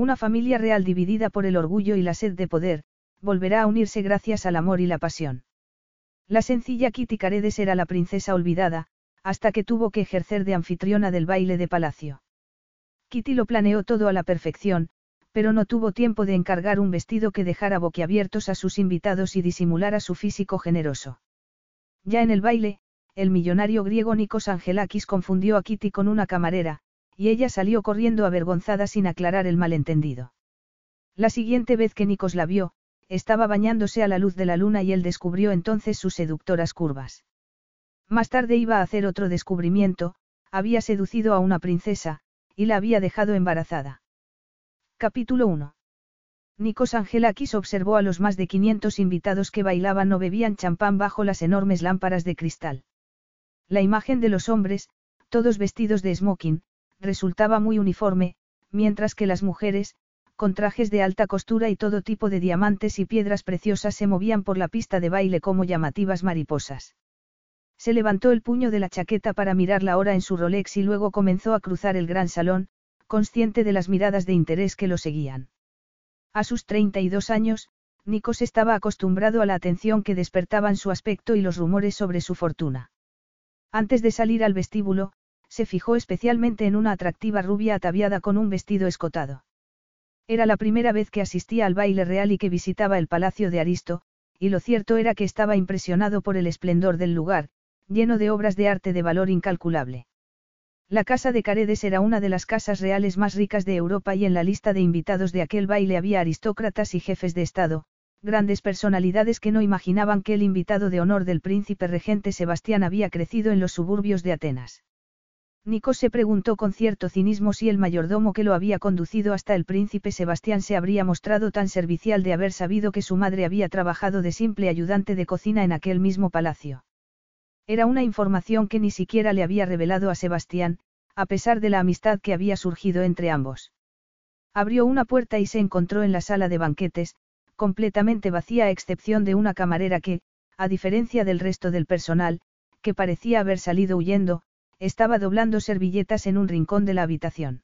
Una familia real dividida por el orgullo y la sed de poder, volverá a unirse gracias al amor y la pasión. La sencilla Kitty Caredes era la princesa olvidada, hasta que tuvo que ejercer de anfitriona del baile de palacio. Kitty lo planeó todo a la perfección, pero no tuvo tiempo de encargar un vestido que dejara boquiabiertos a sus invitados y disimulara su físico generoso. Ya en el baile, el millonario griego Nikos Angelakis confundió a Kitty con una camarera, y ella salió corriendo avergonzada sin aclarar el malentendido. La siguiente vez que Nikos la vio, estaba bañándose a la luz de la luna y él descubrió entonces sus seductoras curvas. Más tarde iba a hacer otro descubrimiento, había seducido a una princesa, y la había dejado embarazada. Capítulo 1. Nikos Angelakis observó a los más de 500 invitados que bailaban o bebían champán bajo las enormes lámparas de cristal. La imagen de los hombres, todos vestidos de smoking, resultaba muy uniforme, mientras que las mujeres, con trajes de alta costura y todo tipo de diamantes y piedras preciosas se movían por la pista de baile como llamativas mariposas. Se levantó el puño de la chaqueta para mirar la hora en su Rolex y luego comenzó a cruzar el gran salón, consciente de las miradas de interés que lo seguían. A sus 32 años, Nikos estaba acostumbrado a la atención que despertaban su aspecto y los rumores sobre su fortuna. Antes de salir al vestíbulo, se fijó especialmente en una atractiva rubia ataviada con un vestido escotado. Era la primera vez que asistía al baile real y que visitaba el palacio de Aristo, y lo cierto era que estaba impresionado por el esplendor del lugar, lleno de obras de arte de valor incalculable. La casa de Caredes era una de las casas reales más ricas de Europa y en la lista de invitados de aquel baile había aristócratas y jefes de Estado, grandes personalidades que no imaginaban que el invitado de honor del príncipe regente Sebastián había crecido en los suburbios de Atenas. Nico se preguntó con cierto cinismo si el mayordomo que lo había conducido hasta el príncipe Sebastián se habría mostrado tan servicial de haber sabido que su madre había trabajado de simple ayudante de cocina en aquel mismo palacio. Era una información que ni siquiera le había revelado a Sebastián, a pesar de la amistad que había surgido entre ambos. Abrió una puerta y se encontró en la sala de banquetes, completamente vacía a excepción de una camarera que, a diferencia del resto del personal, que parecía haber salido huyendo, estaba doblando servilletas en un rincón de la habitación.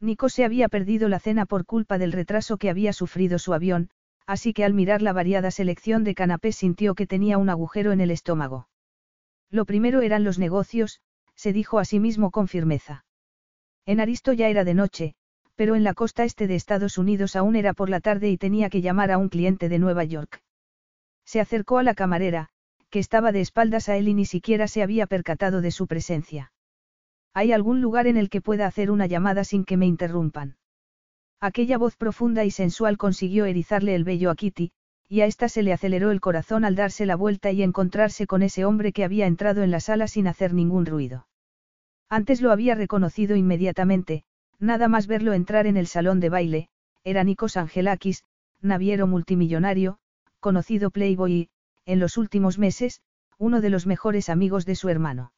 Nico se había perdido la cena por culpa del retraso que había sufrido su avión, así que al mirar la variada selección de canapés sintió que tenía un agujero en el estómago. Lo primero eran los negocios, se dijo a sí mismo con firmeza. En Aristo ya era de noche, pero en la costa este de Estados Unidos aún era por la tarde y tenía que llamar a un cliente de Nueva York. Se acercó a la camarera, que estaba de espaldas a él y ni siquiera se había percatado de su presencia. ¿Hay algún lugar en el que pueda hacer una llamada sin que me interrumpan? Aquella voz profunda y sensual consiguió erizarle el vello a Kitty, y a ésta se le aceleró el corazón al darse la vuelta y encontrarse con ese hombre que había entrado en la sala sin hacer ningún ruido. Antes lo había reconocido inmediatamente, nada más verlo entrar en el salón de baile, era Nikos Angelakis, naviero multimillonario, conocido playboy y, en los últimos meses, uno de los mejores amigos de su hermano.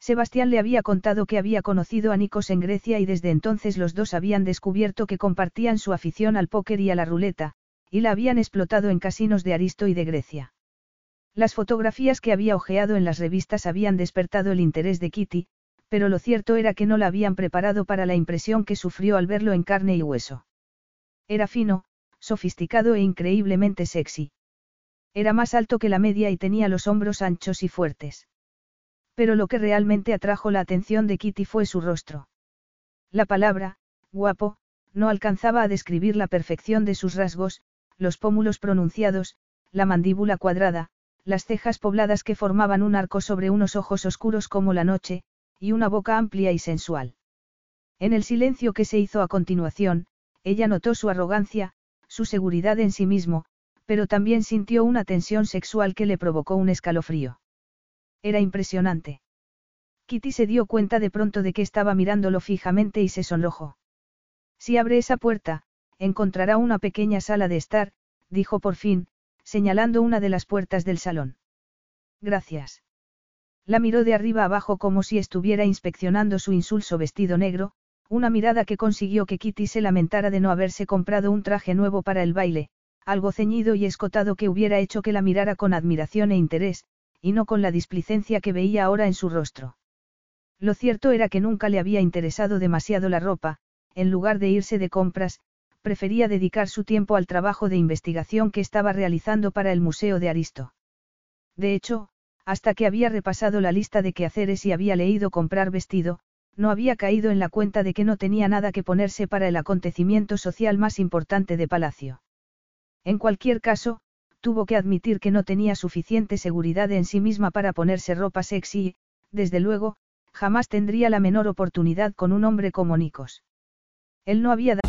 Sebastián le había contado que había conocido a Nikos en Grecia y desde entonces los dos habían descubierto que compartían su afición al póker y a la ruleta, y la habían explotado en casinos de Aristo y de Grecia. Las fotografías que había ojeado en las revistas habían despertado el interés de Kitty, pero lo cierto era que no la habían preparado para la impresión que sufrió al verlo en carne y hueso. Era fino, sofisticado e increíblemente sexy. Era más alto que la media y tenía los hombros anchos y fuertes. Pero lo que realmente atrajo la atención de Kitty fue su rostro. La palabra, guapo, no alcanzaba a describir la perfección de sus rasgos, los pómulos pronunciados, la mandíbula cuadrada, las cejas pobladas que formaban un arco sobre unos ojos oscuros como la noche, y una boca amplia y sensual. En el silencio que se hizo a continuación, ella notó su arrogancia, su seguridad en sí mismo, pero también sintió una tensión sexual que le provocó un escalofrío. Era impresionante. Kitty se dio cuenta de pronto de que estaba mirándolo fijamente y se sonrojó. Si abre esa puerta, encontrará una pequeña sala de estar, dijo por fin, señalando una de las puertas del salón. Gracias. La miró de arriba abajo como si estuviera inspeccionando su insulso vestido negro, una mirada que consiguió que Kitty se lamentara de no haberse comprado un traje nuevo para el baile, algo ceñido y escotado que hubiera hecho que la mirara con admiración e interés, y no con la displicencia que veía ahora en su rostro. Lo cierto era que nunca le había interesado demasiado la ropa, en lugar de irse de compras, prefería dedicar su tiempo al trabajo de investigación que estaba realizando para el Museo de Aristo. De hecho, hasta que había repasado la lista de quehaceres y había leído comprar vestido, no había caído en la cuenta de que no tenía nada que ponerse para el acontecimiento social más importante de Palacio. En cualquier caso, tuvo que admitir que no tenía suficiente seguridad en sí misma para ponerse ropa sexy y, desde luego, jamás tendría la menor oportunidad con un hombre como Nikos. Él no había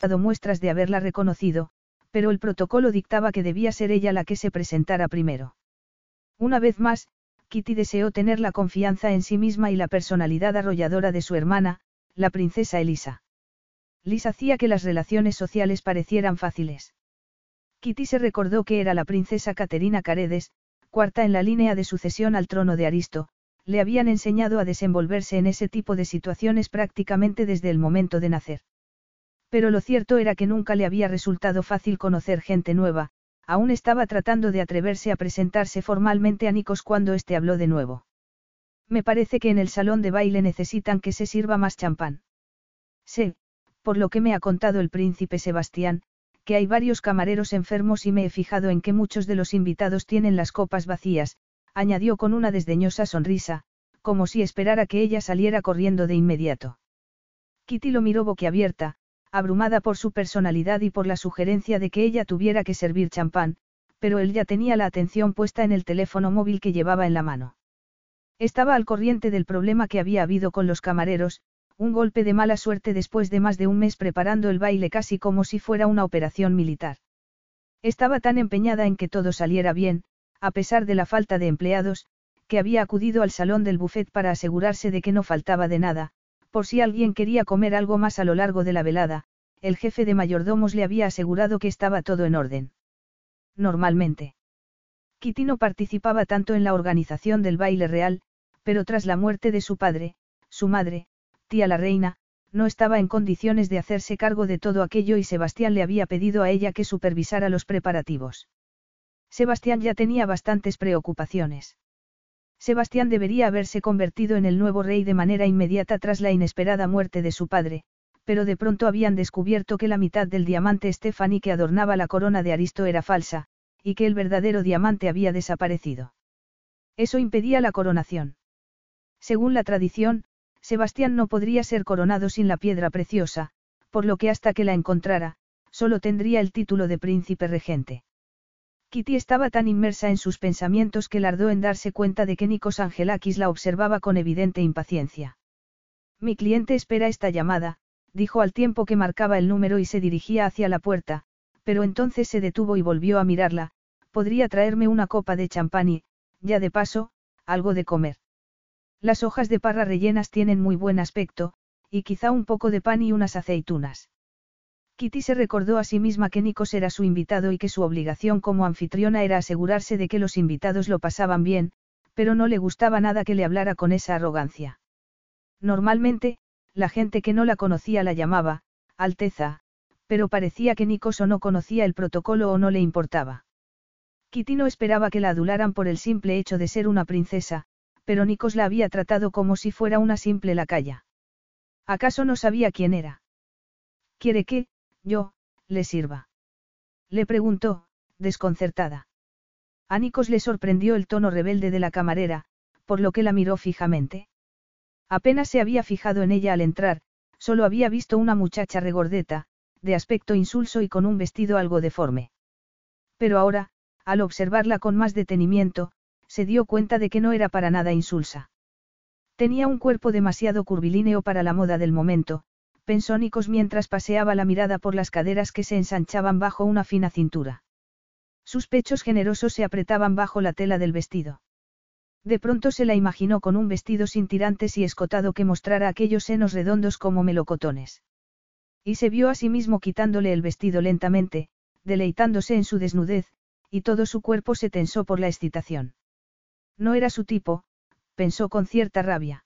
dado muestras de haberla reconocido, pero el protocolo dictaba que debía ser ella la que se presentara primero. Una vez más, Kitty deseó tener la confianza en sí misma y la personalidad arrolladora de su hermana, la princesa Elisa. Liz hacía que las relaciones sociales parecieran fáciles. Kitty se recordó que era la princesa Caterina Caredes, cuarta en la línea de sucesión al trono de Aristo, le habían enseñado a desenvolverse en ese tipo de situaciones prácticamente desde el momento de nacer. Pero lo cierto era que nunca le había resultado fácil conocer gente nueva, aún estaba tratando de atreverse a presentarse formalmente a Nikos cuando éste habló de nuevo. Me parece que en el salón de baile necesitan que se sirva más champán. Sé, por lo que me ha contado el príncipe Sebastián, que hay varios camareros enfermos y me he fijado en que muchos de los invitados tienen las copas vacías, añadió con una desdeñosa sonrisa, como si esperara que ella saliera corriendo de inmediato. Kitty lo miró boquiabierta, abrumada por su personalidad y por la sugerencia de que ella tuviera que servir champán, pero él ya tenía la atención puesta en el teléfono móvil que llevaba en la mano. Estaba al corriente del problema que había habido con los camareros, un golpe de mala suerte después de más de un mes preparando el baile casi como si fuera una operación militar. Estaba tan empeñada en que todo saliera bien, a pesar de la falta de empleados, que había acudido al salón del buffet para asegurarse de que no faltaba de nada, por si alguien quería comer algo más a lo largo de la velada, el jefe de mayordomos le había asegurado que estaba todo en orden. Normalmente. Kitty no participaba tanto en la organización del baile real, pero tras la muerte de su padre, su madre, tía la reina, no estaba en condiciones de hacerse cargo de todo aquello y Sebastián le había pedido a ella que supervisara los preparativos. Sebastián ya tenía bastantes preocupaciones. Sebastián debería haberse convertido en el nuevo rey de manera inmediata tras la inesperada muerte de su padre, pero de pronto habían descubierto que la mitad del diamante Stephanie que adornaba la corona de Aristo era falsa, y que el verdadero diamante había desaparecido. Eso impedía la coronación. Según la tradición, Sebastián no podría ser coronado sin la piedra preciosa, por lo que hasta que la encontrara, solo tendría el título de príncipe regente. Kitty estaba tan inmersa en sus pensamientos que lardó en darse cuenta de que Nikos Angelakis la observaba con evidente impaciencia. Mi cliente espera esta llamada, dijo al tiempo que marcaba el número y se dirigía hacia la puerta, pero entonces se detuvo y volvió a mirarla, podría traerme una copa de champán y, ya de paso, algo de comer. Las hojas de parra rellenas tienen muy buen aspecto, y quizá un poco de pan y unas aceitunas. Kitty se recordó a sí misma que Nikos era su invitado y que su obligación como anfitriona era asegurarse de que los invitados lo pasaban bien, pero no le gustaba nada que le hablara con esa arrogancia. Normalmente, la gente que no la conocía la llamaba, Alteza, pero parecía que Nikos o no conocía el protocolo o no le importaba. Kitty no esperaba que la adularan por el simple hecho de ser una princesa, pero Nikos la había tratado como si fuera una simple lacaya. ¿Acaso no sabía quién era? ¿Quiere que, yo, le sirva. Le preguntó, desconcertada. A Nikos le sorprendió el tono rebelde de la camarera, por lo que la miró fijamente. Apenas se había fijado en ella al entrar, solo había visto una muchacha regordeta, de aspecto insulso y con un vestido algo deforme. Pero ahora, al observarla con más detenimiento, se dio cuenta de que no era para nada insulsa. Tenía un cuerpo demasiado curvilíneo para la moda del momento, pensó Nikos mientras paseaba la mirada por las caderas que se ensanchaban bajo una fina cintura. Sus pechos generosos se apretaban bajo la tela del vestido. De pronto se la imaginó con un vestido sin tirantes y escotado que mostrara aquellos senos redondos como melocotones. Y se vio a sí mismo quitándole el vestido lentamente, deleitándose en su desnudez, y todo su cuerpo se tensó por la excitación. No era su tipo, pensó con cierta rabia.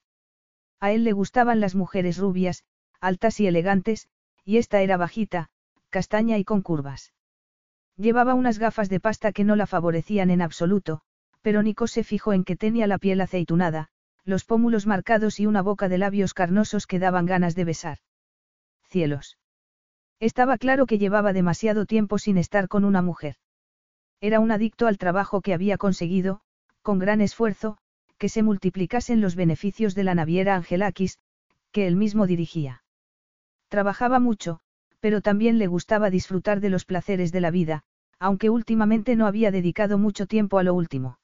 A él le gustaban las mujeres rubias, altas y elegantes, y esta era bajita, castaña y con curvas. Llevaba unas gafas de pasta que no la favorecían en absoluto, pero Nico se fijó en que tenía la piel aceitunada, los pómulos marcados y una boca de labios carnosos que daban ganas de besar. Cielos. Estaba claro que llevaba demasiado tiempo sin estar con una mujer. Era un adicto al trabajo que había conseguido, con gran esfuerzo, que se multiplicasen los beneficios de la naviera Angelakis, que él mismo dirigía. Trabajaba mucho, pero también le gustaba disfrutar de los placeres de la vida, aunque últimamente no había dedicado mucho tiempo a lo último.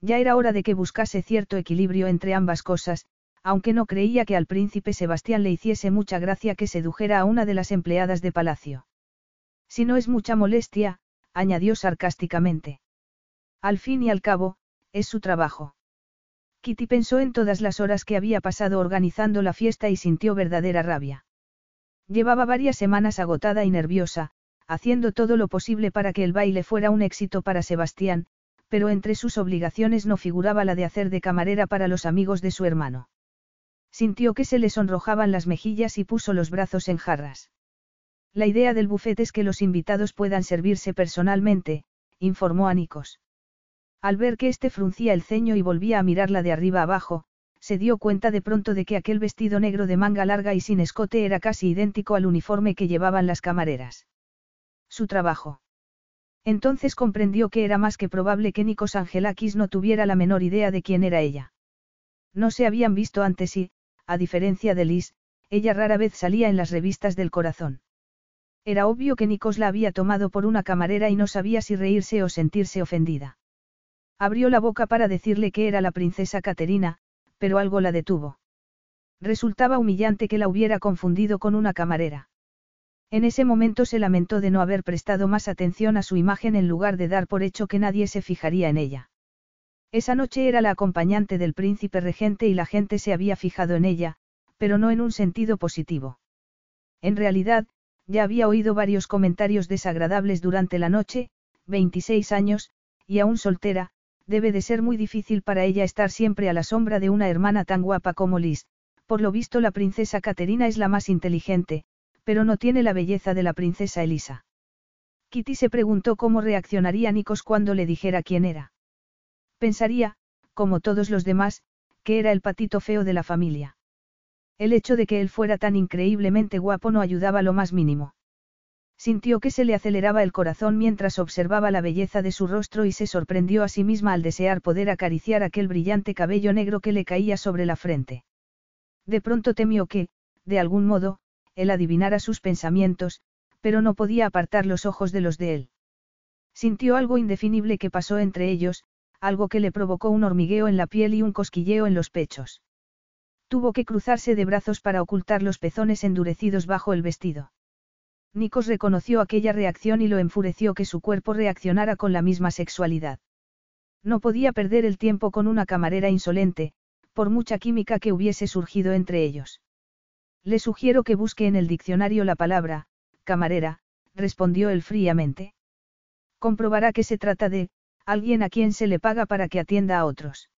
Ya era hora de que buscase cierto equilibrio entre ambas cosas, aunque no creía que al príncipe Sebastián le hiciese mucha gracia que sedujera a una de las empleadas de palacio. Si no es mucha molestia, añadió sarcásticamente. Al fin y al cabo, es su trabajo. Kitty pensó en todas las horas que había pasado organizando la fiesta y sintió verdadera rabia. Llevaba varias semanas agotada y nerviosa, haciendo todo lo posible para que el baile fuera un éxito para Sebastián, pero entre sus obligaciones no figuraba la de hacer de camarera para los amigos de su hermano. Sintió que se le sonrojaban las mejillas y puso los brazos en jarras. La idea del bufete es que los invitados puedan servirse personalmente, informó a Nikos. Al ver que éste fruncía el ceño y volvía a mirarla de arriba abajo, se dio cuenta de pronto de que aquel vestido negro de manga larga y sin escote era casi idéntico al uniforme que llevaban las camareras. Su trabajo. Entonces comprendió que era más que probable que Nikos Angelakis no tuviera la menor idea de quién era ella. No se habían visto antes y, a diferencia de Liz, ella rara vez salía en las revistas del corazón. Era obvio que Nikos la había tomado por una camarera y no sabía si reírse o sentirse ofendida. Abrió la boca para decirle que era la princesa Caterina, pero algo la detuvo. Resultaba humillante que la hubiera confundido con una camarera. En ese momento se lamentó de no haber prestado más atención a su imagen en lugar de dar por hecho que nadie se fijaría en ella. Esa noche era la acompañante del príncipe regente y la gente se había fijado en ella, pero no en un sentido positivo. En realidad, ya había oído varios comentarios desagradables durante la noche, 26 años, y aún soltera, debe de ser muy difícil para ella estar siempre a la sombra de una hermana tan guapa como Liz. Por lo visto la princesa Caterina es la más inteligente, pero no tiene la belleza de la princesa Elisa. Kitty se preguntó cómo reaccionaría Nikos cuando le dijera quién era. Pensaría, como todos los demás, que era el patito feo de la familia. El hecho de que él fuera tan increíblemente guapo no ayudaba lo más mínimo. Sintió que se le aceleraba el corazón mientras observaba la belleza de su rostro y se sorprendió a sí misma al desear poder acariciar aquel brillante cabello negro que le caía sobre la frente. De pronto temió que, de algún modo, él adivinara sus pensamientos, pero no podía apartar los ojos de los de él. Sintió algo indefinible que pasó entre ellos, algo que le provocó un hormigueo en la piel y un cosquilleo en los pechos. Tuvo que cruzarse de brazos para ocultar los pezones endurecidos bajo el vestido. Nikos reconoció aquella reacción y lo enfureció que su cuerpo reaccionara con la misma sexualidad. No podía perder el tiempo con una camarera insolente, por mucha química que hubiese surgido entre ellos. Le sugiero que busque en el diccionario la palabra, camarera, respondió él fríamente. Comprobará que se trata de, alguien a quien se le paga para que atienda a otros.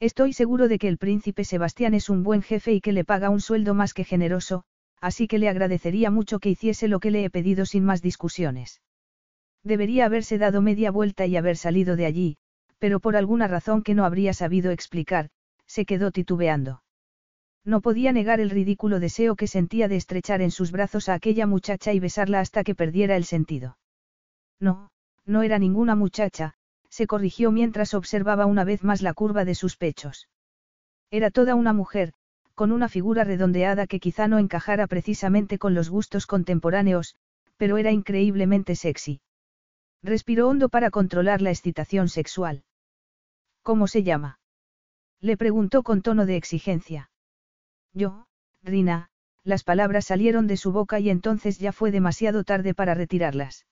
Estoy seguro de que el príncipe Sebastián es un buen jefe y que le paga un sueldo más que generoso, así que le agradecería mucho que hiciese lo que le he pedido sin más discusiones. Debería haberse dado media vuelta y haber salido de allí, pero por alguna razón que no habría sabido explicar, se quedó titubeando. No podía negar el ridículo deseo que sentía de estrechar en sus brazos a aquella muchacha y besarla hasta que perdiera el sentido. No, no era ninguna muchacha, se corrigió mientras observaba una vez más la curva de sus pechos. Era toda una mujer, con una figura redondeada que quizá no encajara precisamente con los gustos contemporáneos, pero era increíblemente sexy. Respiró hondo para controlar la excitación sexual. ¿Cómo se llama? Le preguntó con tono de exigencia. Yo, Rina, las palabras salieron de su boca y entonces ya fue demasiado tarde para retirarlas.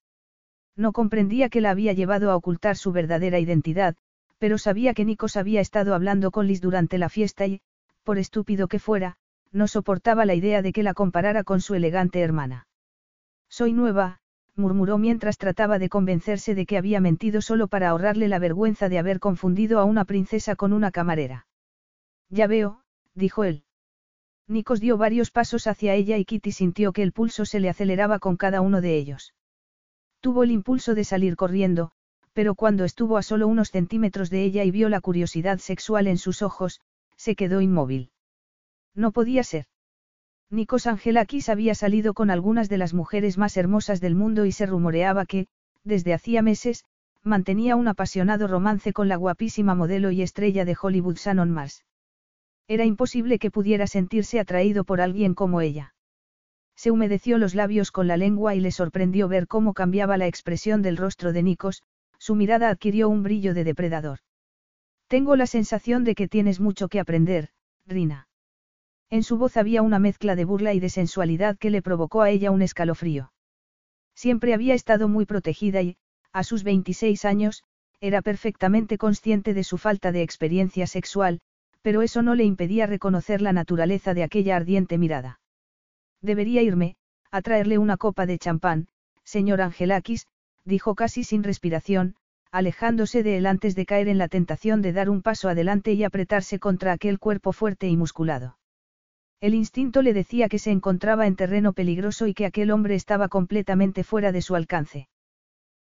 No comprendía que la había llevado a ocultar su verdadera identidad, pero sabía que Nikos había estado hablando con Liz durante la fiesta y, por estúpido que fuera, no soportaba la idea de que la comparara con su elegante hermana. Soy nueva, murmuró mientras trataba de convencerse de que había mentido solo para ahorrarle la vergüenza de haber confundido a una princesa con una camarera. Ya veo, dijo él. Nikos dio varios pasos hacia ella y Kitty sintió que el pulso se le aceleraba con cada uno de ellos. Tuvo el impulso de salir corriendo, pero cuando estuvo a solo unos centímetros de ella y vio la curiosidad sexual en sus ojos, se quedó inmóvil. No podía ser. Nikos Angelakis había salido con algunas de las mujeres más hermosas del mundo y se rumoreaba que, desde hacía meses, mantenía un apasionado romance con la guapísima modelo y estrella de Hollywood Shannon Mars. Era imposible que pudiera sentirse atraído por alguien como ella. Se humedeció los labios con la lengua y le sorprendió ver cómo cambiaba la expresión del rostro de Nikos, su mirada adquirió un brillo de depredador. Tengo la sensación de que tienes mucho que aprender, Rina. En su voz había una mezcla de burla y de sensualidad que le provocó a ella un escalofrío. Siempre había estado muy protegida y, a sus 26 años, era perfectamente consciente de su falta de experiencia sexual, pero eso no le impedía reconocer la naturaleza de aquella ardiente mirada. Debería irme, a traerle una copa de champán, señor Angelakis, dijo casi sin respiración, alejándose de él antes de caer en la tentación de dar un paso adelante y apretarse contra aquel cuerpo fuerte y musculado. El instinto le decía que se encontraba en terreno peligroso y que aquel hombre estaba completamente fuera de su alcance.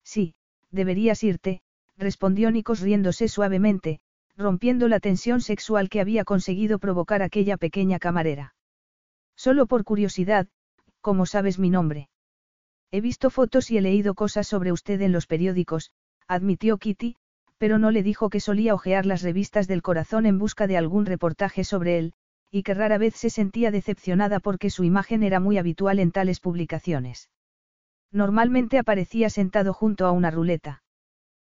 Sí, deberías irte, respondió Nikos riéndose suavemente, rompiendo la tensión sexual que había conseguido provocar aquella pequeña camarera. Solo por curiosidad, ¿cómo sabes mi nombre? He visto fotos y he leído cosas sobre usted en los periódicos, admitió Kitty, pero no le dijo que solía hojear las revistas del corazón en busca de algún reportaje sobre él, y que rara vez se sentía decepcionada porque su imagen era muy habitual en tales publicaciones. Normalmente aparecía sentado junto a una ruleta.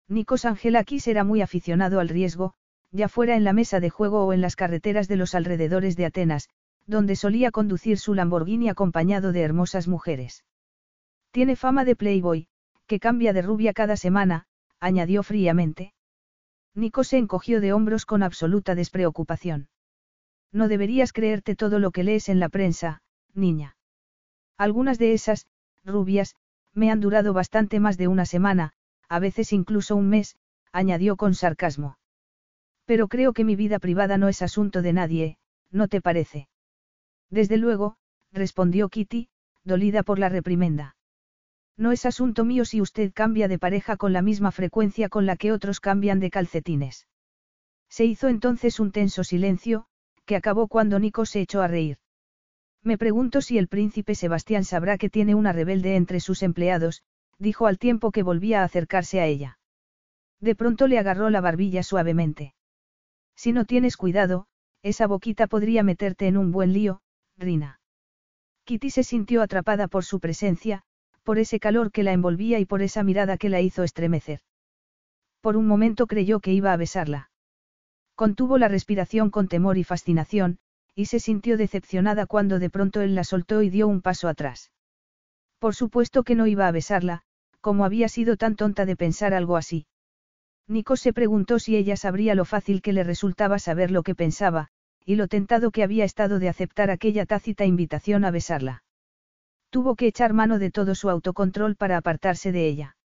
Nikos Angelakis era muy aficionado al riesgo, ya fuera en la mesa de juego o en las carreteras de los alrededores de Atenas, donde solía conducir su Lamborghini acompañado de hermosas mujeres. Tiene fama de playboy, que cambia de rubia cada semana, añadió fríamente. Nico se encogió de hombros con absoluta despreocupación. No deberías creerte todo lo que lees en la prensa, niña. Algunas de esas, rubias, me han durado bastante más de una semana, a veces incluso un mes, añadió con sarcasmo. Pero creo que mi vida privada no es asunto de nadie, ¿no te parece? Desde luego, respondió Kitty, dolida por la reprimenda. No es asunto mío si usted cambia de pareja con la misma frecuencia con la que otros cambian de calcetines. Se hizo entonces un tenso silencio, que acabó cuando Nico se echó a reír. Me pregunto si el príncipe Sebastián sabrá que tiene una rebelde entre sus empleados, dijo al tiempo que volvía a acercarse a ella. De pronto le agarró la barbilla suavemente. Si no tienes cuidado, esa boquita podría meterte en un buen lío, Rina. Kitty se sintió atrapada por su presencia, por ese calor que la envolvía y por esa mirada que la hizo estremecer. Por un momento creyó que iba a besarla. Contuvo la respiración con temor y fascinación, y se sintió decepcionada cuando de pronto él la soltó y dio un paso atrás. Por supuesto que no iba a besarla, como había sido tan tonta de pensar algo así. Nico se preguntó si ella sabría lo fácil que le resultaba saber lo que pensaba, y lo tentado que había estado de aceptar aquella tácita invitación a besarla. Tuvo que echar mano de todo su autocontrol para apartarse de ella.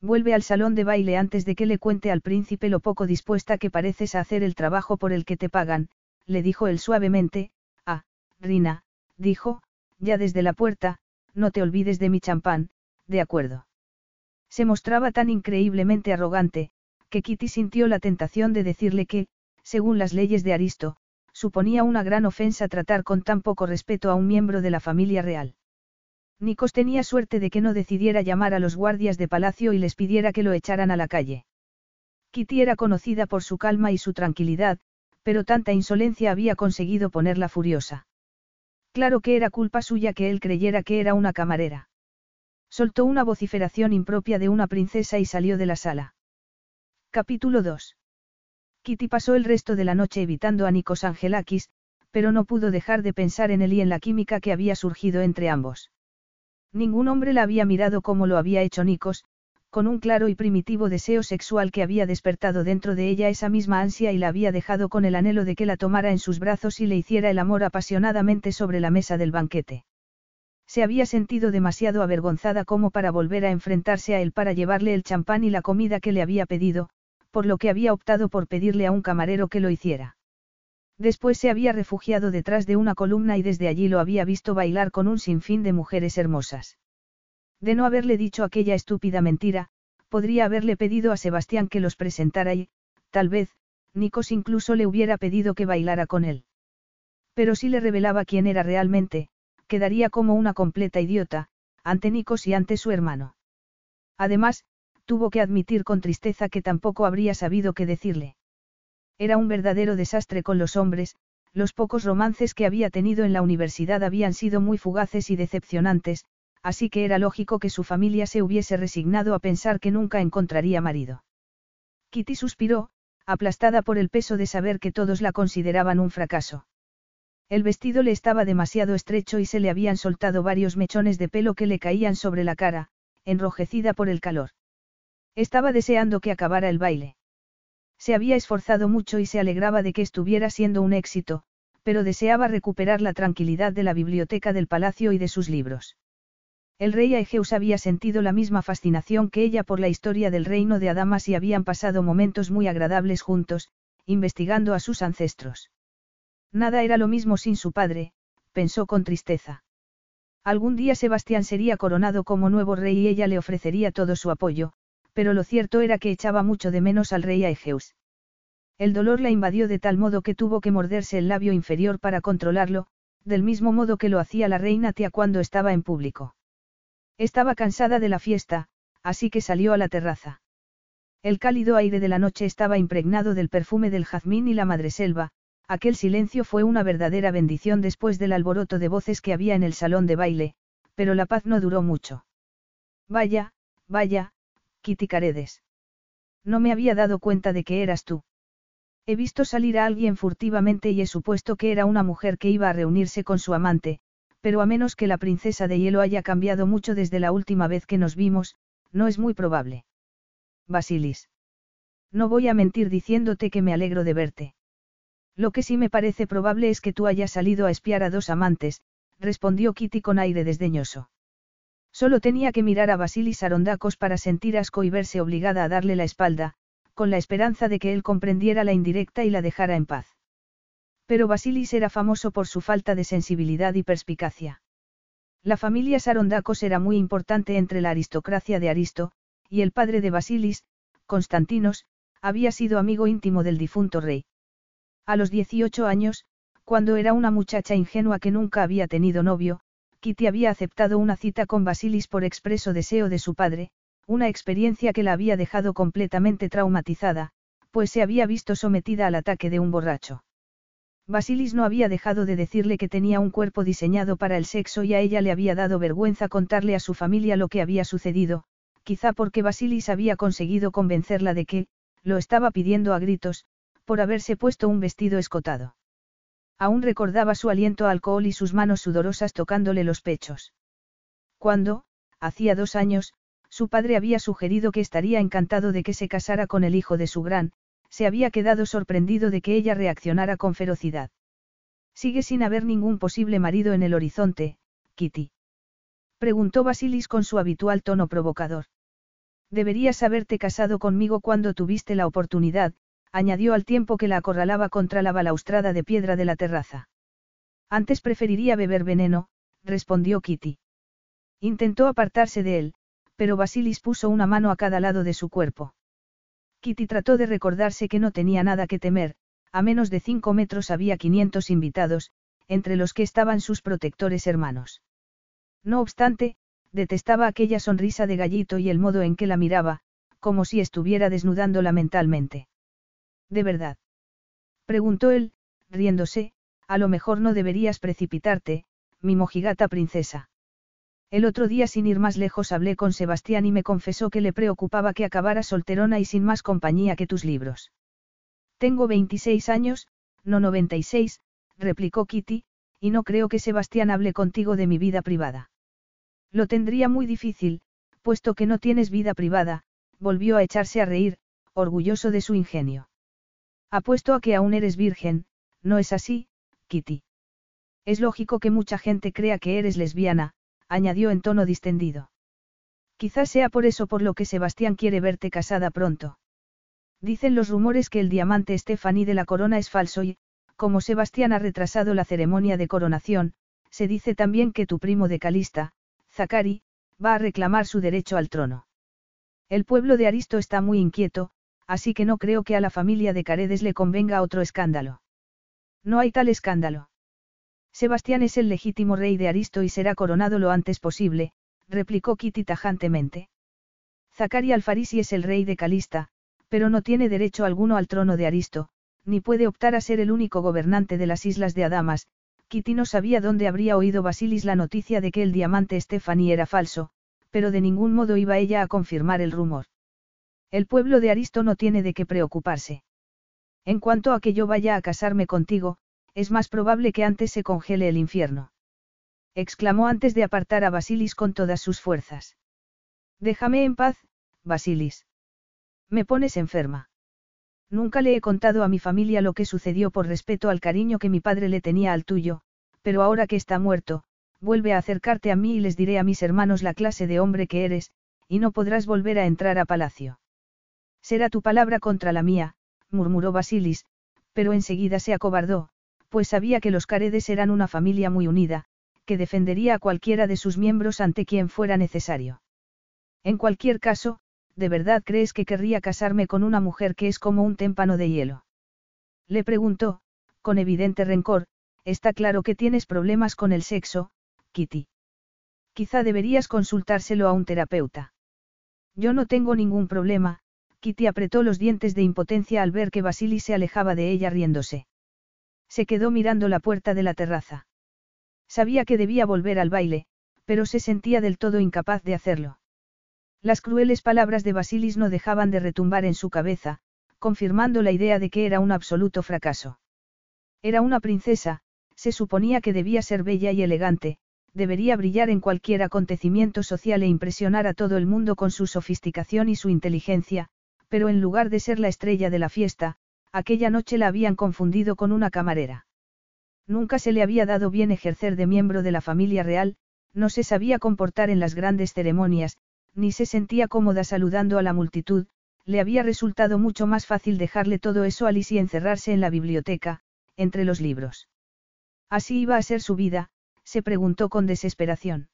Vuelve al salón de baile antes de que le cuente al príncipe lo poco dispuesta que pareces a hacer el trabajo por el que te pagan, le dijo él suavemente, ah, Rina, dijo, ya desde la puerta, no te olvides de mi champán, de acuerdo. Se mostraba tan increíblemente arrogante, que Kitty sintió la tentación de decirle que, según las leyes de Aristo, suponía una gran ofensa tratar con tan poco respeto a un miembro de la familia real. Nikos tenía suerte de que no decidiera llamar a los guardias de palacio y les pidiera que lo echaran a la calle. Kitty era conocida por su calma y su tranquilidad, pero tanta insolencia había conseguido ponerla furiosa. Claro que era culpa suya que él creyera que era una camarera. Soltó una vociferación impropia de una princesa y salió de la sala. Capítulo 2. Kitty pasó el resto de la noche evitando a Nikos Angelakis, pero no pudo dejar de pensar en él y en la química que había surgido entre ambos. Ningún hombre la había mirado como lo había hecho Nikos, con un claro y primitivo deseo sexual que había despertado dentro de ella esa misma ansia y la había dejado con el anhelo de que la tomara en sus brazos y le hiciera el amor apasionadamente sobre la mesa del banquete. Se había sentido demasiado avergonzada como para volver a enfrentarse a él para llevarle el champán y la comida que le había pedido, por lo que había optado por pedirle a un camarero que lo hiciera. Después se había refugiado detrás de una columna y desde allí lo había visto bailar con un sinfín de mujeres hermosas. De no haberle dicho aquella estúpida mentira, podría haberle pedido a Sebastián que los presentara y, tal vez, Nikos incluso le hubiera pedido que bailara con él. Pero si le revelaba quién era realmente, quedaría como una completa idiota, ante Nikos y ante su hermano. Además, tuvo que admitir con tristeza que tampoco habría sabido qué decirle. Era un verdadero desastre con los hombres, los pocos romances que había tenido en la universidad habían sido muy fugaces y decepcionantes, así que era lógico que su familia se hubiese resignado a pensar que nunca encontraría marido. Kitty suspiró, aplastada por el peso de saber que todos la consideraban un fracaso. El vestido le estaba demasiado estrecho y se le habían soltado varios mechones de pelo que le caían sobre la cara, enrojecida por el calor. Estaba deseando que acabara el baile. Se había esforzado mucho y se alegraba de que estuviera siendo un éxito, pero deseaba recuperar la tranquilidad de la biblioteca del palacio y de sus libros. El rey Aegeus había sentido la misma fascinación que ella por la historia del reino de Adamas y habían pasado momentos muy agradables juntos, investigando a sus ancestros. Nada era lo mismo sin su padre, pensó con tristeza. Algún día Sebastián sería coronado como nuevo rey y ella le ofrecería todo su apoyo, pero lo cierto era que echaba mucho de menos al rey Aegeus. El dolor la invadió de tal modo que tuvo que morderse el labio inferior para controlarlo, del mismo modo que lo hacía la reina tía cuando estaba en público. Estaba cansada de la fiesta, así que salió a la terraza. El cálido aire de la noche estaba impregnado del perfume del jazmín y la madreselva, aquel silencio fue una verdadera bendición después del alboroto de voces que había en el salón de baile, pero la paz no duró mucho. Vaya, vaya, Kitty Caredes. No me había dado cuenta de que eras tú. He visto salir a alguien furtivamente y he supuesto que era una mujer que iba a reunirse con su amante, pero a menos que la princesa de hielo haya cambiado mucho desde la última vez que nos vimos, no es muy probable. Basilis. No voy a mentir diciéndote que me alegro de verte. Lo que sí me parece probable es que tú hayas salido a espiar a dos amantes, respondió Kitty con aire desdeñoso. Solo tenía que mirar a Basilis Arondacos para sentir asco y verse obligada a darle la espalda, con la esperanza de que él comprendiera la indirecta y la dejara en paz. Pero Basilis era famoso por su falta de sensibilidad y perspicacia. La familia Sarondacos era muy importante entre la aristocracia de Aristo, y el padre de Basilis, Constantinos, había sido amigo íntimo del difunto rey. A los 18 años, cuando era una muchacha ingenua que nunca había tenido novio, Kitty había aceptado una cita con Basilis por expreso deseo de su padre, una experiencia que la había dejado completamente traumatizada, pues se había visto sometida al ataque de un borracho. Basilis no había dejado de decirle que tenía un cuerpo diseñado para el sexo y a ella le había dado vergüenza contarle a su familia lo que había sucedido, quizá porque Basilis había conseguido convencerla de que, lo estaba pidiendo a gritos, por haberse puesto un vestido escotado. Aún recordaba su aliento a alcohol y sus manos sudorosas tocándole los pechos. Cuando, hacía dos años, su padre había sugerido que estaría encantado de que se casara con el hijo de su gran, se había quedado sorprendido de que ella reaccionara con ferocidad. Sigue sin haber ningún posible marido en el horizonte, Kitty. Preguntó Basilis con su habitual tono provocador. Deberías haberte casado conmigo cuando tuviste la oportunidad, añadió al tiempo que la acorralaba contra la balaustrada de piedra de la terraza. Antes preferiría beber veneno, respondió Kitty. Intentó apartarse de él, pero Basilis puso una mano a cada lado de su cuerpo. Kitty trató de recordarse que no tenía nada que temer, a menos de cinco metros había 500 invitados, entre los que estaban sus protectores hermanos. No obstante, detestaba aquella sonrisa de gallito y el modo en que la miraba, como si estuviera desnudándola mentalmente. De verdad. Preguntó él, riéndose, a lo mejor no deberías precipitarte, mi mojigata princesa. El otro día sin ir más lejos hablé con Sebastián y me confesó que le preocupaba que acabara solterona y sin más compañía que tus libros. Tengo 26 años, no 96, replicó Kitty, y no creo que Sebastián hable contigo de mi vida privada. Lo tendría muy difícil, puesto que no tienes vida privada, volvió a echarse a reír, orgulloso de su ingenio. Apuesto a que aún eres virgen, ¿no es así, Kitty? Es lógico que mucha gente crea que eres lesbiana, añadió en tono distendido. Quizás sea por eso por lo que Sebastián quiere verte casada pronto. Dicen los rumores que el diamante Stephanie de la corona es falso y, como Sebastián ha retrasado la ceremonia de coronación, se dice también que tu primo de Calista, Zacari, va a reclamar su derecho al trono. El pueblo de Aristo está muy inquieto, así que no creo que a la familia de Caredes le convenga otro escándalo. No hay tal escándalo. Sebastián es el legítimo rey de Aristo y será coronado lo antes posible, replicó Kitty tajantemente. Zacari Alfarisi es el rey de Calista, pero no tiene derecho alguno al trono de Aristo, ni puede optar a ser el único gobernante de las islas de Adamas. Kitty no sabía dónde habría oído Basilis la noticia de que el diamante Stephanie era falso, pero de ningún modo iba ella a confirmar el rumor. El pueblo de Aristo no tiene de qué preocuparse. En cuanto a que yo vaya a casarme contigo, es más probable que antes se congele el infierno. Exclamó antes de apartar a Basilis con todas sus fuerzas. Déjame en paz, Basilis. Me pones enferma. Nunca le he contado a mi familia lo que sucedió por respeto al cariño que mi padre le tenía al tuyo, pero ahora que está muerto, vuelve a acercarte a mí y les diré a mis hermanos la clase de hombre que eres, y no podrás volver a entrar a palacio. Será tu palabra contra la mía, murmuró Basilis, pero enseguida se acobardó, pues sabía que los Caredes eran una familia muy unida, que defendería a cualquiera de sus miembros ante quien fuera necesario. En cualquier caso, ¿de verdad crees que querría casarme con una mujer que es como un témpano de hielo? Le preguntó, con evidente rencor, está claro que tienes problemas con el sexo, Kitty. Quizá deberías consultárselo a un terapeuta. Yo no tengo ningún problema, Kitty apretó los dientes de impotencia al ver que Basili se alejaba de ella riéndose. Se quedó mirando la puerta de la terraza. Sabía que debía volver al baile, pero se sentía del todo incapaz de hacerlo. Las crueles palabras de Basilis no dejaban de retumbar en su cabeza, confirmando la idea de que era un absoluto fracaso. Era una princesa, se suponía que debía ser bella y elegante, debería brillar en cualquier acontecimiento social e impresionar a todo el mundo con su sofisticación y su inteligencia, pero en lugar de ser la estrella de la fiesta, aquella noche la habían confundido con una camarera. Nunca se le había dado bien ejercer de miembro de la familia real, no se sabía comportar en las grandes ceremonias, ni se sentía cómoda saludando a la multitud, le había resultado mucho más fácil dejarle todo eso a Liz y encerrarse en la biblioteca, entre los libros. Así iba a ser su vida, se preguntó con desesperación.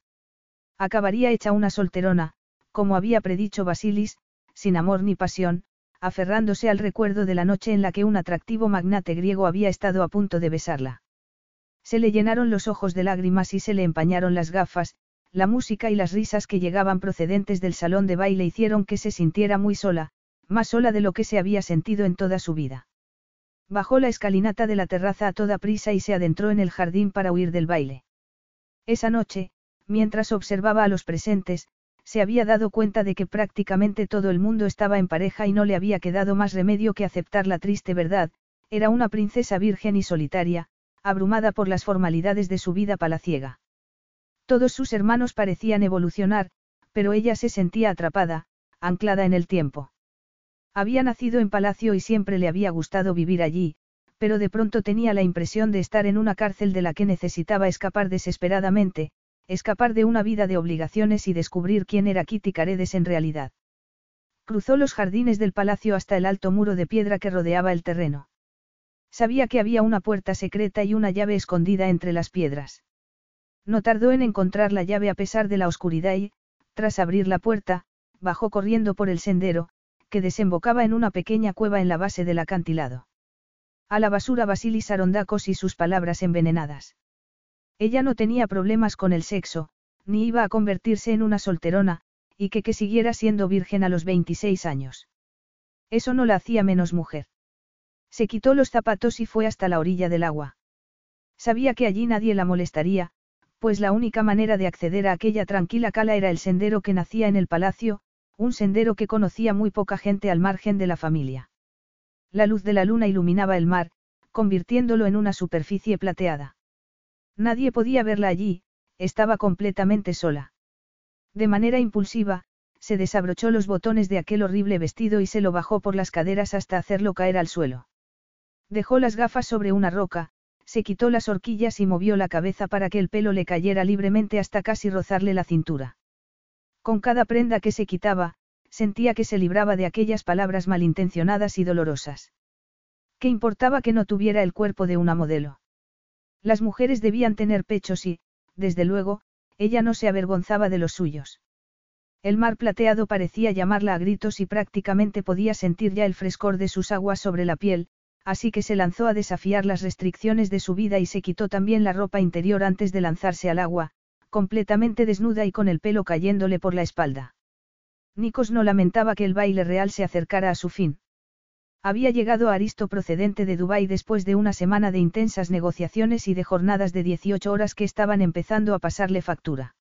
Acabaría hecha una solterona, como había predicho Basilis, sin amor ni pasión, aferrándose al recuerdo de la noche en la que un atractivo magnate griego había estado a punto de besarla. Se le llenaron los ojos de lágrimas y se le empañaron las gafas, la música y las risas que llegaban procedentes del salón de baile hicieron que se sintiera muy sola, más sola de lo que se había sentido en toda su vida. Bajó la escalinata de la terraza a toda prisa y se adentró en el jardín para huir del baile. Esa noche, mientras observaba a los presentes, se había dado cuenta de que prácticamente todo el mundo estaba en pareja y no le había quedado más remedio que aceptar la triste verdad, era una princesa virgen y solitaria, abrumada por las formalidades de su vida palaciega. Todos sus hermanos parecían evolucionar, pero ella se sentía atrapada, anclada en el tiempo. Había nacido en palacio y siempre le había gustado vivir allí, pero de pronto tenía la impresión de estar en una cárcel de la que necesitaba escapar desesperadamente, escapar de una vida de obligaciones y descubrir quién era Kitty Caredes en realidad. Cruzó los jardines del palacio hasta el alto muro de piedra que rodeaba el terreno. Sabía que había una puerta secreta y una llave escondida entre las piedras. No tardó en encontrar la llave a pesar de la oscuridad y, tras abrir la puerta, bajó corriendo por el sendero, que desembocaba en una pequeña cueva en la base del acantilado. A la basura Basilis Arondacos y sus palabras envenenadas. Ella no tenía problemas con el sexo, ni iba a convertirse en una solterona, y que que siguiera siendo virgen a los 26 años. Eso no la hacía menos mujer. Se quitó los zapatos y fue hasta la orilla del agua. Sabía que allí nadie la molestaría, pues la única manera de acceder a aquella tranquila cala era el sendero que nacía en el palacio, un sendero que conocía muy poca gente al margen de la familia. La luz de la luna iluminaba el mar, convirtiéndolo en una superficie plateada. Nadie podía verla allí, estaba completamente sola. De manera impulsiva, se desabrochó los botones de aquel horrible vestido y se lo bajó por las caderas hasta hacerlo caer al suelo. Dejó las gafas sobre una roca, se quitó las horquillas y movió la cabeza para que el pelo le cayera libremente hasta casi rozarle la cintura. Con cada prenda que se quitaba, sentía que se libraba de aquellas palabras malintencionadas y dolorosas. ¿Qué importaba que no tuviera el cuerpo de una modelo? Las mujeres debían tener pechos y, desde luego, ella no se avergonzaba de los suyos. El mar plateado parecía llamarla a gritos y prácticamente podía sentir ya el frescor de sus aguas sobre la piel, así que se lanzó a desafiar las restricciones de su vida y se quitó también la ropa interior antes de lanzarse al agua, completamente desnuda y con el pelo cayéndole por la espalda. Nikos no lamentaba que el baile real se acercara a su fin. Había llegado a Aristo procedente de Dubái después de una semana de intensas negociaciones y de jornadas de 18 horas que estaban empezando a pasarle factura.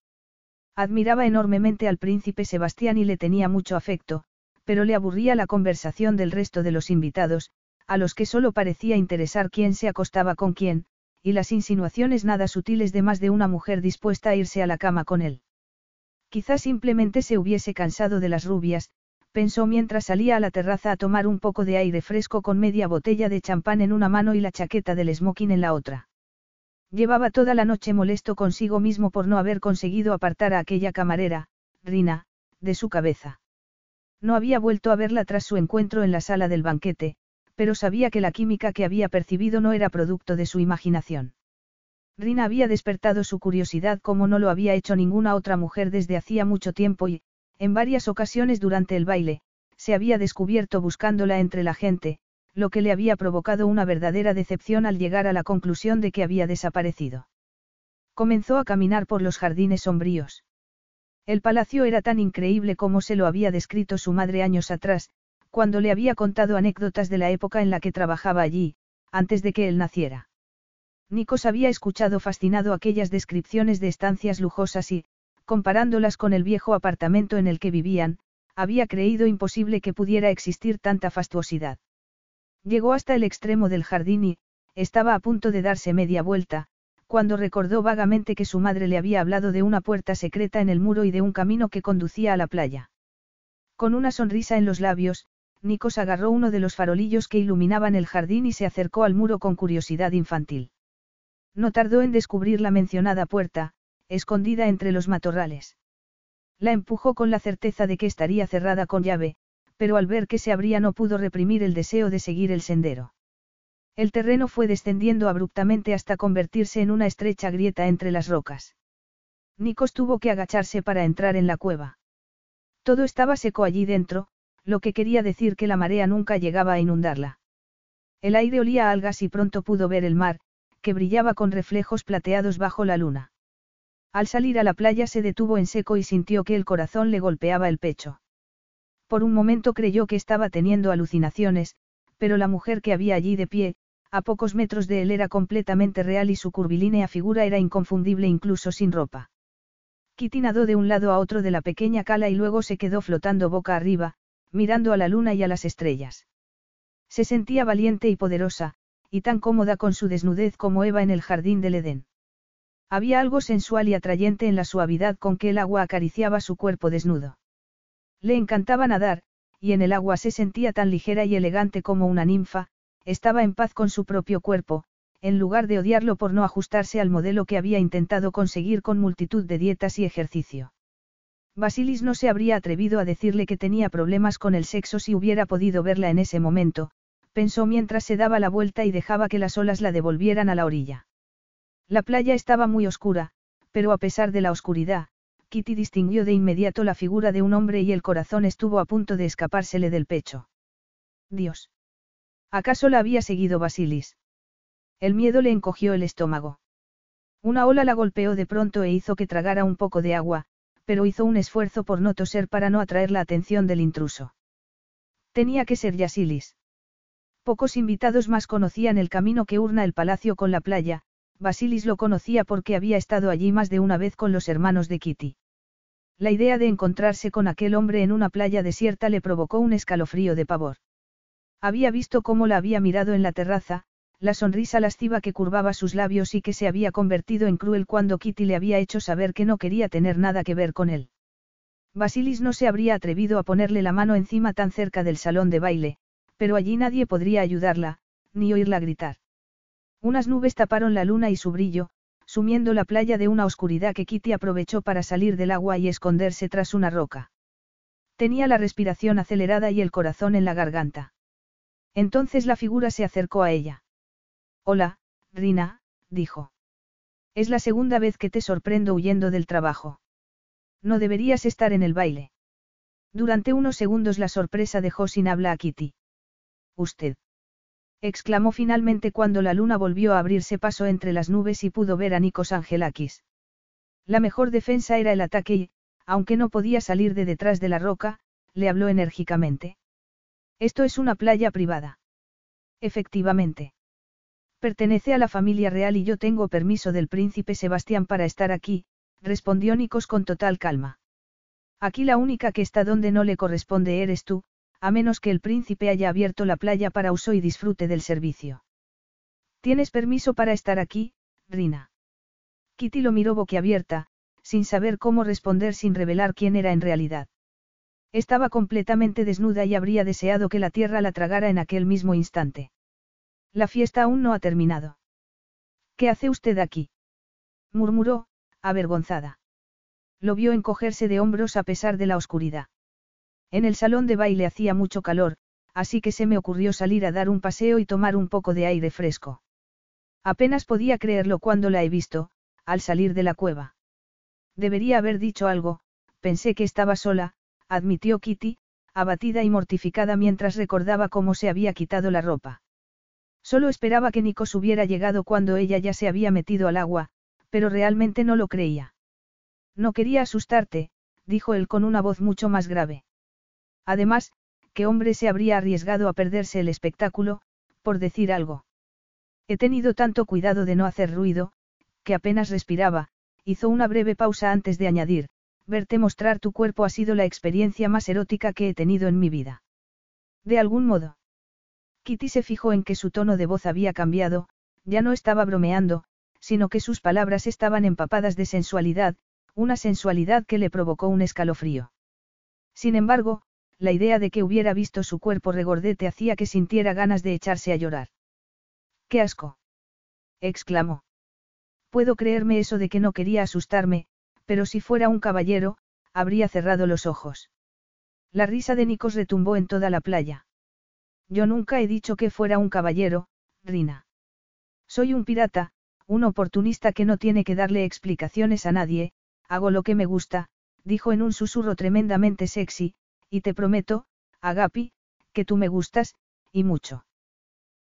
Admiraba enormemente al príncipe Sebastián y le tenía mucho afecto, pero le aburría la conversación del resto de los invitados, a los que solo parecía interesar quién se acostaba con quién, y las insinuaciones nada sutiles de más de una mujer dispuesta a irse a la cama con él. Quizás simplemente se hubiese cansado de las rubias, pensó mientras salía a la terraza a tomar un poco de aire fresco con media botella de champán en una mano y la chaqueta del smoking en la otra. Llevaba toda la noche molesto consigo mismo por no haber conseguido apartar a aquella camarera, Rina, de su cabeza. No había vuelto a verla tras su encuentro en la sala del banquete, pero sabía que la química que había percibido no era producto de su imaginación. Rina había despertado su curiosidad como no lo había hecho ninguna otra mujer desde hacía mucho tiempo y, en varias ocasiones durante el baile, se había descubierto buscándola entre la gente, lo que le había provocado una verdadera decepción al llegar a la conclusión de que había desaparecido. Comenzó a caminar por los jardines sombríos. El palacio era tan increíble como se lo había descrito su madre años atrás, cuando le había contado anécdotas de la época en la que trabajaba allí, antes de que él naciera. Nikos había escuchado fascinado aquellas descripciones de estancias lujosas y, comparándolas con el viejo apartamento en el que vivían, había creído imposible que pudiera existir tanta fastuosidad. Llegó hasta el extremo del jardín y, estaba a punto de darse media vuelta, cuando recordó vagamente que su madre le había hablado de una puerta secreta en el muro y de un camino que conducía a la playa. Con una sonrisa en los labios, Nikos agarró uno de los farolillos que iluminaban el jardín y se acercó al muro con curiosidad infantil. No tardó en descubrir la mencionada puerta, escondida entre los matorrales. La empujó con la certeza de que estaría cerrada con llave, pero al ver que se abría no pudo reprimir el deseo de seguir el sendero. El terreno fue descendiendo abruptamente hasta convertirse en una estrecha grieta entre las rocas. Nikos tuvo que agacharse para entrar en la cueva. Todo estaba seco allí dentro, lo que quería decir que la marea nunca llegaba a inundarla. El aire olía a algas y pronto pudo ver el mar, que brillaba con reflejos plateados bajo la luna. Al salir a la playa se detuvo en seco y sintió que el corazón le golpeaba el pecho. Por un momento creyó que estaba teniendo alucinaciones, pero la mujer que había allí de pie, a pocos metros de él era completamente real y su curvilínea figura era inconfundible incluso sin ropa. Kitty nadó de un lado a otro de la pequeña cala y luego se quedó flotando boca arriba, mirando a la luna y a las estrellas. Se sentía valiente y poderosa, y tan cómoda con su desnudez como Eva en el jardín del Edén. Había algo sensual y atrayente en la suavidad con que el agua acariciaba su cuerpo desnudo. Le encantaba nadar, y en el agua se sentía tan ligera y elegante como una ninfa, estaba en paz con su propio cuerpo, en lugar de odiarlo por no ajustarse al modelo que había intentado conseguir con multitud de dietas y ejercicio. Basilis no se habría atrevido a decirle que tenía problemas con el sexo si hubiera podido verla en ese momento, pensó mientras se daba la vuelta y dejaba que las olas la devolvieran a la orilla. La playa estaba muy oscura, pero a pesar de la oscuridad, Kitty distinguió de inmediato la figura de un hombre y el corazón estuvo a punto de escapársele del pecho. Dios. ¿Acaso la había seguido Basilis? El miedo le encogió el estómago. Una ola la golpeó de pronto e hizo que tragara un poco de agua, pero hizo un esfuerzo por no toser para no atraer la atención del intruso. Tenía que ser Yasilis. Pocos invitados más conocían el camino que urna el palacio con la playa, Basilis lo conocía porque había estado allí más de una vez con los hermanos de Kitty. La idea de encontrarse con aquel hombre en una playa desierta le provocó un escalofrío de pavor. Había visto cómo la había mirado en la terraza, la sonrisa lasciva que curvaba sus labios y que se había convertido en cruel cuando Kitty le había hecho saber que no quería tener nada que ver con él. Basilis no se habría atrevido a ponerle la mano encima tan cerca del salón de baile, pero allí nadie podría ayudarla, ni oírla gritar. Unas nubes taparon la luna y su brillo, sumiendo la playa de una oscuridad que Kitty aprovechó para salir del agua y esconderse tras una roca. Tenía la respiración acelerada y el corazón en la garganta. Entonces la figura se acercó a ella. Hola, Rina, dijo. Es la segunda vez que te sorprendo huyendo del trabajo. No deberías estar en el baile. Durante unos segundos la sorpresa dejó sin habla a Kitty. Usted. Exclamó finalmente cuando la luna volvió a abrirse paso entre las nubes y pudo ver a Nikos Angelakis. La mejor defensa era el ataque y, aunque no podía salir de detrás de la roca, le habló enérgicamente. Esto es una playa privada. Efectivamente. Pertenece a la familia real y yo tengo permiso del príncipe Sebastián para estar aquí, respondió Nikos con total calma. Aquí la única que está donde no le corresponde eres tú, a menos que el príncipe haya abierto la playa para uso y disfrute del servicio. ¿Tienes permiso para estar aquí, Rina? Kitty lo miró boquiabierta, sin saber cómo responder sin revelar quién era en realidad. Estaba completamente desnuda y habría deseado que la tierra la tragara en aquel mismo instante. La fiesta aún no ha terminado. ¿Qué hace usted aquí? murmuró, avergonzada. Lo vio encogerse de hombros a pesar de la oscuridad. En el salón de baile hacía mucho calor, así que se me ocurrió salir a dar un paseo y tomar un poco de aire fresco. Apenas podía creerlo cuando la he visto, al salir de la cueva. Debería haber dicho algo, pensé que estaba sola, admitió Kitty, abatida y mortificada mientras recordaba cómo se había quitado la ropa. Solo esperaba que Nikos hubiera llegado cuando ella ya se había metido al agua, pero realmente no lo creía. No quería asustarte, dijo él con una voz mucho más grave. Además, ¿qué hombre se habría arriesgado a perderse el espectáculo, por decir algo? He tenido tanto cuidado de no hacer ruido, que apenas respiraba, hizo una breve pausa antes de añadir, verte mostrar tu cuerpo ha sido la experiencia más erótica que he tenido en mi vida. De algún modo. Kitty se fijó en que su tono de voz había cambiado, ya no estaba bromeando, sino que sus palabras estaban empapadas de sensualidad, una sensualidad que le provocó un escalofrío. Sin embargo, la idea de que hubiera visto su cuerpo regordete hacía que sintiera ganas de echarse a llorar. ¡Qué asco! exclamó. Puedo creerme eso de que no quería asustarme, pero si fuera un caballero, habría cerrado los ojos. La risa de Nikos retumbó en toda la playa. Yo nunca he dicho que fuera un caballero, Rina. Soy un pirata, un oportunista que no tiene que darle explicaciones a nadie, hago lo que me gusta, dijo en un susurro tremendamente sexy, y te prometo, Agapi, que tú me gustas, y mucho.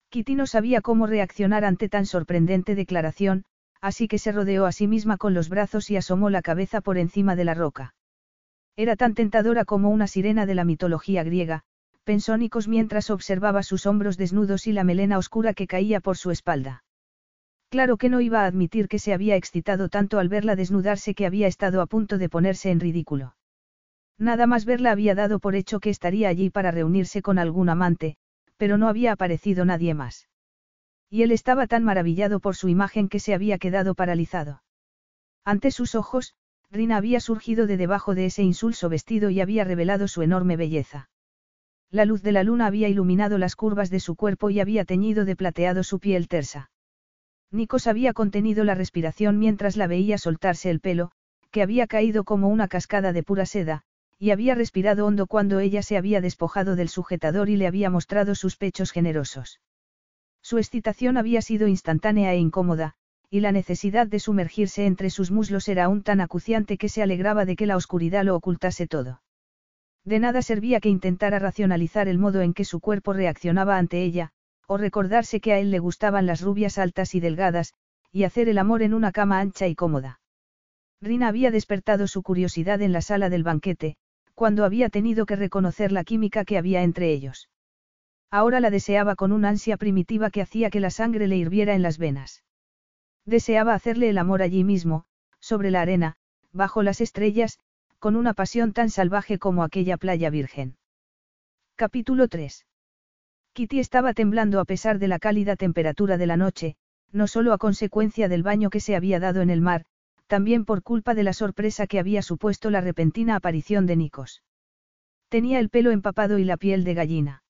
Kitty no sabía cómo reaccionar ante tan sorprendente declaración, así que se rodeó a sí misma con los brazos y asomó la cabeza por encima de la roca. Era tan tentadora como una sirena de la mitología griega, pensó Nikos mientras observaba sus hombros desnudos y la melena oscura que caía por su espalda. Claro que no iba a admitir que se había excitado tanto al verla desnudarse que había estado a punto de ponerse en ridículo. Nada más verla había dado por hecho que estaría allí para reunirse con algún amante, pero no había aparecido nadie más. Y él estaba tan maravillado por su imagen que se había quedado paralizado. Ante sus ojos, Rina había surgido de debajo de ese insulso vestido y había revelado su enorme belleza. La luz de la luna había iluminado las curvas de su cuerpo y había teñido de plateado su piel tersa. Nikos había contenido la respiración mientras la veía soltarse el pelo, que había caído como una cascada de pura seda, y había respirado hondo cuando ella se había despojado del sujetador y le había mostrado sus pechos generosos. Su excitación había sido instantánea e incómoda, y la necesidad de sumergirse entre sus muslos era aún tan acuciante que se alegraba de que la oscuridad lo ocultase todo. De nada servía que intentara racionalizar el modo en que su cuerpo reaccionaba ante ella, o recordarse que a él le gustaban las rubias altas y delgadas, y hacer el amor en una cama ancha y cómoda. Rina había despertado su curiosidad en la sala del banquete, cuando había tenido que reconocer la química que había entre ellos. Ahora la deseaba con una ansia primitiva que hacía que la sangre le hirviera en las venas. Deseaba hacerle el amor allí mismo, sobre la arena, bajo las estrellas, con una pasión tan salvaje como aquella playa virgen. Capítulo 3. Kitty estaba temblando a pesar de la cálida temperatura de la noche, no solo a consecuencia del baño que se había dado en el mar, también por culpa de la sorpresa que había supuesto la repentina aparición de Nikos. Tenía el pelo empapado y la piel de gallina.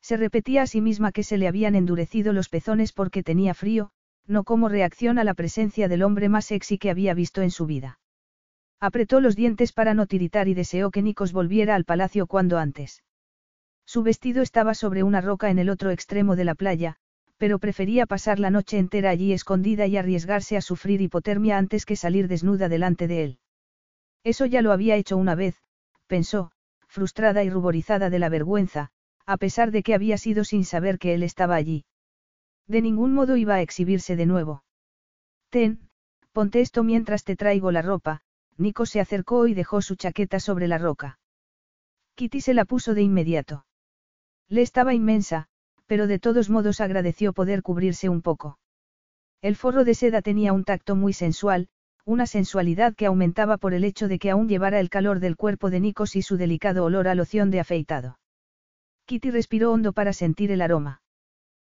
Se repetía a sí misma que se le habían endurecido los pezones porque tenía frío, no como reacción a la presencia del hombre más sexy que había visto en su vida. Apretó los dientes para no tiritar y deseó que Nikos volviera al palacio cuando antes. Su vestido estaba sobre una roca en el otro extremo de la playa, pero prefería pasar la noche entera allí escondida y arriesgarse a sufrir hipotermia antes que salir desnuda delante de él. Eso ya lo había hecho una vez, pensó, frustrada y ruborizada de la vergüenza, a pesar de que había sido sin saber que él estaba allí. De ningún modo iba a exhibirse de nuevo. Ten, ponte esto mientras te traigo la ropa, Nico se acercó y dejó su chaqueta sobre la roca. Kitty se la puso de inmediato. Le estaba inmensa, pero de todos modos agradeció poder cubrirse un poco. El forro de seda tenía un tacto muy sensual, una sensualidad que aumentaba por el hecho de que aún llevara el calor del cuerpo de Nikos y su delicado olor a loción de afeitado. Kitty respiró hondo para sentir el aroma.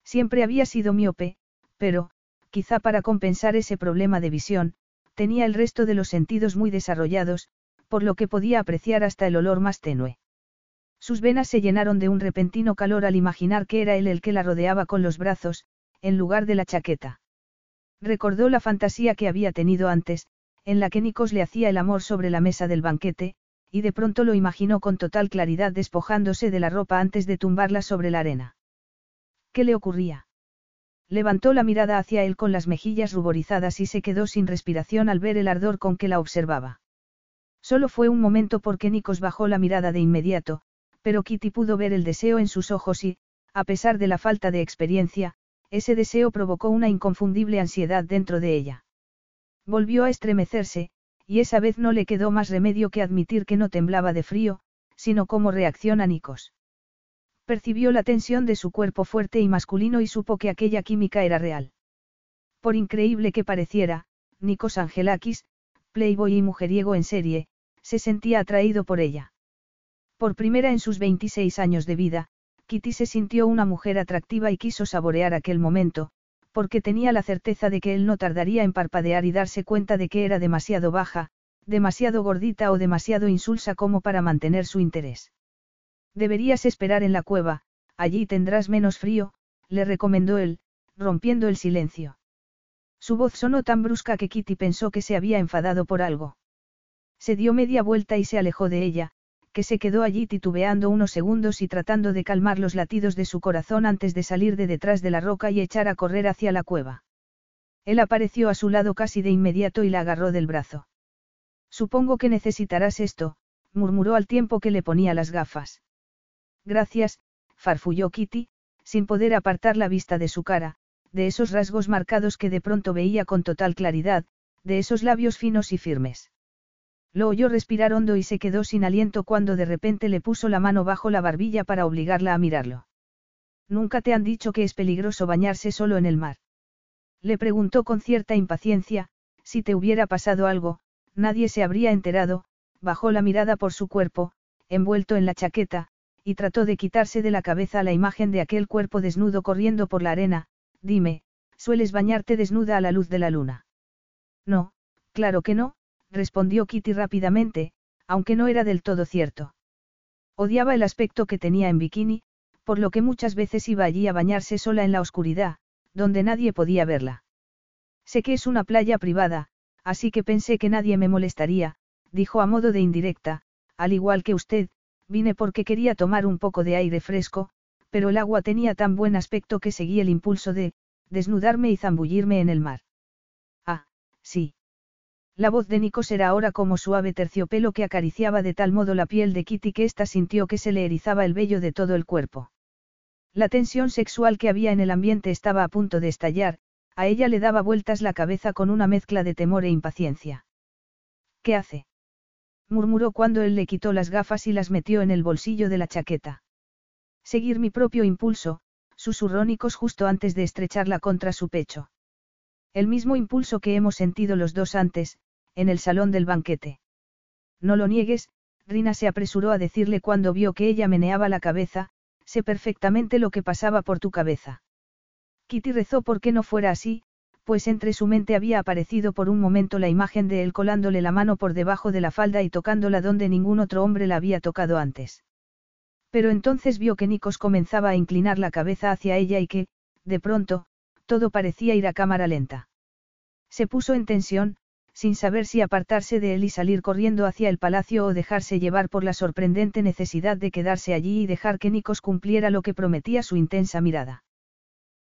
Siempre había sido miope, pero, quizá para compensar ese problema de visión, tenía el resto de los sentidos muy desarrollados, por lo que podía apreciar hasta el olor más tenue. Sus venas se llenaron de un repentino calor al imaginar que era él el que la rodeaba con los brazos, en lugar de la chaqueta. Recordó la fantasía que había tenido antes, en la que Nikos le hacía el amor sobre la mesa del banquete, y de pronto lo imaginó con total claridad despojándose de la ropa antes de tumbarla sobre la arena. ¿Qué le ocurría? Levantó la mirada hacia él con las mejillas ruborizadas y se quedó sin respiración al ver el ardor con que la observaba. Solo fue un momento porque Nikos bajó la mirada de inmediato, pero Kitty pudo ver el deseo en sus ojos y, a pesar de la falta de experiencia, ese deseo provocó una inconfundible ansiedad dentro de ella. Volvió a estremecerse, y esa vez no le quedó más remedio que admitir que no temblaba de frío, sino como reacción a Nikos. Percibió la tensión de su cuerpo fuerte y masculino y supo que aquella química era real. Por increíble que pareciera, Nikos Angelakis, playboy y mujeriego en serie, se sentía atraído por ella. Por primera en sus 26 años de vida, Kitty se sintió una mujer atractiva y quiso saborear aquel momento, porque tenía la certeza de que él no tardaría en parpadear y darse cuenta de que era demasiado baja, demasiado gordita o demasiado insulsa como para mantener su interés. Deberías esperar en la cueva, allí tendrás menos frío, le recomendó él, rompiendo el silencio. Su voz sonó tan brusca que Kitty pensó que se había enfadado por algo. Se dio media vuelta y se alejó de ella, que se quedó allí titubeando unos segundos y tratando de calmar los latidos de su corazón antes de salir de detrás de la roca y echar a correr hacia la cueva. Él apareció a su lado casi de inmediato y la agarró del brazo. Supongo que necesitarás esto, murmuró al tiempo que le ponía las gafas. Gracias, farfulló Kitty, sin poder apartar la vista de su cara, de esos rasgos marcados que de pronto veía con total claridad, de esos labios finos y firmes. Lo oyó respirar hondo y se quedó sin aliento cuando de repente le puso la mano bajo la barbilla para obligarla a mirarlo. ¿Nunca te han dicho que es peligroso bañarse solo en el mar? Le preguntó con cierta impaciencia, si te hubiera pasado algo, nadie se habría enterado, bajó la mirada por su cuerpo, envuelto en la chaqueta, y trató de quitarse de la cabeza la imagen de aquel cuerpo desnudo corriendo por la arena, dime, ¿sueles bañarte desnuda a la luz de la luna? No, claro que no, respondió Kitty rápidamente, aunque no era del todo cierto. Odiaba el aspecto que tenía en bikini, por lo que muchas veces iba allí a bañarse sola en la oscuridad, donde nadie podía verla. Sé que es una playa privada, así que pensé que nadie me molestaría, dijo a modo de indirecta, al igual que usted, vine porque quería tomar un poco de aire fresco, pero el agua tenía tan buen aspecto que seguí el impulso de, desnudarme y zambullirme en el mar. Ah, sí. La voz de Nikos era ahora como suave terciopelo que acariciaba de tal modo la piel de Kitty que ésta sintió que se le erizaba el vello de todo el cuerpo. La tensión sexual que había en el ambiente estaba a punto de estallar, a ella le daba vueltas la cabeza con una mezcla de temor e impaciencia. ¿Qué hace? murmuró cuando él le quitó las gafas y las metió en el bolsillo de la chaqueta. Seguir mi propio impulso, susurró Nikos justo antes de estrecharla contra su pecho. El mismo impulso que hemos sentido los dos antes, en el salón del banquete. No lo niegues, Rina se apresuró a decirle cuando vio que ella meneaba la cabeza, sé perfectamente lo que pasaba por tu cabeza. Kitty rezó por que no fuera así, pues entre su mente había aparecido por un momento la imagen de él colándole la mano por debajo de la falda y tocándola donde ningún otro hombre la había tocado antes. Pero entonces vio que Nikos comenzaba a inclinar la cabeza hacia ella y que, de pronto, todo parecía ir a cámara lenta. Se puso en tensión, sin saber si apartarse de él y salir corriendo hacia el palacio o dejarse llevar por la sorprendente necesidad de quedarse allí y dejar que Nikos cumpliera lo que prometía su intensa mirada.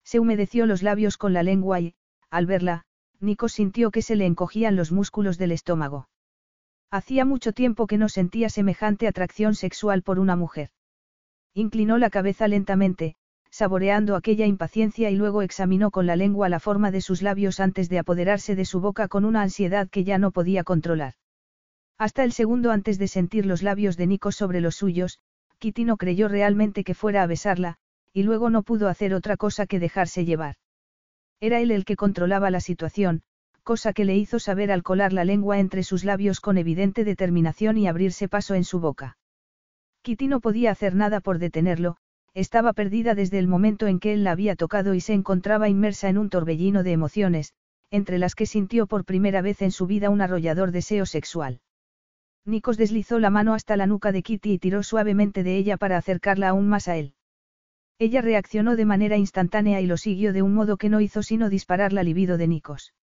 Se humedeció los labios con la lengua y, al verla, Nikos sintió que se le encogían los músculos del estómago. Hacía mucho tiempo que no sentía semejante atracción sexual por una mujer. Inclinó la cabeza lentamente, saboreando aquella impaciencia y luego examinó con la lengua la forma de sus labios antes de apoderarse de su boca con una ansiedad que ya no podía controlar. Hasta el segundo antes de sentir los labios de Nikos sobre los suyos, Kitty no creyó realmente que fuera a besarla, y luego no pudo hacer otra cosa que dejarse llevar. Era él el que controlaba la situación, cosa que le hizo saber al colar la lengua entre sus labios con evidente determinación y abrirse paso en su boca. Kitty no podía hacer nada por detenerlo, estaba perdida desde el momento en que él la había tocado y se encontraba inmersa en un torbellino de emociones, entre las que sintió por primera vez en su vida un arrollador deseo sexual. Nikos deslizó la mano hasta la nuca de Kitty y tiró suavemente de ella para acercarla aún más a él. Ella reaccionó de manera instantánea y lo siguió de un modo que no hizo sino disparar la libido de Nikos.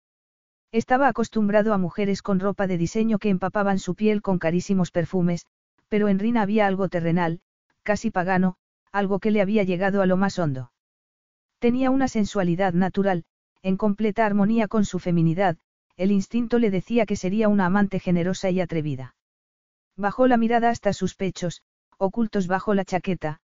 Estaba acostumbrado a mujeres con ropa de diseño que empapaban su piel con carísimos perfumes, pero en Rina había algo terrenal, casi pagano, algo que le había llegado a lo más hondo. Tenía una sensualidad natural, en completa armonía con su feminidad, el instinto le decía que sería una amante generosa y atrevida. Bajó la mirada hasta sus pechos, ocultos bajo la chaqueta,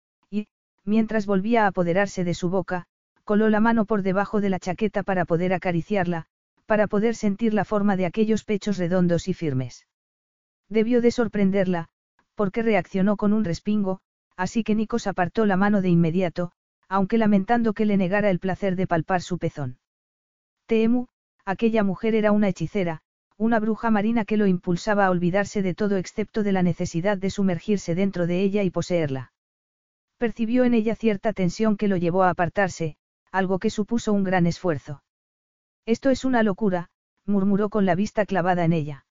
mientras volvía a apoderarse de su boca, coló la mano por debajo de la chaqueta para poder acariciarla, para poder sentir la forma de aquellos pechos redondos y firmes. Debió de sorprenderla, porque reaccionó con un respingo, así que Nikos apartó la mano de inmediato, aunque lamentando que le negara el placer de palpar su pezón. Teemu, aquella mujer era una hechicera, una bruja marina que lo impulsaba a olvidarse de todo excepto de la necesidad de sumergirse dentro de ella y poseerla. Percibió en ella cierta tensión que lo llevó a apartarse, algo que supuso un gran esfuerzo. Esto es una locura, murmuró con la vista clavada en ella.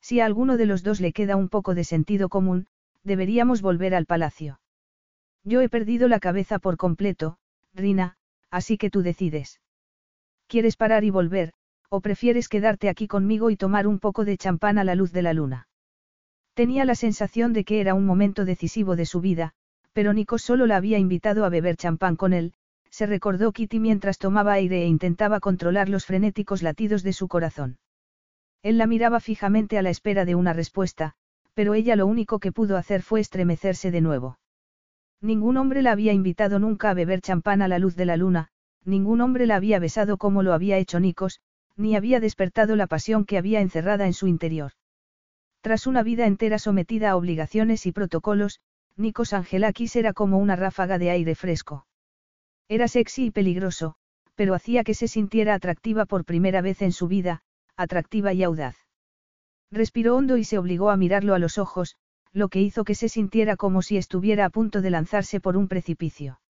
Si a alguno de los dos le queda un poco de sentido común, deberíamos volver al palacio. Yo he perdido la cabeza por completo, Rina, así que tú decides. ¿Quieres parar y volver, o prefieres quedarte aquí conmigo y tomar un poco de champán a la luz de la luna? Tenía la sensación de que era un momento decisivo de su vida, pero Nico solo la había invitado a beber champán con él, se recordó Kitty mientras tomaba aire e intentaba controlar los frenéticos latidos de su corazón. Él la miraba fijamente a la espera de una respuesta, pero ella lo único que pudo hacer fue estremecerse de nuevo. Ningún hombre la había invitado nunca a beber champán a la luz de la luna, ningún hombre la había besado como lo había hecho Nikos, ni había despertado la pasión que había encerrada en su interior. Tras una vida entera sometida a obligaciones y protocolos, Nikos Angelakis era como una ráfaga de aire fresco. Era sexy y peligroso, pero hacía que se sintiera atractiva por primera vez en su vida, atractiva y audaz. Respiró hondo y se obligó a mirarlo a los ojos, lo que hizo que se sintiera como si estuviera a punto de lanzarse por un precipicio.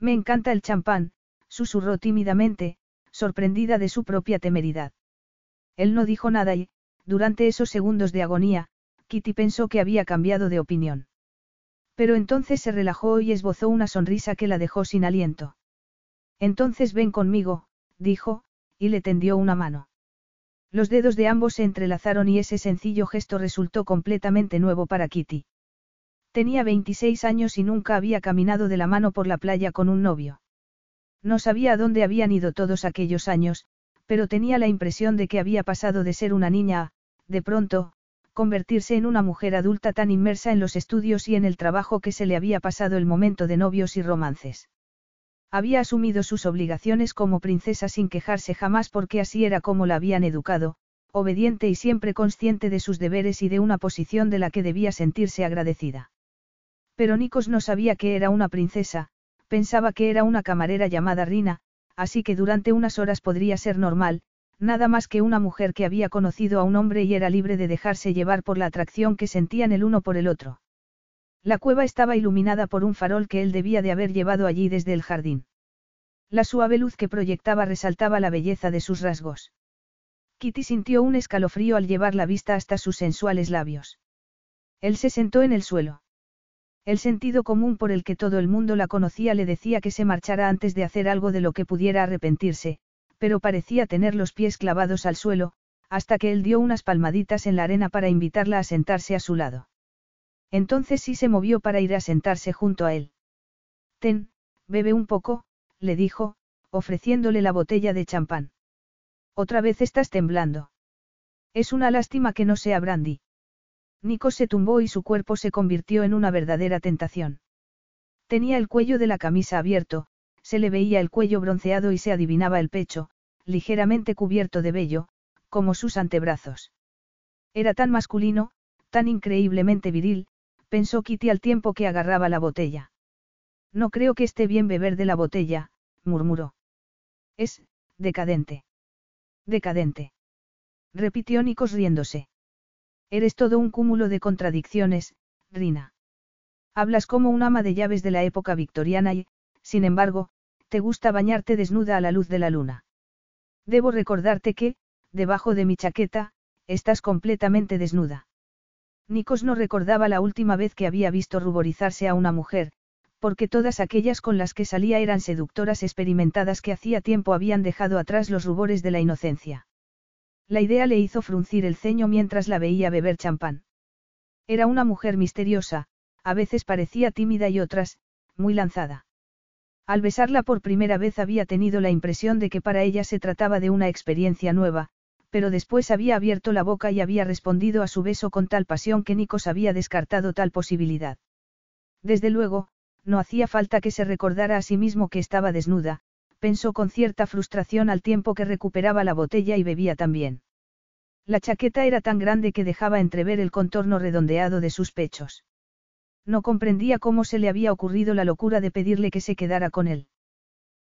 Me encanta el champán, susurró tímidamente, sorprendida de su propia temeridad. Él no dijo nada y, durante esos segundos de agonía, Kitty pensó que había cambiado de opinión. Pero entonces se relajó y esbozó una sonrisa que la dejó sin aliento. Entonces ven conmigo, dijo, y le tendió una mano. Los dedos de ambos se entrelazaron y ese sencillo gesto resultó completamente nuevo para Kitty. Tenía 26 años y nunca había caminado de la mano por la playa con un novio. No sabía a dónde habían ido todos aquellos años, pero tenía la impresión de que había pasado de ser una niña a, de pronto, convertirse en una mujer adulta tan inmersa en los estudios y en el trabajo que se le había pasado el momento de novios y romances. Había asumido sus obligaciones como princesa sin quejarse jamás porque así era como la habían educado, obediente y siempre consciente de sus deberes y de una posición de la que debía sentirse agradecida. Pero Nikos no sabía que era una princesa, pensaba que era una camarera llamada Rina, así que durante unas horas podría ser normal, nada más que una mujer que había conocido a un hombre y era libre de dejarse llevar por la atracción que sentían el uno por el otro. La cueva estaba iluminada por un farol que él debía de haber llevado allí desde el jardín. La suave luz que proyectaba resaltaba la belleza de sus rasgos. Kitty sintió un escalofrío al llevar la vista hasta sus sensuales labios. Él se sentó en el suelo. El sentido común por el que todo el mundo la conocía le decía que se marchara antes de hacer algo de lo que pudiera arrepentirse, pero parecía tener los pies clavados al suelo, hasta que él dio unas palmaditas en la arena para invitarla a sentarse a su lado. Entonces sí se movió para ir a sentarse junto a él. Ten, bebe un poco, le dijo, ofreciéndole la botella de champán. Otra vez estás temblando. Es una lástima que no sea brandy. Nico se tumbó y su cuerpo se convirtió en una verdadera tentación. Tenía el cuello de la camisa abierto, se le veía el cuello bronceado y se adivinaba el pecho, ligeramente cubierto de vello, como sus antebrazos. Era tan masculino, tan increíblemente viril, pensó Kitty al tiempo que agarraba la botella. No creo que esté bien beber de la botella, murmuró. Es, decadente. Decadente. Repitió Nikos riéndose. Eres todo un cúmulo de contradicciones, Rina. Hablas como un ama de llaves de la época victoriana y, sin embargo, te gusta bañarte desnuda a la luz de la luna. Debo recordarte que, debajo de mi chaqueta, estás completamente desnuda. Nikos no recordaba la última vez que había visto ruborizarse a una mujer, porque todas aquellas con las que salía eran seductoras experimentadas que hacía tiempo habían dejado atrás los rubores de la inocencia. La idea le hizo fruncir el ceño mientras la veía beber champán. Era una mujer misteriosa, a veces parecía tímida y otras, muy lanzada. Al besarla por primera vez había tenido la impresión de que para ella se trataba de una experiencia nueva, pero después había abierto la boca y había respondido a su beso con tal pasión que Nikos había descartado tal posibilidad. Desde luego, no hacía falta que se recordara a sí mismo que estaba desnuda, pensó con cierta frustración al tiempo que recuperaba la botella y bebía también. La chaqueta era tan grande que dejaba entrever el contorno redondeado de sus pechos. No comprendía cómo se le había ocurrido la locura de pedirle que se quedara con él.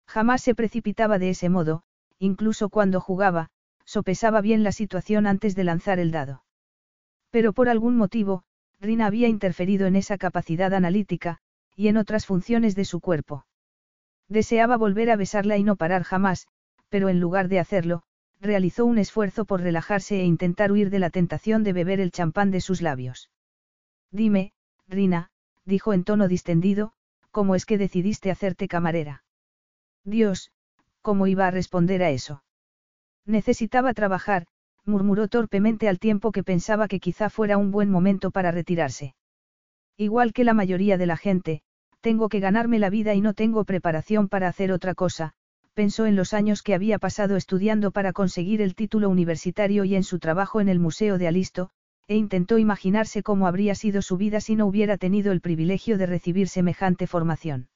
Jamás se precipitaba de ese modo, incluso cuando jugaba, sopesaba bien la situación antes de lanzar el dado. Pero por algún motivo, Rina había interferido en esa capacidad analítica, y en otras funciones de su cuerpo. Deseaba volver a besarla y no parar jamás, pero en lugar de hacerlo, realizó un esfuerzo por relajarse e intentar huir de la tentación de beber el champán de sus labios. Dime, Rina, dijo en tono distendido, ¿cómo es que decidiste hacerte camarera? Dios, ¿cómo iba a responder a eso? Necesitaba trabajar, murmuró torpemente al tiempo que pensaba que quizá fuera un buen momento para retirarse. Igual que la mayoría de la gente, tengo que ganarme la vida y no tengo preparación para hacer otra cosa, pensó en los años que había pasado estudiando para conseguir el título universitario y en su trabajo en el Museo de Alisto, e intentó imaginarse cómo habría sido su vida si no hubiera tenido el privilegio de recibir semejante formación.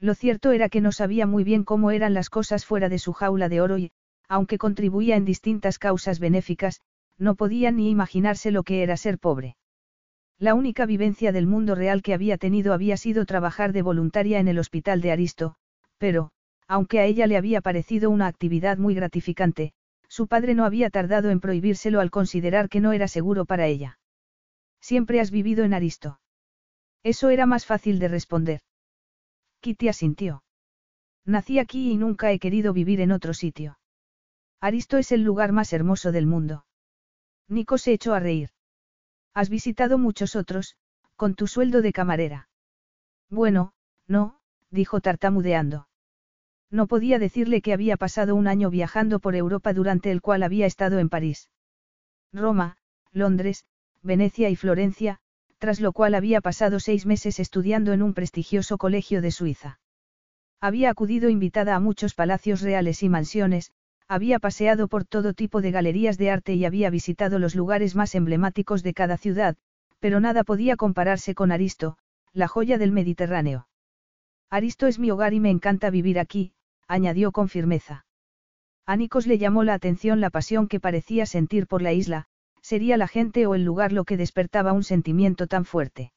Lo cierto era que no sabía muy bien cómo eran las cosas fuera de su jaula de oro y, aunque contribuía en distintas causas benéficas, no podía ni imaginarse lo que era ser pobre. La única vivencia del mundo real que había tenido había sido trabajar de voluntaria en el hospital de Aristo, pero, aunque a ella le había parecido una actividad muy gratificante, su padre no había tardado en prohibírselo al considerar que no era seguro para ella. Siempre has vivido en Aristo. Eso era más fácil de responder. Kitty asintió. Nací aquí y nunca he querido vivir en otro sitio. Aristo es el lugar más hermoso del mundo. Nico se echó a reír. Has visitado muchos otros, con tu sueldo de camarera. Bueno, no, dijo tartamudeando. No podía decirle que había pasado un año viajando por Europa durante el cual había estado en París. Roma, Londres, Venecia y Florencia, tras lo cual había pasado seis meses estudiando en un prestigioso colegio de Suiza. Había acudido invitada a muchos palacios reales y mansiones, había paseado por todo tipo de galerías de arte y había visitado los lugares más emblemáticos de cada ciudad, pero nada podía compararse con Aristo, la joya del Mediterráneo. Aristo es mi hogar y me encanta vivir aquí, añadió con firmeza. A Nikos le llamó la atención la pasión que parecía sentir por la isla, sería la gente o el lugar lo que despertaba un sentimiento tan fuerte.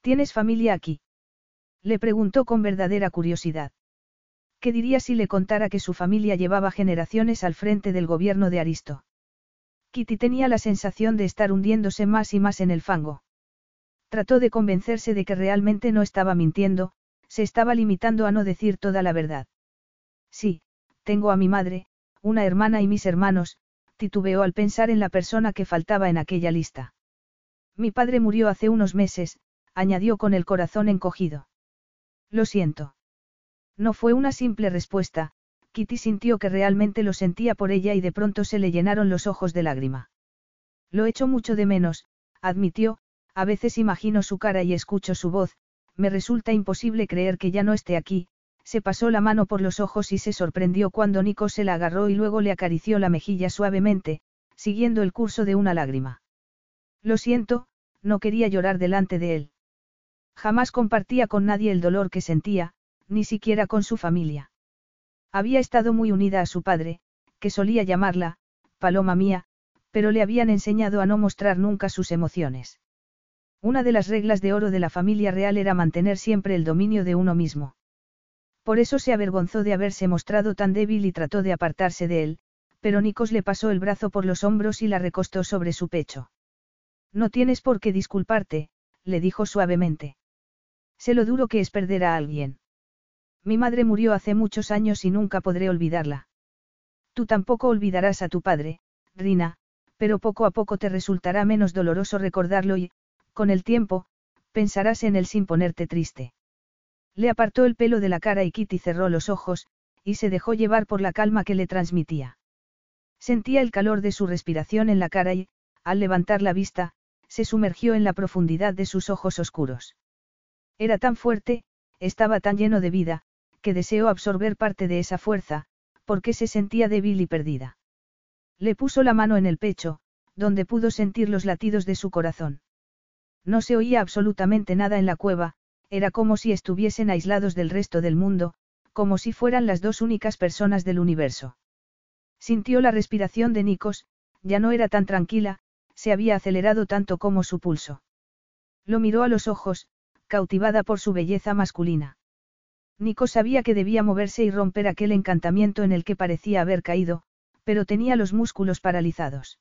¿Tienes familia aquí? Le preguntó con verdadera curiosidad. ¿Qué diría si le contara que su familia llevaba generaciones al frente del gobierno de Aristo? Kitty tenía la sensación de estar hundiéndose más y más en el fango. Trató de convencerse de que realmente no estaba mintiendo, se estaba limitando a no decir toda la verdad. Sí, tengo a mi madre, una hermana y mis hermanos, titubeó al pensar en la persona que faltaba en aquella lista. Mi padre murió hace unos meses, añadió con el corazón encogido. Lo siento. No fue una simple respuesta, Kitty sintió que realmente lo sentía por ella y de pronto se le llenaron los ojos de lágrima. Lo echo mucho de menos, admitió, a veces imagino su cara y escucho su voz, me resulta imposible creer que ya no esté aquí, se pasó la mano por los ojos y se sorprendió cuando Nico se la agarró y luego le acarició la mejilla suavemente, siguiendo el curso de una lágrima. Lo siento, no quería llorar delante de él. Jamás compartía con nadie el dolor que sentía, ni siquiera con su familia. Había estado muy unida a su padre, que solía llamarla, paloma mía, pero le habían enseñado a no mostrar nunca sus emociones. Una de las reglas de oro de la familia real era mantener siempre el dominio de uno mismo. Por eso se avergonzó de haberse mostrado tan débil y trató de apartarse de él, pero Nikos le pasó el brazo por los hombros y la recostó sobre su pecho. No tienes por qué disculparte, le dijo suavemente. Sé lo duro que es perder a alguien. Mi madre murió hace muchos años y nunca podré olvidarla. Tú tampoco olvidarás a tu padre, Rina, pero poco a poco te resultará menos doloroso recordarlo y, con el tiempo, pensarás en él sin ponerte triste. Le apartó el pelo de la cara y Kitty cerró los ojos, y se dejó llevar por la calma que le transmitía. Sentía el calor de su respiración en la cara y, al levantar la vista, se sumergió en la profundidad de sus ojos oscuros. Era tan fuerte, estaba tan lleno de vida, que deseó absorber parte de esa fuerza, porque se sentía débil y perdida. Le puso la mano en el pecho, donde pudo sentir los latidos de su corazón. No se oía absolutamente nada en la cueva, era como si estuviesen aislados del resto del mundo, como si fueran las dos únicas personas del universo. Sintió la respiración de Nikos, ya no era tan tranquila, se había acelerado tanto como su pulso. Lo miró a los ojos, cautivada por su belleza masculina. Nico sabía que debía moverse y romper aquel encantamiento en el que parecía haber caído, pero tenía los músculos paralizados.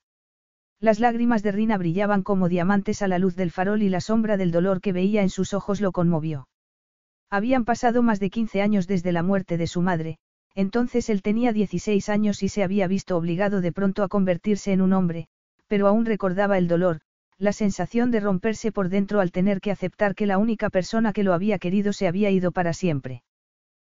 Las lágrimas de Rina brillaban como diamantes a la luz del farol y la sombra del dolor que veía en sus ojos lo conmovió. Habían pasado más de 15 años desde la muerte de su madre, entonces él tenía 16 años y se había visto obligado de pronto a convertirse en un hombre, pero aún recordaba el dolor, la sensación de romperse por dentro al tener que aceptar que la única persona que lo había querido se había ido para siempre.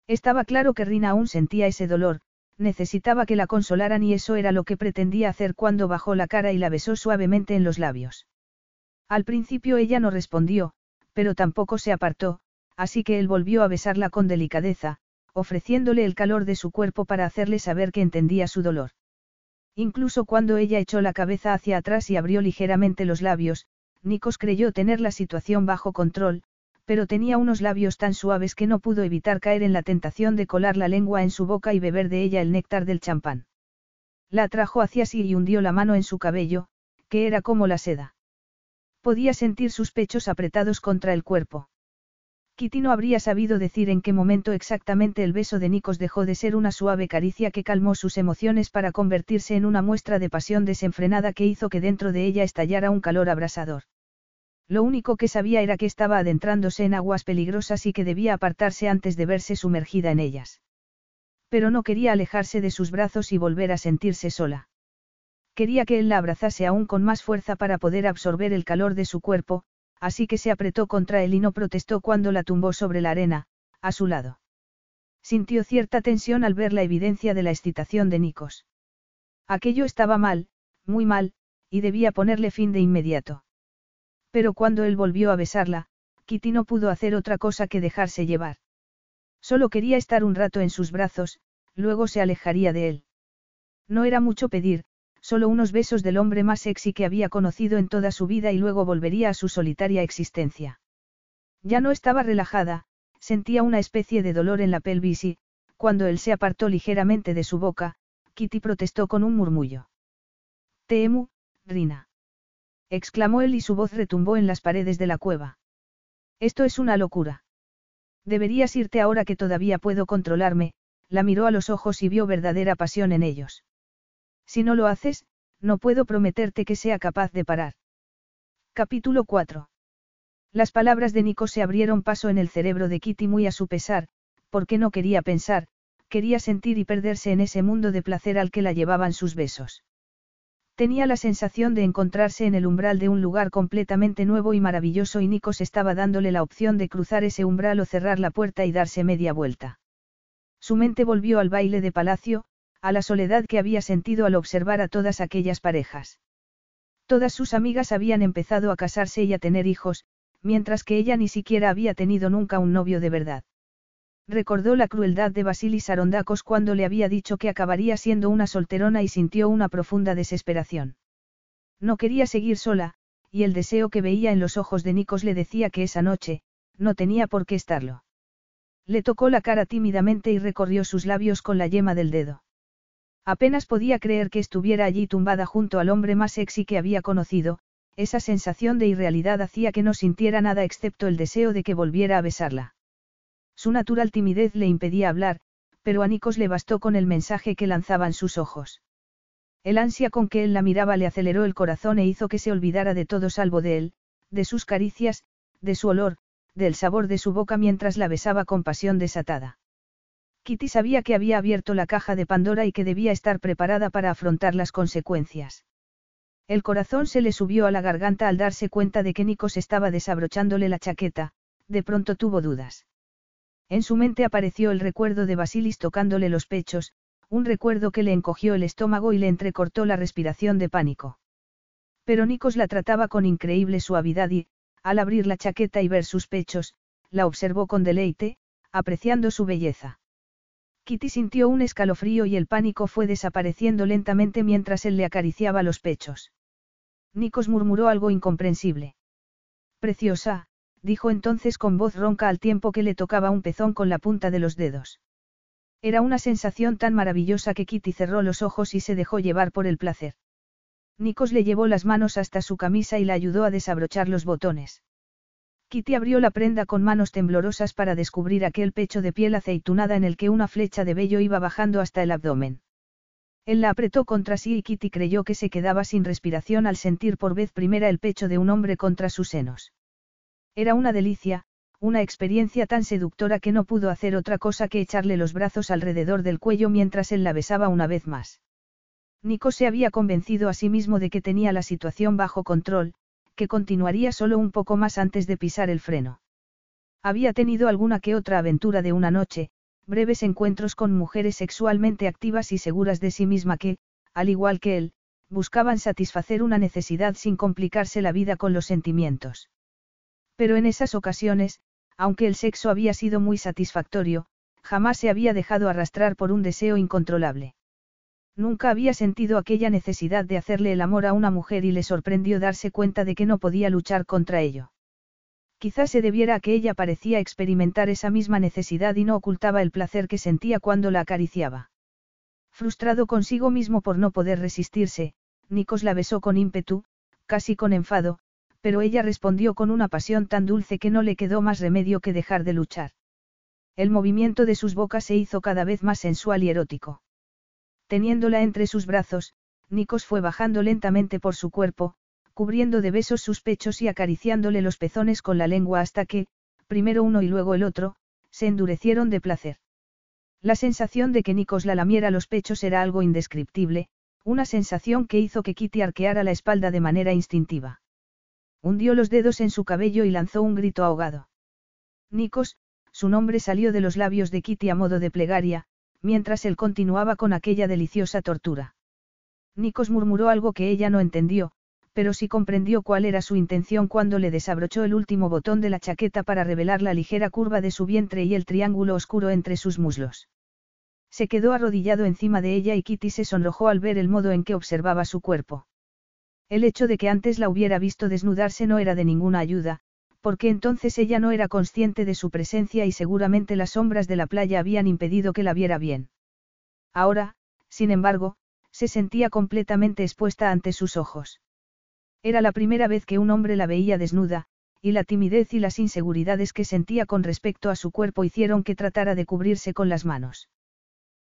Estaba claro que Rina aún sentía ese dolor, necesitaba que la consolaran y eso era lo que pretendía hacer cuando bajó la cara y la besó suavemente en los labios. Al principio ella no respondió, pero tampoco se apartó, así que él volvió a besarla con delicadeza, ofreciéndole el calor de su cuerpo para hacerle saber que entendía su dolor. Incluso cuando ella echó la cabeza hacia atrás y abrió ligeramente los labios, Nikos creyó tener la situación bajo control, pero tenía unos labios tan suaves que no pudo evitar caer en la tentación de colar la lengua en su boca y beber de ella el néctar del champán. La atrajo hacia sí y hundió la mano en su cabello, que era como la seda. Podía sentir sus pechos apretados contra el cuerpo. Kitty no habría sabido decir en qué momento exactamente el beso de Nikos dejó de ser una suave caricia que calmó sus emociones para convertirse en una muestra de pasión desenfrenada que hizo que dentro de ella estallara un calor abrasador. Lo único que sabía era que estaba adentrándose en aguas peligrosas y que debía apartarse antes de verse sumergida en ellas. Pero no quería alejarse de sus brazos y volver a sentirse sola. Quería que él la abrazase aún con más fuerza para poder absorber el calor de su cuerpo, así que se apretó contra él y no protestó cuando la tumbó sobre la arena, a su lado. Sintió cierta tensión al ver la evidencia de la excitación de Nikos. Aquello estaba mal, muy mal, y debía ponerle fin de inmediato. Pero cuando él volvió a besarla, Kitty no pudo hacer otra cosa que dejarse llevar. Solo quería estar un rato en sus brazos, luego se alejaría de él. No era mucho pedir, solo unos besos del hombre más sexy que había conocido en toda su vida y luego volvería a su solitaria existencia. Ya no estaba relajada, sentía una especie de dolor en la pelvis y, cuando él se apartó ligeramente de su boca, Kitty protestó con un murmullo. Temu, Rina. exclamó él y su voz retumbó en las paredes de la cueva. Esto es una locura. Deberías irte ahora que todavía puedo controlarme, la miró a los ojos y vio verdadera pasión en ellos. Si no lo haces, no puedo prometerte que sea capaz de parar. Capítulo 4. Las palabras de Nico se abrieron paso en el cerebro de Kitty muy a su pesar, porque no quería pensar, quería sentir y perderse en ese mundo de placer al que la llevaban sus besos. Tenía la sensación de encontrarse en el umbral de un lugar completamente nuevo y maravilloso y Nikos estaba dándole la opción de cruzar ese umbral o cerrar la puerta y darse media vuelta. Su mente volvió al baile de palacio, a la soledad que había sentido al observar a todas aquellas parejas. Todas sus amigas habían empezado a casarse y a tener hijos, mientras que ella ni siquiera había tenido nunca un novio de verdad. Recordó la crueldad de Basilis Arondacos cuando le había dicho que acabaría siendo una solterona y sintió una profunda desesperación. No quería seguir sola, y el deseo que veía en los ojos de Nikos le decía que esa noche, no tenía por qué estarlo. Le tocó la cara tímidamente y recorrió sus labios con la yema del dedo. Apenas podía creer que estuviera allí tumbada junto al hombre más sexy que había conocido, esa sensación de irrealidad hacía que no sintiera nada excepto el deseo de que volviera a besarla. Su natural timidez le impedía hablar, pero a Nikos le bastó con el mensaje que lanzaban sus ojos. El ansia con que él la miraba le aceleró el corazón e hizo que se olvidara de todo salvo de él, de sus caricias, de su olor, del sabor de su boca mientras la besaba con pasión desatada. Kitty sabía que había abierto la caja de Pandora y que debía estar preparada para afrontar las consecuencias. El corazón se le subió a la garganta al darse cuenta de que Nikos estaba desabrochándole la chaqueta, de pronto tuvo dudas. En su mente apareció el recuerdo de Basilis tocándole los pechos, un recuerdo que le encogió el estómago y le entrecortó la respiración de pánico. Pero Nikos la trataba con increíble suavidad y, al abrir la chaqueta y ver sus pechos, la observó con deleite, apreciando su belleza. Kitty sintió un escalofrío y el pánico fue desapareciendo lentamente mientras él le acariciaba los pechos. Nikos murmuró algo incomprensible. Preciosa, dijo entonces con voz ronca al tiempo que le tocaba un pezón con la punta de los dedos. Era una sensación tan maravillosa que Kitty cerró los ojos y se dejó llevar por el placer. Nikos le llevó las manos hasta su camisa y la ayudó a desabrochar los botones. Kitty abrió la prenda con manos temblorosas para descubrir aquel pecho de piel aceitunada en el que una flecha de vello iba bajando hasta el abdomen. Él la apretó contra sí y Kitty creyó que se quedaba sin respiración al sentir por vez primera el pecho de un hombre contra sus senos. Era una delicia, una experiencia tan seductora que no pudo hacer otra cosa que echarle los brazos alrededor del cuello mientras él la besaba una vez más. Nico se había convencido a sí mismo de que tenía la situación bajo control, que continuaría solo un poco más antes de pisar el freno. Había tenido alguna que otra aventura de una noche, breves encuentros con mujeres sexualmente activas y seguras de sí misma que, al igual que él, buscaban satisfacer una necesidad sin complicarse la vida con los sentimientos. Pero en esas ocasiones, aunque el sexo había sido muy satisfactorio, jamás se había dejado arrastrar por un deseo incontrolable. Nunca había sentido aquella necesidad de hacerle el amor a una mujer y le sorprendió darse cuenta de que no podía luchar contra ello. Quizás se debiera a que ella parecía experimentar esa misma necesidad y no ocultaba el placer que sentía cuando la acariciaba. Frustrado consigo mismo por no poder resistirse, Nikos la besó con ímpetu, casi con enfado, pero ella respondió con una pasión tan dulce que no le quedó más remedio que dejar de luchar. El movimiento de sus bocas se hizo cada vez más sensual y erótico. Teniéndola entre sus brazos, Nikos fue bajando lentamente por su cuerpo, cubriendo de besos sus pechos y acariciándole los pezones con la lengua hasta que, primero uno y luego el otro, se endurecieron de placer. La sensación de que Nikos la lamiera los pechos era algo indescriptible, una sensación que hizo que Kitty arqueara la espalda de manera instintiva. Hundió los dedos en su cabello y lanzó un grito ahogado. Nikos, su nombre salió de los labios de Kitty a modo de plegaria, mientras él continuaba con aquella deliciosa tortura. Nikos murmuró algo que ella no entendió, pero sí comprendió cuál era su intención cuando le desabrochó el último botón de la chaqueta para revelar la ligera curva de su vientre y el triángulo oscuro entre sus muslos. Se quedó arrodillado encima de ella y Kitty se sonrojó al ver el modo en que observaba su cuerpo. El hecho de que antes la hubiera visto desnudarse no era de ninguna ayuda, porque entonces ella no era consciente de su presencia y seguramente las sombras de la playa habían impedido que la viera bien. Ahora, sin embargo, se sentía completamente expuesta ante sus ojos. Era la primera vez que un hombre la veía desnuda, y la timidez y las inseguridades que sentía con respecto a su cuerpo hicieron que tratara de cubrirse con las manos.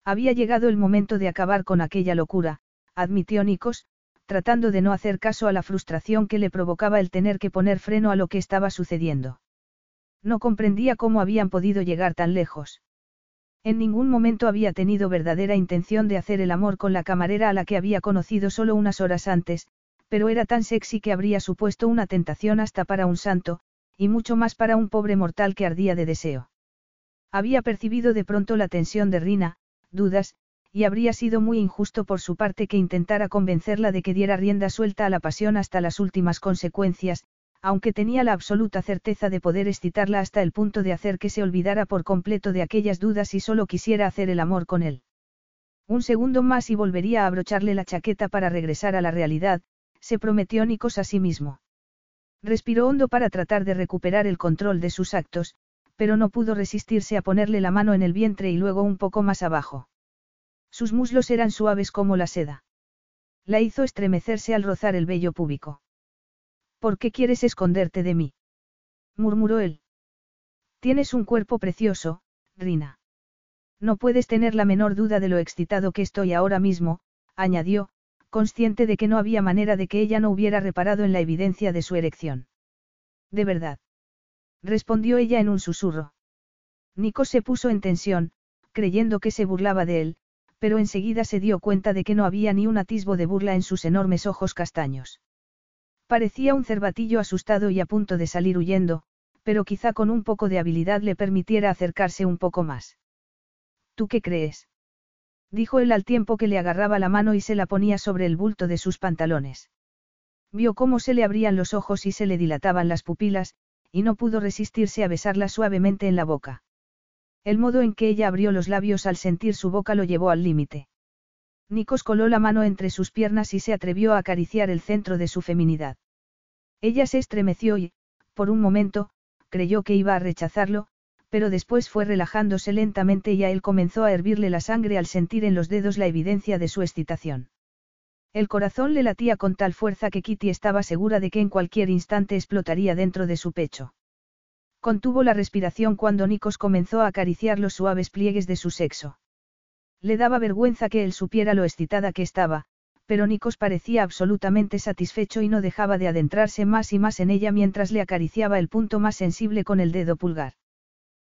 Había llegado el momento de acabar con aquella locura, admitió Nikos, tratando de no hacer caso a la frustración que le provocaba el tener que poner freno a lo que estaba sucediendo. No comprendía cómo habían podido llegar tan lejos. En ningún momento había tenido verdadera intención de hacer el amor con la camarera a la que había conocido solo unas horas antes, pero era tan sexy que habría supuesto una tentación hasta para un santo, y mucho más para un pobre mortal que ardía de deseo. Había percibido de pronto la tensión de Rina, dudas, y habría sido muy injusto por su parte que intentara convencerla de que diera rienda suelta a la pasión hasta las últimas consecuencias, aunque tenía la absoluta certeza de poder excitarla hasta el punto de hacer que se olvidara por completo de aquellas dudas y solo quisiera hacer el amor con él. Un segundo más y volvería a abrocharle la chaqueta para regresar a la realidad, se prometió Nikos a sí mismo. Respiró hondo para tratar de recuperar el control de sus actos, pero no pudo resistirse a ponerle la mano en el vientre y luego un poco más abajo. Sus muslos eran suaves como la seda. La hizo estremecerse al rozar el vello púbico. ¿Por qué quieres esconderte de mí? murmuró él. Tienes un cuerpo precioso, Rina. No puedes tener la menor duda de lo excitado que estoy ahora mismo, añadió, consciente de que no había manera de que ella no hubiera reparado en la evidencia de su erección. De verdad. Respondió ella en un susurro. Nico se puso en tensión, creyendo que se burlaba de él, pero enseguida se dio cuenta de que no había ni un atisbo de burla en sus enormes ojos castaños. Parecía un cervatillo asustado y a punto de salir huyendo, pero quizá con un poco de habilidad le permitiera acercarse un poco más. ¿Tú qué crees? dijo él al tiempo que le agarraba la mano y se la ponía sobre el bulto de sus pantalones. Vio cómo se le abrían los ojos y se le dilataban las pupilas, y no pudo resistirse a besarla suavemente en la boca. El modo en que ella abrió los labios al sentir su boca lo llevó al límite. Nikos coló la mano entre sus piernas y se atrevió a acariciar el centro de su feminidad. Ella se estremeció y, por un momento, creyó que iba a rechazarlo, pero después fue relajándose lentamente y a él comenzó a hervirle la sangre al sentir en los dedos la evidencia de su excitación. El corazón le latía con tal fuerza que Kitty estaba segura de que en cualquier instante explotaría dentro de su pecho. Contuvo la respiración cuando Nikos comenzó a acariciar los suaves pliegues de su sexo. Le daba vergüenza que él supiera lo excitada que estaba, pero Nikos parecía absolutamente satisfecho y no dejaba de adentrarse más y más en ella mientras le acariciaba el punto más sensible con el dedo pulgar.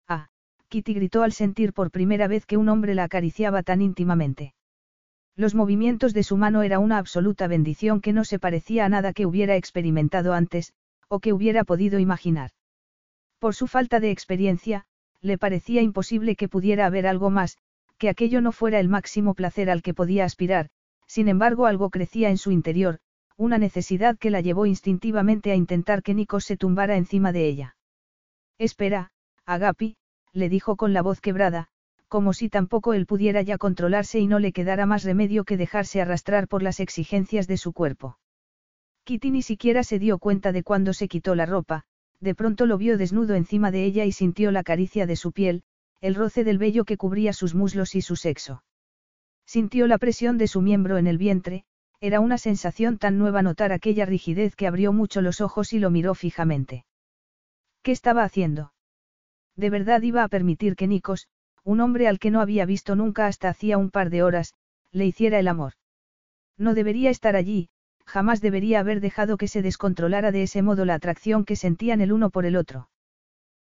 Ah, Kitty gritó al sentir por primera vez que un hombre la acariciaba tan íntimamente. Los movimientos de su mano era una absoluta bendición que no se parecía a nada que hubiera experimentado antes, o que hubiera podido imaginar. Por su falta de experiencia, le parecía imposible que pudiera haber algo más, que aquello no fuera el máximo placer al que podía aspirar, sin embargo algo crecía en su interior, una necesidad que la llevó instintivamente a intentar que Nikos se tumbara encima de ella. Espera, Agapi, le dijo con la voz quebrada, como si tampoco él pudiera ya controlarse y no le quedara más remedio que dejarse arrastrar por las exigencias de su cuerpo. Kitty ni siquiera se dio cuenta de cuando se quitó la ropa, de pronto lo vio desnudo encima de ella y sintió la caricia de su piel, el roce del vello que cubría sus muslos y su sexo. Sintió la presión de su miembro en el vientre, era una sensación tan nueva notar aquella rigidez que abrió mucho los ojos y lo miró fijamente. ¿Qué estaba haciendo? De verdad iba a permitir que Nikos, un hombre al que no había visto nunca hasta hacía un par de horas, le hiciera el amor. No debería estar allí, jamás debería haber dejado que se descontrolara de ese modo la atracción que sentían el uno por el otro.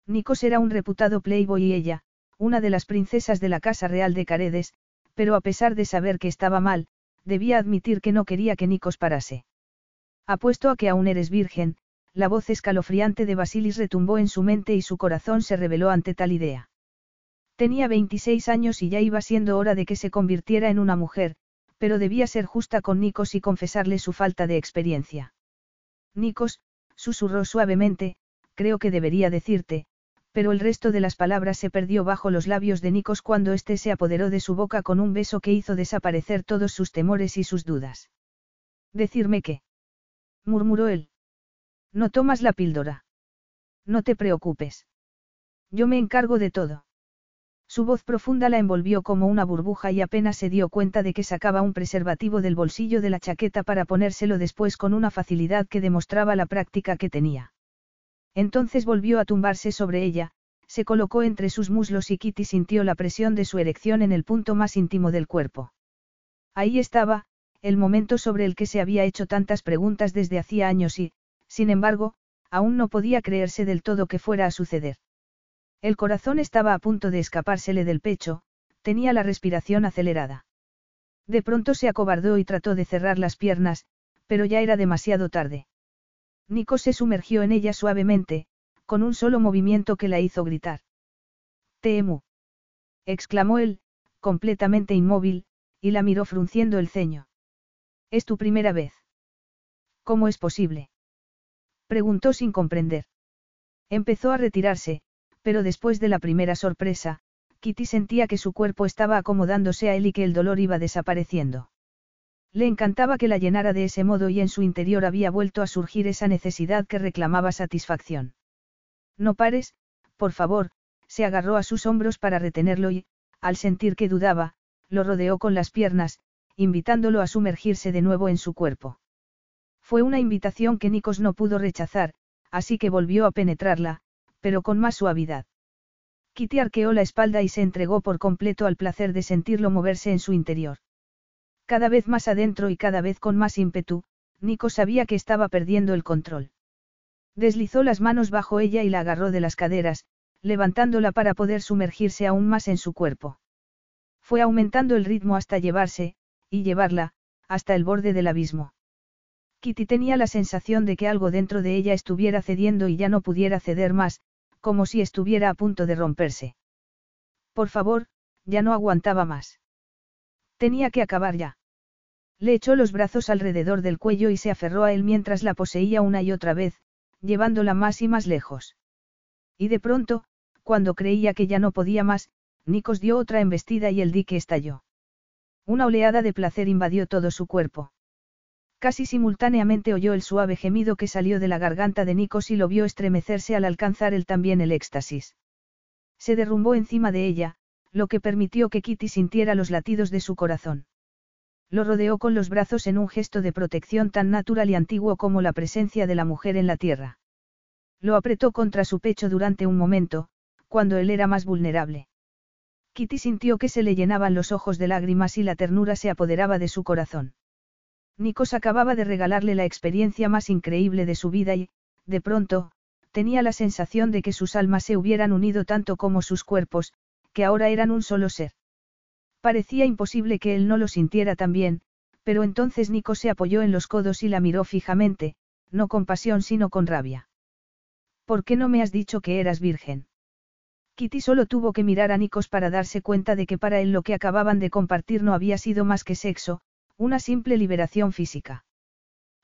Nikos era un reputado playboy y ella, una de las princesas de la Casa Real de Caredes, pero a pesar de saber que estaba mal, debía admitir que no quería que Nikos parase. Apuesto a que aún eres virgen, la voz escalofriante de Basilis retumbó en su mente y su corazón se rebeló ante tal idea. Tenía 26 años y ya iba siendo hora de que se convirtiera en una mujer, pero debía ser justa con Nikos y confesarle su falta de experiencia. Nikos, susurró suavemente, creo que debería decirte, pero el resto de las palabras se perdió bajo los labios de Nikos cuando éste se apoderó de su boca con un beso que hizo desaparecer todos sus temores y sus dudas. Decirme qué. murmuró él. No tomas la píldora. No te preocupes. Yo me encargo de todo. Su voz profunda la envolvió como una burbuja y apenas se dio cuenta de que sacaba un preservativo del bolsillo de la chaqueta para ponérselo después con una facilidad que demostraba la práctica que tenía. Entonces volvió a tumbarse sobre ella, se colocó entre sus muslos y Kitty sintió la presión de su erección en el punto más íntimo del cuerpo. Ahí estaba, el momento sobre el que se había hecho tantas preguntas desde hacía años y, sin embargo, aún no podía creerse del todo que fuera a suceder. El corazón estaba a punto de escapársele del pecho, tenía la respiración acelerada. De pronto se acobardó y trató de cerrar las piernas, pero ya era demasiado tarde. Nico se sumergió en ella suavemente, con un solo movimiento que la hizo gritar. Temu. exclamó él, completamente inmóvil, y la miró frunciendo el ceño. ¿Es tu primera vez? ¿Cómo es posible? preguntó sin comprender. Empezó a retirarse, pero después de la primera sorpresa, Kitty sentía que su cuerpo estaba acomodándose a él y que el dolor iba desapareciendo. Le encantaba que la llenara de ese modo y en su interior había vuelto a surgir esa necesidad que reclamaba satisfacción. No pares, por favor, se agarró a sus hombros para retenerlo y, al sentir que dudaba, lo rodeó con las piernas, invitándolo a sumergirse de nuevo en su cuerpo. Fue una invitación que Nikos no pudo rechazar, así que volvió a penetrarla, pero con más suavidad. Kitty arqueó la espalda y se entregó por completo al placer de sentirlo moverse en su interior. Cada vez más adentro y cada vez con más ímpetu, Nico sabía que estaba perdiendo el control. Deslizó las manos bajo ella y la agarró de las caderas, levantándola para poder sumergirse aún más en su cuerpo. Fue aumentando el ritmo hasta llevarse, y llevarla, hasta el borde del abismo. Kitty tenía la sensación de que algo dentro de ella estuviera cediendo y ya no pudiera ceder más, como si estuviera a punto de romperse. Por favor, ya no aguantaba más. Tenía que acabar ya. Le echó los brazos alrededor del cuello y se aferró a él mientras la poseía una y otra vez, llevándola más y más lejos. Y de pronto, cuando creía que ya no podía más, Nikos dio otra embestida y el dique estalló. Una oleada de placer invadió todo su cuerpo. Casi simultáneamente oyó el suave gemido que salió de la garganta de Nikos y lo vio estremecerse al alcanzar él también el éxtasis. Se derrumbó encima de ella, lo que permitió que Kitty sintiera los latidos de su corazón. Lo rodeó con los brazos en un gesto de protección tan natural y antiguo como la presencia de la mujer en la tierra. Lo apretó contra su pecho durante un momento, cuando él era más vulnerable. Kitty sintió que se le llenaban los ojos de lágrimas y la ternura se apoderaba de su corazón. Nikos acababa de regalarle la experiencia más increíble de su vida y, de pronto, tenía la sensación de que sus almas se hubieran unido tanto como sus cuerpos, que ahora eran un solo ser. Parecía imposible que él no lo sintiera también, pero entonces Nico se apoyó en los codos y la miró fijamente, no con pasión sino con rabia. ¿Por qué no me has dicho que eras virgen? Kitty solo tuvo que mirar a Nikos para darse cuenta de que para él lo que acababan de compartir no había sido más que sexo, una simple liberación física.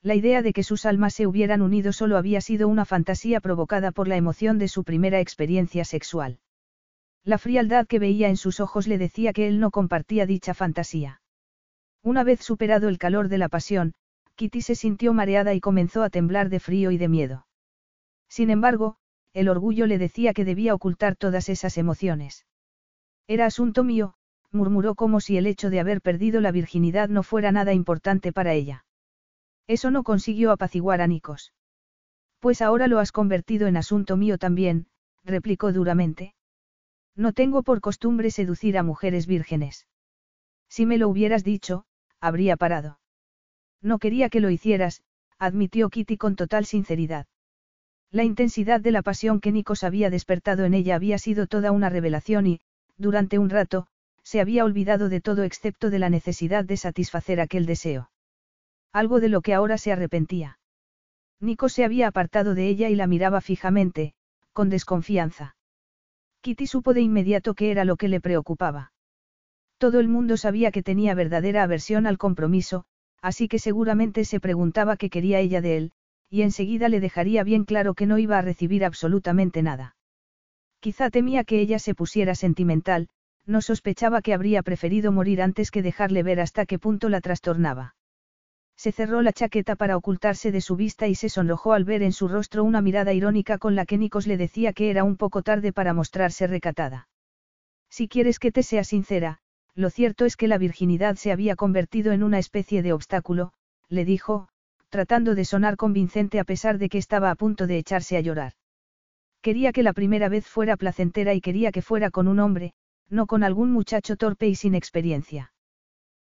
La idea de que sus almas se hubieran unido solo había sido una fantasía provocada por la emoción de su primera experiencia sexual. La frialdad que veía en sus ojos le decía que él no compartía dicha fantasía. Una vez superado el calor de la pasión, Kitty se sintió mareada y comenzó a temblar de frío y de miedo. Sin embargo, el orgullo le decía que debía ocultar todas esas emociones. Era asunto mío, murmuró como si el hecho de haber perdido la virginidad no fuera nada importante para ella. Eso no consiguió apaciguar a Nikos. Pues ahora lo has convertido en asunto mío también, replicó duramente. No tengo por costumbre seducir a mujeres vírgenes. Si me lo hubieras dicho, habría parado. No quería que lo hicieras, admitió Kitty con total sinceridad. La intensidad de la pasión que Nikos había despertado en ella había sido toda una revelación y, durante un rato, se había olvidado de todo excepto de la necesidad de satisfacer aquel deseo. Algo de lo que ahora se arrepentía. Nikos se había apartado de ella y la miraba fijamente, con desconfianza. Kitty supo de inmediato qué era lo que le preocupaba. Todo el mundo sabía que tenía verdadera aversión al compromiso, así que seguramente se preguntaba qué quería ella de él, y enseguida le dejaría bien claro que no iba a recibir absolutamente nada. Quizá temía que ella se pusiera sentimental, no sospechaba que habría preferido morir antes que dejarle ver hasta qué punto la trastornaba. Se cerró la chaqueta para ocultarse de su vista y se sonrojó al ver en su rostro una mirada irónica con la que Nikos le decía que era un poco tarde para mostrarse recatada. Si quieres que te sea sincera, lo cierto es que la virginidad se había convertido en una especie de obstáculo, le dijo, tratando de sonar convincente a pesar de que estaba a punto de echarse a llorar. Quería que la primera vez fuera placentera y quería que fuera con un hombre, no con algún muchacho torpe y sin experiencia.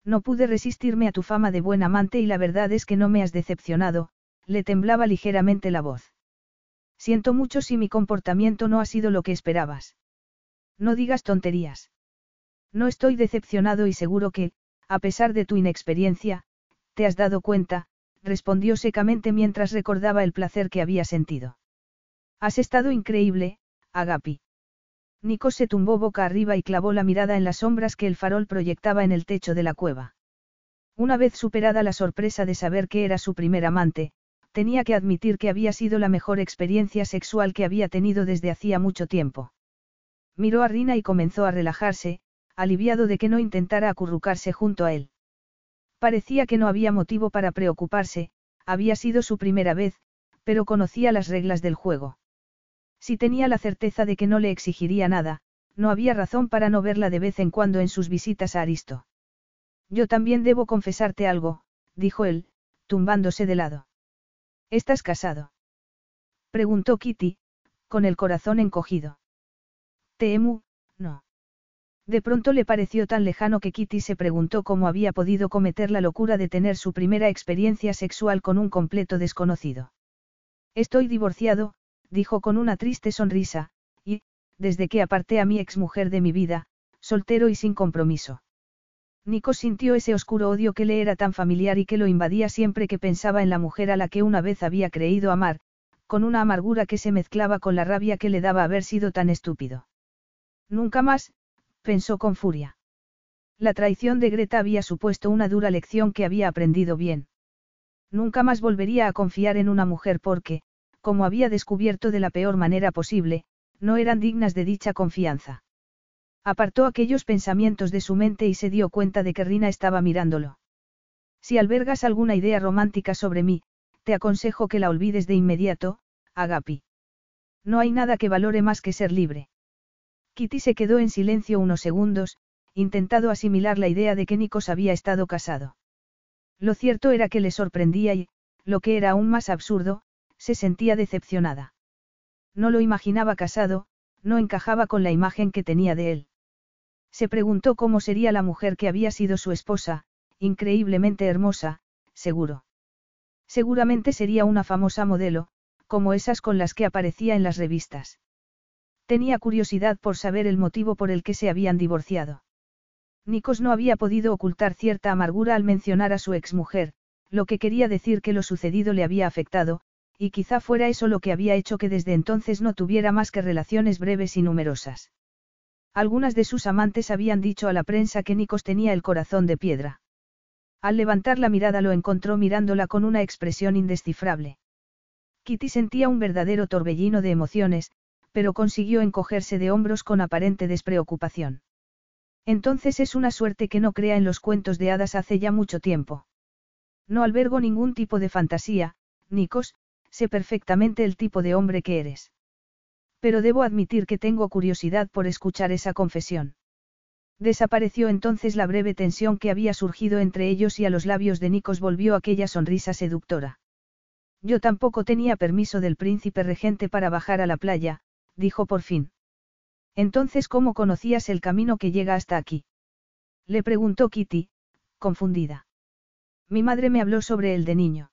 No pude resistirme a tu fama de buen amante y la verdad es que no me has decepcionado, le temblaba ligeramente la voz. Siento mucho si mi comportamiento no ha sido lo que esperabas. No digas tonterías. No estoy decepcionado y seguro que, a pesar de tu inexperiencia, te has dado cuenta, respondió secamente mientras recordaba el placer que había sentido. Has estado increíble, Agapi. Nico se tumbó boca arriba y clavó la mirada en las sombras que el farol proyectaba en el techo de la cueva. Una vez superada la sorpresa de saber que era su primer amante, tenía que admitir que había sido la mejor experiencia sexual que había tenido desde hacía mucho tiempo. Miró a Rina y comenzó a relajarse, aliviado de que no intentara acurrucarse junto a él. Parecía que no había motivo para preocuparse, había sido su primera vez, pero conocía las reglas del juego. Si tenía la certeza de que no le exigiría nada, no había razón para no verla de vez en cuando en sus visitas a Aristo. Yo también debo confesarte algo, dijo él, tumbándose de lado. ¿Estás casado? preguntó Kitty, con el corazón encogido. Temu, no. De pronto le pareció tan lejano que Kitty se preguntó cómo había podido cometer la locura de tener su primera experiencia sexual con un completo desconocido. Estoy divorciado, dijo con una triste sonrisa, y, desde que aparté a mi exmujer de mi vida, soltero y sin compromiso. Nico sintió ese oscuro odio que le era tan familiar y que lo invadía siempre que pensaba en la mujer a la que una vez había creído amar, con una amargura que se mezclaba con la rabia que le daba haber sido tan estúpido. Nunca más, pensó con furia. La traición de Greta había supuesto una dura lección que había aprendido bien. Nunca más volvería a confiar en una mujer porque, como había descubierto de la peor manera posible, no eran dignas de dicha confianza. Apartó aquellos pensamientos de su mente y se dio cuenta de que Rina estaba mirándolo. Si albergas alguna idea romántica sobre mí, te aconsejo que la olvides de inmediato, Agapi. No hay nada que valore más que ser libre. Kitty se quedó en silencio unos segundos, intentado asimilar la idea de que Nikos había estado casado. Lo cierto era que le sorprendía y, lo que era aún más absurdo, se sentía decepcionada. No lo imaginaba casado, no encajaba con la imagen que tenía de él. Se preguntó cómo sería la mujer que había sido su esposa, increíblemente hermosa, seguro. Seguramente sería una famosa modelo, como esas con las que aparecía en las revistas. Tenía curiosidad por saber el motivo por el que se habían divorciado. Nikos no había podido ocultar cierta amargura al mencionar a su exmujer, lo que quería decir que lo sucedido le había afectado, y quizá fuera eso lo que había hecho que desde entonces no tuviera más que relaciones breves y numerosas. Algunas de sus amantes habían dicho a la prensa que Nikos tenía el corazón de piedra. Al levantar la mirada lo encontró mirándola con una expresión indescifrable. Kitty sentía un verdadero torbellino de emociones, pero consiguió encogerse de hombros con aparente despreocupación. Entonces es una suerte que no crea en los cuentos de hadas hace ya mucho tiempo. No albergo ningún tipo de fantasía, Nikos, sé perfectamente el tipo de hombre que eres. Pero debo admitir que tengo curiosidad por escuchar esa confesión. Desapareció entonces la breve tensión que había surgido entre ellos y a los labios de Nikos volvió aquella sonrisa seductora. Yo tampoco tenía permiso del príncipe regente para bajar a la playa, dijo por fin. Entonces, ¿cómo conocías el camino que llega hasta aquí? Le preguntó Kitty, confundida. Mi madre me habló sobre él de niño.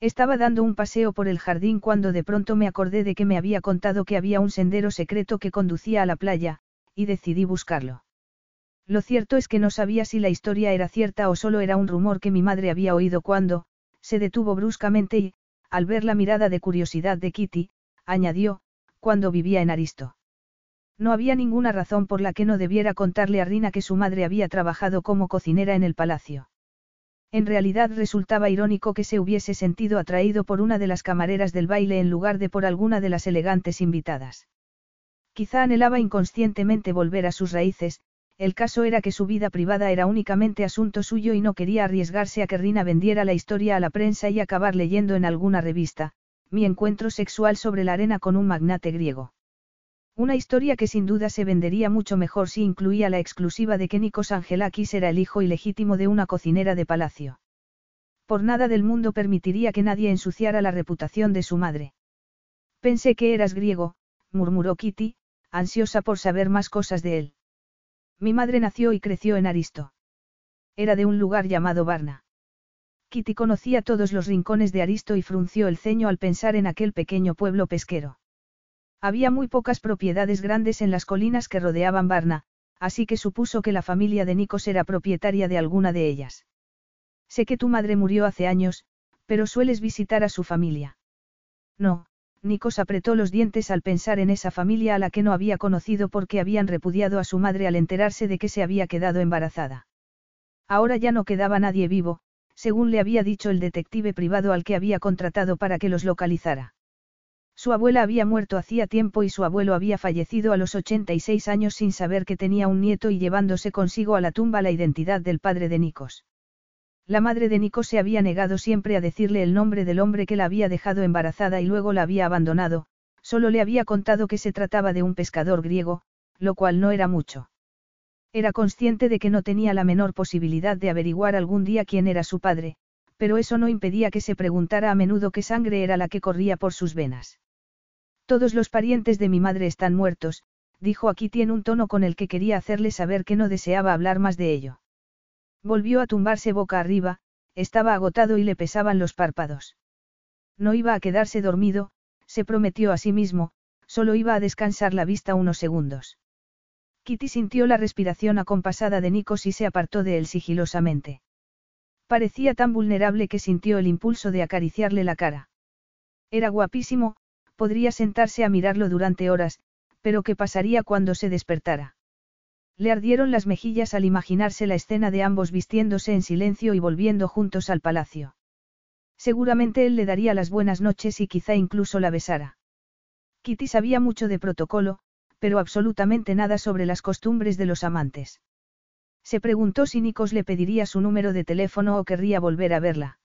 Estaba dando un paseo por el jardín cuando de pronto me acordé de que me había contado que había un sendero secreto que conducía a la playa, y decidí buscarlo. Lo cierto es que no sabía si la historia era cierta o solo era un rumor que mi madre había oído cuando, se detuvo bruscamente y, al ver la mirada de curiosidad de Kitty, añadió, cuando vivía en Aristo. No había ninguna razón por la que no debiera contarle a Rina que su madre había trabajado como cocinera en el palacio. En realidad resultaba irónico que se hubiese sentido atraído por una de las camareras del baile en lugar de por alguna de las elegantes invitadas. Quizá anhelaba inconscientemente volver a sus raíces, el caso era que su vida privada era únicamente asunto suyo y no quería arriesgarse a que Rina vendiera la historia a la prensa y acabar leyendo en alguna revista, mi encuentro sexual sobre la arena con un magnate griego. Una historia que sin duda se vendería mucho mejor si incluía la exclusiva de que Nikos Angelakis era el hijo ilegítimo de una cocinera de palacio. Por nada del mundo permitiría que nadie ensuciara la reputación de su madre. Pensé que eras griego, murmuró Kitty, ansiosa por saber más cosas de él. Mi madre nació y creció en Aristo. Era de un lugar llamado Varna. Kitty conocía todos los rincones de Aristo y frunció el ceño al pensar en aquel pequeño pueblo pesquero. Había muy pocas propiedades grandes en las colinas que rodeaban Varna, así que supuso que la familia de Nikos era propietaria de alguna de ellas. Sé que tu madre murió hace años, pero sueles visitar a su familia. No, Nikos apretó los dientes al pensar en esa familia a la que no había conocido porque habían repudiado a su madre al enterarse de que se había quedado embarazada. Ahora ya no quedaba nadie vivo, según le había dicho el detective privado al que había contratado para que los localizara. Su abuela había muerto hacía tiempo y su abuelo había fallecido a los 86 años sin saber que tenía un nieto y llevándose consigo a la tumba la identidad del padre de Nikos. La madre de Nikos se había negado siempre a decirle el nombre del hombre que la había dejado embarazada y luego la había abandonado, solo le había contado que se trataba de un pescador griego, lo cual no era mucho. Era consciente de que no tenía la menor posibilidad de averiguar algún día quién era su padre, pero eso no impedía que se preguntara a menudo qué sangre era la que corría por sus venas. Todos los parientes de mi madre están muertos, dijo Kitty en un tono con el que quería hacerle saber que no deseaba hablar más de ello. Volvió a tumbarse boca arriba, estaba agotado y le pesaban los párpados. No iba a quedarse dormido, se prometió a sí mismo, solo iba a descansar la vista unos segundos. Kitty sintió la respiración acompasada de Nikos y se apartó de él sigilosamente. Parecía tan vulnerable que sintió el impulso de acariciarle la cara. Era guapísimo, podría sentarse a mirarlo durante horas, pero ¿qué pasaría cuando se despertara? Le ardieron las mejillas al imaginarse la escena de ambos vistiéndose en silencio y volviendo juntos al palacio. Seguramente él le daría las buenas noches y quizá incluso la besara. Kitty sabía mucho de protocolo, pero absolutamente nada sobre las costumbres de los amantes. Se preguntó si Nikos le pediría su número de teléfono o querría volver a verla.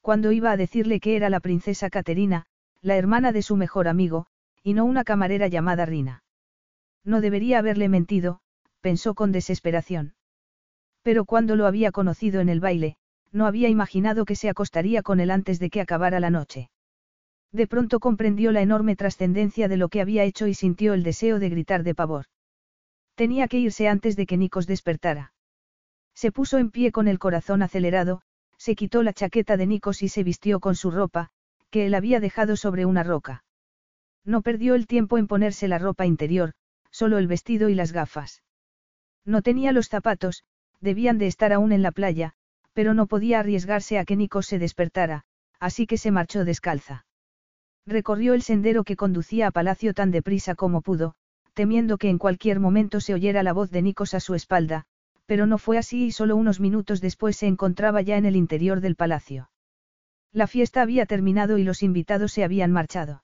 Cuando iba a decirle que era la princesa Caterina, la hermana de su mejor amigo, y no una camarera llamada Rina. No debería haberle mentido, pensó con desesperación. Pero cuando lo había conocido en el baile, no había imaginado que se acostaría con él antes de que acabara la noche. De pronto comprendió la enorme trascendencia de lo que había hecho y sintió el deseo de gritar de pavor. Tenía que irse antes de que Nikos despertara. Se puso en pie con el corazón acelerado, se quitó la chaqueta de Nikos y se vistió con su ropa, que él había dejado sobre una roca. No perdió el tiempo en ponerse la ropa interior, solo el vestido y las gafas. No tenía los zapatos, debían de estar aún en la playa, pero no podía arriesgarse a que Nico se despertara, así que se marchó descalza. Recorrió el sendero que conducía a palacio tan deprisa como pudo, temiendo que en cualquier momento se oyera la voz de Nikos a su espalda, pero no fue así y solo unos minutos después se encontraba ya en el interior del palacio. La fiesta había terminado y los invitados se habían marchado.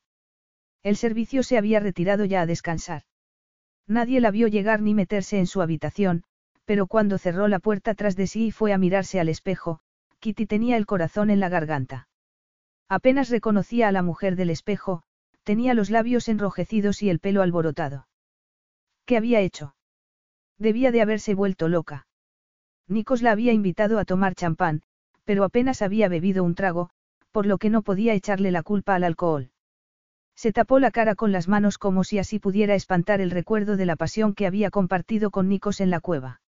El servicio se había retirado ya a descansar. Nadie la vio llegar ni meterse en su habitación, pero cuando cerró la puerta tras de sí y fue a mirarse al espejo, Kitty tenía el corazón en la garganta. Apenas reconocía a la mujer del espejo, tenía los labios enrojecidos y el pelo alborotado. ¿Qué había hecho? Debía de haberse vuelto loca. Nikos la había invitado a tomar champán, pero apenas había bebido un trago, por lo que no podía echarle la culpa al alcohol. Se tapó la cara con las manos como si así pudiera espantar el recuerdo de la pasión que había compartido con Nikos en la cueva.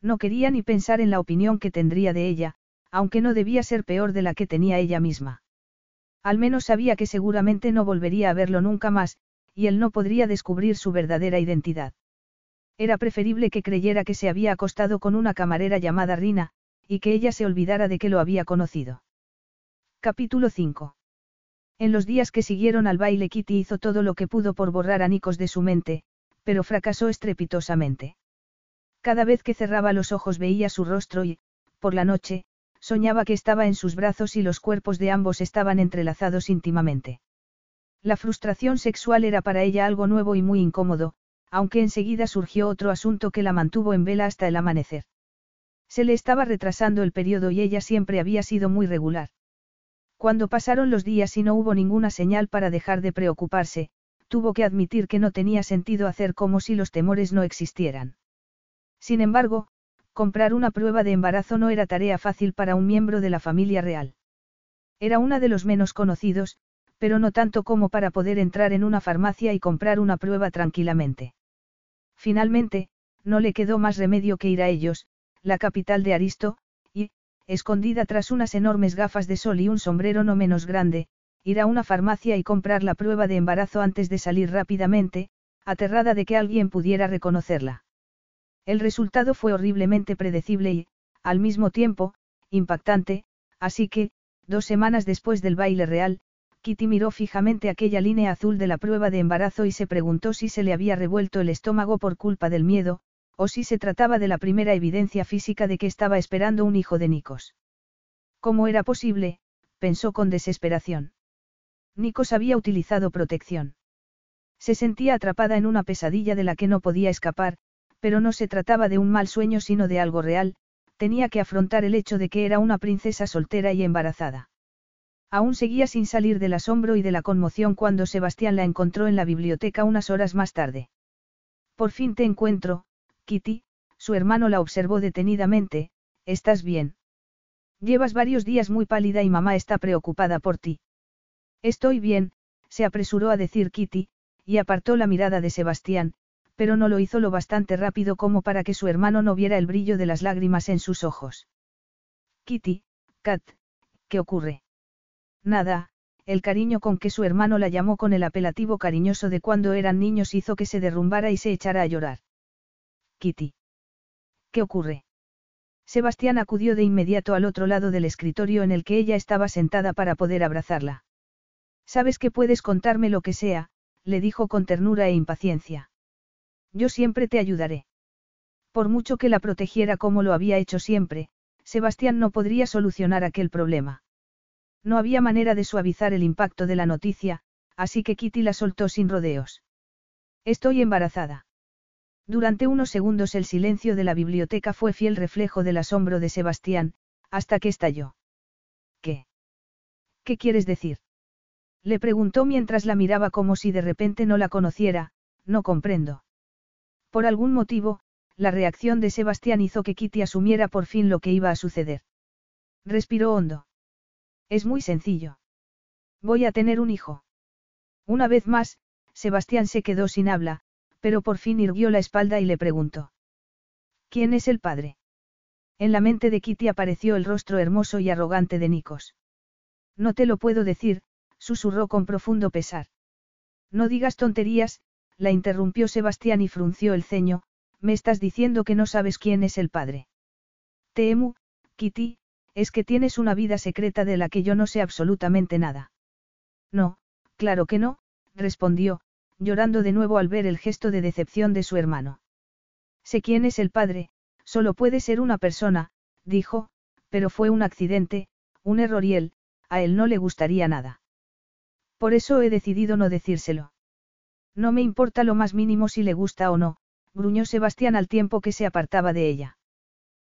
No quería ni pensar en la opinión que tendría de ella, aunque no debía ser peor de la que tenía ella misma. Al menos sabía que seguramente no volvería a verlo nunca más, y él no podría descubrir su verdadera identidad. Era preferible que creyera que se había acostado con una camarera llamada Rina, y que ella se olvidara de que lo había conocido. Capítulo 5. En los días que siguieron al baile Kitty hizo todo lo que pudo por borrar a Nikos de su mente, pero fracasó estrepitosamente. Cada vez que cerraba los ojos veía su rostro y, por la noche, soñaba que estaba en sus brazos y los cuerpos de ambos estaban entrelazados íntimamente. La frustración sexual era para ella algo nuevo y muy incómodo, aunque enseguida surgió otro asunto que la mantuvo en vela hasta el amanecer. Se le estaba retrasando el periodo y ella siempre había sido muy regular. Cuando pasaron los días y no hubo ninguna señal para dejar de preocuparse, tuvo que admitir que no tenía sentido hacer como si los temores no existieran. Sin embargo, comprar una prueba de embarazo no era tarea fácil para un miembro de la familia real. Era una de los menos conocidos, Pero no tanto como para poder entrar en una farmacia y comprar una prueba tranquilamente. Finalmente, no le quedó más remedio que ir a ellos, la capital de Aristo, escondida tras unas enormes gafas de sol y un sombrero no menos grande, ir a una farmacia y comprar la prueba de embarazo antes de salir rápidamente, aterrada de que alguien pudiera reconocerla. El resultado fue horriblemente predecible y, al mismo tiempo, impactante, así que, dos semanas después del baile real, Kitty miró fijamente aquella línea azul de la prueba de embarazo y se preguntó si se le había revuelto el estómago por culpa del miedo, o si se trataba de la primera evidencia física de que estaba esperando un hijo de Nikos. ¿Cómo era posible? pensó con desesperación. Nikos había utilizado protección. Se sentía atrapada en una pesadilla de la que no podía escapar, pero no se trataba de un mal sueño sino de algo real, tenía que afrontar el hecho de que era una princesa soltera y embarazada. Aún seguía sin salir del asombro y de la conmoción cuando Sebastián la encontró en la biblioteca unas horas más tarde. Por fin te encuentro, Kitty, su hermano la observó detenidamente, ¿estás bien? Llevas varios días muy pálida y mamá está preocupada por ti. Estoy bien, se apresuró a decir Kitty, y apartó la mirada de Sebastián, pero no lo hizo lo bastante rápido como para que su hermano no viera el brillo de las lágrimas en sus ojos. Kitty, Kat, ¿qué ocurre? Nada, el cariño con que su hermano la llamó con el apelativo cariñoso de cuando eran niños hizo que se derrumbara y se echara a llorar. Kitty. ¿Qué ocurre? Sebastián acudió de inmediato al otro lado del escritorio en el que ella estaba sentada para poder abrazarla. Sabes que puedes contarme lo que sea, le dijo con ternura e impaciencia. Yo siempre te ayudaré. Por mucho que la protegiera como lo había hecho siempre, Sebastián no podría solucionar aquel problema. No había manera de suavizar el impacto de la noticia, así que Kitty la soltó sin rodeos. Estoy embarazada. Durante unos segundos el silencio de la biblioteca fue fiel reflejo del asombro de Sebastián, hasta que estalló. ¿Qué? ¿Qué quieres decir? Le preguntó mientras la miraba como si de repente no la conociera, no comprendo. Por algún motivo, la reacción de Sebastián hizo que Kitty asumiera por fin lo que iba a suceder. Respiró hondo. Es muy sencillo. Voy a tener un hijo. Una vez más, Sebastián se quedó sin habla, pero por fin irguió la espalda y le preguntó. ¿Quién es el padre? En la mente de Kitty apareció el rostro hermoso y arrogante de Nikos. No te lo puedo decir, susurró con profundo pesar. No digas tonterías, la interrumpió Sebastián y frunció el ceño, me estás diciendo que no sabes quién es el padre. Temu, Kitty, es que tienes una vida secreta de la que yo no sé absolutamente nada. No, claro que no, respondió, llorando de nuevo al ver el gesto de decepción de su hermano. Sé quién es el padre, solo puede ser una persona, dijo, pero fue un accidente, un error y él, a él no le gustaría nada. Por eso he decidido no decírselo. No me importa lo más mínimo si le gusta o no, gruñó Sebastián al tiempo que se apartaba de ella.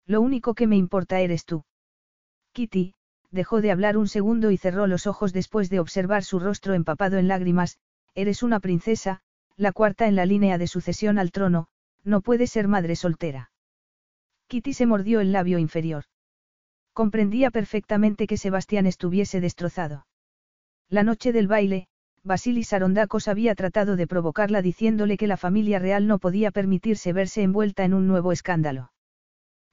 Lo único que me importa eres tú. Kitty, dejó de hablar un segundo y cerró los ojos después de observar su rostro empapado en lágrimas, Eres una princesa, la cuarta en la línea de sucesión al trono, no puedes ser madre soltera. Kitty se mordió el labio inferior. Comprendía perfectamente que Sebastián estuviese destrozado. La noche del baile, Basilis Arondakos había tratado de provocarla diciéndole que la familia real no podía permitirse verse envuelta en un nuevo escándalo.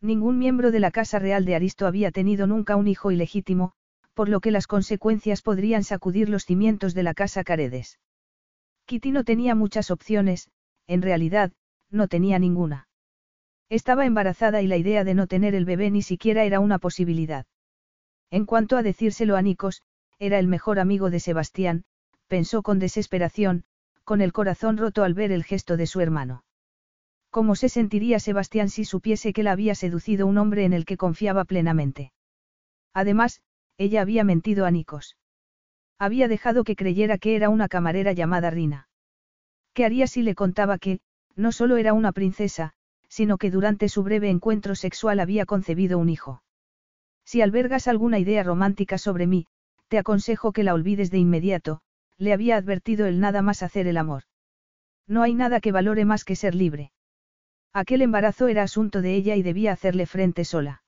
Ningún miembro de la Casa Real de Aristo había tenido nunca un hijo ilegítimo, por lo que las consecuencias podrían sacudir los cimientos de la Casa Caredes. Kitty no tenía muchas opciones, en realidad, no tenía ninguna. Estaba embarazada y la idea de no tener el bebé ni siquiera era una posibilidad. En cuanto a decírselo a Nikos, era el mejor amigo de Sebastián, pensó con desesperación, con el corazón roto al ver el gesto de su hermano. ¿Cómo se sentiría Sebastián si supiese que la había seducido un hombre en el que confiaba plenamente? Además, ella había mentido a Nikos. Había dejado que creyera que era una camarera llamada Rina. ¿Qué haría si le contaba que, no solo era una princesa, sino que durante su breve encuentro sexual había concebido un hijo? Si albergas alguna idea romántica sobre mí, te aconsejo que la olvides de inmediato, le había advertido el nada más hacer el amor. No hay nada que valore más que ser libre. Aquel embarazo era asunto de ella y debía hacerle frente sola.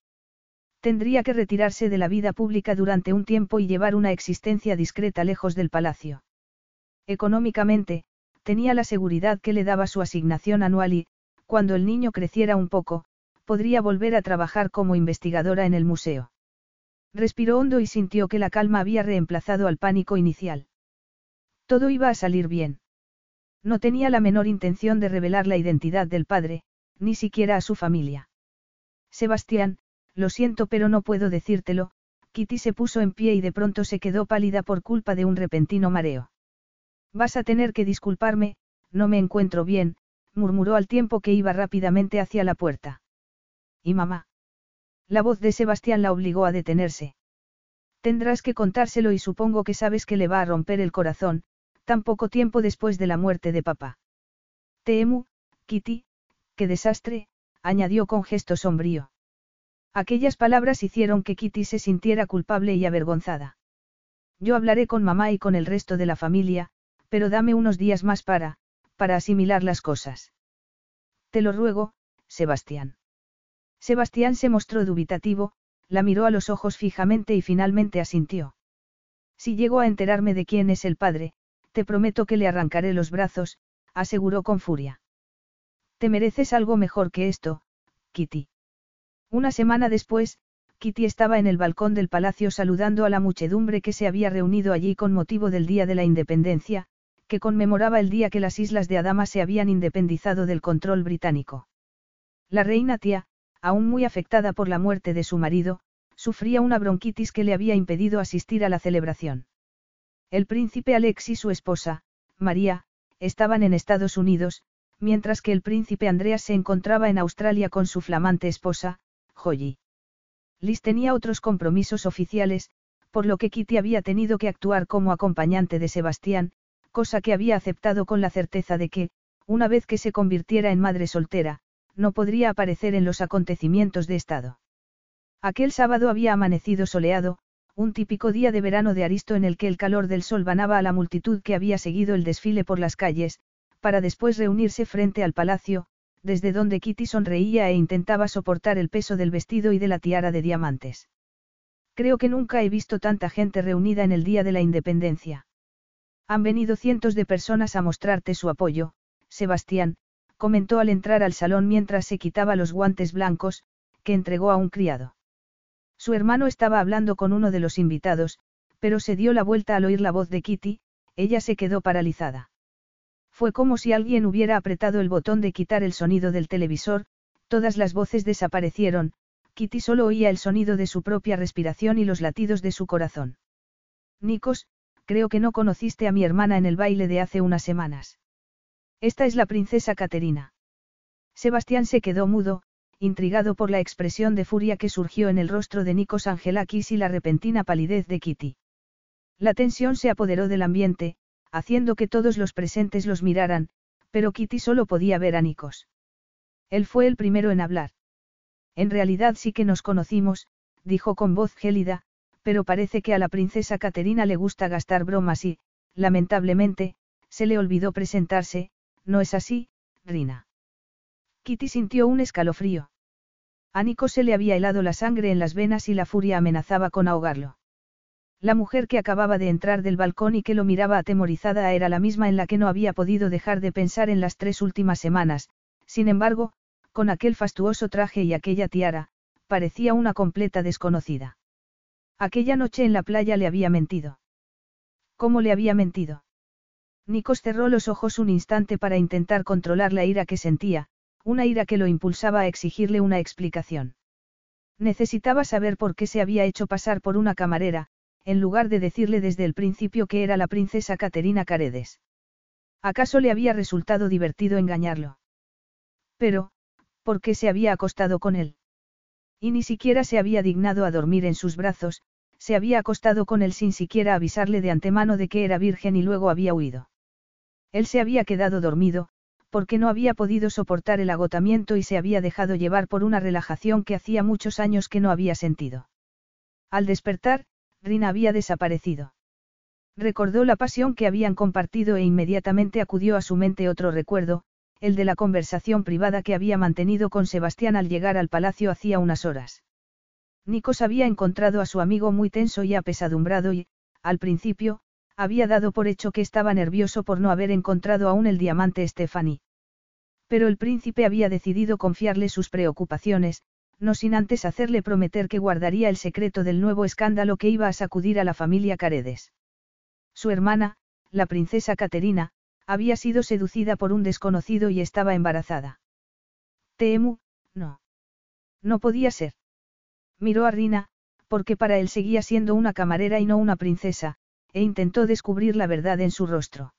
Tendría que retirarse de la vida pública durante un tiempo y llevar una existencia discreta lejos del palacio. Económicamente, tenía la seguridad que le daba su asignación anual y, cuando el niño creciera un poco, podría volver a trabajar como investigadora en el museo. Respiró hondo y sintió que la calma había reemplazado al pánico inicial. Todo iba a salir bien. No tenía la menor intención de revelar la identidad del padre, ni siquiera a su familia. Sebastián, lo siento pero no puedo decírtelo, Kitty se puso en pie y de pronto se quedó pálida por culpa de un repentino mareo. Vas a tener que disculparme, no me encuentro bien, murmuró al tiempo que iba rápidamente hacia la puerta. ¿Y mamá? La voz de Sebastián la obligó a detenerse. Tendrás que contárselo y supongo que sabes que le va a romper el corazón, tan poco tiempo después de la muerte de papá. Te Kitty, qué desastre, añadió con gesto sombrío. Aquellas palabras hicieron que Kitty se sintiera culpable y avergonzada. Yo hablaré con mamá y con el resto de la familia, pero dame unos días más para, para asimilar las cosas. Te lo ruego, Sebastián. Sebastián se mostró dubitativo, la miró a los ojos fijamente y finalmente asintió. Si llego a enterarme de quién es el padre, te prometo que le arrancaré los brazos, aseguró con furia. Te mereces algo mejor que esto, Kitty. Una semana después, Kitty estaba en el balcón del palacio saludando a la muchedumbre que se había reunido allí con motivo del Día de la Independencia, que conmemoraba el día que las islas de Adama se habían independizado del control británico. La reina tía, aún muy afectada por la muerte de su marido, sufría una bronquitis que le había impedido asistir a la celebración. El príncipe Alex y su esposa, María, estaban en Estados Unidos, mientras que el príncipe Andreas se encontraba en Australia con su flamante esposa, Joyi. Liz tenía otros compromisos oficiales, por lo que Kitty había tenido que actuar como acompañante de Sebastián, cosa que había aceptado con la certeza de que, una vez que se convirtiera en madre soltera, no podría aparecer en los acontecimientos de Estado. Aquel sábado había amanecido soleado, un típico día de verano de Aristo en el que el calor del sol banaba a la multitud que había seguido el desfile por las calles, para después reunirse frente al palacio, desde donde Kitty sonreía e intentaba soportar el peso del vestido y de la tiara de diamantes. Creo que nunca he visto tanta gente reunida en el Día de la Independencia. Han venido cientos de personas a mostrarte su apoyo, Sebastián, comentó al entrar al salón mientras se quitaba los guantes blancos, que entregó a un criado. Su hermano estaba hablando con uno de los invitados, pero se dio la vuelta al oír la voz de Kitty, ella se quedó paralizada. Fue como si alguien hubiera apretado el botón de quitar el sonido del televisor, todas las voces desaparecieron, Kitty solo oía el sonido de su propia respiración y los latidos de su corazón. Nikos, creo que no conociste a mi hermana en el baile de hace unas semanas. Esta es la princesa Caterina. Sebastián se quedó mudo, intrigado por la expresión de furia que surgió en el rostro de Nikos Angelakis y la repentina palidez de Kitty. La tensión se apoderó del ambiente, haciendo que todos los presentes los miraran, pero Kitty solo podía ver a Nikos. Él fue el primero en hablar. En realidad sí que nos conocimos, dijo con voz gélida, pero parece que a la princesa Caterina le gusta gastar bromas y, lamentablemente, se le olvidó presentarse, ¿no es así, Rina? Kitty sintió un escalofrío. A Nikos se le había helado la sangre en las venas y la furia amenazaba con ahogarlo. La mujer que acababa de entrar del balcón y que lo miraba atemorizada era la misma en la que no había podido dejar de pensar en las tres últimas semanas, sin embargo, con aquel fastuoso traje y aquella tiara, parecía una completa desconocida. Aquella noche en la playa le había mentido. ¿Cómo le había mentido? Nikos cerró los ojos un instante para intentar controlar la ira que sentía, una ira que lo impulsaba a exigirle una explicación. Necesitaba saber por qué se había hecho pasar por una camarera, en lugar de decirle desde el principio que era la princesa Caterina Caredes. ¿Acaso le había resultado divertido engañarlo? Pero, ¿por qué se había acostado con él? Y ni siquiera se había dignado a dormir en sus brazos, se había acostado con él sin siquiera avisarle de antemano de que era virgen y luego había huido. Él se había quedado dormido, porque no había podido soportar el agotamiento y se había dejado llevar por una relajación que hacía muchos años que no había sentido. Al despertar, Rina había desaparecido. Recordó la pasión que habían compartido e inmediatamente acudió a su mente otro recuerdo, el de la conversación privada que había mantenido con Sebastián al llegar al palacio hacía unas horas. Nikos había encontrado a su amigo muy tenso y apesadumbrado y, al principio, había dado por hecho que estaba nervioso por no haber encontrado aún el diamante Stephanie. Pero el príncipe había decidido confiarle sus preocupaciones, no sin antes hacerle prometer que guardaría el secreto del nuevo escándalo que iba a sacudir a la familia Caredes. Su hermana, la princesa Caterina, había sido seducida por un desconocido y estaba embarazada. Temu, no. No podía ser. Miró a Rina, porque para él seguía siendo una camarera y no una princesa, e intentó descubrir la verdad en su rostro.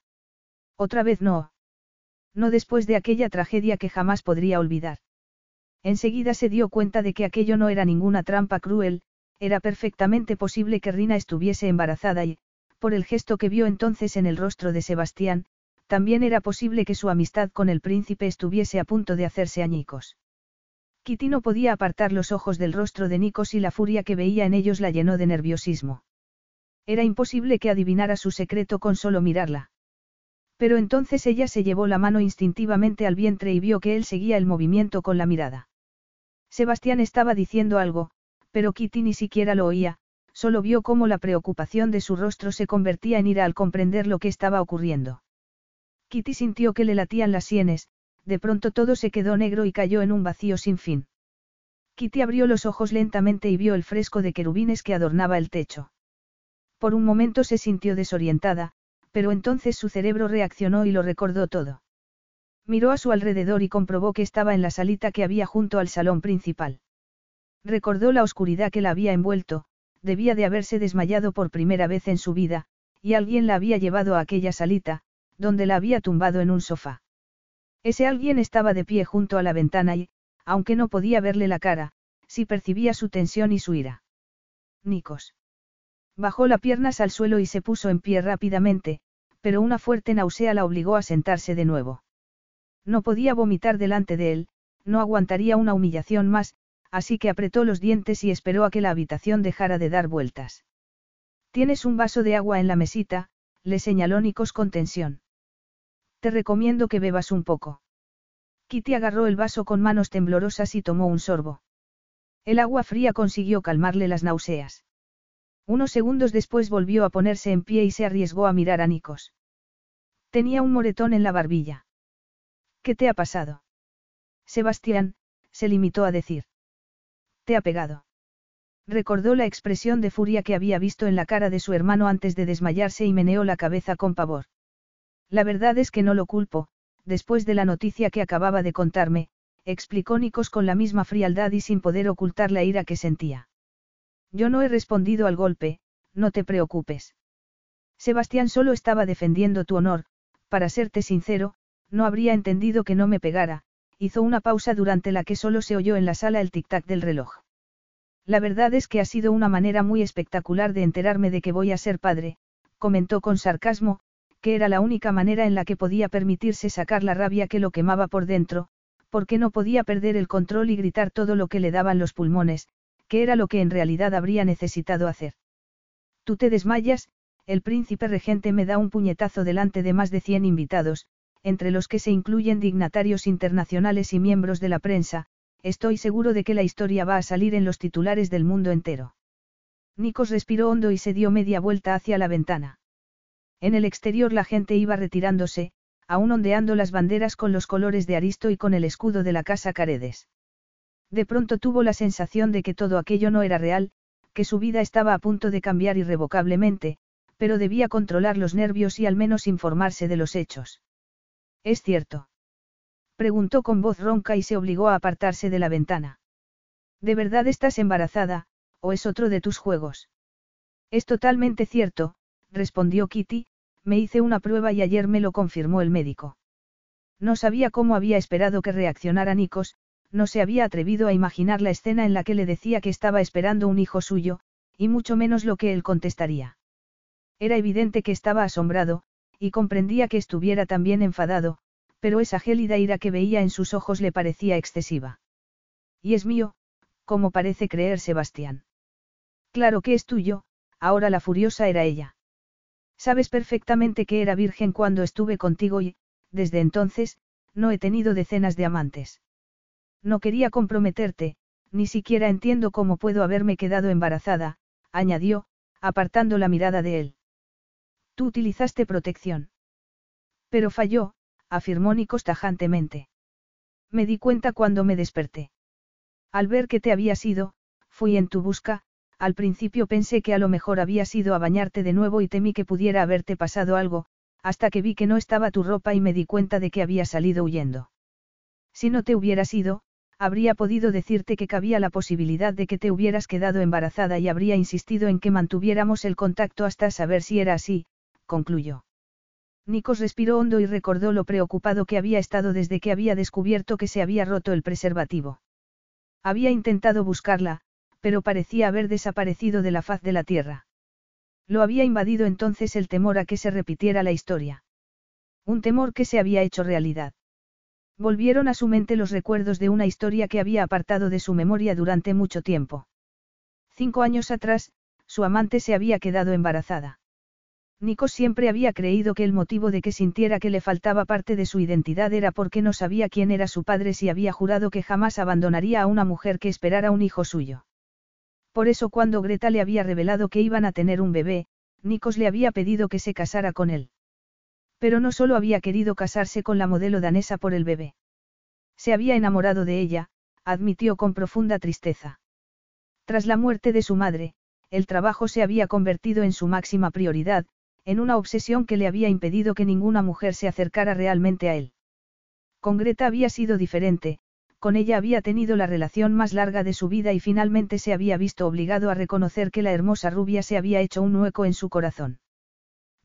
Otra vez no. No después de aquella tragedia que jamás podría olvidar. Enseguida se dio cuenta de que aquello no era ninguna trampa cruel, era perfectamente posible que Rina estuviese embarazada y, por el gesto que vio entonces en el rostro de Sebastián, también era posible que su amistad con el príncipe estuviese a punto de hacerse añicos. Kitty no podía apartar los ojos del rostro de Nikos y la furia que veía en ellos la llenó de nerviosismo. Era imposible que adivinara su secreto con solo mirarla. Pero entonces ella se llevó la mano instintivamente al vientre y vio que él seguía el movimiento con la mirada. Sebastián estaba diciendo algo, pero Kitty ni siquiera lo oía, solo vio cómo la preocupación de su rostro se convertía en ira al comprender lo que estaba ocurriendo. Kitty sintió que le latían las sienes, de pronto todo se quedó negro y cayó en un vacío sin fin. Kitty abrió los ojos lentamente y vio el fresco de querubines que adornaba el techo. Por un momento se sintió desorientada, pero entonces su cerebro reaccionó y lo recordó todo. Miró a su alrededor y comprobó que estaba en la salita que había junto al salón principal. Recordó la oscuridad que la había envuelto, debía de haberse desmayado por primera vez en su vida, y alguien la había llevado a aquella salita, donde la había tumbado en un sofá. Ese alguien estaba de pie junto a la ventana y, aunque no podía verle la cara, sí percibía su tensión y su ira. Nikos. Bajó las piernas al suelo y se puso en pie rápidamente, pero una fuerte náusea la obligó a sentarse de nuevo. No podía vomitar delante de él, no aguantaría una humillación más, así que apretó los dientes y esperó a que la habitación dejara de dar vueltas. Tienes un vaso de agua en la mesita, le señaló Nikos con tensión. Te recomiendo que bebas un poco. Kitty agarró el vaso con manos temblorosas y tomó un sorbo. El agua fría consiguió calmarle las náuseas. Unos segundos después volvió a ponerse en pie y se arriesgó a mirar a Nikos. Tenía un moretón en la barbilla. ¿Qué te ha pasado? Sebastián, se limitó a decir. Te ha pegado. Recordó la expresión de furia que había visto en la cara de su hermano antes de desmayarse y meneó la cabeza con pavor. La verdad es que no lo culpo, después de la noticia que acababa de contarme, explicó Nikos con la misma frialdad y sin poder ocultar la ira que sentía. Yo no he respondido al golpe, no te preocupes. Sebastián solo estaba defendiendo tu honor, para serte sincero, no habría entendido que no me pegara, hizo una pausa durante la que solo se oyó en la sala el tic-tac del reloj. La verdad es que ha sido una manera muy espectacular de enterarme de que voy a ser padre, comentó con sarcasmo, que era la única manera en la que podía permitirse sacar la rabia que lo quemaba por dentro, porque no podía perder el control y gritar todo lo que le daban los pulmones, que era lo que en realidad habría necesitado hacer. Tú te desmayas, el príncipe regente me da un puñetazo delante de más de cien invitados, entre los que se incluyen dignatarios internacionales y miembros de la prensa, estoy seguro de que la historia va a salir en los titulares del mundo entero. Nikos respiró hondo y se dio media vuelta hacia la ventana. En el exterior la gente iba retirándose, aún ondeando las banderas con los colores de Aristo y con el escudo de la casa Caredes. De pronto tuvo la sensación de que todo aquello no era real, que su vida estaba a punto de cambiar irrevocablemente, pero debía controlar los nervios y al menos informarse de los hechos. ¿Es cierto? Preguntó con voz ronca y se obligó a apartarse de la ventana. ¿De verdad estás embarazada, o es otro de tus juegos? Es totalmente cierto, respondió Kitty, me hice una prueba y ayer me lo confirmó el médico. No sabía cómo había esperado que reaccionara Nikos, no se había atrevido a imaginar la escena en la que le decía que estaba esperando un hijo suyo, y mucho menos lo que él contestaría. Era evidente que estaba asombrado, y comprendía que estuviera también enfadado, pero esa gélida ira que veía en sus ojos le parecía excesiva. Y es mío, como parece creer Sebastián. Claro que es tuyo, ahora la furiosa era ella. Sabes perfectamente que era virgen cuando estuve contigo y, desde entonces, no he tenido decenas de amantes. No quería comprometerte, ni siquiera entiendo cómo puedo haberme quedado embarazada, añadió, apartando la mirada de él. Tú utilizaste protección. Pero falló, afirmó Nikos tajantemente. Me di cuenta cuando me desperté. Al ver que te habías ido, fui en tu busca, al principio pensé que a lo mejor habías ido a bañarte de nuevo y temí que pudiera haberte pasado algo, hasta que vi que no estaba tu ropa y me di cuenta de que había salido huyendo. Si no te hubieras ido, habría podido decirte que cabía la posibilidad de que te hubieras quedado embarazada y habría insistido en que mantuviéramos el contacto hasta saber si era así, concluyó. Nikos respiró hondo y recordó lo preocupado que había estado desde que había descubierto que se había roto el preservativo. Había intentado buscarla, pero parecía haber desaparecido de la faz de la tierra. Lo había invadido entonces el temor a que se repitiera la historia. Un temor que se había hecho realidad. Volvieron a su mente los recuerdos de una historia que había apartado de su memoria durante mucho tiempo. Cinco años atrás, su amante se había quedado embarazada. Nico siempre había creído que el motivo de que sintiera que le faltaba parte de su identidad era porque no sabía quién era su padre si había jurado que jamás abandonaría a una mujer que esperara un hijo suyo. Por eso cuando Greta le había revelado que iban a tener un bebé, Nikos le había pedido que se casara con él. Pero no solo había querido casarse con la modelo danesa por el bebé. Se había enamorado de ella, admitió con profunda tristeza. Tras la muerte de su madre, el trabajo se había convertido en su máxima prioridad, en una obsesión que le había impedido que ninguna mujer se acercara realmente a él. Con Greta había sido diferente, con ella había tenido la relación más larga de su vida y finalmente se había visto obligado a reconocer que la hermosa rubia se había hecho un hueco en su corazón.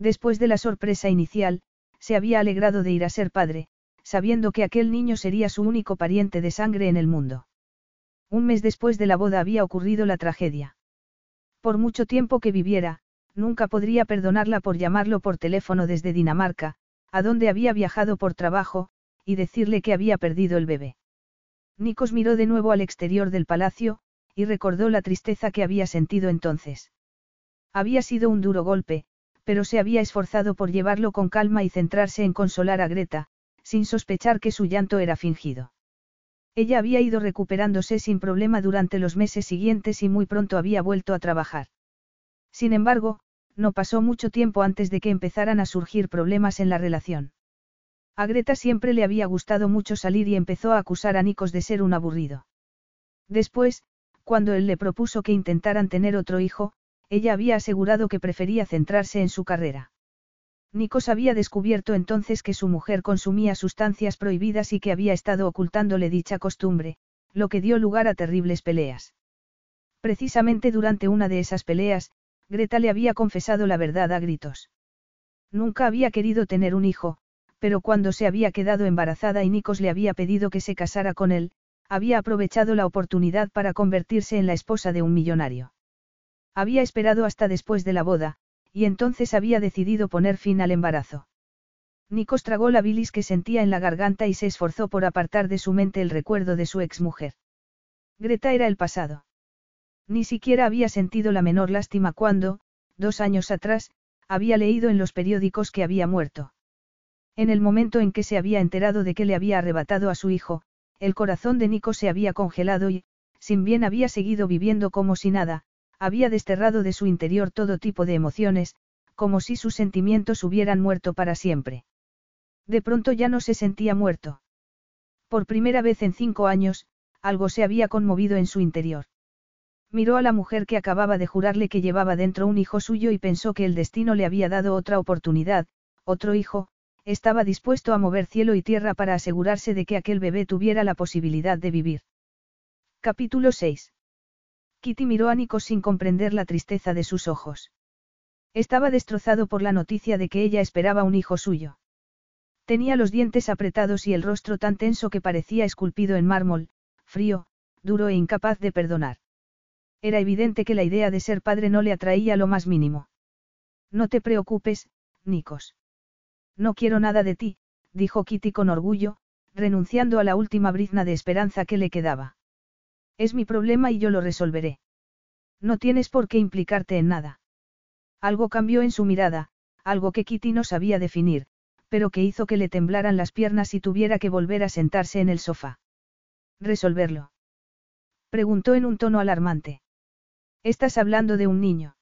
Después de la sorpresa inicial, se había alegrado de ir a ser padre, sabiendo que aquel niño sería su único pariente de sangre en el mundo. Un mes después de la boda había ocurrido la tragedia. Por mucho tiempo que viviera, nunca podría perdonarla por llamarlo por teléfono desde Dinamarca, a donde había viajado por trabajo, y decirle que había perdido el bebé. Nikos miró de nuevo al exterior del palacio, y recordó la tristeza que había sentido entonces. Había sido un duro golpe, pero se había esforzado por llevarlo con calma y centrarse en consolar a Greta, sin sospechar que su llanto era fingido. Ella había ido recuperándose sin problema durante los meses siguientes y muy pronto había vuelto a trabajar. Sin embargo, no pasó mucho tiempo antes de que empezaran a surgir problemas en la relación. A Greta siempre le había gustado mucho salir y empezó a acusar a Nikos de ser un aburrido. Después, cuando él le propuso que intentaran tener otro hijo, ella había asegurado que prefería centrarse en su carrera. Nikos había descubierto entonces que su mujer consumía sustancias prohibidas y que había estado ocultándole dicha costumbre, lo que dio lugar a terribles peleas. Precisamente durante una de esas peleas, Greta le había confesado la verdad a gritos. Nunca había querido tener un hijo, pero cuando se había quedado embarazada y Nikos le había pedido que se casara con él, había aprovechado la oportunidad para convertirse en la esposa de un millonario. Había esperado hasta después de la boda, y entonces había decidido poner fin al embarazo. Nikos tragó la bilis que sentía en la garganta y se esforzó por apartar de su mente el recuerdo de su exmujer. Greta era el pasado. Ni siquiera había sentido la menor lástima cuando, dos años atrás, había leído en los periódicos que había muerto. En el momento en que se había enterado de que le había arrebatado a su hijo, el corazón de Nico se había congelado y, sin bien había seguido viviendo como si nada, había desterrado de su interior todo tipo de emociones, como si sus sentimientos hubieran muerto para siempre. De pronto ya no se sentía muerto. Por primera vez en cinco años, algo se había conmovido en su interior. Miró a la mujer que acababa de jurarle que llevaba dentro un hijo suyo y pensó que el destino le había dado otra oportunidad, otro hijo, estaba dispuesto a mover cielo y tierra para asegurarse de que aquel bebé tuviera la posibilidad de vivir. Capítulo 6. Kitty miró a Nico sin comprender la tristeza de sus ojos. Estaba destrozado por la noticia de que ella esperaba un hijo suyo. Tenía los dientes apretados y el rostro tan tenso que parecía esculpido en mármol, frío, duro e incapaz de perdonar. Era evidente que la idea de ser padre no le atraía lo más mínimo. No te preocupes, Nikos. No quiero nada de ti, dijo Kitty con orgullo, renunciando a la última brizna de esperanza que le quedaba. Es mi problema y yo lo resolveré. No tienes por qué implicarte en nada. Algo cambió en su mirada, algo que Kitty no sabía definir, pero que hizo que le temblaran las piernas y tuviera que volver a sentarse en el sofá. Resolverlo. Preguntó en un tono alarmante. Estás hablando de un niño.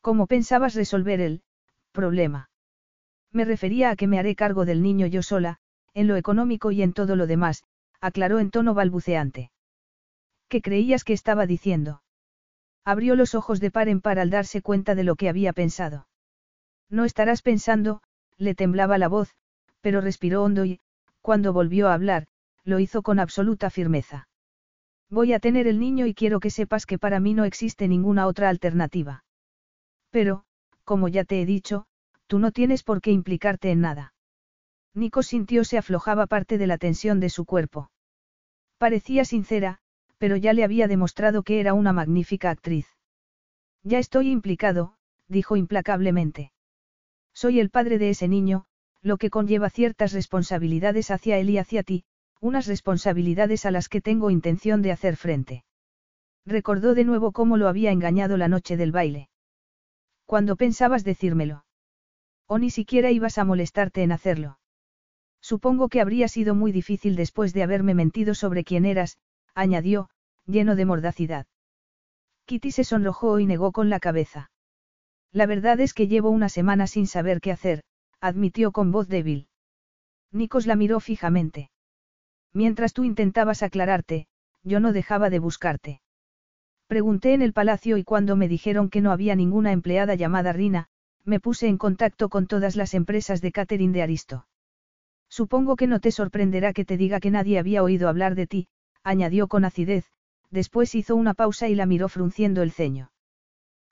¿Cómo pensabas resolver el problema? Me refería a que me haré cargo del niño yo sola, en lo económico y en todo lo demás, aclaró en tono balbuceante. ¿Qué creías que estaba diciendo? Abrió los ojos de par en par al darse cuenta de lo que había pensado. No estarás pensando, le temblaba la voz, pero respiró hondo y, cuando volvió a hablar, lo hizo con absoluta firmeza. Voy a tener el niño y quiero que sepas que para mí no existe ninguna otra alternativa. Pero, como ya te he dicho, tú no tienes por qué implicarte en nada. Nico sintió se aflojaba parte de la tensión de su cuerpo. Parecía sincera, pero ya le había demostrado que era una magnífica actriz. Ya estoy implicado, dijo implacablemente. Soy el padre de ese niño, lo que conlleva ciertas responsabilidades hacia él y hacia ti, unas responsabilidades a las que tengo intención de hacer frente. Recordó de nuevo cómo lo había engañado la noche del baile. Cuando pensabas decírmelo? O ni siquiera ibas a molestarte en hacerlo. Supongo que habría sido muy difícil después de haberme mentido sobre quién eras, añadió, lleno de mordacidad. Kitty se sonrojó y negó con la cabeza. La verdad es que llevo una semana sin saber qué hacer, admitió con voz débil. Nikos la miró fijamente. Mientras tú intentabas aclararte, yo no dejaba de buscarte. Pregunté en el palacio y cuando me dijeron que no había ninguna empleada llamada Rina, me puse en contacto con todas las empresas de catering de Aristo. Supongo que no te sorprenderá que te diga que nadie había oído hablar de ti, añadió con acidez, después hizo una pausa y la miró frunciendo el ceño.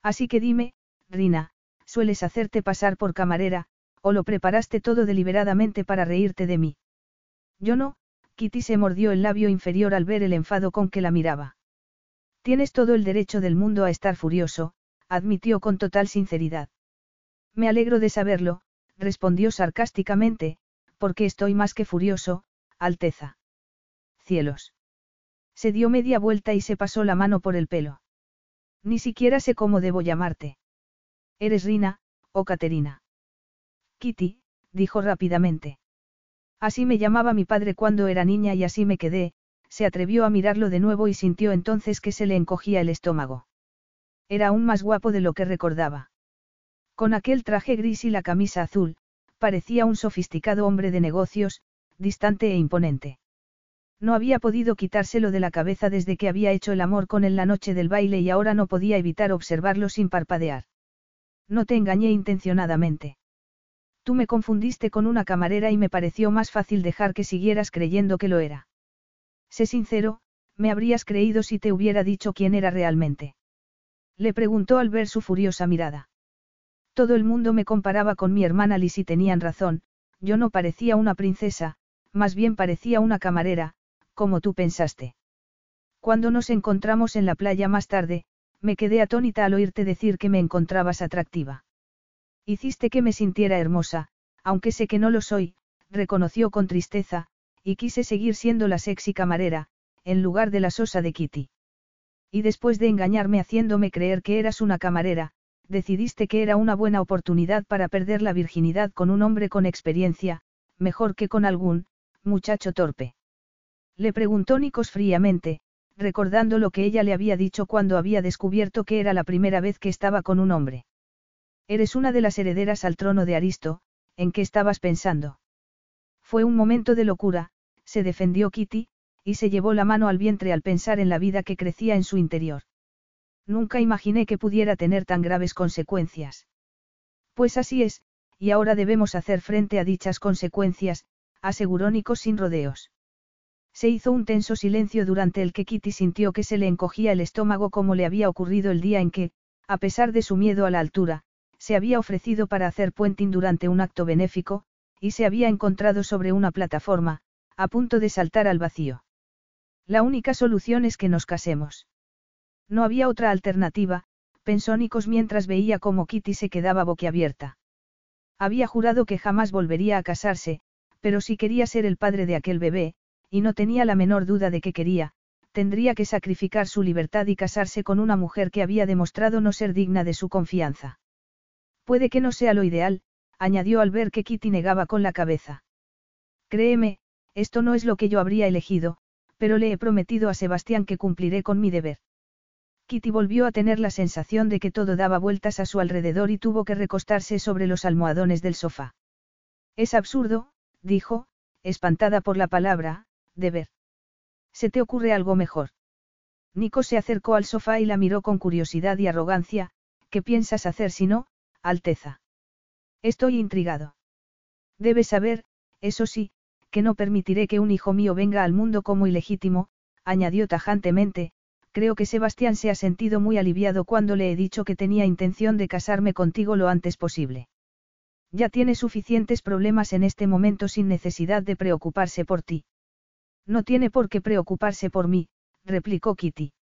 Así que dime, Rina, ¿sueles hacerte pasar por camarera, o lo preparaste todo deliberadamente para reírte de mí? Yo no, Kitty se mordió el labio inferior al ver el enfado con que la miraba. Tienes todo el derecho del mundo a estar furioso, admitió con total sinceridad. Me alegro de saberlo, respondió sarcásticamente, porque estoy más que furioso, Alteza. Cielos. Se dio media vuelta y se pasó la mano por el pelo. Ni siquiera sé cómo debo llamarte. ¿Eres Rina, o Caterina? Kitty, dijo rápidamente. Así me llamaba mi padre cuando era niña y así me quedé, se atrevió a mirarlo de nuevo y sintió entonces que se le encogía el estómago. Era aún más guapo de lo que recordaba. Con aquel traje gris y la camisa azul, parecía un sofisticado hombre de negocios, distante e imponente. No había podido quitárselo de la cabeza desde que había hecho el amor con él la noche del baile y ahora no podía evitar observarlo sin parpadear. No te engañé intencionadamente. Tú me confundiste con una camarera y me pareció más fácil dejar que siguieras creyendo que lo era. Sé sincero, me habrías creído si te hubiera dicho quién era realmente. Le preguntó al ver su furiosa mirada. Todo el mundo me comparaba con mi hermana Liz tenían razón, yo no parecía una princesa, más bien parecía una camarera, como tú pensaste. Cuando nos encontramos en la playa más tarde, me quedé atónita al oírte decir que me encontrabas atractiva. Hiciste que me sintiera hermosa, aunque sé que no lo soy, reconoció con tristeza, y quise seguir siendo la sexy camarera, en lugar de la sosa de Kitty. Y después de engañarme haciéndome creer que eras una camarera, decidiste que era una buena oportunidad para perder la virginidad con un hombre con experiencia, mejor que con algún, muchacho torpe. Le preguntó Nikos fríamente, recordando lo que ella le había dicho cuando había descubierto que era la primera vez que estaba con un hombre. Eres una de las herederas al trono de Aristo, ¿en qué estabas pensando? Fue un momento de locura, se defendió Kitty, y se llevó la mano al vientre al pensar en la vida que crecía en su interior. Nunca imaginé que pudiera tener tan graves consecuencias. Pues así es, y ahora debemos hacer frente a dichas consecuencias, aseguró Nico sin rodeos. Se hizo un tenso silencio durante el que Kitty sintió que se le encogía el estómago como le había ocurrido el día en que, a pesar de su miedo a la altura, se había ofrecido para hacer puenting durante un acto benéfico, y se había encontrado sobre una plataforma, a punto de saltar al vacío. La única solución es que nos casemos. No había otra alternativa, pensó Nikos mientras veía cómo Kitty se quedaba boquiabierta. Había jurado que jamás volvería a casarse, pero si quería ser el padre de aquel bebé, y no tenía la menor duda de que quería, tendría que sacrificar su libertad y casarse con una mujer que había demostrado no ser digna de su confianza. Puede que no sea lo ideal, añadió al ver que Kitty negaba con la cabeza. Créeme, esto no es lo que yo habría elegido, pero le he prometido a Sebastián que cumpliré con mi deber. Kitty volvió a tener la sensación de que todo daba vueltas a su alrededor y tuvo que recostarse sobre los almohadones del sofá. Es absurdo, dijo, espantada por la palabra, deber. ¿Se te ocurre algo mejor? Nico se acercó al sofá y la miró con curiosidad y arrogancia, ¿qué piensas hacer si no, Alteza? Estoy intrigado. Debes saber, eso sí, que no permitiré que un hijo mío venga al mundo como ilegítimo, añadió tajantemente, creo que Sebastián se ha sentido muy aliviado cuando le he dicho que tenía intención de casarme contigo lo antes posible. Ya tiene suficientes problemas en este momento sin necesidad de preocuparse por ti. No tiene por qué preocuparse por mí, replicó Kitty.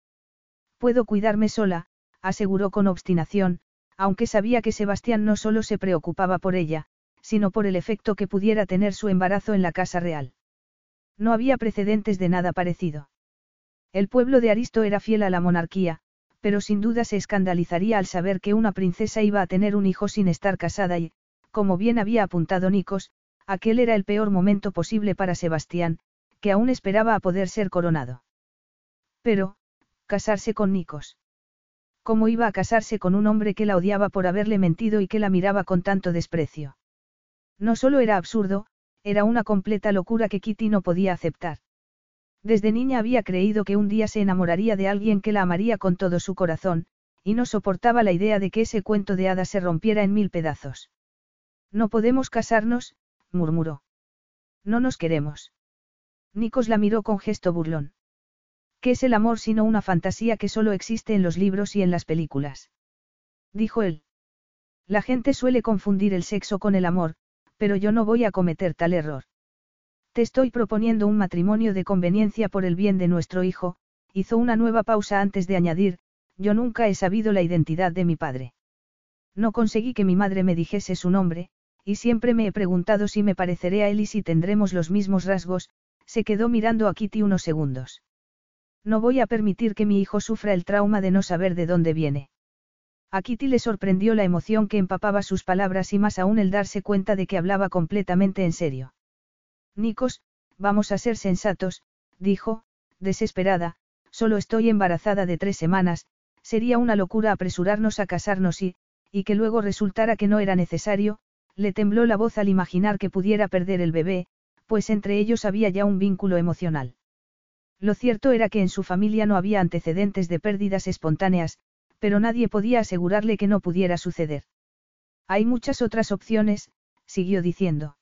Puedo cuidarme sola, aseguró con obstinación, aunque sabía que Sebastián no solo se preocupaba por ella, sino por el efecto que pudiera tener su embarazo en la casa real. No había precedentes de nada parecido. El pueblo de Aristo era fiel a la monarquía, pero sin duda se escandalizaría al saber que una princesa iba a tener un hijo sin estar casada y, como bien había apuntado Nikos, aquel era el peor momento posible para Sebastián, que aún esperaba a poder ser coronado. Pero, casarse con Nikos. ¿Cómo iba a casarse con un hombre que la odiaba por haberle mentido y que la miraba con tanto desprecio? No solo era absurdo, era una completa locura que Kitty no podía aceptar. Desde niña había creído que un día se enamoraría de alguien que la amaría con todo su corazón, y no soportaba la idea de que ese cuento de hadas se rompiera en mil pedazos. No podemos casarnos, murmuró. No nos queremos. Nikos la miró con gesto burlón. ¿Qué es el amor sino una fantasía que solo existe en los libros y en las películas? Dijo él. La gente suele confundir el sexo con el amor, pero yo no voy a cometer tal error. Te estoy proponiendo un matrimonio de conveniencia por el bien de nuestro hijo, hizo una nueva pausa antes de añadir, yo nunca he sabido la identidad de mi padre. No conseguí que mi madre me dijese su nombre, y siempre me he preguntado si me pareceré a él y si tendremos los mismos rasgos, se quedó mirando a Kitty unos segundos. No voy a permitir que mi hijo sufra el trauma de no saber de dónde viene. A Kitty le sorprendió la emoción que empapaba sus palabras y más aún el darse cuenta de que hablaba completamente en serio. Nikos, vamos a ser sensatos, dijo, desesperada, solo estoy embarazada de tres semanas, sería una locura apresurarnos a casarnos y, y que luego resultara que no era necesario, le tembló la voz al imaginar que pudiera perder el bebé, pues entre ellos había ya un vínculo emocional. Lo cierto era que en su familia no había antecedentes de pérdidas espontáneas, pero nadie podía asegurarle que no pudiera suceder. Hay muchas otras opciones, siguió diciendo.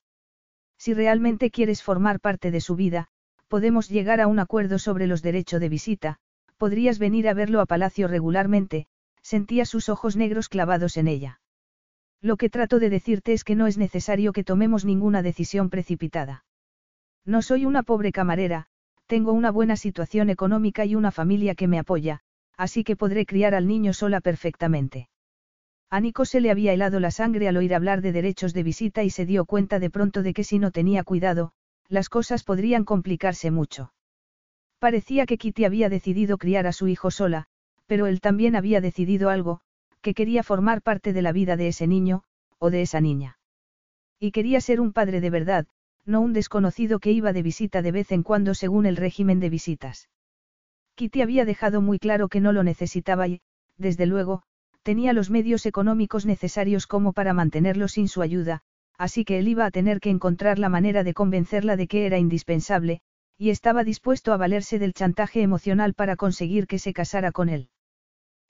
Si realmente quieres formar parte de su vida, podemos llegar a un acuerdo sobre los derechos de visita, podrías venir a verlo a palacio regularmente, sentía sus ojos negros clavados en ella. Lo que trato de decirte es que no es necesario que tomemos ninguna decisión precipitada. No soy una pobre camarera, tengo una buena situación económica y una familia que me apoya, así que podré criar al niño sola perfectamente. A Nico se le había helado la sangre al oír hablar de derechos de visita y se dio cuenta de pronto de que si no tenía cuidado, las cosas podrían complicarse mucho. Parecía que Kitty había decidido criar a su hijo sola, pero él también había decidido algo, que quería formar parte de la vida de ese niño, o de esa niña. Y quería ser un padre de verdad, no un desconocido que iba de visita de vez en cuando según el régimen de visitas. Kitty había dejado muy claro que no lo necesitaba y, desde luego, tenía los medios económicos necesarios como para mantenerlo sin su ayuda, así que él iba a tener que encontrar la manera de convencerla de que era indispensable, y estaba dispuesto a valerse del chantaje emocional para conseguir que se casara con él.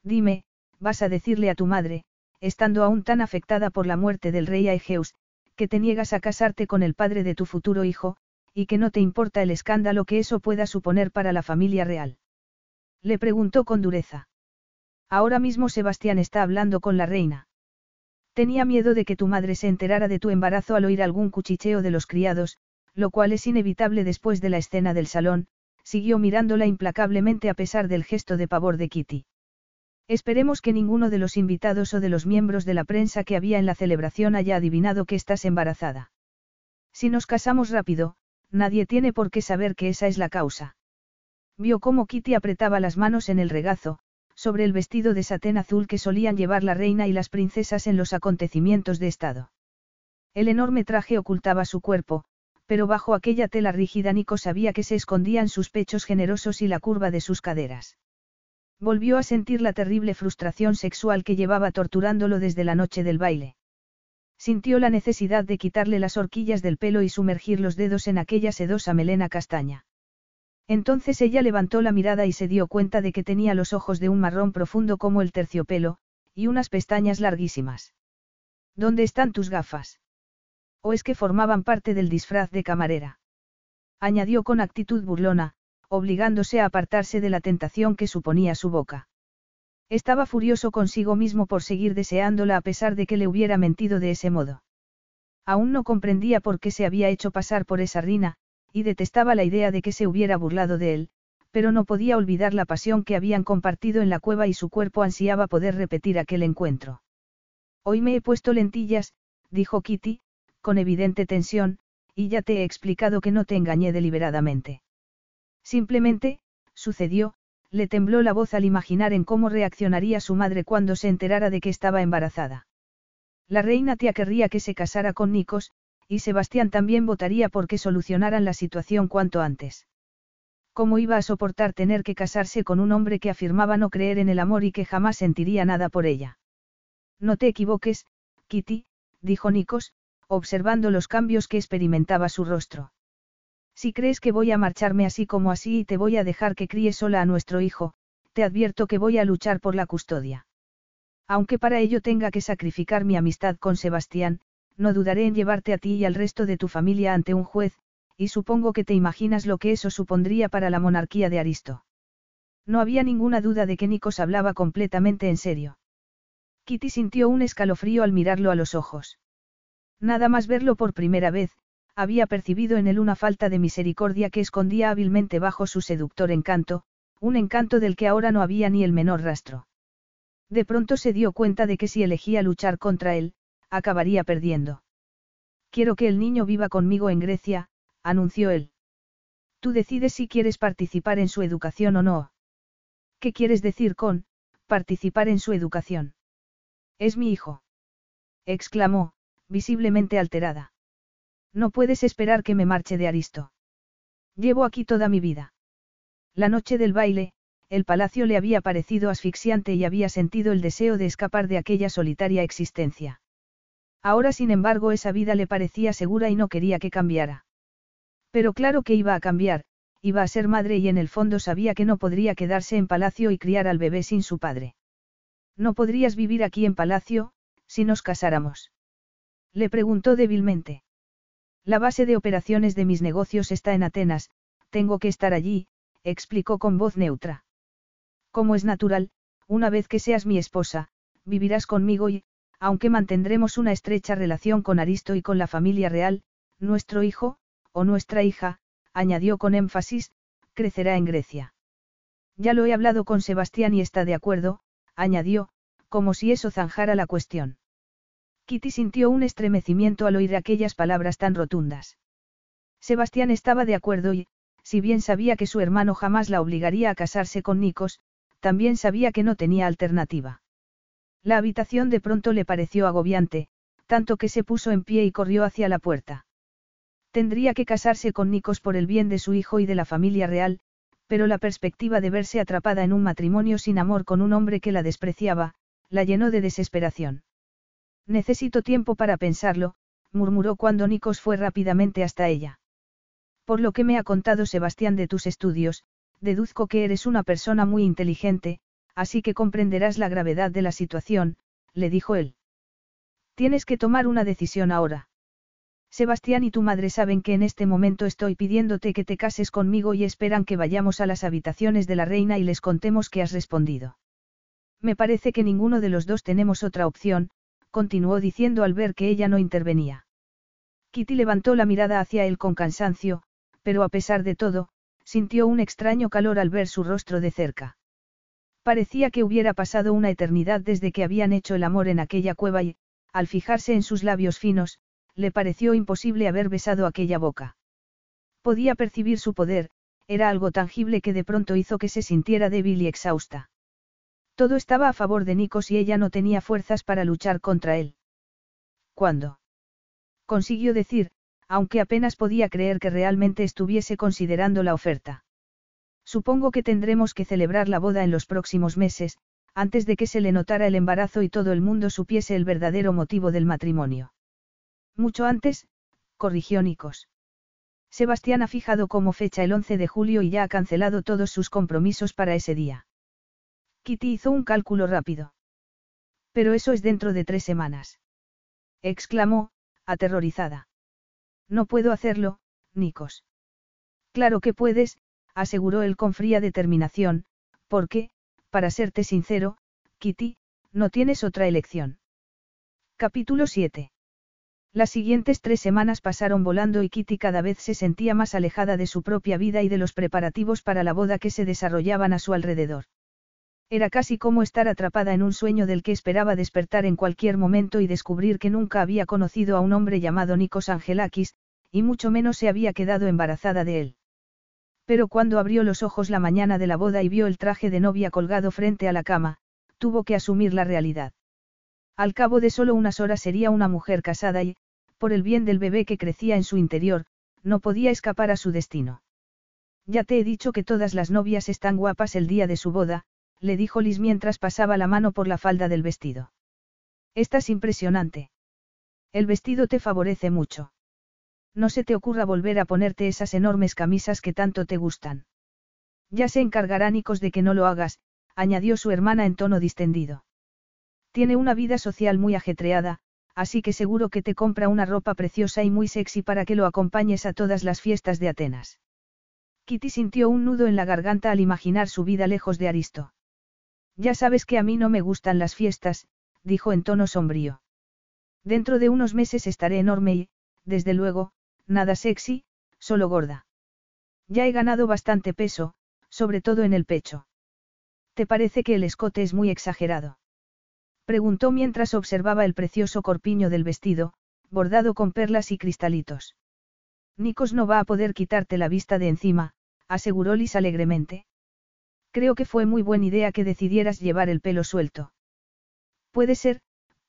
Dime, vas a decirle a tu madre, estando aún tan afectada por la muerte del rey Aegeus, que te niegas a casarte con el padre de tu futuro hijo, y que no te importa el escándalo que eso pueda suponer para la familia real. Le preguntó con dureza. Ahora mismo Sebastián está hablando con la reina. Tenía miedo de que tu madre se enterara de tu embarazo al oír algún cuchicheo de los criados, lo cual es inevitable después de la escena del salón, siguió mirándola implacablemente a pesar del gesto de pavor de Kitty. Esperemos que ninguno de los invitados o de los miembros de la prensa que había en la celebración haya adivinado que estás embarazada. Si nos casamos rápido, nadie tiene por qué saber que esa es la causa. Vio cómo Kitty apretaba las manos en el regazo, sobre el vestido de satén azul que solían llevar la reina y las princesas en los acontecimientos de Estado. El enorme traje ocultaba su cuerpo, pero bajo aquella tela rígida Nico sabía que se escondían sus pechos generosos y la curva de sus caderas. Volvió a sentir la terrible frustración sexual que llevaba torturándolo desde la noche del baile. Sintió la necesidad de quitarle las horquillas del pelo y sumergir los dedos en aquella sedosa melena castaña. Entonces ella levantó la mirada y se dio cuenta de que tenía los ojos de un marrón profundo como el terciopelo, y unas pestañas larguísimas. ¿Dónde están tus gafas? ¿O es que formaban parte del disfraz de camarera? Añadió con actitud burlona, obligándose a apartarse de la tentación que suponía su boca. Estaba furioso consigo mismo por seguir deseándola a pesar de que le hubiera mentido de ese modo. Aún no comprendía por qué se había hecho pasar por esa rina, y detestaba la idea de que se hubiera burlado de él, pero no podía olvidar la pasión que habían compartido en la cueva y su cuerpo ansiaba poder repetir aquel encuentro. Hoy me he puesto lentillas, dijo Kitty, con evidente tensión, y ya te he explicado que no te engañé deliberadamente. Simplemente, sucedió, le tembló la voz al imaginar en cómo reaccionaría su madre cuando se enterara de que estaba embarazada. La reina tía querría que se casara con Nikos, y Sebastián también votaría porque solucionaran la situación cuanto antes. ¿Cómo iba a soportar tener que casarse con un hombre que afirmaba no creer en el amor y que jamás sentiría nada por ella? No te equivoques, Kitty, dijo Nikos, observando los cambios que experimentaba su rostro. Si crees que voy a marcharme así como así y te voy a dejar que críe sola a nuestro hijo, te advierto que voy a luchar por la custodia. Aunque para ello tenga que sacrificar mi amistad con Sebastián, no dudaré en llevarte a ti y al resto de tu familia ante un juez, y supongo que te imaginas lo que eso supondría para la monarquía de Aristo. No había ninguna duda de que Nikos hablaba completamente en serio. Kitty sintió un escalofrío al mirarlo a los ojos. Nada más verlo por primera vez, había percibido en él una falta de misericordia que escondía hábilmente bajo su seductor encanto, un encanto del que ahora no había ni el menor rastro. De pronto se dio cuenta de que si elegía luchar contra él, acabaría perdiendo. Quiero que el niño viva conmigo en Grecia, anunció él. Tú decides si quieres participar en su educación o no. ¿Qué quieres decir con, participar en su educación? Es mi hijo. exclamó, visiblemente alterada. No puedes esperar que me marche de Aristo. Llevo aquí toda mi vida. La noche del baile, el palacio le había parecido asfixiante y había sentido el deseo de escapar de aquella solitaria existencia. Ahora sin embargo esa vida le parecía segura y no quería que cambiara. Pero claro que iba a cambiar, iba a ser madre y en el fondo sabía que no podría quedarse en palacio y criar al bebé sin su padre. No podrías vivir aquí en palacio, si nos casáramos. Le preguntó débilmente. La base de operaciones de mis negocios está en Atenas, tengo que estar allí, explicó con voz neutra. Como es natural, una vez que seas mi esposa, vivirás conmigo y, aunque mantendremos una estrecha relación con Aristo y con la familia real, nuestro hijo, o nuestra hija, añadió con énfasis, crecerá en Grecia. Ya lo he hablado con Sebastián y está de acuerdo, añadió, como si eso zanjara la cuestión. Kitty sintió un estremecimiento al oír aquellas palabras tan rotundas. Sebastián estaba de acuerdo y, si bien sabía que su hermano jamás la obligaría a casarse con Nikos, también sabía que no tenía alternativa. La habitación de pronto le pareció agobiante, tanto que se puso en pie y corrió hacia la puerta. Tendría que casarse con Nikos por el bien de su hijo y de la familia real, pero la perspectiva de verse atrapada en un matrimonio sin amor con un hombre que la despreciaba, la llenó de desesperación. Necesito tiempo para pensarlo, murmuró cuando Nikos fue rápidamente hasta ella. Por lo que me ha contado Sebastián de tus estudios, deduzco que eres una persona muy inteligente, así que comprenderás la gravedad de la situación, le dijo él. Tienes que tomar una decisión ahora. Sebastián y tu madre saben que en este momento estoy pidiéndote que te cases conmigo y esperan que vayamos a las habitaciones de la reina y les contemos que has respondido. Me parece que ninguno de los dos tenemos otra opción, continuó diciendo al ver que ella no intervenía. Kitty levantó la mirada hacia él con cansancio, pero a pesar de todo, sintió un extraño calor al ver su rostro de cerca. Parecía que hubiera pasado una eternidad desde que habían hecho el amor en aquella cueva y, al fijarse en sus labios finos, le pareció imposible haber besado aquella boca. Podía percibir su poder, era algo tangible que de pronto hizo que se sintiera débil y exhausta. Todo estaba a favor de Nikos y ella no tenía fuerzas para luchar contra él. ¿Cuándo? Consiguió decir, aunque apenas podía creer que realmente estuviese considerando la oferta. Supongo que tendremos que celebrar la boda en los próximos meses, antes de que se le notara el embarazo y todo el mundo supiese el verdadero motivo del matrimonio. Mucho antes, corrigió Nikos. Sebastián ha fijado como fecha el 11 de julio y ya ha cancelado todos sus compromisos para ese día. Kitty hizo un cálculo rápido. Pero eso es dentro de tres semanas. Exclamó, aterrorizada. No puedo hacerlo, Nikos. Claro que puedes, aseguró él con fría determinación, porque, para serte sincero, Kitty, no tienes otra elección. Capítulo 7. Las siguientes tres semanas pasaron volando y Kitty cada vez se sentía más alejada de su propia vida y de los preparativos para la boda que se desarrollaban a su alrededor. Era casi como estar atrapada en un sueño del que esperaba despertar en cualquier momento y descubrir que nunca había conocido a un hombre llamado Nikos Angelakis, y mucho menos se había quedado embarazada de él. Pero cuando abrió los ojos la mañana de la boda y vio el traje de novia colgado frente a la cama, tuvo que asumir la realidad. Al cabo de solo unas horas sería una mujer casada y, por el bien del bebé que crecía en su interior, no podía escapar a su destino. Ya te he dicho que todas las novias están guapas el día de su boda, le dijo Liz mientras pasaba la mano por la falda del vestido. Estás impresionante. El vestido te favorece mucho. No se te ocurra volver a ponerte esas enormes camisas que tanto te gustan. Ya se encargará Nicos de que no lo hagas, añadió su hermana en tono distendido. Tiene una vida social muy ajetreada, así que seguro que te compra una ropa preciosa y muy sexy para que lo acompañes a todas las fiestas de Atenas. Kitty sintió un nudo en la garganta al imaginar su vida lejos de Aristo. Ya sabes que a mí no me gustan las fiestas, dijo en tono sombrío. Dentro de unos meses estaré enorme y, desde luego, nada sexy, solo gorda. Ya he ganado bastante peso, sobre todo en el pecho. ¿Te parece que el escote es muy exagerado? Preguntó mientras observaba el precioso corpiño del vestido, bordado con perlas y cristalitos. Nikos no va a poder quitarte la vista de encima, aseguró Liz alegremente. Creo que fue muy buena idea que decidieras llevar el pelo suelto. Puede ser,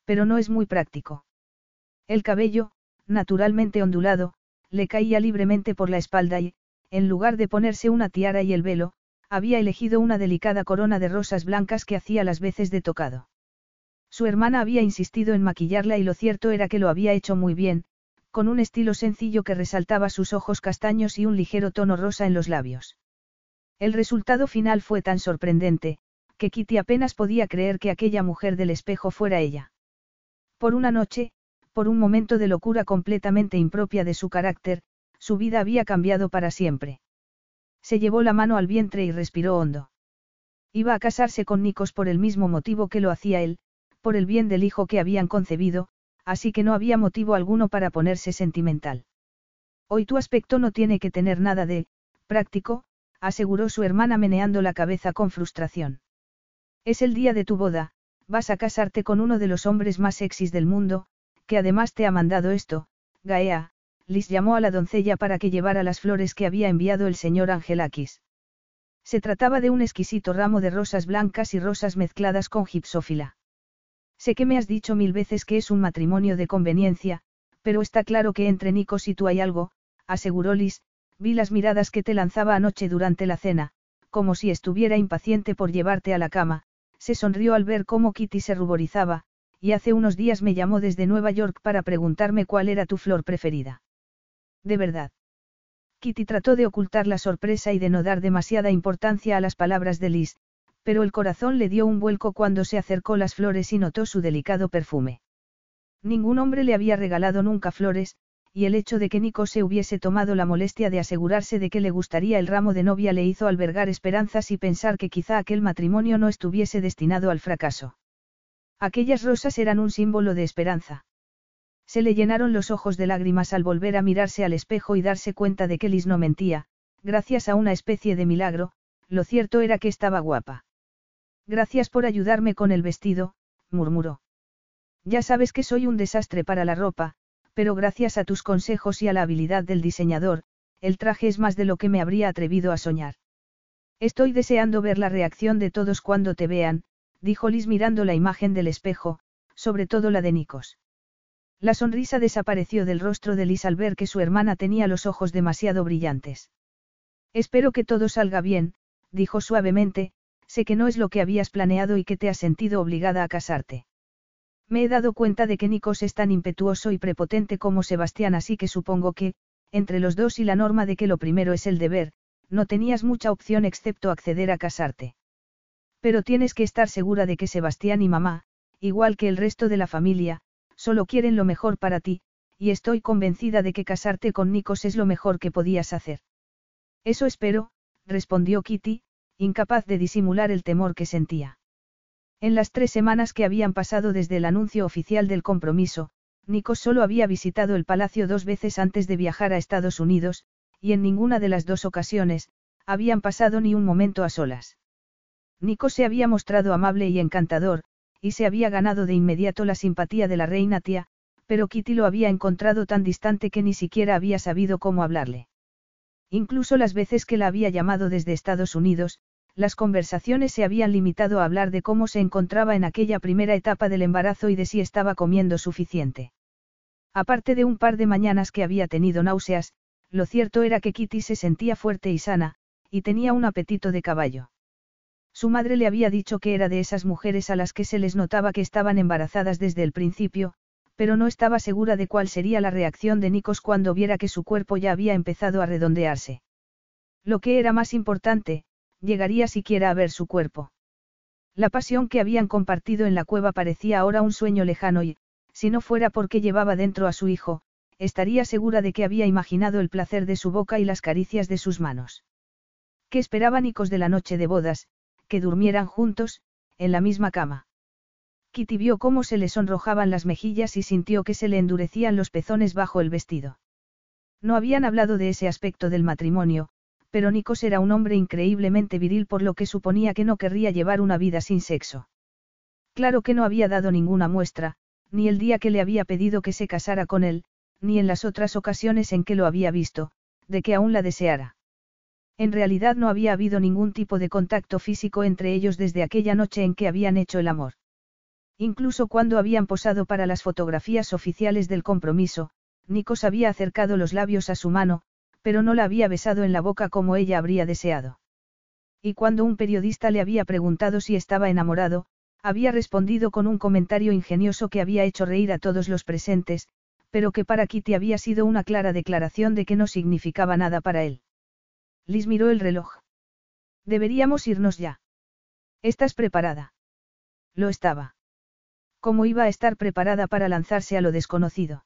pero no es muy práctico. El cabello, naturalmente ondulado, le caía libremente por la espalda y, en lugar de ponerse una tiara y el velo, había elegido una delicada corona de rosas blancas que hacía las veces de tocado. Su hermana había insistido en maquillarla y lo cierto era que lo había hecho muy bien, con un estilo sencillo que resaltaba sus ojos castaños y un ligero tono rosa en los labios. El resultado final fue tan sorprendente, que Kitty apenas podía creer que aquella mujer del espejo fuera ella. Por una noche, por un momento de locura completamente impropia de su carácter, su vida había cambiado para siempre. Se llevó la mano al vientre y respiró hondo. Iba a casarse con Nikos por el mismo motivo que lo hacía él, por el bien del hijo que habían concebido, así que no había motivo alguno para ponerse sentimental. Hoy tu aspecto no tiene que tener nada de, práctico, aseguró su hermana meneando la cabeza con frustración. Es el día de tu boda, vas a casarte con uno de los hombres más sexys del mundo, que además te ha mandado esto, Gaea, Liz llamó a la doncella para que llevara las flores que había enviado el señor Angelakis. Se trataba de un exquisito ramo de rosas blancas y rosas mezcladas con gipsófila. Sé que me has dicho mil veces que es un matrimonio de conveniencia, pero está claro que entre Nikos y tú hay algo, aseguró Liz, vi las miradas que te lanzaba anoche durante la cena, como si estuviera impaciente por llevarte a la cama, se sonrió al ver cómo Kitty se ruborizaba, y hace unos días me llamó desde Nueva York para preguntarme cuál era tu flor preferida. De verdad. Kitty trató de ocultar la sorpresa y de no dar demasiada importancia a las palabras de Liz, pero el corazón le dio un vuelco cuando se acercó las flores y notó su delicado perfume. Ningún hombre le había regalado nunca flores, y el hecho de que Nico se hubiese tomado la molestia de asegurarse de que le gustaría el ramo de novia le hizo albergar esperanzas y pensar que quizá aquel matrimonio no estuviese destinado al fracaso. Aquellas rosas eran un símbolo de esperanza. Se le llenaron los ojos de lágrimas al volver a mirarse al espejo y darse cuenta de que Liz no mentía, gracias a una especie de milagro, lo cierto era que estaba guapa. Gracias por ayudarme con el vestido, murmuró. Ya sabes que soy un desastre para la ropa, pero gracias a tus consejos y a la habilidad del diseñador, el traje es más de lo que me habría atrevido a soñar. Estoy deseando ver la reacción de todos cuando te vean, dijo Liz mirando la imagen del espejo, sobre todo la de Nikos. La sonrisa desapareció del rostro de Liz al ver que su hermana tenía los ojos demasiado brillantes. Espero que todo salga bien, dijo suavemente, sé que no es lo que habías planeado y que te has sentido obligada a casarte. Me he dado cuenta de que Nikos es tan impetuoso y prepotente como Sebastián, así que supongo que, entre los dos y la norma de que lo primero es el deber, no tenías mucha opción excepto acceder a casarte. Pero tienes que estar segura de que Sebastián y mamá, igual que el resto de la familia, solo quieren lo mejor para ti, y estoy convencida de que casarte con Nikos es lo mejor que podías hacer. Eso espero, respondió Kitty, incapaz de disimular el temor que sentía. En las tres semanas que habían pasado desde el anuncio oficial del compromiso, Nikos solo había visitado el palacio dos veces antes de viajar a Estados Unidos, y en ninguna de las dos ocasiones, habían pasado ni un momento a solas. Nikos se había mostrado amable y encantador, y se había ganado de inmediato la simpatía de la reina tía, pero Kitty lo había encontrado tan distante que ni siquiera había sabido cómo hablarle. Incluso las veces que la había llamado desde Estados Unidos, las conversaciones se habían limitado a hablar de cómo se encontraba en aquella primera etapa del embarazo y de si estaba comiendo suficiente. Aparte de un par de mañanas que había tenido náuseas, lo cierto era que Kitty se sentía fuerte y sana, y tenía un apetito de caballo. Su madre le había dicho que era de esas mujeres a las que se les notaba que estaban embarazadas desde el principio, pero no estaba segura de cuál sería la reacción de Nikos cuando viera que su cuerpo ya había empezado a redondearse. Lo que era más importante, llegaría siquiera a ver su cuerpo. La pasión que habían compartido en la cueva parecía ahora un sueño lejano y, si no fuera porque llevaba dentro a su hijo, estaría segura de que había imaginado el placer de su boca y las caricias de sus manos. ¿Qué esperaba Nikos de la noche de bodas? que durmieran juntos, en la misma cama. Kitty vio cómo se le sonrojaban las mejillas y sintió que se le endurecían los pezones bajo el vestido. No habían hablado de ese aspecto del matrimonio, pero Nikos era un hombre increíblemente viril por lo que suponía que no querría llevar una vida sin sexo. Claro que no había dado ninguna muestra, ni el día que le había pedido que se casara con él, ni en las otras ocasiones en que lo había visto, de que aún la deseara. En realidad no había habido ningún tipo de contacto físico entre ellos desde aquella noche en que habían hecho el amor. Incluso cuando habían posado para las fotografías oficiales del compromiso, Nikos había acercado los labios a su mano, pero no la había besado en la boca como ella habría deseado. Y cuando un periodista le había preguntado si estaba enamorado, había respondido con un comentario ingenioso que había hecho reír a todos los presentes, pero que para Kitty había sido una clara declaración de que no significaba nada para él. Liz miró el reloj. Deberíamos irnos ya. ¿Estás preparada? Lo estaba. ¿Cómo iba a estar preparada para lanzarse a lo desconocido?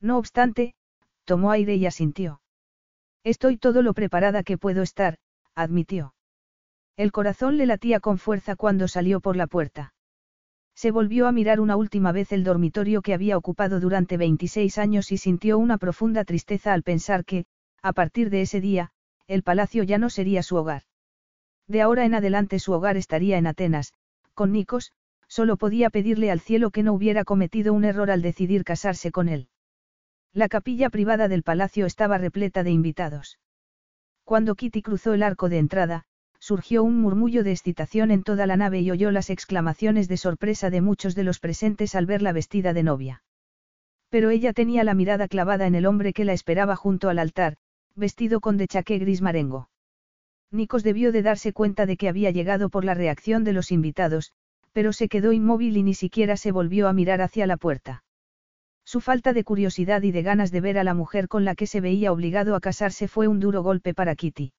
No obstante, tomó aire y asintió. Estoy todo lo preparada que puedo estar, admitió. El corazón le latía con fuerza cuando salió por la puerta. Se volvió a mirar una última vez el dormitorio que había ocupado durante 26 años y sintió una profunda tristeza al pensar que, a partir de ese día, el palacio ya no sería su hogar. De ahora en adelante su hogar estaría en Atenas, con Nikos, solo podía pedirle al cielo que no hubiera cometido un error al decidir casarse con él. La capilla privada del palacio estaba repleta de invitados. Cuando Kitty cruzó el arco de entrada, surgió un murmullo de excitación en toda la nave y oyó las exclamaciones de sorpresa de muchos de los presentes al verla vestida de novia. Pero ella tenía la mirada clavada en el hombre que la esperaba junto al altar, vestido con dechaqué gris marengo. Nikos debió de darse cuenta de que había llegado por la reacción de los invitados, pero se quedó inmóvil y ni siquiera se volvió a mirar hacia la puerta. Su falta de curiosidad y de ganas de ver a la mujer con la que se veía obligado a casarse fue un duro golpe para Kitty.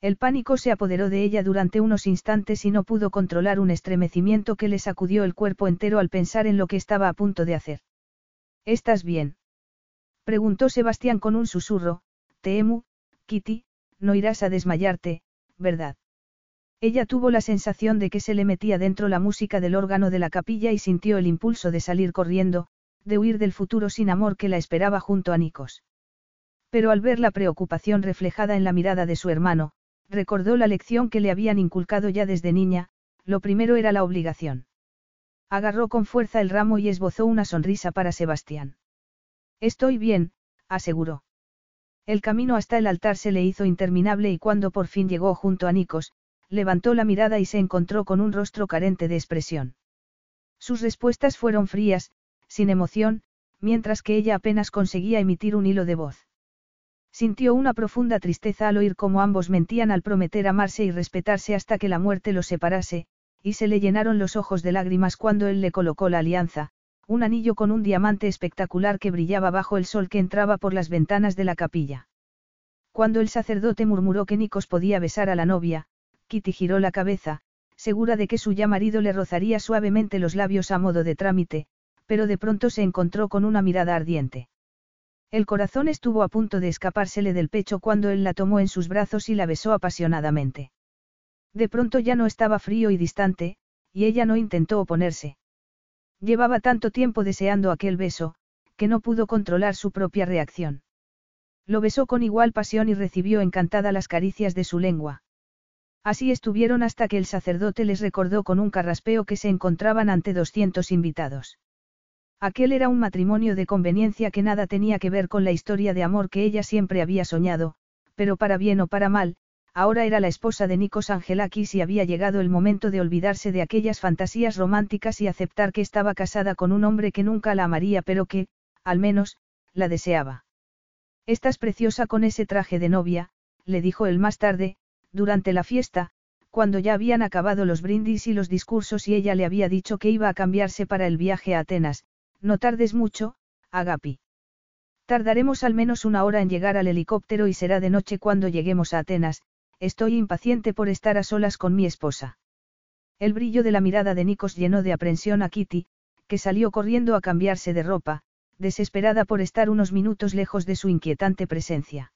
El pánico se apoderó de ella durante unos instantes y no pudo controlar un estremecimiento que le sacudió el cuerpo entero al pensar en lo que estaba a punto de hacer. ¿Estás bien? preguntó Sebastián con un susurro, Temu, Kitty, no irás a desmayarte, ¿verdad? Ella tuvo la sensación de que se le metía dentro la música del órgano de la capilla y sintió el impulso de salir corriendo, de huir del futuro sin amor que la esperaba junto a Nikos. Pero al ver la preocupación reflejada en la mirada de su hermano, recordó la lección que le habían inculcado ya desde niña, lo primero era la obligación. Agarró con fuerza el ramo y esbozó una sonrisa para Sebastián. Estoy bien, aseguró. El camino hasta el altar se le hizo interminable y cuando por fin llegó junto a Nikos, levantó la mirada y se encontró con un rostro carente de expresión. Sus respuestas fueron frías, sin emoción, mientras que ella apenas conseguía emitir un hilo de voz. Sintió una profunda tristeza al oír cómo ambos mentían al prometer amarse y respetarse hasta que la muerte los separase, y se le llenaron los ojos de lágrimas cuando él le colocó la alianza, un anillo con un diamante espectacular que brillaba bajo el sol que entraba por las ventanas de la capilla. Cuando el sacerdote murmuró que Nikos podía besar a la novia, Kitty giró la cabeza, segura de que su ya marido le rozaría suavemente los labios a modo de trámite, pero de pronto se encontró con una mirada ardiente. El corazón estuvo a punto de escapársele del pecho cuando él la tomó en sus brazos y la besó apasionadamente. De pronto ya no estaba frío y distante, y ella no intentó oponerse. Llevaba tanto tiempo deseando aquel beso, que no pudo controlar su propia reacción. Lo besó con igual pasión y recibió encantada las caricias de su lengua. Así estuvieron hasta que el sacerdote les recordó con un carraspeo que se encontraban ante 200 invitados. Aquel era un matrimonio de conveniencia que nada tenía que ver con la historia de amor que ella siempre había soñado, pero para bien o para mal, ahora era la esposa de Nikos Angelakis y había llegado el momento de olvidarse de aquellas fantasías románticas y aceptar que estaba casada con un hombre que nunca la amaría pero que, al menos, la deseaba. Estás preciosa con ese traje de novia, le dijo él más tarde, durante la fiesta, cuando ya habían acabado los brindis y los discursos y ella le había dicho que iba a cambiarse para el viaje a Atenas, no tardes mucho, Agapi. Tardaremos al menos una hora en llegar al helicóptero y será de noche cuando lleguemos a Atenas, estoy impaciente por estar a solas con mi esposa. El brillo de la mirada de Nikos llenó de aprensión a Kitty, que salió corriendo a cambiarse de ropa, desesperada por estar unos minutos lejos de su inquietante presencia.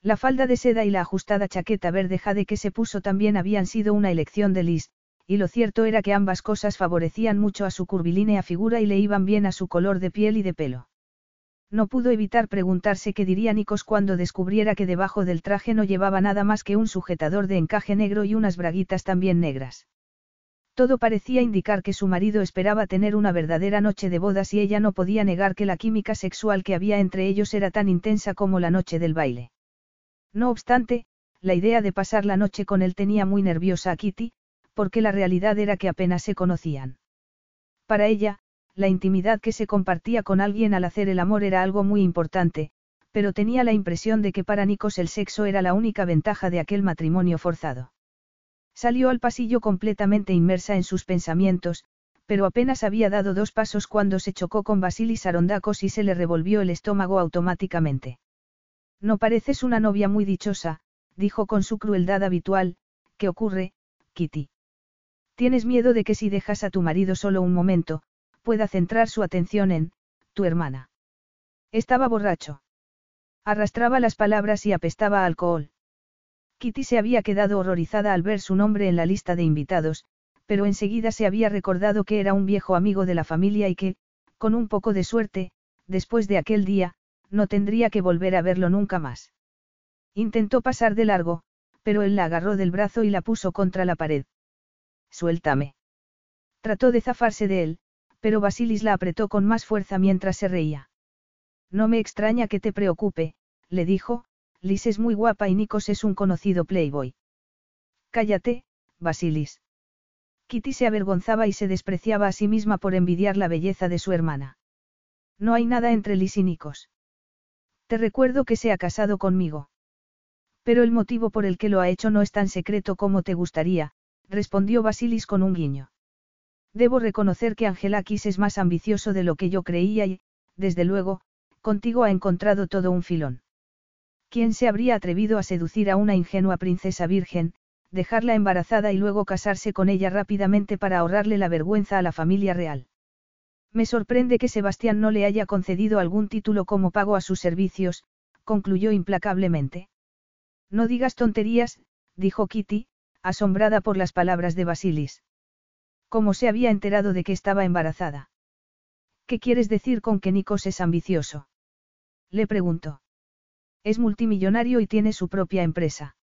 La falda de seda y la ajustada chaqueta verde jade que se puso también habían sido una elección de Liz, y lo cierto era que ambas cosas favorecían mucho a su curvilínea figura y le iban bien a su color de piel y de pelo. No pudo evitar preguntarse qué diría Nikos cuando descubriera que debajo del traje no llevaba nada más que un sujetador de encaje negro y unas braguitas también negras. Todo parecía indicar que su marido esperaba tener una verdadera noche de bodas y ella no podía negar que la química sexual que había entre ellos era tan intensa como la noche del baile. No obstante, la idea de pasar la noche con él tenía muy nerviosa a Kitty, porque la realidad era que apenas se conocían. Para ella, la intimidad que se compartía con alguien al hacer el amor era algo muy importante, pero tenía la impresión de que para Nikos el sexo era la única ventaja de aquel matrimonio forzado. Salió al pasillo completamente inmersa en sus pensamientos, pero apenas había dado dos pasos cuando se chocó con Basilis Arondakos y se le revolvió el estómago automáticamente. No pareces una novia muy dichosa, dijo con su crueldad habitual, ¿qué ocurre, Kitty? Tienes miedo de que si dejas a tu marido solo un momento, pueda centrar su atención en, tu hermana. Estaba borracho. Arrastraba las palabras y apestaba alcohol. Kitty se había quedado horrorizada al ver su nombre en la lista de invitados, pero enseguida se había recordado que era un viejo amigo de la familia y que, con un poco de suerte, después de aquel día, no tendría que volver a verlo nunca más. Intentó pasar de largo, pero él la agarró del brazo y la puso contra la pared. Suéltame. Trató de zafarse de él, pero Basilis la apretó con más fuerza mientras se reía. No me extraña que te preocupe, le dijo, Liz es muy guapa y Nikos es un conocido playboy. Cállate, Basilis. Kitty se avergonzaba y se despreciaba a sí misma por envidiar la belleza de su hermana. No hay nada entre Liz y Nikos. Te recuerdo que se ha casado conmigo. Pero el motivo por el que lo ha hecho no es tan secreto como te gustaría, respondió Basilis con un guiño. Debo reconocer que Angelakis es más ambicioso de lo que yo creía y, desde luego, contigo ha encontrado todo un filón. ¿Quién se habría atrevido a seducir a una ingenua princesa virgen, dejarla embarazada y luego casarse con ella rápidamente para ahorrarle la vergüenza a la familia real? Me sorprende que Sebastián no le haya concedido algún título como pago a sus servicios, concluyó implacablemente. No digas tonterías, dijo Kitty, asombrada por las palabras de Basilis. ¿Cómo se había enterado de que estaba embarazada? ¿Qué quieres decir con que Nikos es ambicioso? Le preguntó. Es multimillonario y tiene su propia empresa.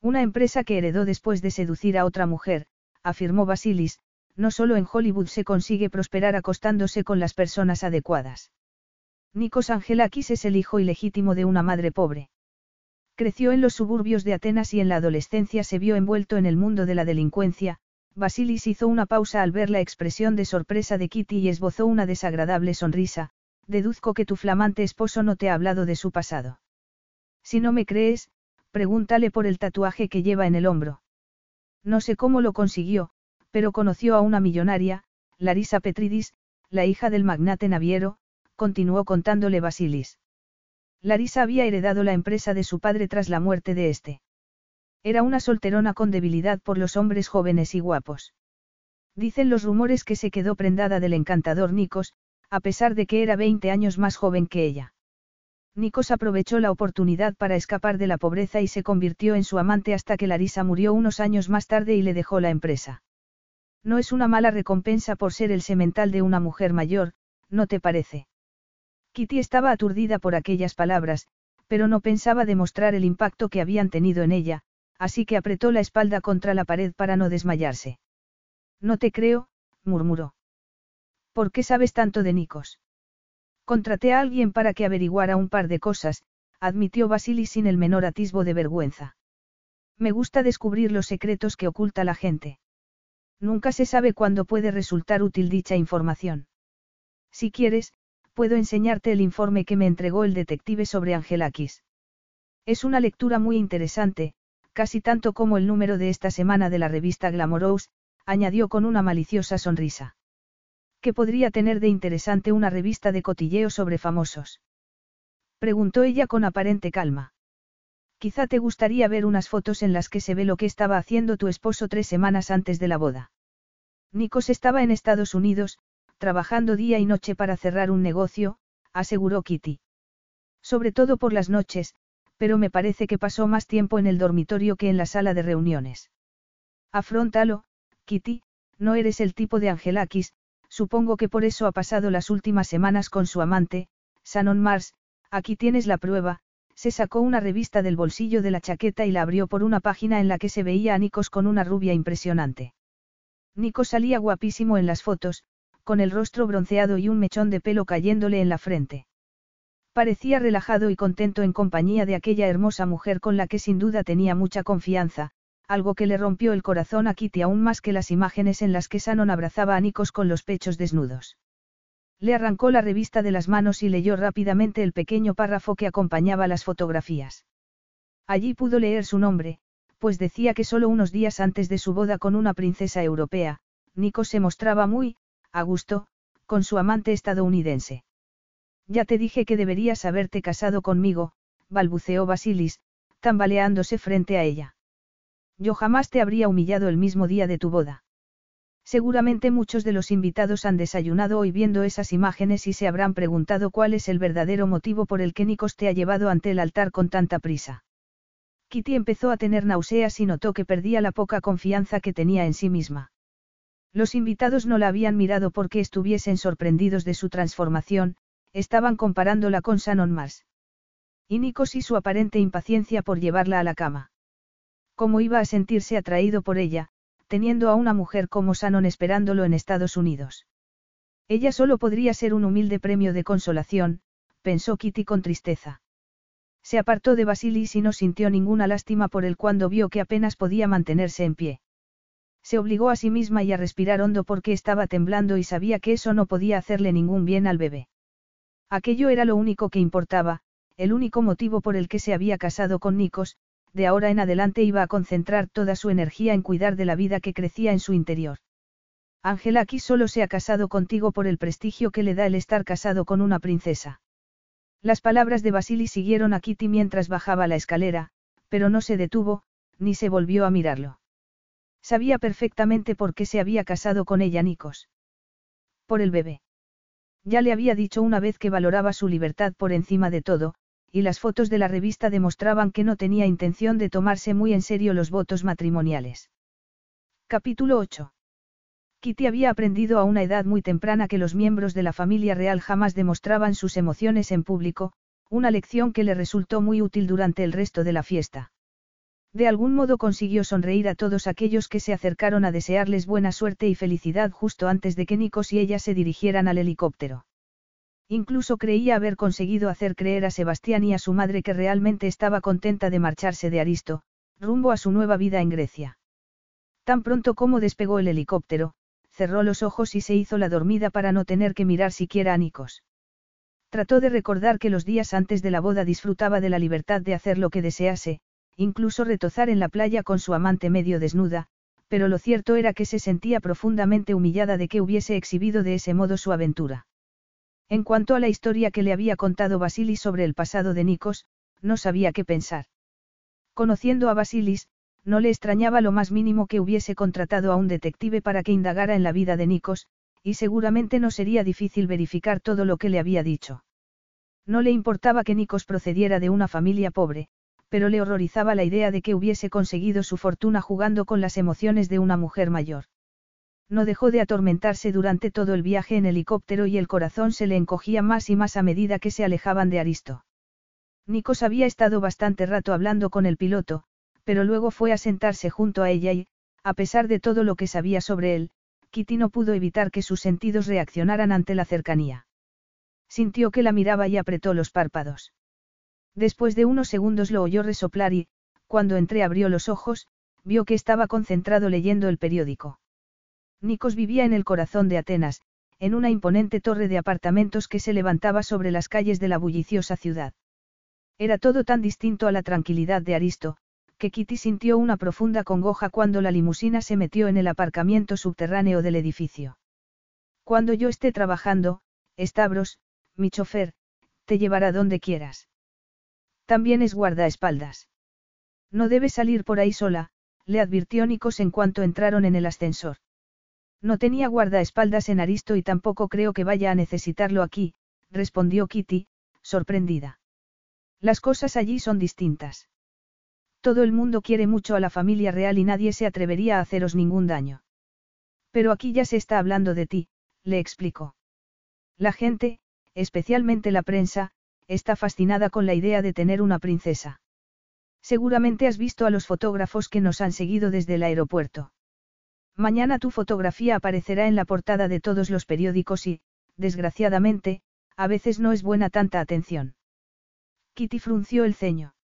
Una empresa que heredó después de seducir a otra mujer, afirmó Basilis, no solo en Hollywood se consigue prosperar acostándose con las personas adecuadas. Nikos Angelakis es el hijo ilegítimo de una madre pobre. Creció en los suburbios de Atenas y en la adolescencia se vio envuelto en el mundo de la delincuencia. Basilis hizo una pausa al ver la expresión de sorpresa de Kitty y esbozó una desagradable sonrisa, Deduzco que tu flamante esposo no te ha hablado de su pasado. Si no me crees, pregúntale por el tatuaje que lleva en el hombro. No sé cómo lo consiguió, pero conoció a una millonaria, Larisa Petridis, la hija del magnate naviero, continuó contándole Basilis. Larisa había heredado la empresa de su padre tras la muerte de este. Era una solterona con debilidad por los hombres jóvenes y guapos. Dicen los rumores que se quedó prendada del encantador Nikos, a pesar de que era 20 años más joven que ella. Nikos aprovechó la oportunidad para escapar de la pobreza y se convirtió en su amante hasta que Larisa murió unos años más tarde y le dejó la empresa. No es una mala recompensa por ser el semental de una mujer mayor, ¿no te parece? Kitty estaba aturdida por aquellas palabras, pero no pensaba demostrar el impacto que habían tenido en ella, así que apretó la espalda contra la pared para no desmayarse. No te creo, murmuró. ¿Por qué sabes tanto de Nikos? Contraté a alguien para que averiguara un par de cosas, admitió Basili sin el menor atisbo de vergüenza. Me gusta descubrir los secretos que oculta la gente. Nunca se sabe cuándo puede resultar útil dicha información. Si quieres, puedo enseñarte el informe que me entregó el detective sobre Angelakis. Es una lectura muy interesante, casi tanto como el número de esta semana de la revista Glamorous, añadió con una maliciosa sonrisa. ¿Qué podría tener de interesante una revista de cotilleo sobre famosos? Preguntó ella con aparente calma. Quizá te gustaría ver unas fotos en las que se ve lo que estaba haciendo tu esposo tres semanas antes de la boda. Nikos estaba en Estados Unidos, trabajando día y noche para cerrar un negocio, aseguró Kitty. Sobre todo por las noches, pero me parece que pasó más tiempo en el dormitorio que en la sala de reuniones. Afrontalo, Kitty, no eres el tipo de Angelakis, supongo que por eso ha pasado las últimas semanas con su amante, Sanon Mars, aquí tienes la prueba, se sacó una revista del bolsillo de la chaqueta y la abrió por una página en la que se veía a Nikos con una rubia impresionante. Nikos salía guapísimo en las fotos, con el rostro bronceado y un mechón de pelo cayéndole en la frente. Parecía relajado y contento en compañía de aquella hermosa mujer con la que sin duda tenía mucha confianza, algo que le rompió el corazón a Kitty aún más que las imágenes en las que Sanon abrazaba a Nikos con los pechos desnudos. Le arrancó la revista de las manos y leyó rápidamente el pequeño párrafo que acompañaba las fotografías. Allí pudo leer su nombre, pues decía que solo unos días antes de su boda con una princesa europea, Nikos se mostraba muy, a gusto, con su amante estadounidense. Ya te dije que deberías haberte casado conmigo, balbuceó Basilis, tambaleándose frente a ella. Yo jamás te habría humillado el mismo día de tu boda. Seguramente muchos de los invitados han desayunado hoy viendo esas imágenes y se habrán preguntado cuál es el verdadero motivo por el que Nikos te ha llevado ante el altar con tanta prisa. Kitty empezó a tener náuseas y notó que perdía la poca confianza que tenía en sí misma. Los invitados no la habían mirado porque estuviesen sorprendidos de su transformación, estaban comparándola con Sanon Mars. Y Nikos y su aparente impaciencia por llevarla a la cama. ¿Cómo iba a sentirse atraído por ella, teniendo a una mujer como Sanon esperándolo en Estados Unidos? Ella solo podría ser un humilde premio de consolación, pensó Kitty con tristeza. Se apartó de Basilis y no sintió ninguna lástima por él cuando vio que apenas podía mantenerse en pie. Se obligó a sí misma y a respirar hondo porque estaba temblando y sabía que eso no podía hacerle ningún bien al bebé. Aquello era lo único que importaba, el único motivo por el que se había casado con Nikos, de ahora en adelante iba a concentrar toda su energía en cuidar de la vida que crecía en su interior. Ángela aquí solo se ha casado contigo por el prestigio que le da el estar casado con una princesa. Las palabras de Basili siguieron a Kitty mientras bajaba la escalera, pero no se detuvo, ni se volvió a mirarlo. Sabía perfectamente por qué se había casado con ella Nikos. Por el bebé. Ya le había dicho una vez que valoraba su libertad por encima de todo, y las fotos de la revista demostraban que no tenía intención de tomarse muy en serio los votos matrimoniales. Capítulo 8. Kitty había aprendido a una edad muy temprana que los miembros de la familia real jamás demostraban sus emociones en público, una lección que le resultó muy útil durante el resto de la fiesta. De algún modo consiguió sonreír a todos aquellos que se acercaron a desearles buena suerte y felicidad justo antes de que Nikos y ella se dirigieran al helicóptero. Incluso creía haber conseguido hacer creer a Sebastián y a su madre que realmente estaba contenta de marcharse de Aristo, rumbo a su nueva vida en Grecia. Tan pronto como despegó el helicóptero, cerró los ojos y se hizo la dormida para no tener que mirar siquiera a Nikos. Trató de recordar que los días antes de la boda disfrutaba de la libertad de hacer lo que desease, incluso retozar en la playa con su amante medio desnuda, pero lo cierto era que se sentía profundamente humillada de que hubiese exhibido de ese modo su aventura. En cuanto a la historia que le había contado Basilis sobre el pasado de Nikos, no sabía qué pensar. Conociendo a Basilis, no le extrañaba lo más mínimo que hubiese contratado a un detective para que indagara en la vida de Nikos, y seguramente no sería difícil verificar todo lo que le había dicho. No le importaba que Nikos procediera de una familia pobre, pero le horrorizaba la idea de que hubiese conseguido su fortuna jugando con las emociones de una mujer mayor. No dejó de atormentarse durante todo el viaje en helicóptero y el corazón se le encogía más y más a medida que se alejaban de Aristo. Nikos había estado bastante rato hablando con el piloto, pero luego fue a sentarse junto a ella y, a pesar de todo lo que sabía sobre él, Kitty no pudo evitar que sus sentidos reaccionaran ante la cercanía. Sintió que la miraba y apretó los párpados. Después de unos segundos lo oyó resoplar y, cuando entré abrió los ojos, vio que estaba concentrado leyendo el periódico. Nikos vivía en el corazón de Atenas, en una imponente torre de apartamentos que se levantaba sobre las calles de la bulliciosa ciudad. Era todo tan distinto a la tranquilidad de Aristo, que Kitty sintió una profunda congoja cuando la limusina se metió en el aparcamiento subterráneo del edificio. Cuando yo esté trabajando, Stavros, mi chofer, te llevará donde quieras. También es guardaespaldas. No debes salir por ahí sola, le advirtió Nikos en cuanto entraron en el ascensor. No tenía guardaespaldas en Aristo y tampoco creo que vaya a necesitarlo aquí, respondió Kitty, sorprendida. Las cosas allí son distintas. Todo el mundo quiere mucho a la familia real y nadie se atrevería a haceros ningún daño. Pero aquí ya se está hablando de ti, le explicó. La gente, especialmente la prensa, está fascinada con la idea de tener una princesa. Seguramente has visto a los fotógrafos que nos han seguido desde el aeropuerto. Mañana tu fotografía aparecerá en la portada de todos los periódicos y, desgraciadamente, a veces no es buena tanta atención. Kitty frunció el ceño.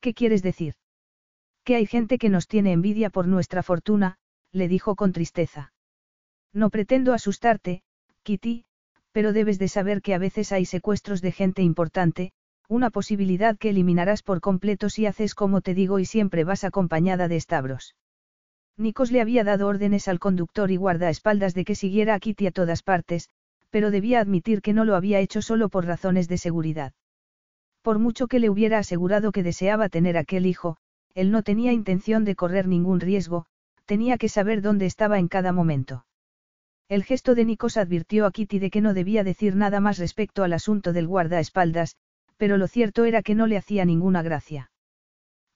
¿Qué quieres decir? Que hay gente que nos tiene envidia por nuestra fortuna, le dijo con tristeza. No pretendo asustarte, Kitty, pero debes de saber que a veces hay secuestros de gente importante, una posibilidad que eliminarás por completo si haces como te digo y siempre vas acompañada de estabros. Nikos le había dado órdenes al conductor y guardaespaldas de que siguiera a Kitty a todas partes, pero debía admitir que no lo había hecho solo por razones de seguridad. Por mucho que le hubiera asegurado que deseaba tener aquel hijo, él no tenía intención de correr ningún riesgo, tenía que saber dónde estaba en cada momento. El gesto de Nikos advirtió a Kitty de que no debía decir nada más respecto al asunto del guardaespaldas, pero lo cierto era que no le hacía ninguna gracia.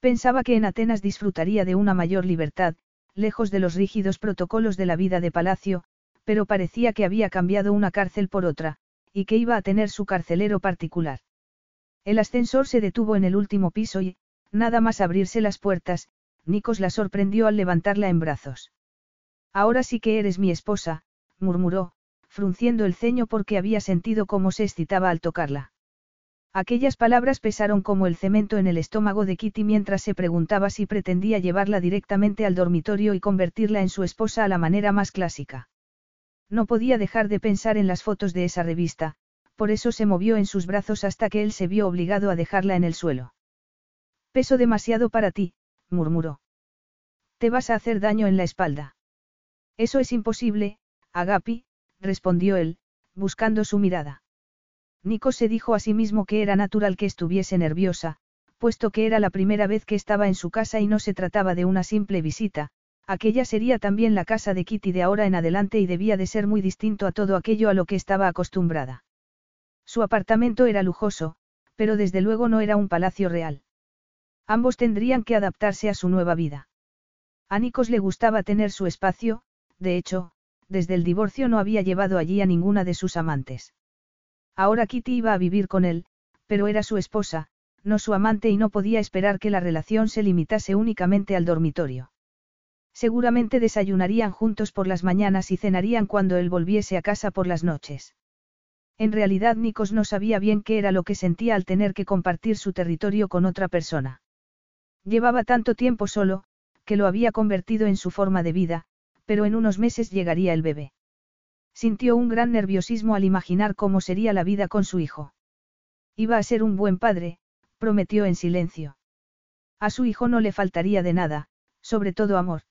Pensaba que en Atenas disfrutaría de una mayor libertad, lejos de los rígidos protocolos de la vida de palacio, pero parecía que había cambiado una cárcel por otra, y que iba a tener su carcelero particular. El ascensor se detuvo en el último piso y, nada más abrirse las puertas, Nikos la sorprendió al levantarla en brazos. Ahora sí que eres mi esposa, murmuró, frunciendo el ceño porque había sentido cómo se excitaba al tocarla. Aquellas palabras pesaron como el cemento en el estómago de Kitty mientras se preguntaba si pretendía llevarla directamente al dormitorio y convertirla en su esposa a la manera más clásica. No podía dejar de pensar en las fotos de esa revista, por eso se movió en sus brazos hasta que él se vio obligado a dejarla en el suelo. Peso demasiado para ti, murmuró. Te vas a hacer daño en la espalda. Eso es imposible, Agapi, respondió él, buscando su mirada. Nico se dijo a sí mismo que era natural que estuviese nerviosa, puesto que era la primera vez que estaba en su casa y no se trataba de una simple visita, aquella sería también la casa de Kitty de ahora en adelante y debía de ser muy distinto a todo aquello a lo que estaba acostumbrada. Su apartamento era lujoso, pero desde luego no era un palacio real. Ambos tendrían que adaptarse a su nueva vida. A Nikos le gustaba tener su espacio, de hecho, desde el divorcio no había llevado allí a ninguna de sus amantes. Ahora Kitty iba a vivir con él, pero era su esposa, no su amante y no podía esperar que la relación se limitase únicamente al dormitorio. Seguramente desayunarían juntos por las mañanas y cenarían cuando él volviese a casa por las noches. En realidad Nikos no sabía bien qué era lo que sentía al tener que compartir su territorio con otra persona. Llevaba tanto tiempo solo, que lo había convertido en su forma de vida, pero en unos meses llegaría el bebé. Sintió un gran nerviosismo al imaginar cómo sería la vida con su hijo. Iba a ser un buen padre, prometió en silencio. A su hijo no le faltaría de nada, sobre todo amor.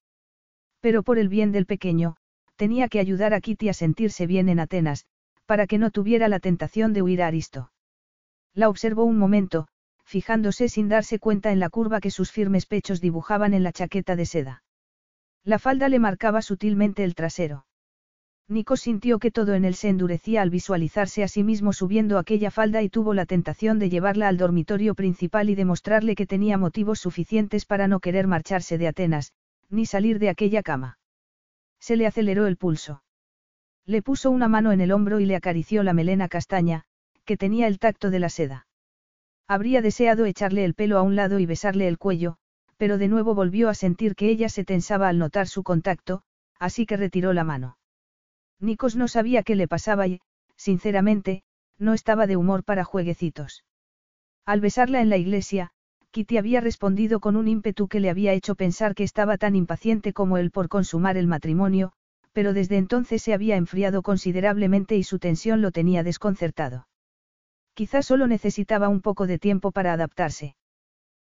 Pero por el bien del pequeño, tenía que ayudar a Kitty a sentirse bien en Atenas, para que no tuviera la tentación de huir a Aristo. La observó un momento, fijándose sin darse cuenta en la curva que sus firmes pechos dibujaban en la chaqueta de seda. La falda le marcaba sutilmente el trasero. Nico sintió que todo en él se endurecía al visualizarse a sí mismo subiendo aquella falda y tuvo la tentación de llevarla al dormitorio principal y demostrarle que tenía motivos suficientes para no querer marcharse de Atenas, ni salir de aquella cama. Se le aceleró el pulso. Le puso una mano en el hombro y le acarició la melena castaña, que tenía el tacto de la seda. Habría deseado echarle el pelo a un lado y besarle el cuello, pero de nuevo volvió a sentir que ella se tensaba al notar su contacto, así que retiró la mano. Nikos no sabía qué le pasaba y, sinceramente, no estaba de humor para jueguecitos. Al besarla en la iglesia, Kitty había respondido con un ímpetu que le había hecho pensar que estaba tan impaciente como él por consumar el matrimonio, pero desde entonces se había enfriado considerablemente y su tensión lo tenía desconcertado. Quizás solo necesitaba un poco de tiempo para adaptarse.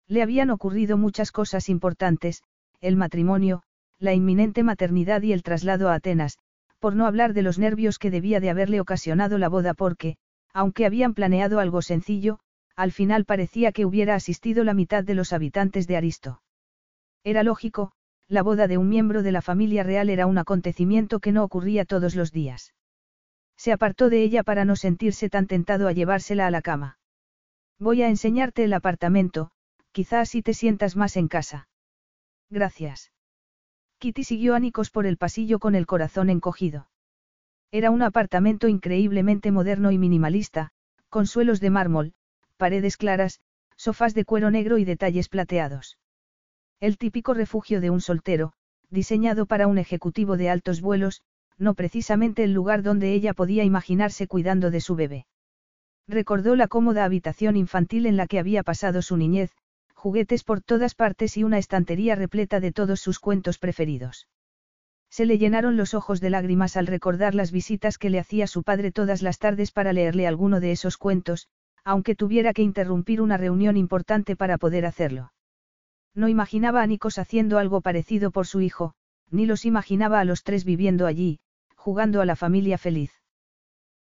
Le habían ocurrido muchas cosas importantes, el matrimonio, la inminente maternidad y el traslado a Atenas, por no hablar de los nervios que debía de haberle ocasionado la boda porque, aunque habían planeado algo sencillo, al final parecía que hubiera asistido la mitad de los habitantes de Aristo. Era lógico, la boda de un miembro de la familia real era un acontecimiento que no ocurría todos los días. Se apartó de ella para no sentirse tan tentado a llevársela a la cama. Voy a enseñarte el apartamento, quizás así te sientas más en casa. Gracias. Kitty siguió a Nikos por el pasillo con el corazón encogido. Era un apartamento increíblemente moderno y minimalista, con suelos de mármol, paredes claras, sofás de cuero negro y detalles plateados. El típico refugio de un soltero, diseñado para un ejecutivo de altos vuelos, no precisamente el lugar donde ella podía imaginarse cuidando de su bebé. Recordó la cómoda habitación infantil en la que había pasado su niñez, juguetes por todas partes y una estantería repleta de todos sus cuentos preferidos. Se le llenaron los ojos de lágrimas al recordar las visitas que le hacía su padre todas las tardes para leerle alguno de esos cuentos, aunque tuviera que interrumpir una reunión importante para poder hacerlo. No imaginaba a Nikos haciendo algo parecido por su hijo, ni los imaginaba a los tres viviendo allí, jugando a la familia feliz.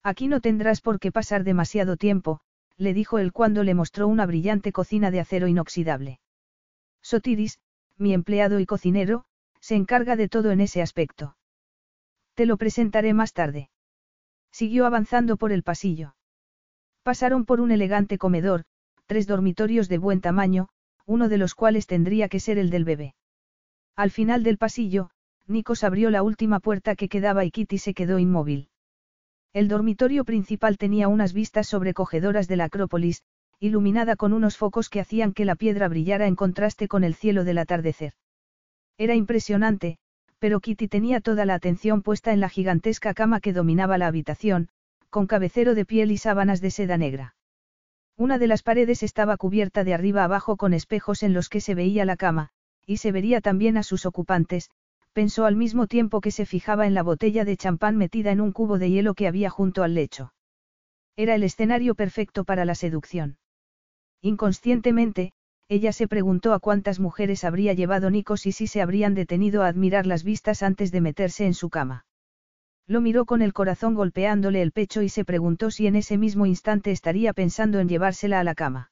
Aquí no tendrás por qué pasar demasiado tiempo, le dijo él cuando le mostró una brillante cocina de acero inoxidable. Sotiris, mi empleado y cocinero, se encarga de todo en ese aspecto. Te lo presentaré más tarde. Siguió avanzando por el pasillo. Pasaron por un elegante comedor, tres dormitorios de buen tamaño, uno de los cuales tendría que ser el del bebé. Al final del pasillo, Nikos abrió la última puerta que quedaba y Kitty se quedó inmóvil. El dormitorio principal tenía unas vistas sobrecogedoras de la Acrópolis, iluminada con unos focos que hacían que la piedra brillara en contraste con el cielo del atardecer. Era impresionante, pero Kitty tenía toda la atención puesta en la gigantesca cama que dominaba la habitación, con cabecero de piel y sábanas de seda negra. Una de las paredes estaba cubierta de arriba abajo con espejos en los que se veía la cama, y se vería también a sus ocupantes, pensó al mismo tiempo que se fijaba en la botella de champán metida en un cubo de hielo que había junto al lecho. Era el escenario perfecto para la seducción. Inconscientemente, ella se preguntó a cuántas mujeres habría llevado Nikos y si se habrían detenido a admirar las vistas antes de meterse en su cama. Lo miró con el corazón golpeándole el pecho y se preguntó si en ese mismo instante estaría pensando en llevársela a la cama.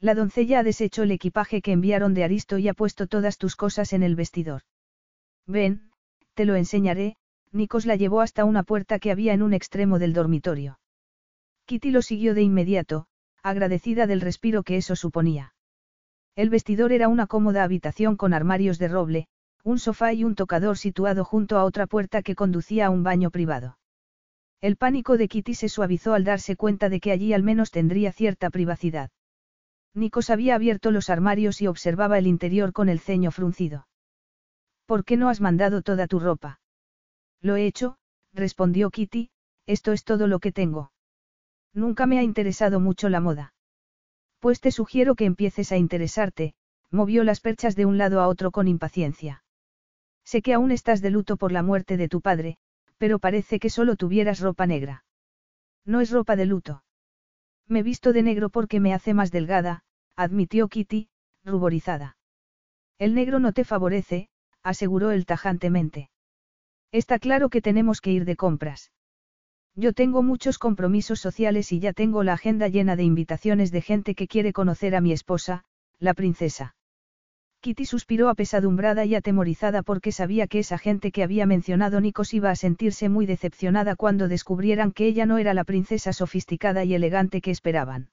La doncella ha deshecho el equipaje que enviaron de Aristo y ha puesto todas tus cosas en el vestidor. Ven, te lo enseñaré, Nikos la llevó hasta una puerta que había en un extremo del dormitorio. Kitty lo siguió de inmediato, agradecida del respiro que eso suponía. El vestidor era una cómoda habitación con armarios de roble, un sofá y un tocador situado junto a otra puerta que conducía a un baño privado. El pánico de Kitty se suavizó al darse cuenta de que allí al menos tendría cierta privacidad. Nikos había abierto los armarios y observaba el interior con el ceño fruncido. ¿Por qué no has mandado toda tu ropa? Lo he hecho, respondió Kitty, esto es todo lo que tengo. Nunca me ha interesado mucho la moda. Pues te sugiero que empieces a interesarte, movió las perchas de un lado a otro con impaciencia. Sé que aún estás de luto por la muerte de tu padre, pero parece que solo tuvieras ropa negra. No es ropa de luto. Me visto de negro porque me hace más delgada, admitió Kitty, ruborizada. El negro no te favorece, aseguró él tajantemente. Está claro que tenemos que ir de compras. Yo tengo muchos compromisos sociales y ya tengo la agenda llena de invitaciones de gente que quiere conocer a mi esposa, la princesa. Kitty suspiró apesadumbrada y atemorizada porque sabía que esa gente que había mencionado Nikos iba a sentirse muy decepcionada cuando descubrieran que ella no era la princesa sofisticada y elegante que esperaban.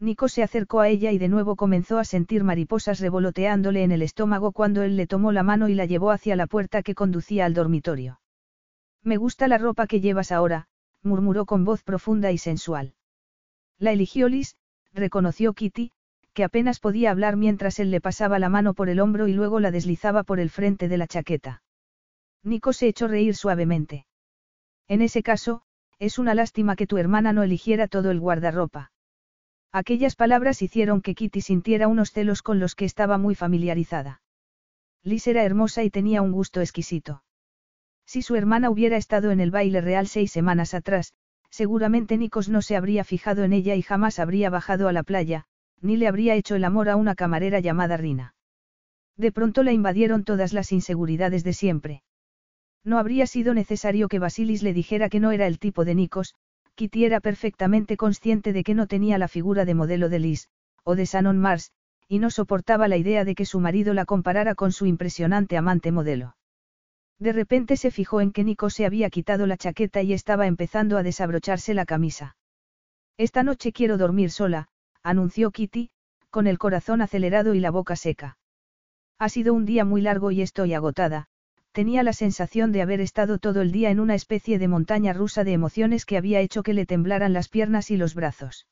Nikos se acercó a ella y de nuevo comenzó a sentir mariposas revoloteándole en el estómago cuando él le tomó la mano y la llevó hacia la puerta que conducía al dormitorio. Me gusta la ropa que llevas ahora, murmuró con voz profunda y sensual. La eligió Liz, reconoció Kitty, que apenas podía hablar mientras él le pasaba la mano por el hombro y luego la deslizaba por el frente de la chaqueta. Nico se echó reír suavemente. En ese caso, es una lástima que tu hermana no eligiera todo el guardarropa. Aquellas palabras hicieron que Kitty sintiera unos celos con los que estaba muy familiarizada. Liz era hermosa y tenía un gusto exquisito. Si su hermana hubiera estado en el baile real seis semanas atrás, seguramente Nikos no se habría fijado en ella y jamás habría bajado a la playa, ni le habría hecho el amor a una camarera llamada Rina. De pronto la invadieron todas las inseguridades de siempre. No habría sido necesario que Basilis le dijera que no era el tipo de Nikos, Kitty era perfectamente consciente de que no tenía la figura de modelo de Liz, o de Shannon Mars, y no soportaba la idea de que su marido la comparara con su impresionante amante modelo. De repente se fijó en que Nico se había quitado la chaqueta y estaba empezando a desabrocharse la camisa. Esta noche quiero dormir sola, anunció Kitty, con el corazón acelerado y la boca seca. Ha sido un día muy largo y estoy agotada, tenía la sensación de haber estado todo el día en una especie de montaña rusa de emociones que había hecho que le temblaran las piernas y los brazos.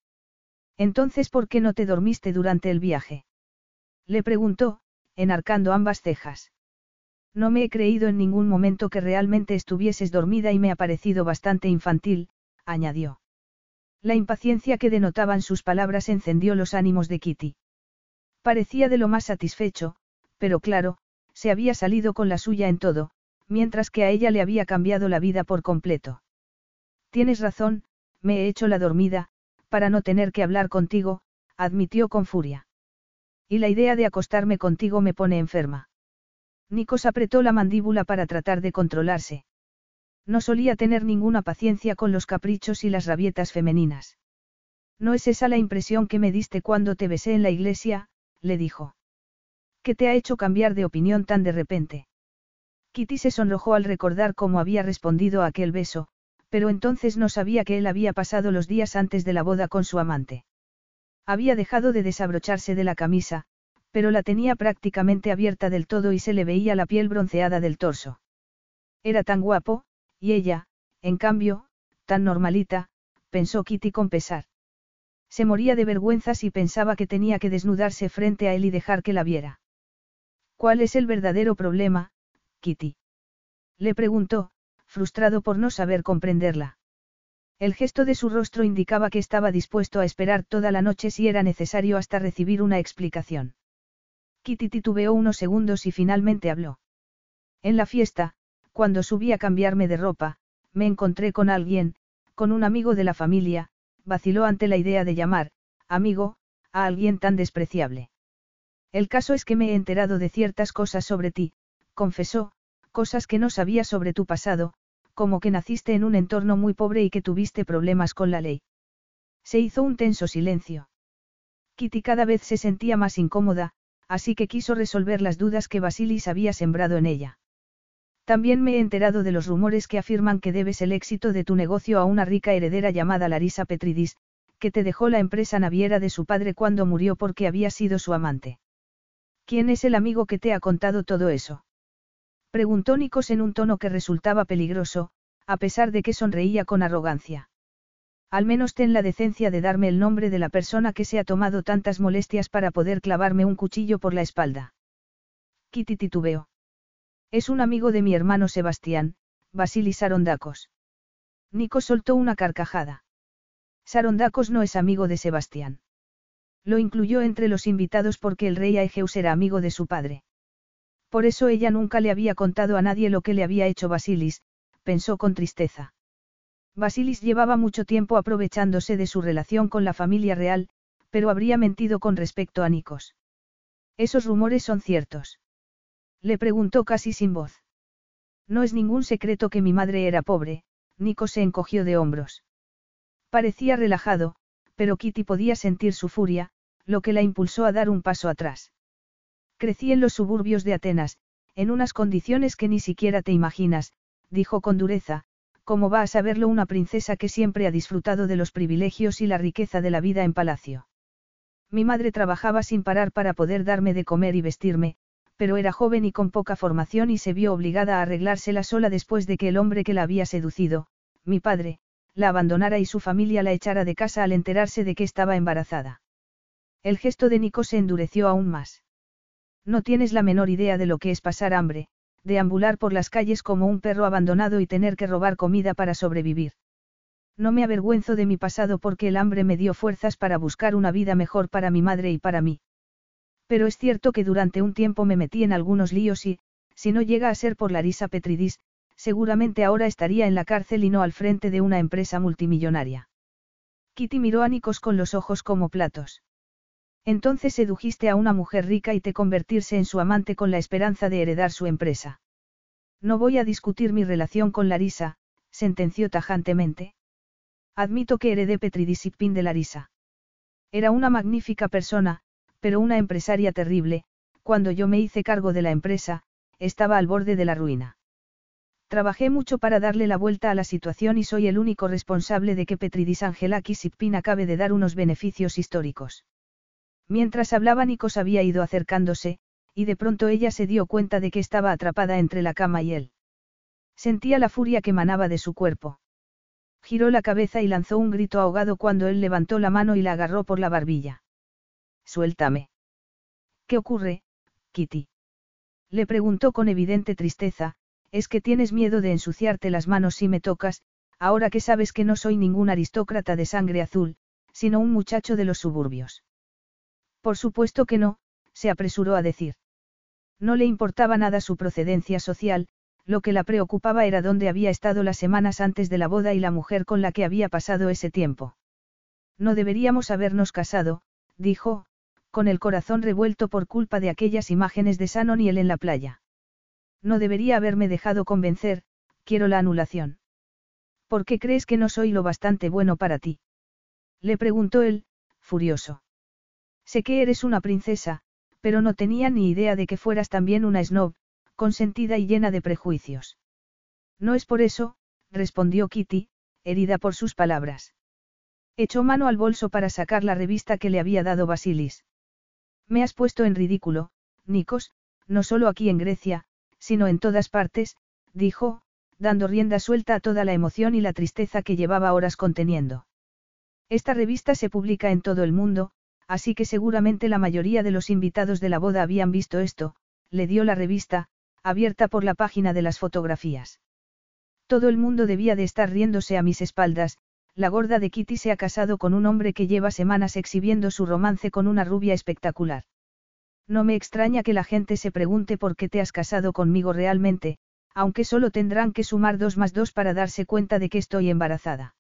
Entonces, ¿por qué no te dormiste durante el viaje? Le preguntó, enarcando ambas cejas. No me he creído en ningún momento que realmente estuvieses dormida y me ha parecido bastante infantil, añadió. La impaciencia que denotaban sus palabras encendió los ánimos de Kitty. Parecía de lo más satisfecho, pero claro, se había salido con la suya en todo, mientras que a ella le había cambiado la vida por completo. Tienes razón, me he hecho la dormida, para no tener que hablar contigo, admitió con furia. Y la idea de acostarme contigo me pone enferma. Nikos apretó la mandíbula para tratar de controlarse. No solía tener ninguna paciencia con los caprichos y las rabietas femeninas. No es esa la impresión que me diste cuando te besé en la iglesia, le dijo. ¿Qué te ha hecho cambiar de opinión tan de repente? Kitty se sonrojó al recordar cómo había respondido a aquel beso, pero entonces no sabía que él había pasado los días antes de la boda con su amante. Había dejado de desabrocharse de la camisa, pero la tenía prácticamente abierta del todo y se le veía la piel bronceada del torso. Era tan guapo, y ella, en cambio, tan normalita, pensó Kitty con pesar. Se moría de vergüenza si pensaba que tenía que desnudarse frente a él y dejar que la viera. ¿Cuál es el verdadero problema, Kitty? Le preguntó, frustrado por no saber comprenderla. El gesto de su rostro indicaba que estaba dispuesto a esperar toda la noche si era necesario hasta recibir una explicación. Kitty titubeó unos segundos y finalmente habló. En la fiesta, cuando subí a cambiarme de ropa, me encontré con alguien, con un amigo de la familia, vaciló ante la idea de llamar, amigo, a alguien tan despreciable. El caso es que me he enterado de ciertas cosas sobre ti, confesó, cosas que no sabía sobre tu pasado, como que naciste en un entorno muy pobre y que tuviste problemas con la ley. Se hizo un tenso silencio. Kitty cada vez se sentía más incómoda, así que quiso resolver las dudas que Basilis había sembrado en ella. También me he enterado de los rumores que afirman que debes el éxito de tu negocio a una rica heredera llamada Larisa Petridis, que te dejó la empresa naviera de su padre cuando murió porque había sido su amante. ¿Quién es el amigo que te ha contado todo eso? Preguntó Nikos en un tono que resultaba peligroso, a pesar de que sonreía con arrogancia. Al menos ten la decencia de darme el nombre de la persona que se ha tomado tantas molestias para poder clavarme un cuchillo por la espalda. Kitty titubeó. Es un amigo de mi hermano Sebastián, Basilis Sarondacos. Nico soltó una carcajada. Sarondacos no es amigo de Sebastián. Lo incluyó entre los invitados porque el rey Aegeus era amigo de su padre. Por eso ella nunca le había contado a nadie lo que le había hecho Basilis, pensó con tristeza. Basilis llevaba mucho tiempo aprovechándose de su relación con la familia real, pero habría mentido con respecto a Nikos. Esos rumores son ciertos. Le preguntó casi sin voz. No es ningún secreto que mi madre era pobre, Nikos se encogió de hombros. Parecía relajado, pero Kitty podía sentir su furia, lo que la impulsó a dar un paso atrás. Crecí en los suburbios de Atenas, en unas condiciones que ni siquiera te imaginas, dijo con dureza, ¿cómo va a saberlo una princesa que siempre ha disfrutado de los privilegios y la riqueza de la vida en palacio? Mi madre trabajaba sin parar para poder darme de comer y vestirme, pero era joven y con poca formación y se vio obligada a arreglársela sola después de que el hombre que la había seducido, mi padre, la abandonara y su familia la echara de casa al enterarse de que estaba embarazada. El gesto de Nico se endureció aún más. No tienes la menor idea de lo que es pasar hambre, deambular por las calles como un perro abandonado y tener que robar comida para sobrevivir. No me avergüenzo de mi pasado porque el hambre me dio fuerzas para buscar una vida mejor para mi madre y para mí. Pero es cierto que durante un tiempo me metí en algunos líos y, si no llega a ser por Larisa Petridis, seguramente ahora estaría en la cárcel y no al frente de una empresa multimillonaria. Kitty miró a Nikos con los ojos como platos. Entonces sedujiste a una mujer rica y te convertirse en su amante con la esperanza de heredar su empresa. No voy a discutir mi relación con Larisa, sentenció tajantemente. Admito que heredé Petridisipin de Larisa. Era una magnífica persona, pero una empresaria terrible, cuando yo me hice cargo de la empresa, estaba al borde de la ruina. Trabajé mucho para darle la vuelta a la situación y soy el único responsable de que Petridis Angelakis Sipin acabe de dar unos beneficios históricos. Mientras hablaba Nikos había ido acercándose, y de pronto ella se dio cuenta de que estaba atrapada entre la cama y él. Sentía la furia que emanaba de su cuerpo. Giró la cabeza y lanzó un grito ahogado cuando él levantó la mano y la agarró por la barbilla. Suéltame. ¿Qué ocurre, Kitty? Le preguntó con evidente tristeza, es que tienes miedo de ensuciarte las manos si me tocas, ahora que sabes que no soy ningún aristócrata de sangre azul, sino un muchacho de los suburbios. Por supuesto que no, se apresuró a decir. No le importaba nada su procedencia social, lo que la preocupaba era dónde había estado las semanas antes de la boda y la mujer con la que había pasado ese tiempo. No deberíamos habernos casado, dijo, con el corazón revuelto por culpa de aquellas imágenes de Sanon y él en la playa. No debería haberme dejado convencer, quiero la anulación. ¿Por qué crees que no soy lo bastante bueno para ti? Le preguntó él, furioso. Sé que eres una princesa, pero no tenía ni idea de que fueras también una snob, consentida y llena de prejuicios. No es por eso, respondió Kitty, herida por sus palabras. Echó mano al bolso para sacar la revista que le había dado Basilis. Me has puesto en ridículo, Nikos, no solo aquí en Grecia, sino en todas partes, dijo, dando rienda suelta a toda la emoción y la tristeza que llevaba horas conteniendo. Esta revista se publica en todo el mundo, así que seguramente la mayoría de los invitados de la boda habían visto esto, le dio la revista, abierta por la página de las fotografías. Todo el mundo debía de estar riéndose a mis espaldas, la gorda de Kitty se ha casado con un hombre que lleva semanas exhibiendo su romance con una rubia espectacular. No me extraña que la gente se pregunte por qué te has casado conmigo realmente, aunque solo tendrán que sumar dos más dos para darse cuenta de que estoy embarazada.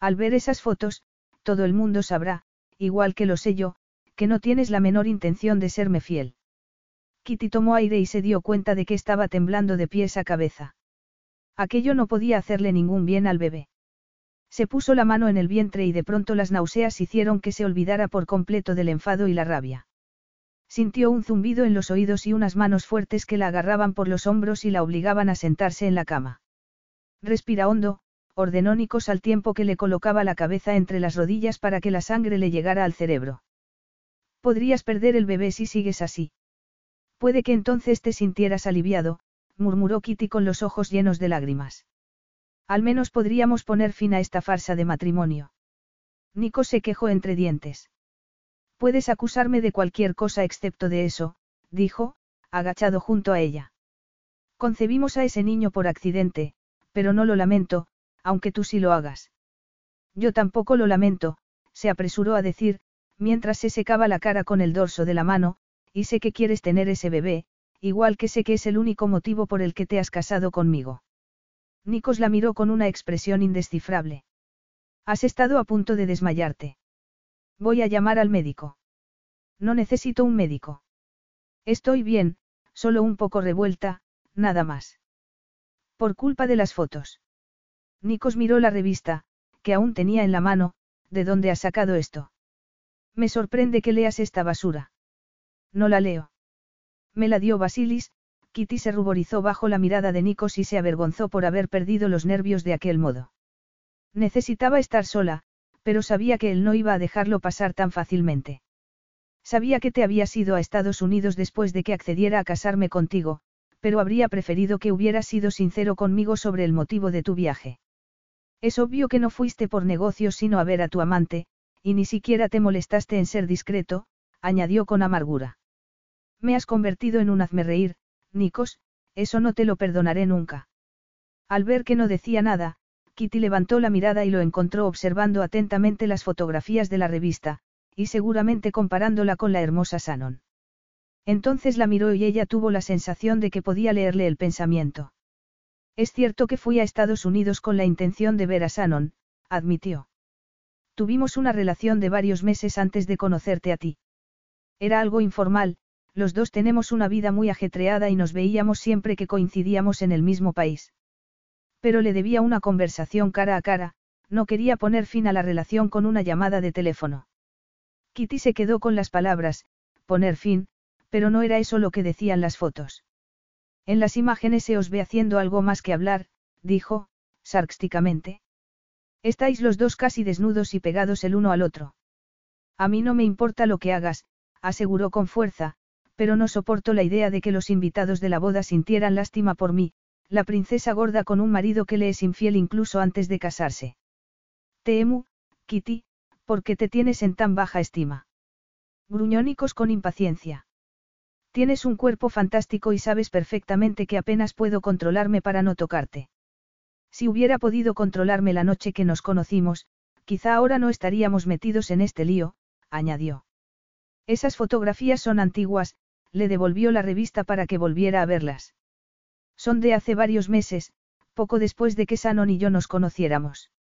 Al ver esas fotos, todo el mundo sabrá, igual que lo sé yo, que no tienes la menor intención de serme fiel. Kitty tomó aire y se dio cuenta de que estaba temblando de pies a cabeza. Aquello no podía hacerle ningún bien al bebé. Se puso la mano en el vientre y de pronto las náuseas hicieron que se olvidara por completo del enfado y la rabia. Sintió un zumbido en los oídos y unas manos fuertes que la agarraban por los hombros y la obligaban a sentarse en la cama. Respira hondo, ordenó Nikos al tiempo que le colocaba la cabeza entre las rodillas para que la sangre le llegara al cerebro. Podrías perder el bebé si sigues así. Puede que entonces te sintieras aliviado, murmuró Kitty con los ojos llenos de lágrimas. Al menos podríamos poner fin a esta farsa de matrimonio. Nico se quejó entre dientes. Puedes acusarme de cualquier cosa excepto de eso, dijo, agachado junto a ella. Concebimos a ese niño por accidente, pero no lo lamento, aunque tú sí lo hagas. Yo tampoco lo lamento, se apresuró a decir, mientras se secaba la cara con el dorso de la mano, y sé que quieres tener ese bebé, igual que sé que es el único motivo por el que te has casado conmigo. Nikos la miró con una expresión indescifrable. Has estado a punto de desmayarte. Voy a llamar al médico. No necesito un médico. Estoy bien, solo un poco revuelta, nada más. Por culpa de las fotos. Nikos miró la revista, que aún tenía en la mano, ¿de dónde has sacado esto? Me sorprende que leas esta basura. No la leo. Me la dio Basilis, Kitty se ruborizó bajo la mirada de Nikos y se avergonzó por haber perdido los nervios de aquel modo. Necesitaba estar sola, pero sabía que él no iba a dejarlo pasar tan fácilmente. Sabía que te habías ido a Estados Unidos después de que accediera a casarme contigo, pero habría preferido que hubieras sido sincero conmigo sobre el motivo de tu viaje. Es obvio que no fuiste por negocios sino a ver a tu amante, y ni siquiera te molestaste en ser discreto, añadió con amargura. Me has convertido en un hazme reír, Nikos, eso no te lo perdonaré nunca. Al ver que no decía nada, Kitty levantó la mirada y lo encontró observando atentamente las fotografías de la revista, y seguramente comparándola con la hermosa Sanon. Entonces la miró y ella tuvo la sensación de que podía leerle el pensamiento. Es cierto que fui a Estados Unidos con la intención de ver a Sanon, admitió. Tuvimos una relación de varios meses antes de conocerte a ti. Era algo informal, los dos tenemos una vida muy ajetreada y nos veíamos siempre que coincidíamos en el mismo país. Pero le debía una conversación cara a cara, no quería poner fin a la relación con una llamada de teléfono. Kitty se quedó con las palabras, poner fin, pero no era eso lo que decían las fotos. En las imágenes se os ve haciendo algo más que hablar, dijo, sarcásticamente. Estáis los dos casi desnudos y pegados el uno al otro. A mí no me importa lo que hagas, aseguró con fuerza, pero no soporto la idea de que los invitados de la boda sintieran lástima por mí, la princesa gorda con un marido que le es infiel incluso antes de casarse. Te emo, Kitty, porque te tienes en tan baja estima. Gruñónicos con impaciencia. Tienes un cuerpo fantástico y sabes perfectamente que apenas puedo controlarme para no tocarte. Si hubiera podido controlarme la noche que nos conocimos, quizá ahora no estaríamos metidos en este lío, añadió. Esas fotografías son antiguas, le devolvió la revista para que volviera a verlas. Son de hace varios meses, poco después de que Sanon y yo nos conociéramos.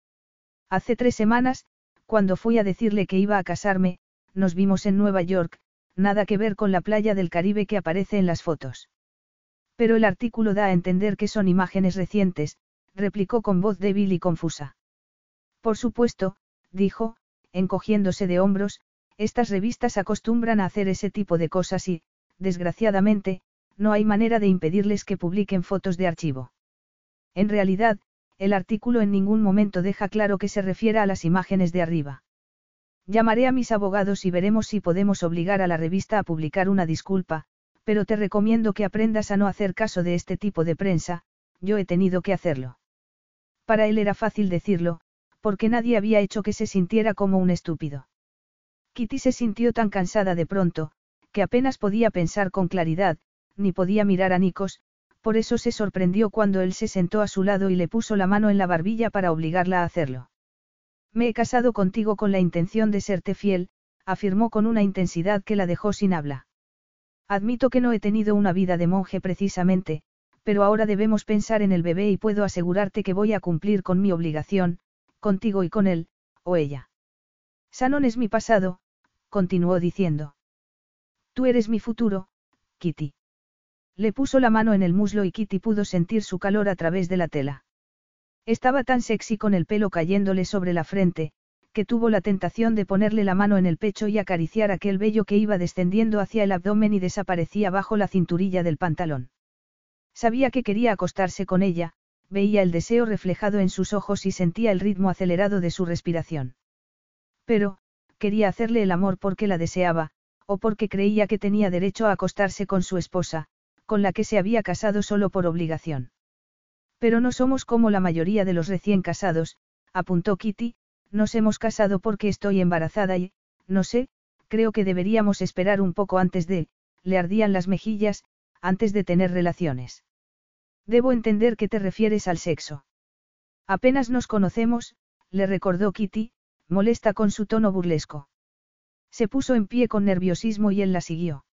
Hace tres semanas, cuando fui a decirle que iba a casarme, nos vimos en Nueva York, nada que ver con la playa del Caribe que aparece en las fotos. Pero el artículo da a entender que son imágenes recientes, replicó con voz débil y confusa. Por supuesto, dijo, encogiéndose de hombros, estas revistas acostumbran a hacer ese tipo de cosas y, desgraciadamente, no hay manera de impedirles que publiquen fotos de archivo. En realidad, el artículo en ningún momento deja claro que se refiera a las imágenes de arriba. Llamaré a mis abogados y veremos si podemos obligar a la revista a publicar una disculpa, pero te recomiendo que aprendas a no hacer caso de este tipo de prensa, yo he tenido que hacerlo. Para él era fácil decirlo, porque nadie había hecho que se sintiera como un estúpido. Kitty se sintió tan cansada de pronto, que apenas podía pensar con claridad, ni podía mirar a Nikos, por eso se sorprendió cuando él se sentó a su lado y le puso la mano en la barbilla para obligarla a hacerlo. Me he casado contigo con la intención de serte fiel, afirmó con una intensidad que la dejó sin habla. Admito que no he tenido una vida de monje precisamente, pero ahora debemos pensar en el bebé y puedo asegurarte que voy a cumplir con mi obligación, contigo y con él, o ella. Sanon es mi pasado, continuó diciendo. Tú eres mi futuro, Kitty. Le puso la mano en el muslo y Kitty pudo sentir su calor a través de la tela. Estaba tan sexy con el pelo cayéndole sobre la frente, que tuvo la tentación de ponerle la mano en el pecho y acariciar aquel vello que iba descendiendo hacia el abdomen y desaparecía bajo la cinturilla del pantalón. Sabía que quería acostarse con ella, veía el deseo reflejado en sus ojos y sentía el ritmo acelerado de su respiración. Pero, quería hacerle el amor porque la deseaba, o porque creía que tenía derecho a acostarse con su esposa, con la que se había casado solo por obligación. Pero no somos como la mayoría de los recién casados, apuntó Kitty, nos hemos casado porque estoy embarazada y, no sé, creo que deberíamos esperar un poco antes de, le ardían las mejillas, antes de tener relaciones. Debo entender que te refieres al sexo. Apenas nos conocemos, le recordó Kitty, molesta con su tono burlesco. Se puso en pie con nerviosismo y él la siguió.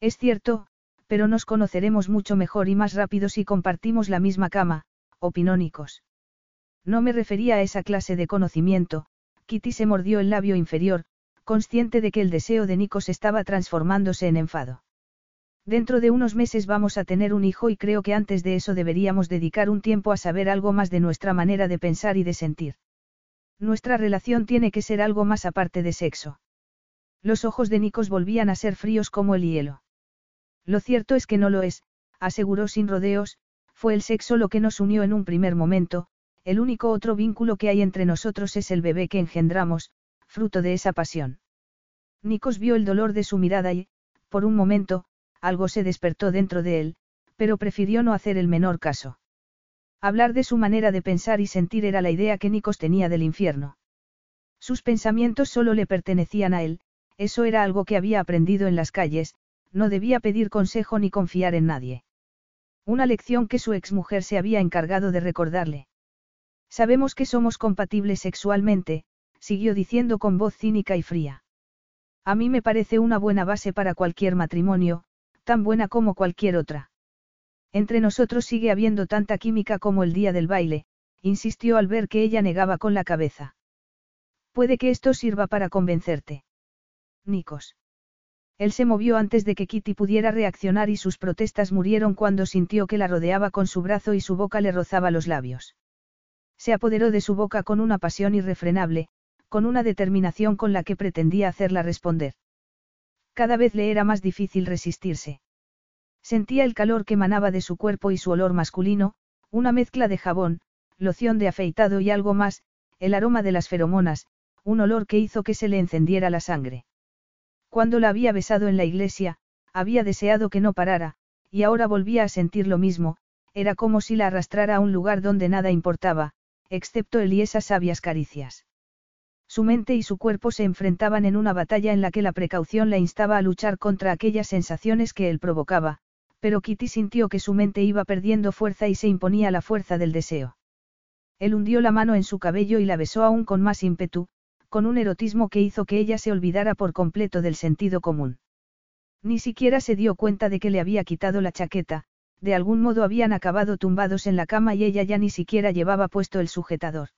Es cierto, pero nos conoceremos mucho mejor y más rápido si compartimos la misma cama, opinó Nikos. No me refería a esa clase de conocimiento, Kitty se mordió el labio inferior, consciente de que el deseo de Nikos estaba transformándose en enfado. Dentro de unos meses vamos a tener un hijo y creo que antes de eso deberíamos dedicar un tiempo a saber algo más de nuestra manera de pensar y de sentir. Nuestra relación tiene que ser algo más aparte de sexo. Los ojos de Nikos volvían a ser fríos como el hielo. Lo cierto es que no lo es, aseguró sin rodeos, fue el sexo lo que nos unió en un primer momento, el único otro vínculo que hay entre nosotros es el bebé que engendramos, fruto de esa pasión. Nikos vio el dolor de su mirada y, por un momento, algo se despertó dentro de él, pero prefirió no hacer el menor caso. Hablar de su manera de pensar y sentir era la idea que Nikos tenía del infierno. Sus pensamientos solo le pertenecían a él, eso era algo que había aprendido en las calles, no debía pedir consejo ni confiar en nadie. Una lección que su exmujer se había encargado de recordarle. Sabemos que somos compatibles sexualmente, siguió diciendo con voz cínica y fría. A mí me parece una buena base para cualquier matrimonio, tan buena como cualquier otra. Entre nosotros sigue habiendo tanta química como el día del baile, insistió al ver que ella negaba con la cabeza. Puede que esto sirva para convencerte. Nikos. Él se movió antes de que Kitty pudiera reaccionar y sus protestas murieron cuando sintió que la rodeaba con su brazo y su boca le rozaba los labios. Se apoderó de su boca con una pasión irrefrenable, con una determinación con la que pretendía hacerla responder. Cada vez le era más difícil resistirse. Sentía el calor que emanaba de su cuerpo y su olor masculino, una mezcla de jabón, loción de afeitado y algo más, el aroma de las feromonas, un olor que hizo que se le encendiera la sangre. Cuando la había besado en la iglesia, había deseado que no parara, y ahora volvía a sentir lo mismo, era como si la arrastrara a un lugar donde nada importaba, excepto él y esas sabias caricias. Su mente y su cuerpo se enfrentaban en una batalla en la que la precaución la instaba a luchar contra aquellas sensaciones que él provocaba, pero Kitty sintió que su mente iba perdiendo fuerza y se imponía la fuerza del deseo. Él hundió la mano en su cabello y la besó aún con más ímpetu, con un erotismo que hizo que ella se olvidara por completo del sentido común. Ni siquiera se dio cuenta de que le había quitado la chaqueta, de algún modo habían acabado tumbados en la cama y ella ya ni siquiera llevaba puesto el sujetador.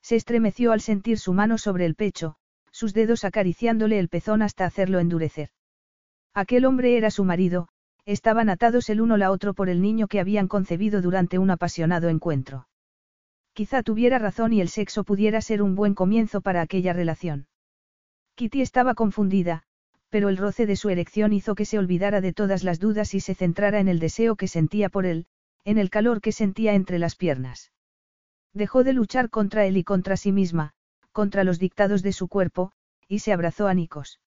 Se estremeció al sentir su mano sobre el pecho, sus dedos acariciándole el pezón hasta hacerlo endurecer. Aquel hombre era su marido, estaban atados el uno la otro por el niño que habían concebido durante un apasionado encuentro. Quizá tuviera razón y el sexo pudiera ser un buen comienzo para aquella relación. Kitty estaba confundida, pero el roce de su erección hizo que se olvidara de todas las dudas y se centrara en el deseo que sentía por él, en el calor que sentía entre las piernas. Dejó de luchar contra él y contra sí misma, contra los dictados de su cuerpo, y se abrazó a Nikos.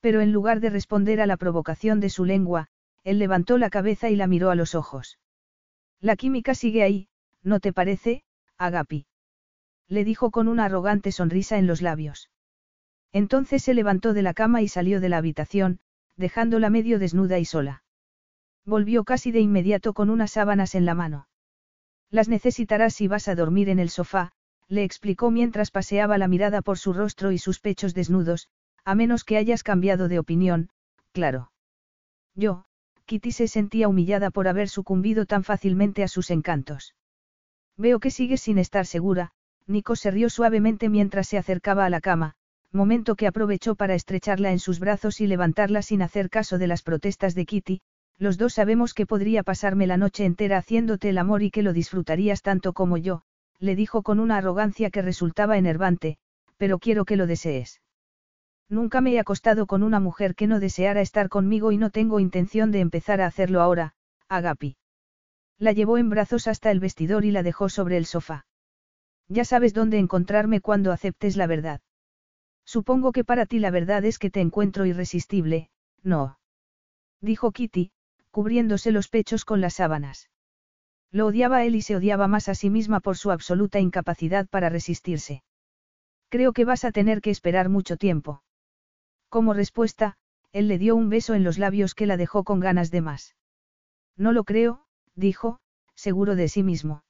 Pero en lugar de responder a la provocación de su lengua, él levantó la cabeza y la miró a los ojos. La química sigue ahí, ¿no te parece, Agapi? Le dijo con una arrogante sonrisa en los labios. Entonces se levantó de la cama y salió de la habitación, dejándola medio desnuda y sola. Volvió casi de inmediato con unas sábanas en la mano. Las necesitarás si vas a dormir en el sofá, le explicó mientras paseaba la mirada por su rostro y sus pechos desnudos, a menos que hayas cambiado de opinión, claro. Yo, Kitty se sentía humillada por haber sucumbido tan fácilmente a sus encantos. Veo que sigues sin estar segura, Nico se rió suavemente mientras se acercaba a la cama, momento que aprovechó para estrecharla en sus brazos y levantarla sin hacer caso de las protestas de Kitty, los dos sabemos que podría pasarme la noche entera haciéndote el amor y que lo disfrutarías tanto como yo, le dijo con una arrogancia que resultaba enervante, pero quiero que lo desees. Nunca me he acostado con una mujer que no deseara estar conmigo y no tengo intención de empezar a hacerlo ahora, Agapi. La llevó en brazos hasta el vestidor y la dejó sobre el sofá. Ya sabes dónde encontrarme cuando aceptes la verdad. Supongo que para ti la verdad es que te encuentro irresistible, no. Dijo Kitty, cubriéndose los pechos con las sábanas. Lo odiaba él y se odiaba más a sí misma por su absoluta incapacidad para resistirse. Creo que vas a tener que esperar mucho tiempo. Como respuesta, él le dio un beso en los labios que la dejó con ganas de más. No lo creo, dijo, seguro de sí mismo.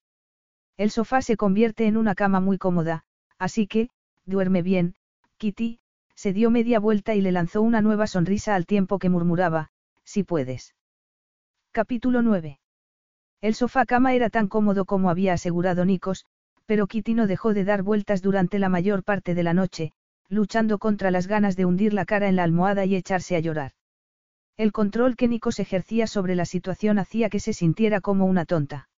El sofá se convierte en una cama muy cómoda, así que, duerme bien, Kitty, se dio media vuelta y le lanzó una nueva sonrisa al tiempo que murmuraba, si puedes. Capítulo 9. El sofá cama era tan cómodo como había asegurado Nikos, pero Kitty no dejó de dar vueltas durante la mayor parte de la noche, luchando contra las ganas de hundir la cara en la almohada y echarse a llorar. El control que Nikos ejercía sobre la situación hacía que se sintiera como una tonta.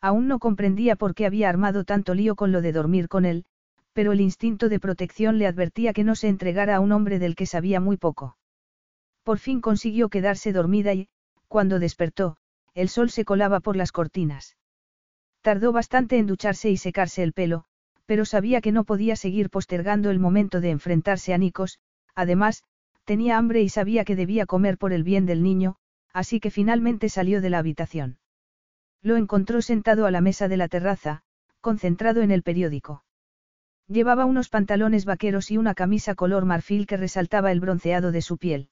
Aún no comprendía por qué había armado tanto lío con lo de dormir con él, pero el instinto de protección le advertía que no se entregara a un hombre del que sabía muy poco. Por fin consiguió quedarse dormida y, cuando despertó, el sol se colaba por las cortinas. Tardó bastante en ducharse y secarse el pelo, pero sabía que no podía seguir postergando el momento de enfrentarse a Nikos, además, tenía hambre y sabía que debía comer por el bien del niño, así que finalmente salió de la habitación. Lo encontró sentado a la mesa de la terraza, concentrado en el periódico. Llevaba unos pantalones vaqueros y una camisa color marfil que resaltaba el bronceado de su piel.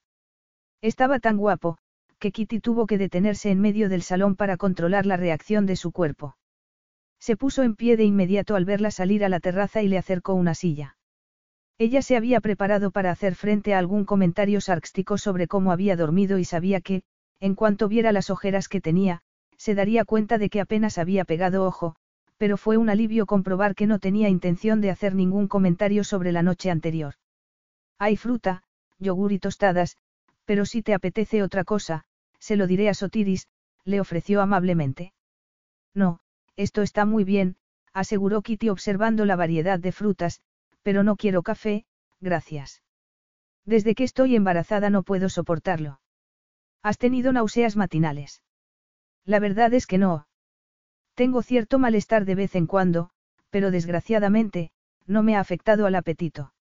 Estaba tan guapo, que Kitty tuvo que detenerse en medio del salón para controlar la reacción de su cuerpo. Se puso en pie de inmediato al verla salir a la terraza y le acercó una silla. Ella se había preparado para hacer frente a algún comentario sárcastico sobre cómo había dormido y sabía que, en cuanto viera las ojeras que tenía, se daría cuenta de que apenas había pegado ojo, pero fue un alivio comprobar que no tenía intención de hacer ningún comentario sobre la noche anterior. Hay fruta, yogur y tostadas, pero si te apetece otra cosa, se lo diré a Sotiris, le ofreció amablemente. No, esto está muy bien, aseguró Kitty observando la variedad de frutas, pero no quiero café, gracias. Desde que estoy embarazada no puedo soportarlo. ¿Has tenido náuseas matinales? La verdad es que no. Tengo cierto malestar de vez en cuando, pero desgraciadamente, no me ha afectado al apetito.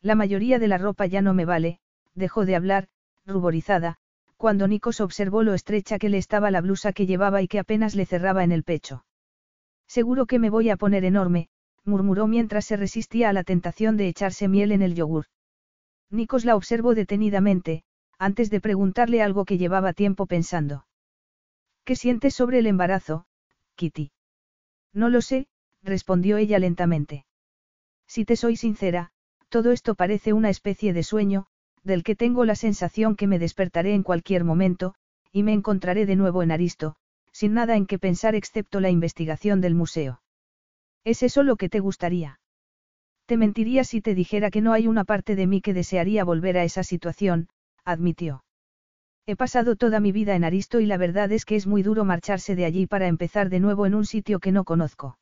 La mayoría de la ropa ya no me vale, dejó de hablar, ruborizada, cuando Nikos observó lo estrecha que le estaba la blusa que llevaba y que apenas le cerraba en el pecho. Seguro que me voy a poner enorme, murmuró mientras se resistía a la tentación de echarse miel en el yogur. Nikos la observó detenidamente, antes de preguntarle algo que llevaba tiempo pensando. ¿Qué sientes sobre el embarazo, Kitty? No lo sé, respondió ella lentamente. Si te soy sincera, todo esto parece una especie de sueño, del que tengo la sensación que me despertaré en cualquier momento, y me encontraré de nuevo en Aristo, sin nada en que pensar excepto la investigación del museo. ¿Es eso lo que te gustaría? Te mentiría si te dijera que no hay una parte de mí que desearía volver a esa situación, admitió. He pasado toda mi vida en Aristo y la verdad es que es muy duro marcharse de allí para empezar de nuevo en un sitio que no conozco.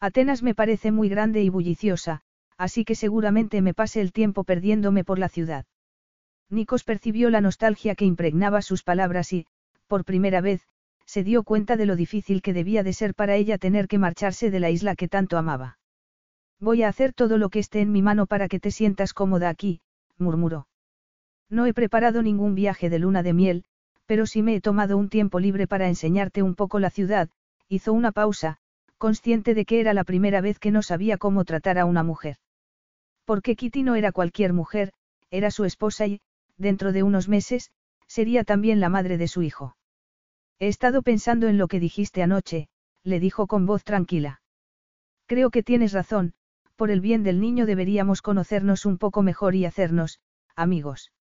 Atenas me parece muy grande y bulliciosa, así que seguramente me pase el tiempo perdiéndome por la ciudad. Nikos percibió la nostalgia que impregnaba sus palabras y, por primera vez, se dio cuenta de lo difícil que debía de ser para ella tener que marcharse de la isla que tanto amaba. Voy a hacer todo lo que esté en mi mano para que te sientas cómoda aquí, murmuró. No he preparado ningún viaje de luna de miel, pero sí me he tomado un tiempo libre para enseñarte un poco la ciudad, hizo una pausa, consciente de que era la primera vez que no sabía cómo tratar a una mujer. Porque Kitty no era cualquier mujer, era su esposa y, dentro de unos meses, sería también la madre de su hijo. He estado pensando en lo que dijiste anoche, le dijo con voz tranquila. Creo que tienes razón, por el bien del niño deberíamos conocernos un poco mejor y hacernos, amigos.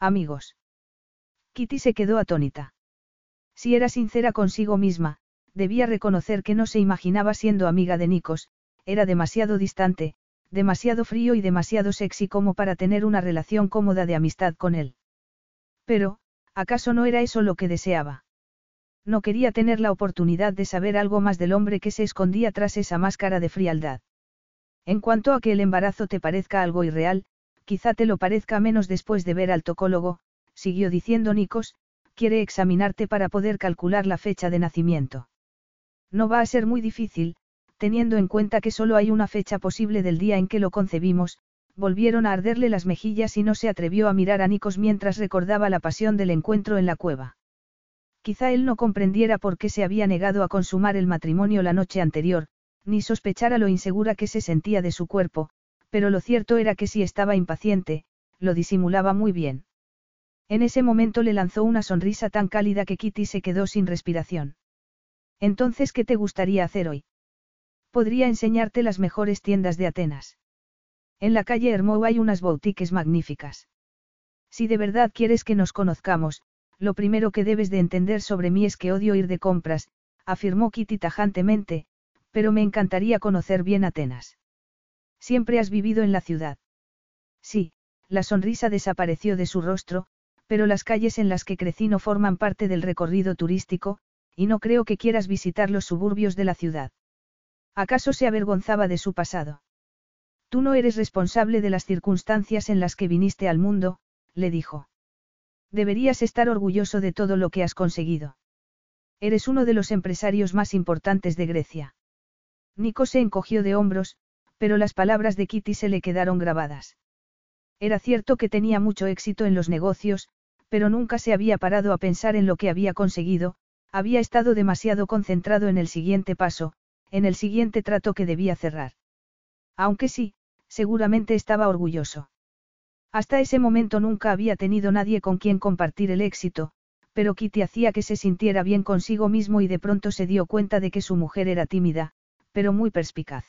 Amigos. Kitty se quedó atónita. Si era sincera consigo misma, debía reconocer que no se imaginaba siendo amiga de Nikos, era demasiado distante, demasiado frío y demasiado sexy como para tener una relación cómoda de amistad con él. Pero, ¿acaso no era eso lo que deseaba? No quería tener la oportunidad de saber algo más del hombre que se escondía tras esa máscara de frialdad. En cuanto a que el embarazo te parezca algo irreal, quizá te lo parezca menos después de ver al tocólogo, siguió diciendo Nikos, quiere examinarte para poder calcular la fecha de nacimiento. No va a ser muy difícil, teniendo en cuenta que solo hay una fecha posible del día en que lo concebimos, volvieron a arderle las mejillas y no se atrevió a mirar a Nikos mientras recordaba la pasión del encuentro en la cueva. Quizá él no comprendiera por qué se había negado a consumar el matrimonio la noche anterior, ni sospechara lo insegura que se sentía de su cuerpo, pero lo cierto era que si estaba impaciente, lo disimulaba muy bien. En ese momento le lanzó una sonrisa tan cálida que Kitty se quedó sin respiración. Entonces, ¿qué te gustaría hacer hoy? Podría enseñarte las mejores tiendas de Atenas. En la calle Hermou hay unas boutiques magníficas. Si de verdad quieres que nos conozcamos, lo primero que debes de entender sobre mí es que odio ir de compras, afirmó Kitty tajantemente, pero me encantaría conocer bien Atenas. Siempre has vivido en la ciudad. Sí, la sonrisa desapareció de su rostro, pero las calles en las que crecí no forman parte del recorrido turístico, y no creo que quieras visitar los suburbios de la ciudad. ¿Acaso se avergonzaba de su pasado? Tú no eres responsable de las circunstancias en las que viniste al mundo, le dijo. Deberías estar orgulloso de todo lo que has conseguido. Eres uno de los empresarios más importantes de Grecia. Nico se encogió de hombros, pero las palabras de Kitty se le quedaron grabadas. Era cierto que tenía mucho éxito en los negocios, pero nunca se había parado a pensar en lo que había conseguido, había estado demasiado concentrado en el siguiente paso, en el siguiente trato que debía cerrar. Aunque sí, seguramente estaba orgulloso. Hasta ese momento nunca había tenido nadie con quien compartir el éxito, pero Kitty hacía que se sintiera bien consigo mismo y de pronto se dio cuenta de que su mujer era tímida, pero muy perspicaz.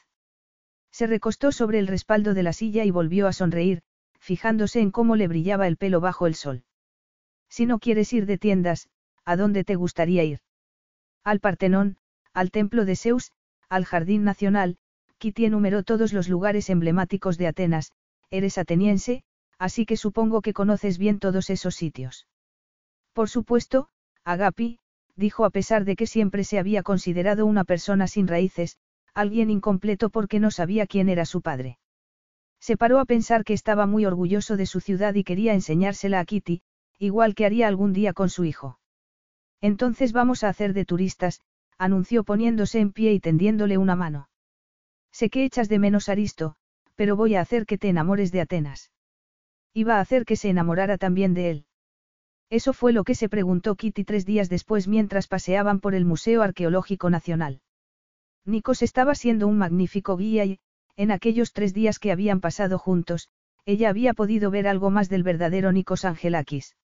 Se recostó sobre el respaldo de la silla y volvió a sonreír, fijándose en cómo le brillaba el pelo bajo el sol. Si no quieres ir de tiendas, ¿a dónde te gustaría ir? Al Partenón, al Templo de Zeus, al Jardín Nacional, Kitty enumeró todos los lugares emblemáticos de Atenas, eres ateniense, así que supongo que conoces bien todos esos sitios. Por supuesto, Agapi, dijo a pesar de que siempre se había considerado una persona sin raíces, alguien incompleto porque no sabía quién era su padre. Se paró a pensar que estaba muy orgulloso de su ciudad y quería enseñársela a Kitty, igual que haría algún día con su hijo. Entonces vamos a hacer de turistas, anunció poniéndose en pie y tendiéndole una mano. Sé que echas de menos Aristo, pero voy a hacer que te enamores de Atenas. Iba a hacer que se enamorara también de él. Eso fue lo que se preguntó Kitty tres días después mientras paseaban por el Museo Arqueológico Nacional. Nikos estaba siendo un magnífico guía y, en aquellos tres días que habían pasado juntos, ella había podido ver algo más del verdadero Nikos Angelakis.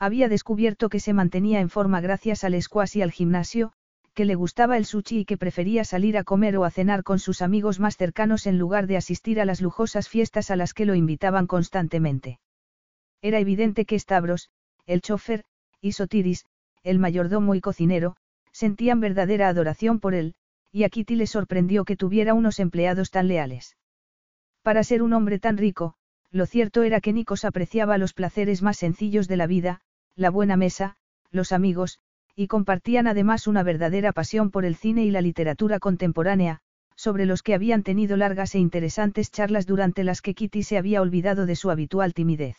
Había descubierto que se mantenía en forma gracias al squash y al gimnasio, que le gustaba el sushi y que prefería salir a comer o a cenar con sus amigos más cercanos en lugar de asistir a las lujosas fiestas a las que lo invitaban constantemente. Era evidente que Stavros, el chofer, y Sotiris, el mayordomo y cocinero, sentían verdadera adoración por él, y a Kitty le sorprendió que tuviera unos empleados tan leales. Para ser un hombre tan rico, lo cierto era que Nikos apreciaba los placeres más sencillos de la vida, la buena mesa, los amigos, y compartían además una verdadera pasión por el cine y la literatura contemporánea, sobre los que habían tenido largas e interesantes charlas durante las que Kitty se había olvidado de su habitual timidez.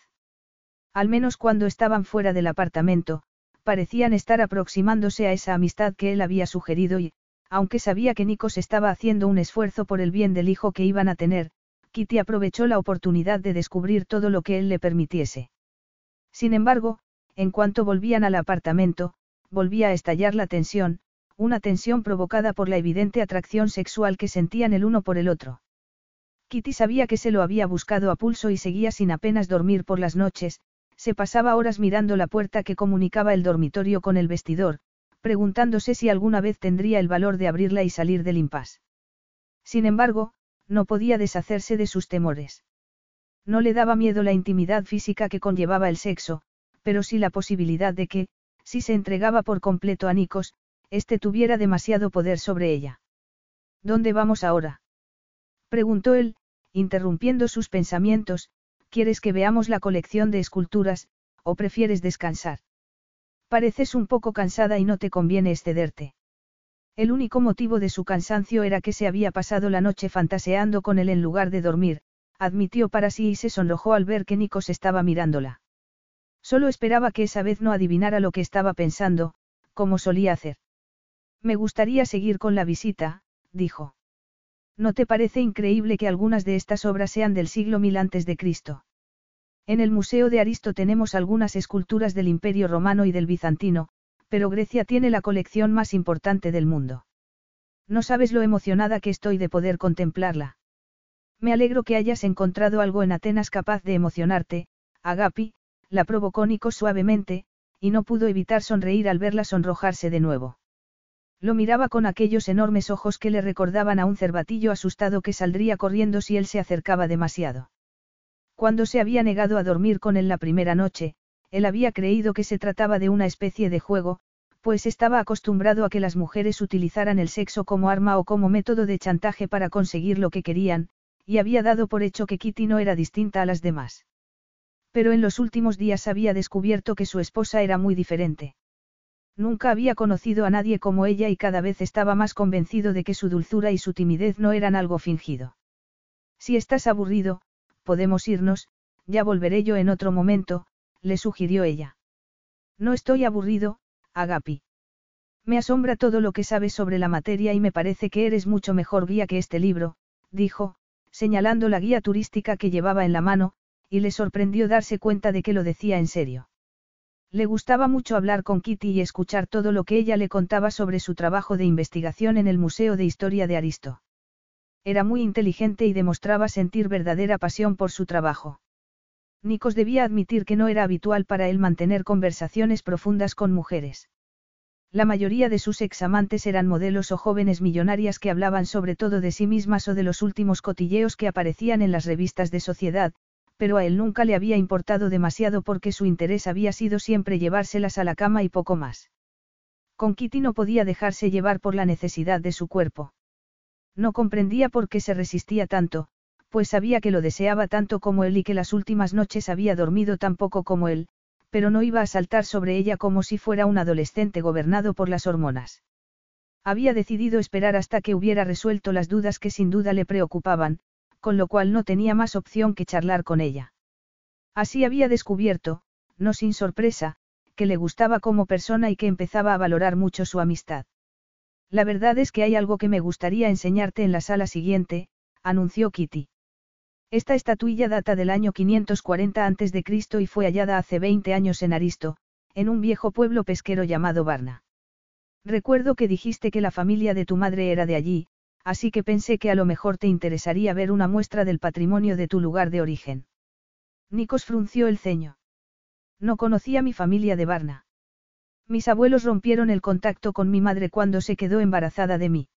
Al menos cuando estaban fuera del apartamento, parecían estar aproximándose a esa amistad que él había sugerido y, aunque sabía que Nikos estaba haciendo un esfuerzo por el bien del hijo que iban a tener, Kitty aprovechó la oportunidad de descubrir todo lo que él le permitiese. Sin embargo, en cuanto volvían al apartamento, volvía a estallar la tensión, una tensión provocada por la evidente atracción sexual que sentían el uno por el otro. Kitty sabía que se lo había buscado a pulso y seguía sin apenas dormir por las noches, se pasaba horas mirando la puerta que comunicaba el dormitorio con el vestidor, preguntándose si alguna vez tendría el valor de abrirla y salir del impasse. Sin embargo, no podía deshacerse de sus temores. No le daba miedo la intimidad física que conllevaba el sexo, pero sí la posibilidad de que, si se entregaba por completo a Nikos, éste tuviera demasiado poder sobre ella. ¿Dónde vamos ahora? preguntó él, interrumpiendo sus pensamientos, ¿quieres que veamos la colección de esculturas, o prefieres descansar? Pareces un poco cansada y no te conviene excederte. El único motivo de su cansancio era que se había pasado la noche fantaseando con él en lugar de dormir, admitió para sí y se sonrojó al ver que Nikos estaba mirándola. Solo esperaba que esa vez no adivinara lo que estaba pensando, como solía hacer. Me gustaría seguir con la visita, dijo. ¿No te parece increíble que algunas de estas obras sean del siglo mil antes de Cristo? En el Museo de Aristo tenemos algunas esculturas del Imperio Romano y del Bizantino, pero Grecia tiene la colección más importante del mundo. No sabes lo emocionada que estoy de poder contemplarla. Me alegro que hayas encontrado algo en Atenas capaz de emocionarte, Agapi, la provocó Nico suavemente, y no pudo evitar sonreír al verla sonrojarse de nuevo. Lo miraba con aquellos enormes ojos que le recordaban a un cervatillo asustado que saldría corriendo si él se acercaba demasiado. Cuando se había negado a dormir con él la primera noche, él había creído que se trataba de una especie de juego, pues estaba acostumbrado a que las mujeres utilizaran el sexo como arma o como método de chantaje para conseguir lo que querían, y había dado por hecho que Kitty no era distinta a las demás. Pero en los últimos días había descubierto que su esposa era muy diferente. Nunca había conocido a nadie como ella y cada vez estaba más convencido de que su dulzura y su timidez no eran algo fingido. Si estás aburrido, podemos irnos, ya volveré yo en otro momento, le sugirió ella. No estoy aburrido, Agapi. Me asombra todo lo que sabes sobre la materia y me parece que eres mucho mejor guía que este libro, dijo, señalando la guía turística que llevaba en la mano, y le sorprendió darse cuenta de que lo decía en serio. Le gustaba mucho hablar con Kitty y escuchar todo lo que ella le contaba sobre su trabajo de investigación en el Museo de Historia de Aristo. Era muy inteligente y demostraba sentir verdadera pasión por su trabajo. Nikos debía admitir que no era habitual para él mantener conversaciones profundas con mujeres. La mayoría de sus examantes eran modelos o jóvenes millonarias que hablaban sobre todo de sí mismas o de los últimos cotilleos que aparecían en las revistas de sociedad, pero a él nunca le había importado demasiado porque su interés había sido siempre llevárselas a la cama y poco más. Con Kitty no podía dejarse llevar por la necesidad de su cuerpo. No comprendía por qué se resistía tanto, pues sabía que lo deseaba tanto como él y que las últimas noches había dormido tan poco como él, pero no iba a saltar sobre ella como si fuera un adolescente gobernado por las hormonas. Había decidido esperar hasta que hubiera resuelto las dudas que sin duda le preocupaban, con lo cual no tenía más opción que charlar con ella. Así había descubierto, no sin sorpresa, que le gustaba como persona y que empezaba a valorar mucho su amistad. La verdad es que hay algo que me gustaría enseñarte en la sala siguiente, anunció Kitty. Esta estatuilla data del año 540 a.C. y fue hallada hace 20 años en Aristo, en un viejo pueblo pesquero llamado Varna. Recuerdo que dijiste que la familia de tu madre era de allí, así que pensé que a lo mejor te interesaría ver una muestra del patrimonio de tu lugar de origen. Nikos frunció el ceño. No conocía mi familia de Varna. Mis abuelos rompieron el contacto con mi madre cuando se quedó embarazada de mí.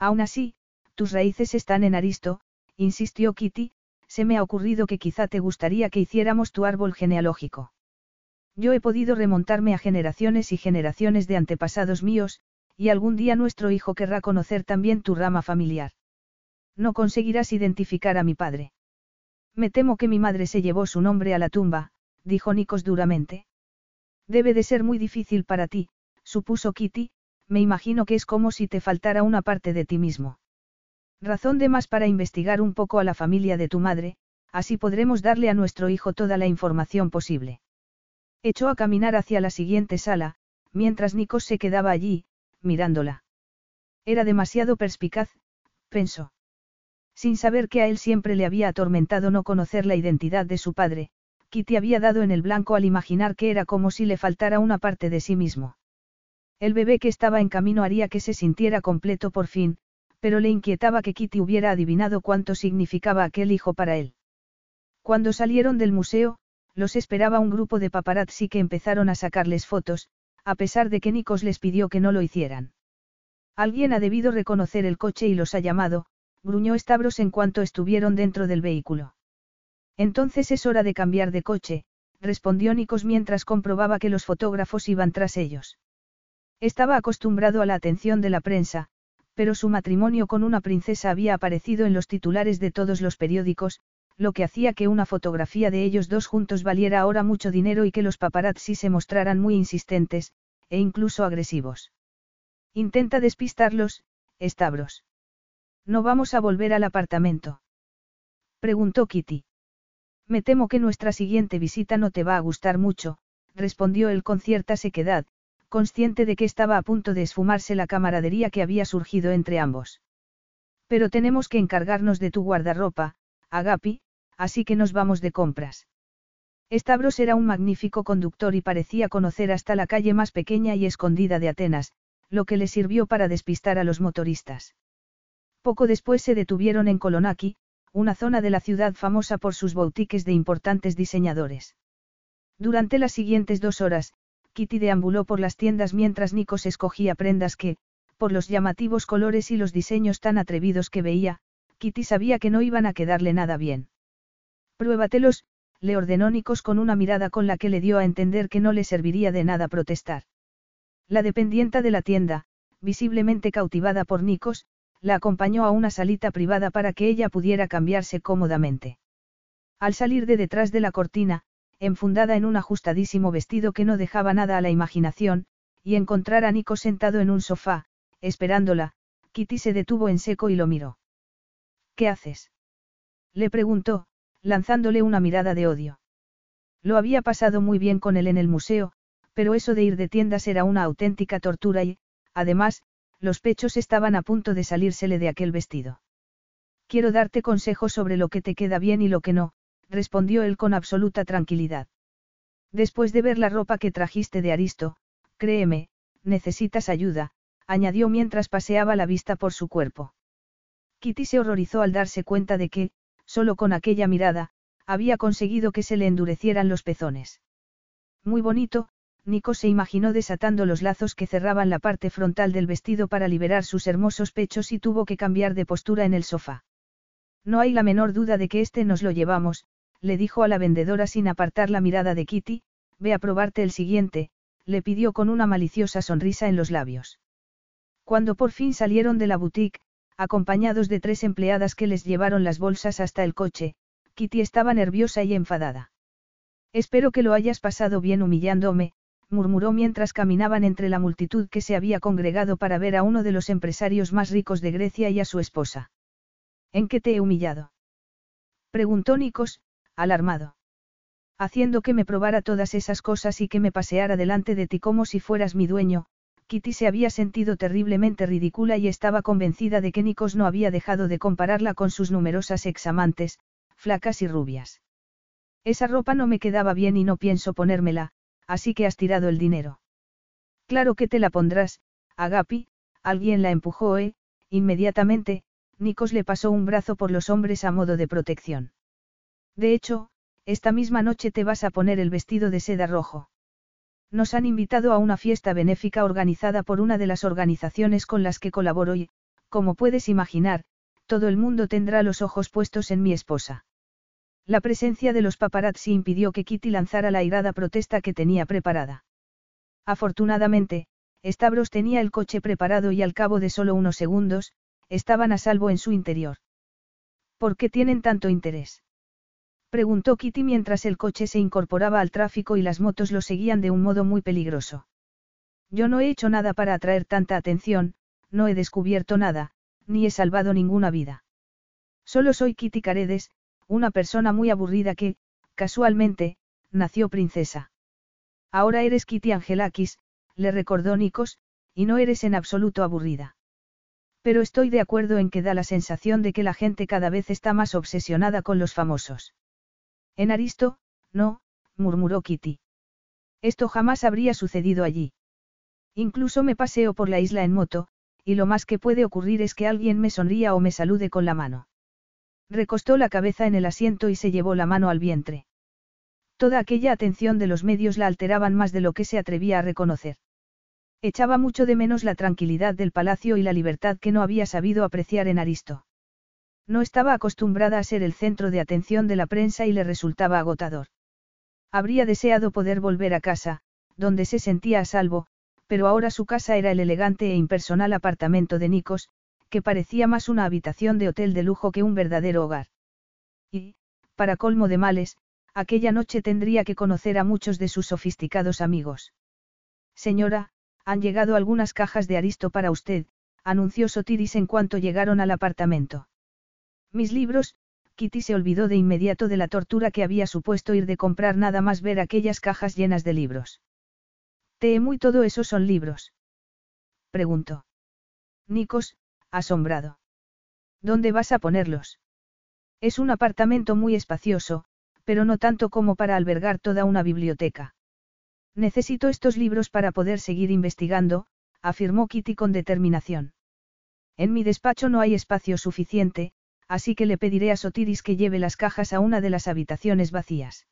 Aún así, tus raíces están en Aristo, insistió Kitty, se me ha ocurrido que quizá te gustaría que hiciéramos tu árbol genealógico. Yo he podido remontarme a generaciones y generaciones de antepasados míos, y algún día nuestro hijo querrá conocer también tu rama familiar. No conseguirás identificar a mi padre. Me temo que mi madre se llevó su nombre a la tumba, dijo Nikos duramente. Debe de ser muy difícil para ti, supuso Kitty, me imagino que es como si te faltara una parte de ti mismo. Razón de más para investigar un poco a la familia de tu madre, así podremos darle a nuestro hijo toda la información posible. Echó a caminar hacia la siguiente sala, mientras Nikos se quedaba allí, mirándola. Era demasiado perspicaz, pensó. Sin saber que a él siempre le había atormentado no conocer la identidad de su padre, Kitty había dado en el blanco al imaginar que era como si le faltara una parte de sí mismo. El bebé que estaba en camino haría que se sintiera completo por fin, pero le inquietaba que Kitty hubiera adivinado cuánto significaba aquel hijo para él. Cuando salieron del museo, los esperaba un grupo de paparazzi que empezaron a sacarles fotos, a pesar de que Nikos les pidió que no lo hicieran. Alguien ha debido reconocer el coche y los ha llamado, gruñó Stavros en cuanto estuvieron dentro del vehículo. Entonces es hora de cambiar de coche, respondió Nikos mientras comprobaba que los fotógrafos iban tras ellos. Estaba acostumbrado a la atención de la prensa, pero su matrimonio con una princesa había aparecido en los titulares de todos los periódicos, lo que hacía que una fotografía de ellos dos juntos valiera ahora mucho dinero y que los paparazzi se mostraran muy insistentes, e incluso agresivos. Intenta despistarlos, Stavros. ¿No vamos a volver al apartamento? Preguntó Kitty. Me temo que nuestra siguiente visita no te va a gustar mucho, respondió él con cierta sequedad, consciente de que estaba a punto de esfumarse la camaradería que había surgido entre ambos. Pero tenemos que encargarnos de tu guardarropa, Agapi, así que nos vamos de compras. Stavros era un magnífico conductor y parecía conocer hasta la calle más pequeña y escondida de Atenas, lo que le sirvió para despistar a los motoristas. Poco después se detuvieron en Kolonaki, una zona de la ciudad famosa por sus boutiques de importantes diseñadores. Durante las siguientes dos horas, Kitty deambuló por las tiendas mientras Nikos escogía prendas que, por los llamativos colores y los diseños tan atrevidos que veía, Kitty sabía que no iban a quedarle nada bien. Pruébatelos, le ordenó Nikos con una mirada con la que le dio a entender que no le serviría de nada protestar. La dependienta de la tienda, visiblemente cautivada por Nikos, la acompañó a una salita privada para que ella pudiera cambiarse cómodamente. Al salir de detrás de la cortina, enfundada en un ajustadísimo vestido que no dejaba nada a la imaginación, y encontrar a Nico sentado en un sofá, esperándola, Kitty se detuvo en seco y lo miró. ¿Qué haces? Le preguntó, lanzándole una mirada de odio. Lo había pasado muy bien con él en el museo, pero eso de ir de tiendas era una auténtica tortura y, además, los pechos estaban a punto de salírsele de aquel vestido. Quiero darte consejos sobre lo que te queda bien y lo que no, respondió él con absoluta tranquilidad. Después de ver la ropa que trajiste de Aristo, créeme, necesitas ayuda, añadió mientras paseaba la vista por su cuerpo. Kitty se horrorizó al darse cuenta de que, solo con aquella mirada, había conseguido que se le endurecieran los pezones. Muy bonito, Nico se imaginó desatando los lazos que cerraban la parte frontal del vestido para liberar sus hermosos pechos y tuvo que cambiar de postura en el sofá. No hay la menor duda de que este nos lo llevamos, le dijo a la vendedora sin apartar la mirada de Kitty, ve a probarte el siguiente, le pidió con una maliciosa sonrisa en los labios. Cuando por fin salieron de la boutique, acompañados de tres empleadas que les llevaron las bolsas hasta el coche, Kitty estaba nerviosa y enfadada. Espero que lo hayas pasado bien humillándome, murmuró mientras caminaban entre la multitud que se había congregado para ver a uno de los empresarios más ricos de Grecia y a su esposa. ¿En qué te he humillado? Preguntó Nikos, alarmado. Haciendo que me probara todas esas cosas y que me paseara delante de ti como si fueras mi dueño, Kitty se había sentido terriblemente ridícula y estaba convencida de que Nikos no había dejado de compararla con sus numerosas examantes, flacas y rubias. Esa ropa no me quedaba bien y no pienso ponérmela, así que has tirado el dinero. Claro que te la pondrás, Agapi, alguien la empujó, ¿eh? Inmediatamente, Nikos le pasó un brazo por los hombres a modo de protección. De hecho, esta misma noche te vas a poner el vestido de seda rojo. Nos han invitado a una fiesta benéfica organizada por una de las organizaciones con las que colaboro y, como puedes imaginar, todo el mundo tendrá los ojos puestos en mi esposa. La presencia de los paparazzi impidió que Kitty lanzara la airada protesta que tenía preparada. Afortunadamente, Stavros tenía el coche preparado y al cabo de solo unos segundos, estaban a salvo en su interior. ¿Por qué tienen tanto interés? Preguntó Kitty mientras el coche se incorporaba al tráfico y las motos lo seguían de un modo muy peligroso. Yo no he hecho nada para atraer tanta atención, no he descubierto nada, ni he salvado ninguna vida. Solo soy Kitty Caredes, una persona muy aburrida que, casualmente, nació princesa. Ahora eres Kitty Angelakis, le recordó Nikos, y no eres en absoluto aburrida. Pero estoy de acuerdo en que da la sensación de que la gente cada vez está más obsesionada con los famosos. En Aristo, no, murmuró Kitty. Esto jamás habría sucedido allí. Incluso me paseo por la isla en moto, y lo más que puede ocurrir es que alguien me sonría o me salude con la mano. Recostó la cabeza en el asiento y se llevó la mano al vientre. Toda aquella atención de los medios la alteraban más de lo que se atrevía a reconocer. Echaba mucho de menos la tranquilidad del palacio y la libertad que no había sabido apreciar en Aristo. No estaba acostumbrada a ser el centro de atención de la prensa y le resultaba agotador. Habría deseado poder volver a casa, donde se sentía a salvo, pero ahora su casa era el elegante e impersonal apartamento de Nikos, que parecía más una habitación de hotel de lujo que un verdadero hogar. Y, para colmo de males, aquella noche tendría que conocer a muchos de sus sofisticados amigos. Señora, han llegado algunas cajas de Aristo para usted, anunció Sotiris en cuanto llegaron al apartamento. Mis libros, Kitty se olvidó de inmediato de la tortura que había supuesto ir de comprar nada más ver aquellas cajas llenas de libros. ¿Temo y todo eso son libros? Preguntó. Nikos, asombrado. ¿Dónde vas a ponerlos? Es un apartamento muy espacioso, pero no tanto como para albergar toda una biblioteca. Necesito estos libros para poder seguir investigando, afirmó Kitty con determinación. En mi despacho no hay espacio suficiente, así que le pediré a Sotiris que lleve las cajas a una de las habitaciones vacías.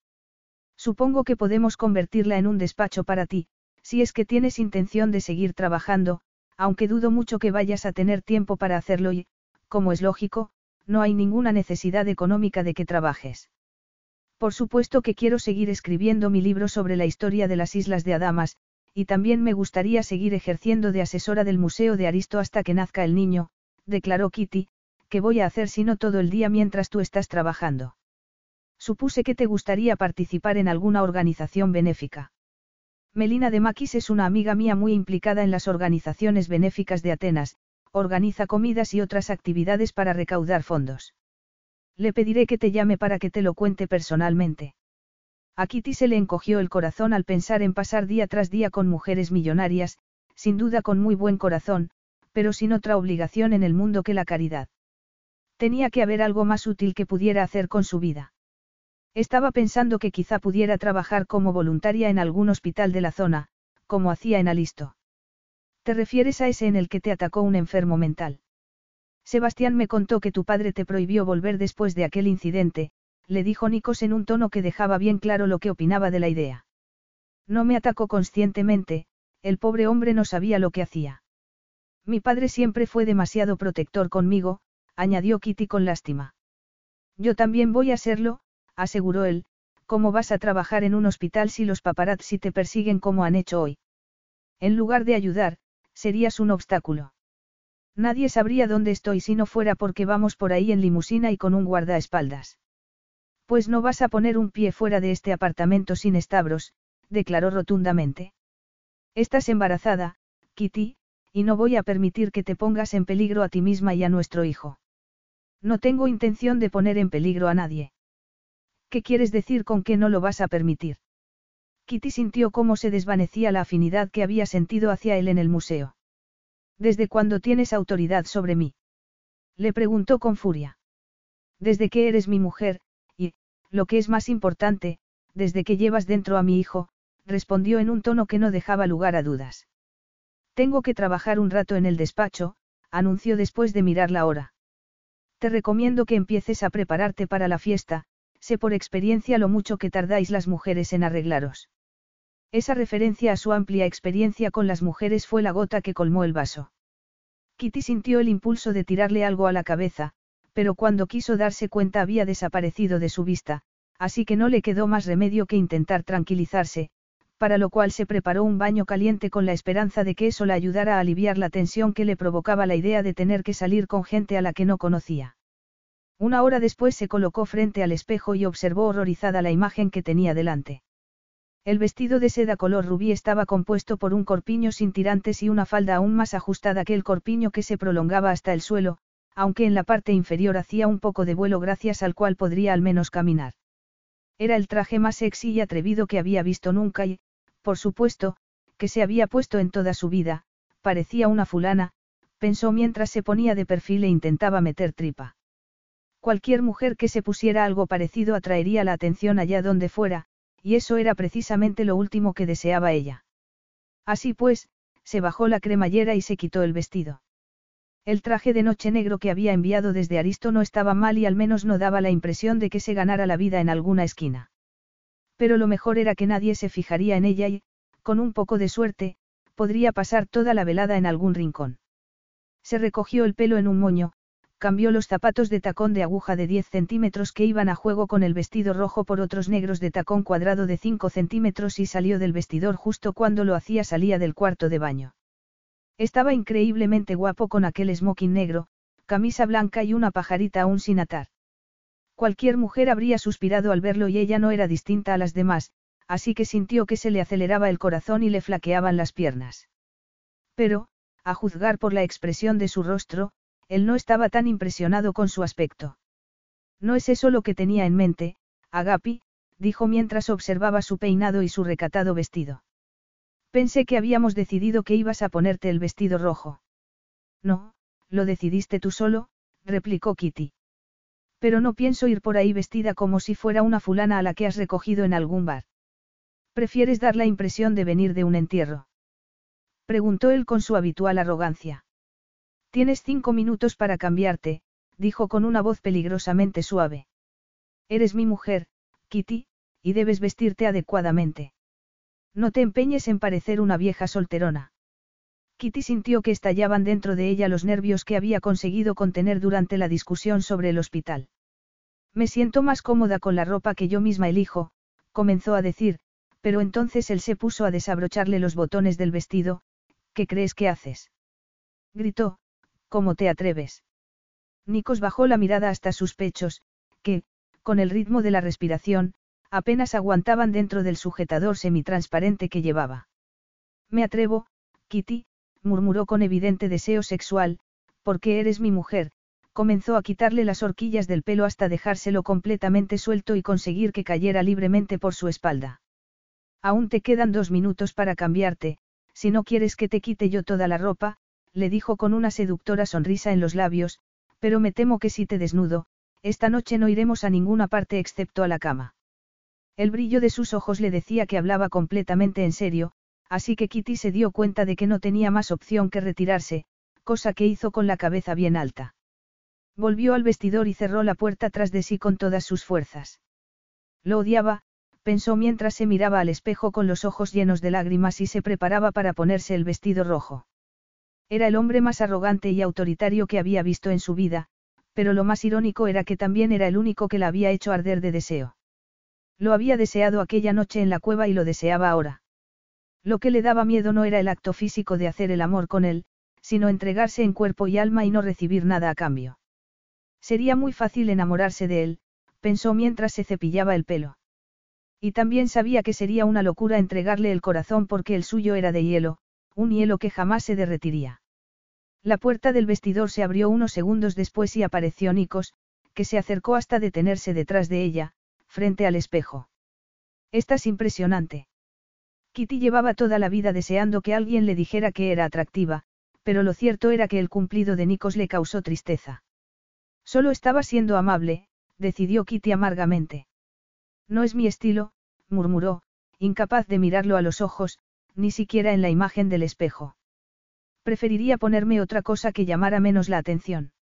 Supongo que podemos convertirla en un despacho para ti, si es que tienes intención de seguir trabajando, aunque dudo mucho que vayas a tener tiempo para hacerlo y, como es lógico, no hay ninguna necesidad económica de que trabajes. Por supuesto que quiero seguir escribiendo mi libro sobre la historia de las Islas de Adamas, y también me gustaría seguir ejerciendo de asesora del Museo de Aristo hasta que nazca el niño, declaró Kitty, ¿qué voy a hacer si no todo el día mientras tú estás trabajando? Supuse que te gustaría participar en alguna organización benéfica. Melina de Maquis es una amiga mía muy implicada en las organizaciones benéficas de Atenas, organiza comidas y otras actividades para recaudar fondos. Le pediré que te llame para que te lo cuente personalmente. A Kitty se le encogió el corazón al pensar en pasar día tras día con mujeres millonarias, sin duda con muy buen corazón, pero sin otra obligación en el mundo que la caridad. Tenía que haber algo más útil que pudiera hacer con su vida. Estaba pensando que quizá pudiera trabajar como voluntaria en algún hospital de la zona, como hacía en Alisto. ¿Te refieres a ese en el que te atacó un enfermo mental? Sebastián me contó que tu padre te prohibió volver después de aquel incidente, le dijo Nikos en un tono que dejaba bien claro lo que opinaba de la idea. No me atacó conscientemente, el pobre hombre no sabía lo que hacía. Mi padre siempre fue demasiado protector conmigo, añadió Kitty con lástima. Yo también voy a serlo, aseguró él, ¿cómo vas a trabajar en un hospital si los paparazzi te persiguen como han hecho hoy? En lugar de ayudar, serías un obstáculo. Nadie sabría dónde estoy si no fuera porque vamos por ahí en limusina y con un guardaespaldas. Pues no vas a poner un pie fuera de este apartamento sin estabros, declaró rotundamente. Estás embarazada, Kitty, y no voy a permitir que te pongas en peligro a ti misma y a nuestro hijo. No tengo intención de poner en peligro a nadie. ¿Qué quieres decir con que no lo vas a permitir? Kitty sintió cómo se desvanecía la afinidad que había sentido hacia él en el museo. ¿Desde cuándo tienes autoridad sobre mí? Le preguntó con furia. Desde que eres mi mujer, y, lo que es más importante, desde que llevas dentro a mi hijo, respondió en un tono que no dejaba lugar a dudas. Tengo que trabajar un rato en el despacho, anunció después de mirar la hora. Te recomiendo que empieces a prepararte para la fiesta, sé por experiencia lo mucho que tardáis las mujeres en arreglaros. Esa referencia a su amplia experiencia con las mujeres fue la gota que colmó el vaso. Kitty sintió el impulso de tirarle algo a la cabeza, pero cuando quiso darse cuenta había desaparecido de su vista, así que no le quedó más remedio que intentar tranquilizarse, para lo cual se preparó un baño caliente con la esperanza de que eso la ayudara a aliviar la tensión que le provocaba la idea de tener que salir con gente a la que no conocía. Una hora después se colocó frente al espejo y observó horrorizada la imagen que tenía delante. El vestido de seda color rubí estaba compuesto por un corpiño sin tirantes y una falda aún más ajustada que el corpiño que se prolongaba hasta el suelo, aunque en la parte inferior hacía un poco de vuelo gracias al cual podría al menos caminar. Era el traje más sexy y atrevido que había visto nunca y, por supuesto, que se había puesto en toda su vida, parecía una fulana, pensó mientras se ponía de perfil e intentaba meter tripa. Cualquier mujer que se pusiera algo parecido atraería la atención allá donde fuera, y eso era precisamente lo último que deseaba ella. Así pues, se bajó la cremallera y se quitó el vestido. El traje de noche negro que había enviado desde Aristo no estaba mal y al menos no daba la impresión de que se ganara la vida en alguna esquina. Pero lo mejor era que nadie se fijaría en ella y, con un poco de suerte, podría pasar toda la velada en algún rincón. Se recogió el pelo en un moño, cambió los zapatos de tacón de aguja de 10 centímetros que iban a juego con el vestido rojo por otros negros de tacón cuadrado de 5 centímetros y salió del vestidor justo cuando lo hacía salía del cuarto de baño. Estaba increíblemente guapo con aquel smoking negro, camisa blanca y una pajarita aún sin atar. Cualquier mujer habría suspirado al verlo y ella no era distinta a las demás, así que sintió que se le aceleraba el corazón y le flaqueaban las piernas. Pero, a juzgar por la expresión de su rostro, él no estaba tan impresionado con su aspecto. No es eso lo que tenía en mente, Agapi, dijo mientras observaba su peinado y su recatado vestido. Pensé que habíamos decidido que ibas a ponerte el vestido rojo. No, lo decidiste tú solo, replicó Kitty. Pero no pienso ir por ahí vestida como si fuera una fulana a la que has recogido en algún bar. ¿Prefieres dar la impresión de venir de un entierro? Preguntó él con su habitual arrogancia. Tienes cinco minutos para cambiarte, dijo con una voz peligrosamente suave. Eres mi mujer, Kitty, y debes vestirte adecuadamente. No te empeñes en parecer una vieja solterona. Kitty sintió que estallaban dentro de ella los nervios que había conseguido contener durante la discusión sobre el hospital. Me siento más cómoda con la ropa que yo misma elijo, comenzó a decir, pero entonces él se puso a desabrocharle los botones del vestido, ¿qué crees que haces? Gritó, ¿cómo te atreves? Nikos bajó la mirada hasta sus pechos, que, con el ritmo de la respiración, apenas aguantaban dentro del sujetador semitransparente que llevaba. Me atrevo, Kitty, murmuró con evidente deseo sexual, porque eres mi mujer, comenzó a quitarle las horquillas del pelo hasta dejárselo completamente suelto y conseguir que cayera libremente por su espalda. Aún te quedan dos minutos para cambiarte, si no quieres que te quite yo toda la ropa, le dijo con una seductora sonrisa en los labios, pero me temo que si te desnudo, esta noche no iremos a ninguna parte excepto a la cama. El brillo de sus ojos le decía que hablaba completamente en serio, así que Kitty se dio cuenta de que no tenía más opción que retirarse, cosa que hizo con la cabeza bien alta. Volvió al vestidor y cerró la puerta tras de sí con todas sus fuerzas. Lo odiaba, pensó mientras se miraba al espejo con los ojos llenos de lágrimas y se preparaba para ponerse el vestido rojo. Era el hombre más arrogante y autoritario que había visto en su vida, pero lo más irónico era que también era el único que la había hecho arder de deseo. Lo había deseado aquella noche en la cueva y lo deseaba ahora. Lo que le daba miedo no era el acto físico de hacer el amor con él, sino entregarse en cuerpo y alma y no recibir nada a cambio. Sería muy fácil enamorarse de él, pensó mientras se cepillaba el pelo. Y también sabía que sería una locura entregarle el corazón porque el suyo era de hielo, un hielo que jamás se derretiría. La puerta del vestidor se abrió unos segundos después y apareció Nikos, que se acercó hasta detenerse detrás de ella, frente al espejo. Estás impresionante. Kitty llevaba toda la vida deseando que alguien le dijera que era atractiva, pero lo cierto era que el cumplido de Nikos le causó tristeza. Solo estaba siendo amable, decidió Kitty amargamente. No es mi estilo, murmuró, incapaz de mirarlo a los ojos, ni siquiera en la imagen del espejo. Preferiría ponerme otra cosa que llamara menos la atención.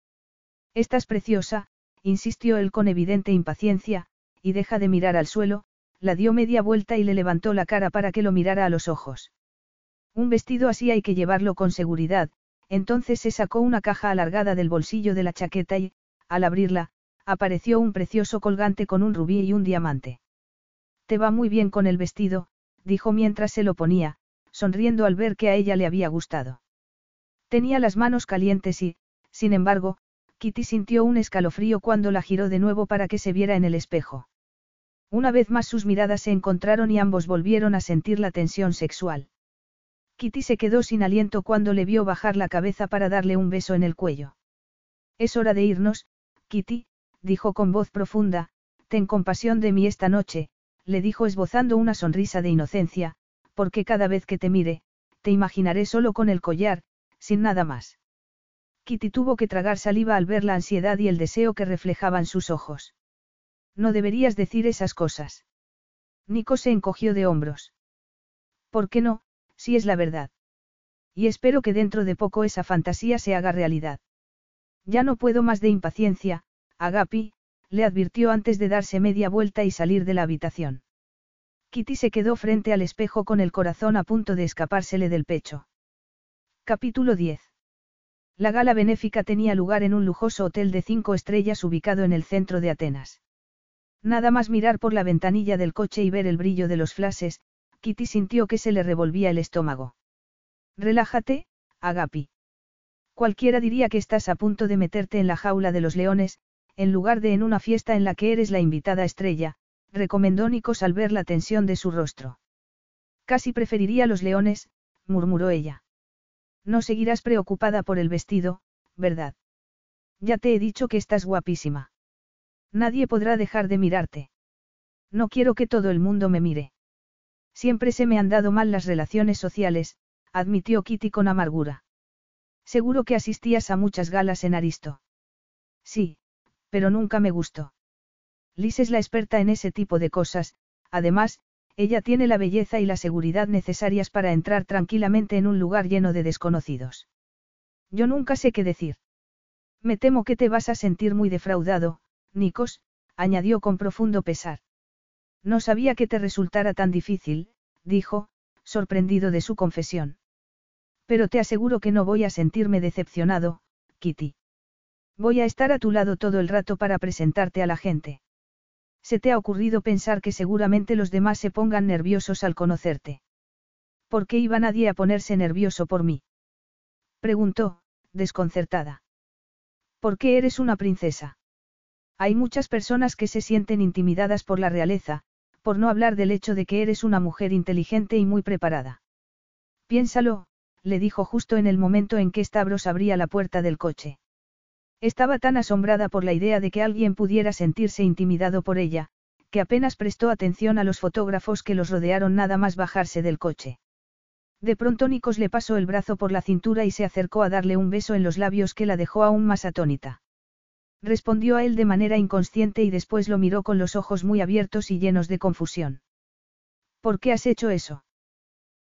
Estás preciosa, insistió él con evidente impaciencia, y deja de mirar al suelo, la dio media vuelta y le levantó la cara para que lo mirara a los ojos. Un vestido así hay que llevarlo con seguridad, entonces se sacó una caja alargada del bolsillo de la chaqueta y, al abrirla, apareció un precioso colgante con un rubí y un diamante. Te va muy bien con el vestido, dijo mientras se lo ponía, sonriendo al ver que a ella le había gustado. Tenía las manos calientes y, sin embargo, Kitty sintió un escalofrío cuando la giró de nuevo para que se viera en el espejo. Una vez más sus miradas se encontraron y ambos volvieron a sentir la tensión sexual. Kitty se quedó sin aliento cuando le vio bajar la cabeza para darle un beso en el cuello. Es hora de irnos, Kitty, dijo con voz profunda, ten compasión de mí esta noche, le dijo esbozando una sonrisa de inocencia, porque cada vez que te mire, te imaginaré solo con el collar, sin nada más. Kitty tuvo que tragar saliva al ver la ansiedad y el deseo que reflejaban sus ojos. No deberías decir esas cosas. Nico se encogió de hombros. ¿Por qué no, si es la verdad? Y espero que dentro de poco esa fantasía se haga realidad. Ya no puedo más de impaciencia, Agapi, le advirtió antes de darse media vuelta y salir de la habitación. Kitty se quedó frente al espejo con el corazón a punto de escapársele del pecho. Capítulo 10. La gala benéfica tenía lugar en un lujoso hotel de cinco estrellas ubicado en el centro de Atenas. Nada más mirar por la ventanilla del coche y ver el brillo de los flashes, Kitty sintió que se le revolvía el estómago. Relájate, Agapi. Cualquiera diría que estás a punto de meterte en la jaula de los leones, en lugar de en una fiesta en la que eres la invitada estrella, recomendó Nikos al ver la tensión de su rostro. Casi preferiría los leones, murmuró ella. No seguirás preocupada por el vestido, ¿verdad? Ya te he dicho que estás guapísima. Nadie podrá dejar de mirarte. No quiero que todo el mundo me mire. Siempre se me han dado mal las relaciones sociales, admitió Kitty con amargura. Seguro que asistías a muchas galas en Aristo. Sí, pero nunca me gustó. Liz es la experta en ese tipo de cosas, además, ella tiene la belleza y la seguridad necesarias para entrar tranquilamente en un lugar lleno de desconocidos. Yo nunca sé qué decir. Me temo que te vas a sentir muy defraudado, Nikos, añadió con profundo pesar. No sabía que te resultara tan difícil, dijo, sorprendido de su confesión. Pero te aseguro que no voy a sentirme decepcionado, Kitty. Voy a estar a tu lado todo el rato para presentarte a la gente. Se te ha ocurrido pensar que seguramente los demás se pongan nerviosos al conocerte. ¿Por qué iba nadie a ponerse nervioso por mí? Preguntó, desconcertada. ¿Por qué eres una princesa? Hay muchas personas que se sienten intimidadas por la realeza, por no hablar del hecho de que eres una mujer inteligente y muy preparada. Piénsalo, le dijo justo en el momento en que Stavros abría la puerta del coche. Estaba tan asombrada por la idea de que alguien pudiera sentirse intimidado por ella, que apenas prestó atención a los fotógrafos que los rodearon nada más bajarse del coche. De pronto Nikos le pasó el brazo por la cintura y se acercó a darle un beso en los labios que la dejó aún más atónita. Respondió a él de manera inconsciente y después lo miró con los ojos muy abiertos y llenos de confusión. ¿Por qué has hecho eso?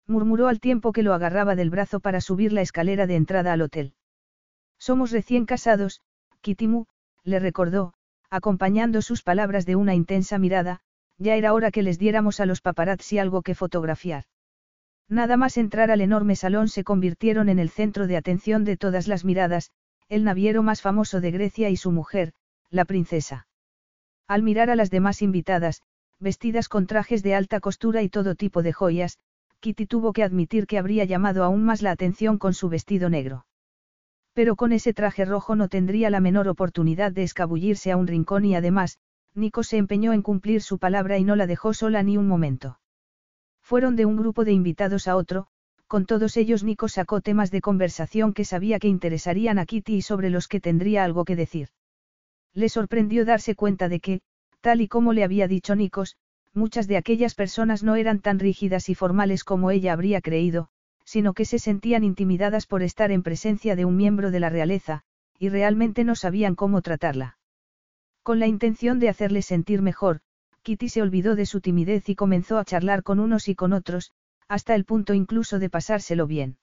murmuró al tiempo que lo agarraba del brazo para subir la escalera de entrada al hotel. Somos recién casados, Kitimu, le recordó, acompañando sus palabras de una intensa mirada, ya era hora que les diéramos a los paparazzi algo que fotografiar. Nada más entrar al enorme salón se convirtieron en el centro de atención de todas las miradas, el naviero más famoso de Grecia y su mujer, la princesa. Al mirar a las demás invitadas, vestidas con trajes de alta costura y todo tipo de joyas, Kitty tuvo que admitir que habría llamado aún más la atención con su vestido negro. Pero con ese traje rojo no tendría la menor oportunidad de escabullirse a un rincón y además, Nico se empeñó en cumplir su palabra y no la dejó sola ni un momento. Fueron de un grupo de invitados a otro, con todos ellos Nico sacó temas de conversación que sabía que interesarían a Kitty y sobre los que tendría algo que decir. Le sorprendió darse cuenta de que, tal y como le había dicho Nikos, muchas de aquellas personas no eran tan rígidas y formales como ella habría creído, sino que se sentían intimidadas por estar en presencia de un miembro de la realeza, y realmente no sabían cómo tratarla. Con la intención de hacerle sentir mejor, Kitty se olvidó de su timidez y comenzó a charlar con unos y con otros, hasta el punto incluso de pasárselo bien.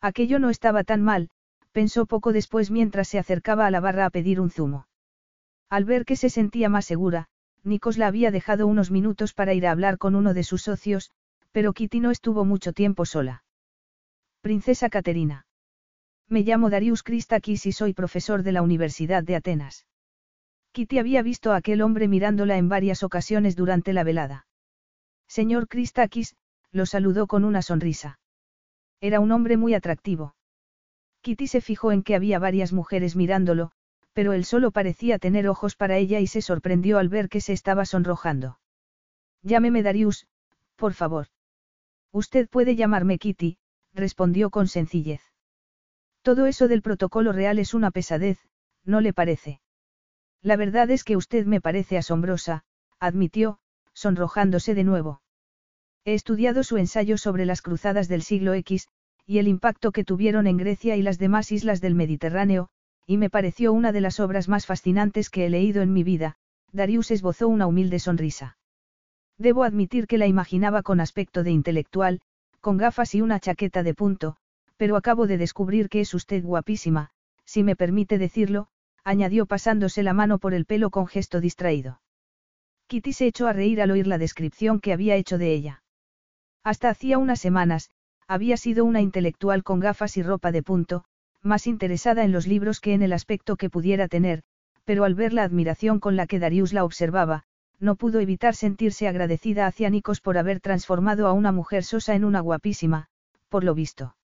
Aquello no estaba tan mal, pensó poco después mientras se acercaba a la barra a pedir un zumo. Al ver que se sentía más segura, Nikos la había dejado unos minutos para ir a hablar con uno de sus socios, pero Kitty no estuvo mucho tiempo sola. Princesa Caterina. Me llamo Darius Christakis y soy profesor de la Universidad de Atenas. Kitty había visto a aquel hombre mirándola en varias ocasiones durante la velada. Señor Christakis, lo saludó con una sonrisa. Era un hombre muy atractivo. Kitty se fijó en que había varias mujeres mirándolo, pero él solo parecía tener ojos para ella y se sorprendió al ver que se estaba sonrojando. Llámeme Darius, por favor. Usted puede llamarme Kitty, respondió con sencillez. Todo eso del protocolo real es una pesadez, ¿no le parece? La verdad es que usted me parece asombrosa, admitió, sonrojándose de nuevo. He estudiado su ensayo sobre las cruzadas del siglo X, y el impacto que tuvieron en Grecia y las demás islas del Mediterráneo, y me pareció una de las obras más fascinantes que he leído en mi vida, Darius esbozó una humilde sonrisa. Debo admitir que la imaginaba con aspecto de intelectual, con gafas y una chaqueta de punto, pero acabo de descubrir que es usted guapísima, si me permite decirlo, añadió pasándose la mano por el pelo con gesto distraído. Kitty se echó a reír al oír la descripción que había hecho de ella. Hasta hacía unas semanas, había sido una intelectual con gafas y ropa de punto, más interesada en los libros que en el aspecto que pudiera tener, pero al ver la admiración con la que Darius la observaba, no pudo evitar sentirse agradecida hacia Nikos por haber transformado a una mujer sosa en una guapísima, por lo visto.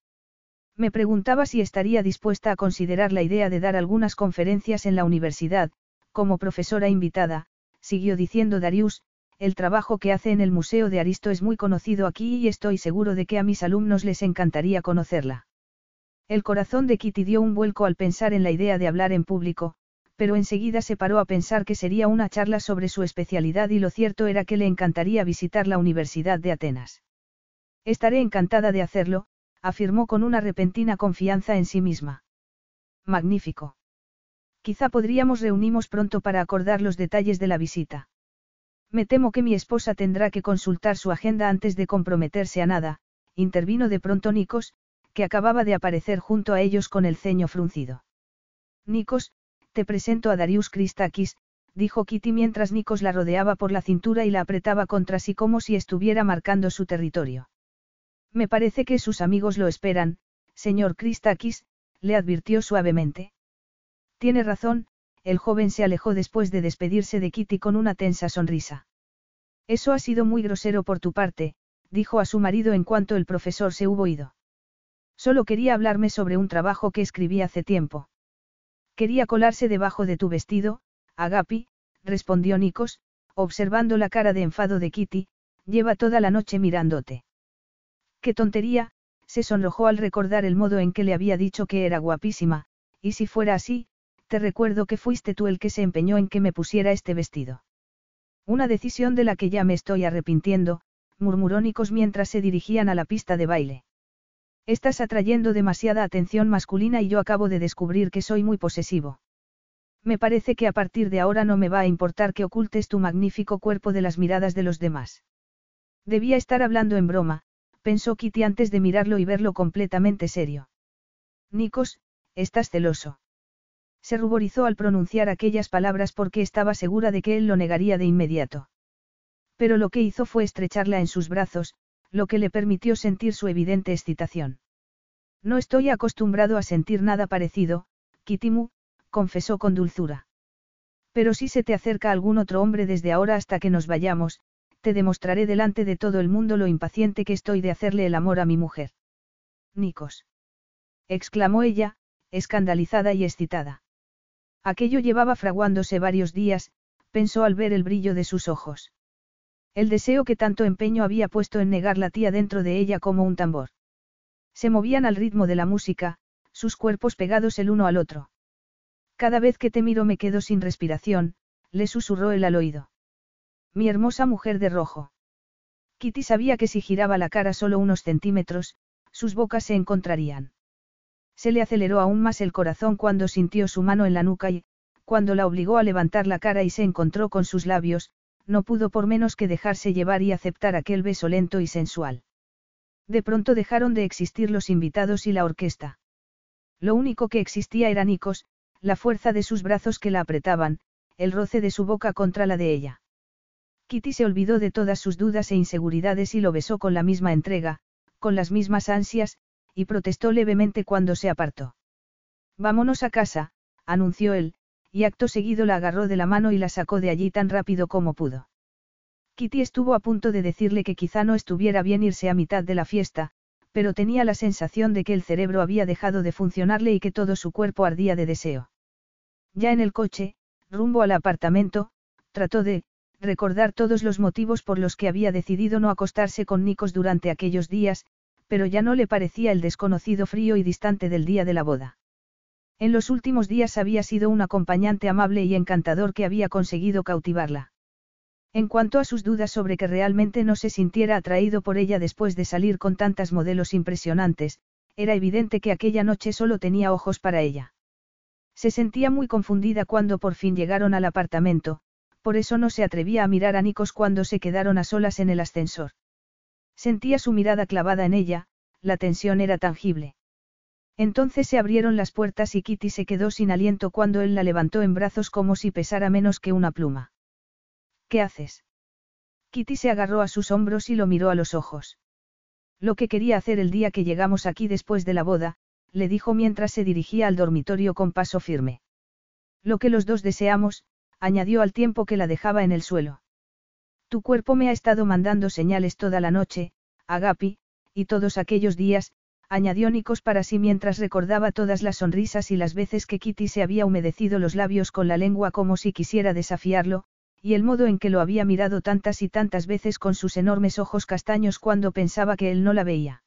Me preguntaba si estaría dispuesta a considerar la idea de dar algunas conferencias en la universidad, como profesora invitada, siguió diciendo Darius, el trabajo que hace en el Museo de Aristo es muy conocido aquí y estoy seguro de que a mis alumnos les encantaría conocerla. El corazón de Kitty dio un vuelco al pensar en la idea de hablar en público, pero enseguida se paró a pensar que sería una charla sobre su especialidad y lo cierto era que le encantaría visitar la Universidad de Atenas. Estaré encantada de hacerlo, afirmó con una repentina confianza en sí misma. Magnífico. Quizá podríamos reunirnos pronto para acordar los detalles de la visita. Me temo que mi esposa tendrá que consultar su agenda antes de comprometerse a nada, intervino de pronto Nikos, que acababa de aparecer junto a ellos con el ceño fruncido. Nikos, te presento a Darius Christakis, dijo Kitty mientras Nikos la rodeaba por la cintura y la apretaba contra sí como si estuviera marcando su territorio. Me parece que sus amigos lo esperan, señor Christakis, le advirtió suavemente. Tiene razón, el joven se alejó después de despedirse de Kitty con una tensa sonrisa. Eso ha sido muy grosero por tu parte, dijo a su marido en cuanto el profesor se hubo ido. Solo quería hablarme sobre un trabajo que escribí hace tiempo. Quería colarse debajo de tu vestido, Agapi, respondió Nikos, observando la cara de enfado de Kitty, lleva toda la noche mirándote. Qué tontería, se sonrojó al recordar el modo en que le había dicho que era guapísima, y si fuera así, te recuerdo que fuiste tú el que se empeñó en que me pusiera este vestido. Una decisión de la que ya me estoy arrepintiendo, murmuró Nikos mientras se dirigían a la pista de baile. Estás atrayendo demasiada atención masculina y yo acabo de descubrir que soy muy posesivo. Me parece que a partir de ahora no me va a importar que ocultes tu magnífico cuerpo de las miradas de los demás. Debía estar hablando en broma, pensó Kitty antes de mirarlo y verlo completamente serio. Nikos, estás celoso. Se ruborizó al pronunciar aquellas palabras porque estaba segura de que él lo negaría de inmediato. Pero lo que hizo fue estrecharla en sus brazos, lo que le permitió sentir su evidente excitación. No estoy acostumbrado a sentir nada parecido, Kitimu, confesó con dulzura. Pero si se te acerca algún otro hombre desde ahora hasta que nos vayamos, te demostraré delante de todo el mundo lo impaciente que estoy de hacerle el amor a mi mujer. Nikos. exclamó ella, escandalizada y excitada. Aquello llevaba fraguándose varios días, pensó al ver el brillo de sus ojos. El deseo que tanto empeño había puesto en negar la tía dentro de ella como un tambor. Se movían al ritmo de la música, sus cuerpos pegados el uno al otro. Cada vez que te miro me quedo sin respiración, le susurró el al oído. Mi hermosa mujer de rojo. Kitty sabía que si giraba la cara solo unos centímetros, sus bocas se encontrarían. Se le aceleró aún más el corazón cuando sintió su mano en la nuca y, cuando la obligó a levantar la cara y se encontró con sus labios, no pudo por menos que dejarse llevar y aceptar aquel beso lento y sensual. De pronto dejaron de existir los invitados y la orquesta. Lo único que existía era Nikos, la fuerza de sus brazos que la apretaban, el roce de su boca contra la de ella. Kitty se olvidó de todas sus dudas e inseguridades y lo besó con la misma entrega, con las mismas ansias, y protestó levemente cuando se apartó. Vámonos a casa, anunció él, y acto seguido la agarró de la mano y la sacó de allí tan rápido como pudo. Kitty estuvo a punto de decirle que quizá no estuviera bien irse a mitad de la fiesta, pero tenía la sensación de que el cerebro había dejado de funcionarle y que todo su cuerpo ardía de deseo. Ya en el coche, rumbo al apartamento, trató de, recordar todos los motivos por los que había decidido no acostarse con Nikos durante aquellos días, pero ya no le parecía el desconocido frío y distante del día de la boda. En los últimos días había sido un acompañante amable y encantador que había conseguido cautivarla. En cuanto a sus dudas sobre que realmente no se sintiera atraído por ella después de salir con tantas modelos impresionantes, era evidente que aquella noche solo tenía ojos para ella. Se sentía muy confundida cuando por fin llegaron al apartamento, por eso no se atrevía a mirar a Nikos cuando se quedaron a solas en el ascensor. Sentía su mirada clavada en ella, la tensión era tangible. Entonces se abrieron las puertas y Kitty se quedó sin aliento cuando él la levantó en brazos como si pesara menos que una pluma. ¿Qué haces? Kitty se agarró a sus hombros y lo miró a los ojos. Lo que quería hacer el día que llegamos aquí después de la boda, le dijo mientras se dirigía al dormitorio con paso firme. Lo que los dos deseamos, añadió al tiempo que la dejaba en el suelo. Tu cuerpo me ha estado mandando señales toda la noche, Agapi, y todos aquellos días, añadió Nikos para sí mientras recordaba todas las sonrisas y las veces que Kitty se había humedecido los labios con la lengua como si quisiera desafiarlo, y el modo en que lo había mirado tantas y tantas veces con sus enormes ojos castaños cuando pensaba que él no la veía.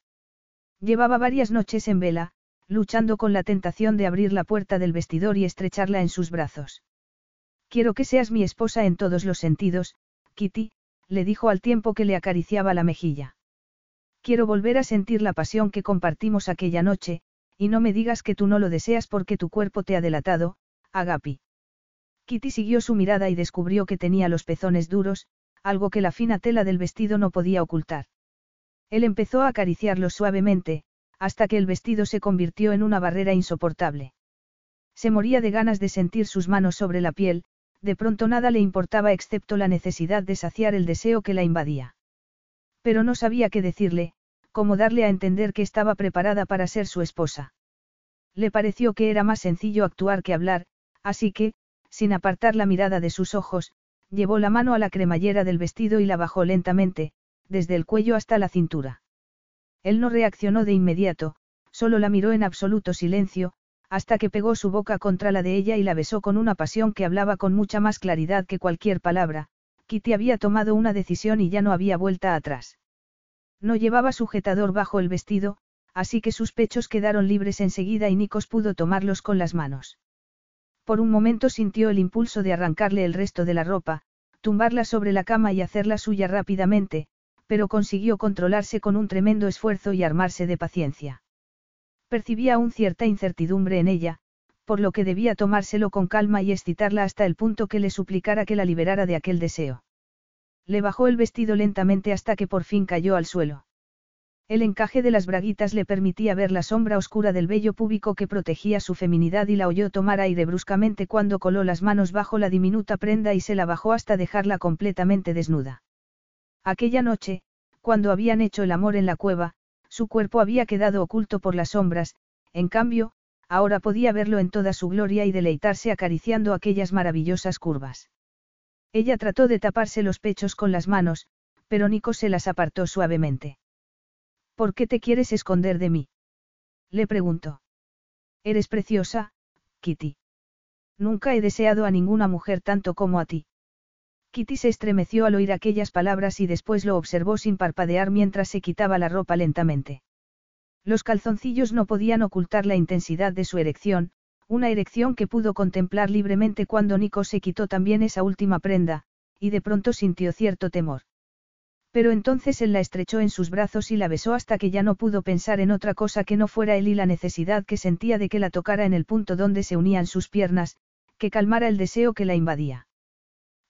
Llevaba varias noches en vela, luchando con la tentación de abrir la puerta del vestidor y estrecharla en sus brazos. Quiero que seas mi esposa en todos los sentidos, Kitty, le dijo al tiempo que le acariciaba la mejilla. Quiero volver a sentir la pasión que compartimos aquella noche, y no me digas que tú no lo deseas porque tu cuerpo te ha delatado, Agapi. Kitty siguió su mirada y descubrió que tenía los pezones duros, algo que la fina tela del vestido no podía ocultar. Él empezó a acariciarlos suavemente, hasta que el vestido se convirtió en una barrera insoportable. Se moría de ganas de sentir sus manos sobre la piel, de pronto nada le importaba excepto la necesidad de saciar el deseo que la invadía. Pero no sabía qué decirle, cómo darle a entender que estaba preparada para ser su esposa. Le pareció que era más sencillo actuar que hablar, así que, sin apartar la mirada de sus ojos, llevó la mano a la cremallera del vestido y la bajó lentamente, desde el cuello hasta la cintura. Él no reaccionó de inmediato, solo la miró en absoluto silencio, hasta que pegó su boca contra la de ella y la besó con una pasión que hablaba con mucha más claridad que cualquier palabra. Kitty había tomado una decisión y ya no había vuelta atrás. No llevaba sujetador bajo el vestido, así que sus pechos quedaron libres enseguida y Nikos pudo tomarlos con las manos. Por un momento sintió el impulso de arrancarle el resto de la ropa, tumbarla sobre la cama y hacerla suya rápidamente, pero consiguió controlarse con un tremendo esfuerzo y armarse de paciencia. Percibía aún cierta incertidumbre en ella, por lo que debía tomárselo con calma y excitarla hasta el punto que le suplicara que la liberara de aquel deseo. Le bajó el vestido lentamente hasta que por fin cayó al suelo. El encaje de las braguitas le permitía ver la sombra oscura del vello púbico que protegía su feminidad y la oyó tomar aire bruscamente cuando coló las manos bajo la diminuta prenda y se la bajó hasta dejarla completamente desnuda. Aquella noche, cuando habían hecho el amor en la cueva, su cuerpo había quedado oculto por las sombras, en cambio, ahora podía verlo en toda su gloria y deleitarse acariciando aquellas maravillosas curvas. Ella trató de taparse los pechos con las manos, pero Nico se las apartó suavemente. ¿Por qué te quieres esconder de mí? Le preguntó. Eres preciosa, Kitty. Nunca he deseado a ninguna mujer tanto como a ti. Kitty se estremeció al oír aquellas palabras y después lo observó sin parpadear mientras se quitaba la ropa lentamente. Los calzoncillos no podían ocultar la intensidad de su erección, una erección que pudo contemplar libremente cuando Nico se quitó también esa última prenda, y de pronto sintió cierto temor. Pero entonces él la estrechó en sus brazos y la besó hasta que ya no pudo pensar en otra cosa que no fuera él y la necesidad que sentía de que la tocara en el punto donde se unían sus piernas, que calmara el deseo que la invadía.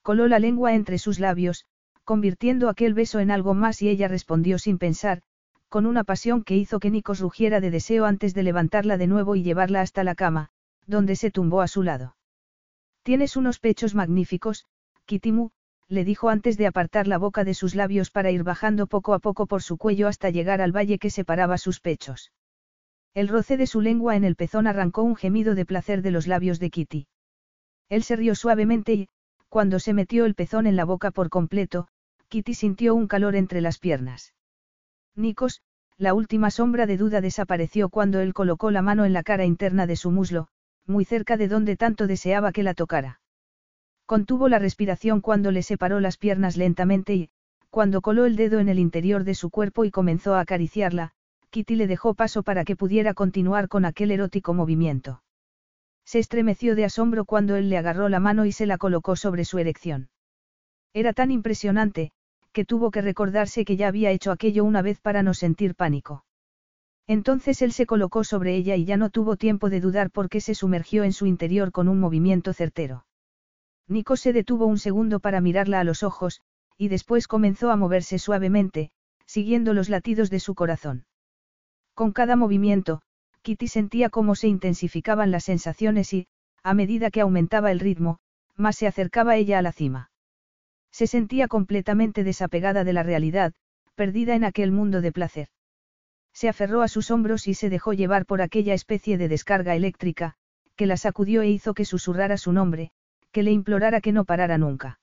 Coló la lengua entre sus labios, convirtiendo aquel beso en algo más y ella respondió sin pensar, con una pasión que hizo que Nikos rugiera de deseo antes de levantarla de nuevo y llevarla hasta la cama, donde se tumbó a su lado. Tienes unos pechos magníficos, Kitimu, le dijo antes de apartar la boca de sus labios para ir bajando poco a poco por su cuello hasta llegar al valle que separaba sus pechos. El roce de su lengua en el pezón arrancó un gemido de placer de los labios de Kitty. Él se rió suavemente y, cuando se metió el pezón en la boca por completo, Kitty sintió un calor entre las piernas. Nikos, la última sombra de duda desapareció cuando él colocó la mano en la cara interna de su muslo, muy cerca de donde tanto deseaba que la tocara. Contuvo la respiración cuando le separó las piernas lentamente y, cuando coló el dedo en el interior de su cuerpo y comenzó a acariciarla, Kitty le dejó paso para que pudiera continuar con aquel erótico movimiento. Se estremeció de asombro cuando él le agarró la mano y se la colocó sobre su erección. Era tan impresionante, que tuvo que recordarse que ya había hecho aquello una vez para no sentir pánico. Entonces él se colocó sobre ella y ya no tuvo tiempo de dudar porque se sumergió en su interior con un movimiento certero. Nico se detuvo un segundo para mirarla a los ojos, y después comenzó a moverse suavemente, siguiendo los latidos de su corazón. Con cada movimiento, Kitty sentía cómo se intensificaban las sensaciones y, a medida que aumentaba el ritmo, más se acercaba ella a la cima. Se sentía completamente desapegada de la realidad, perdida en aquel mundo de placer. Se aferró a sus hombros y se dejó llevar por aquella especie de descarga eléctrica, que la sacudió e hizo que susurrara su nombre, que le implorara que no parara nunca.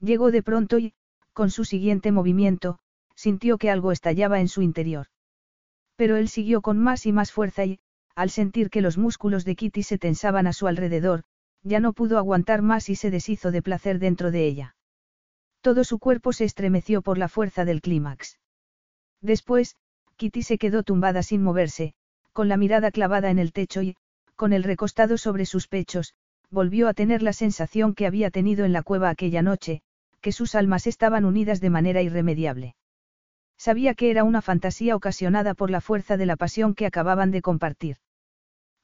Llegó de pronto y, con su siguiente movimiento, sintió que algo estallaba en su interior. Pero él siguió con más y más fuerza y, al sentir que los músculos de Kitty se tensaban a su alrededor, ya no pudo aguantar más y se deshizo de placer dentro de ella. Todo su cuerpo se estremeció por la fuerza del clímax. Después, Kitty se quedó tumbada sin moverse, con la mirada clavada en el techo y, con el recostado sobre sus pechos, volvió a tener la sensación que había tenido en la cueva aquella noche, que sus almas estaban unidas de manera irremediable. Sabía que era una fantasía ocasionada por la fuerza de la pasión que acababan de compartir.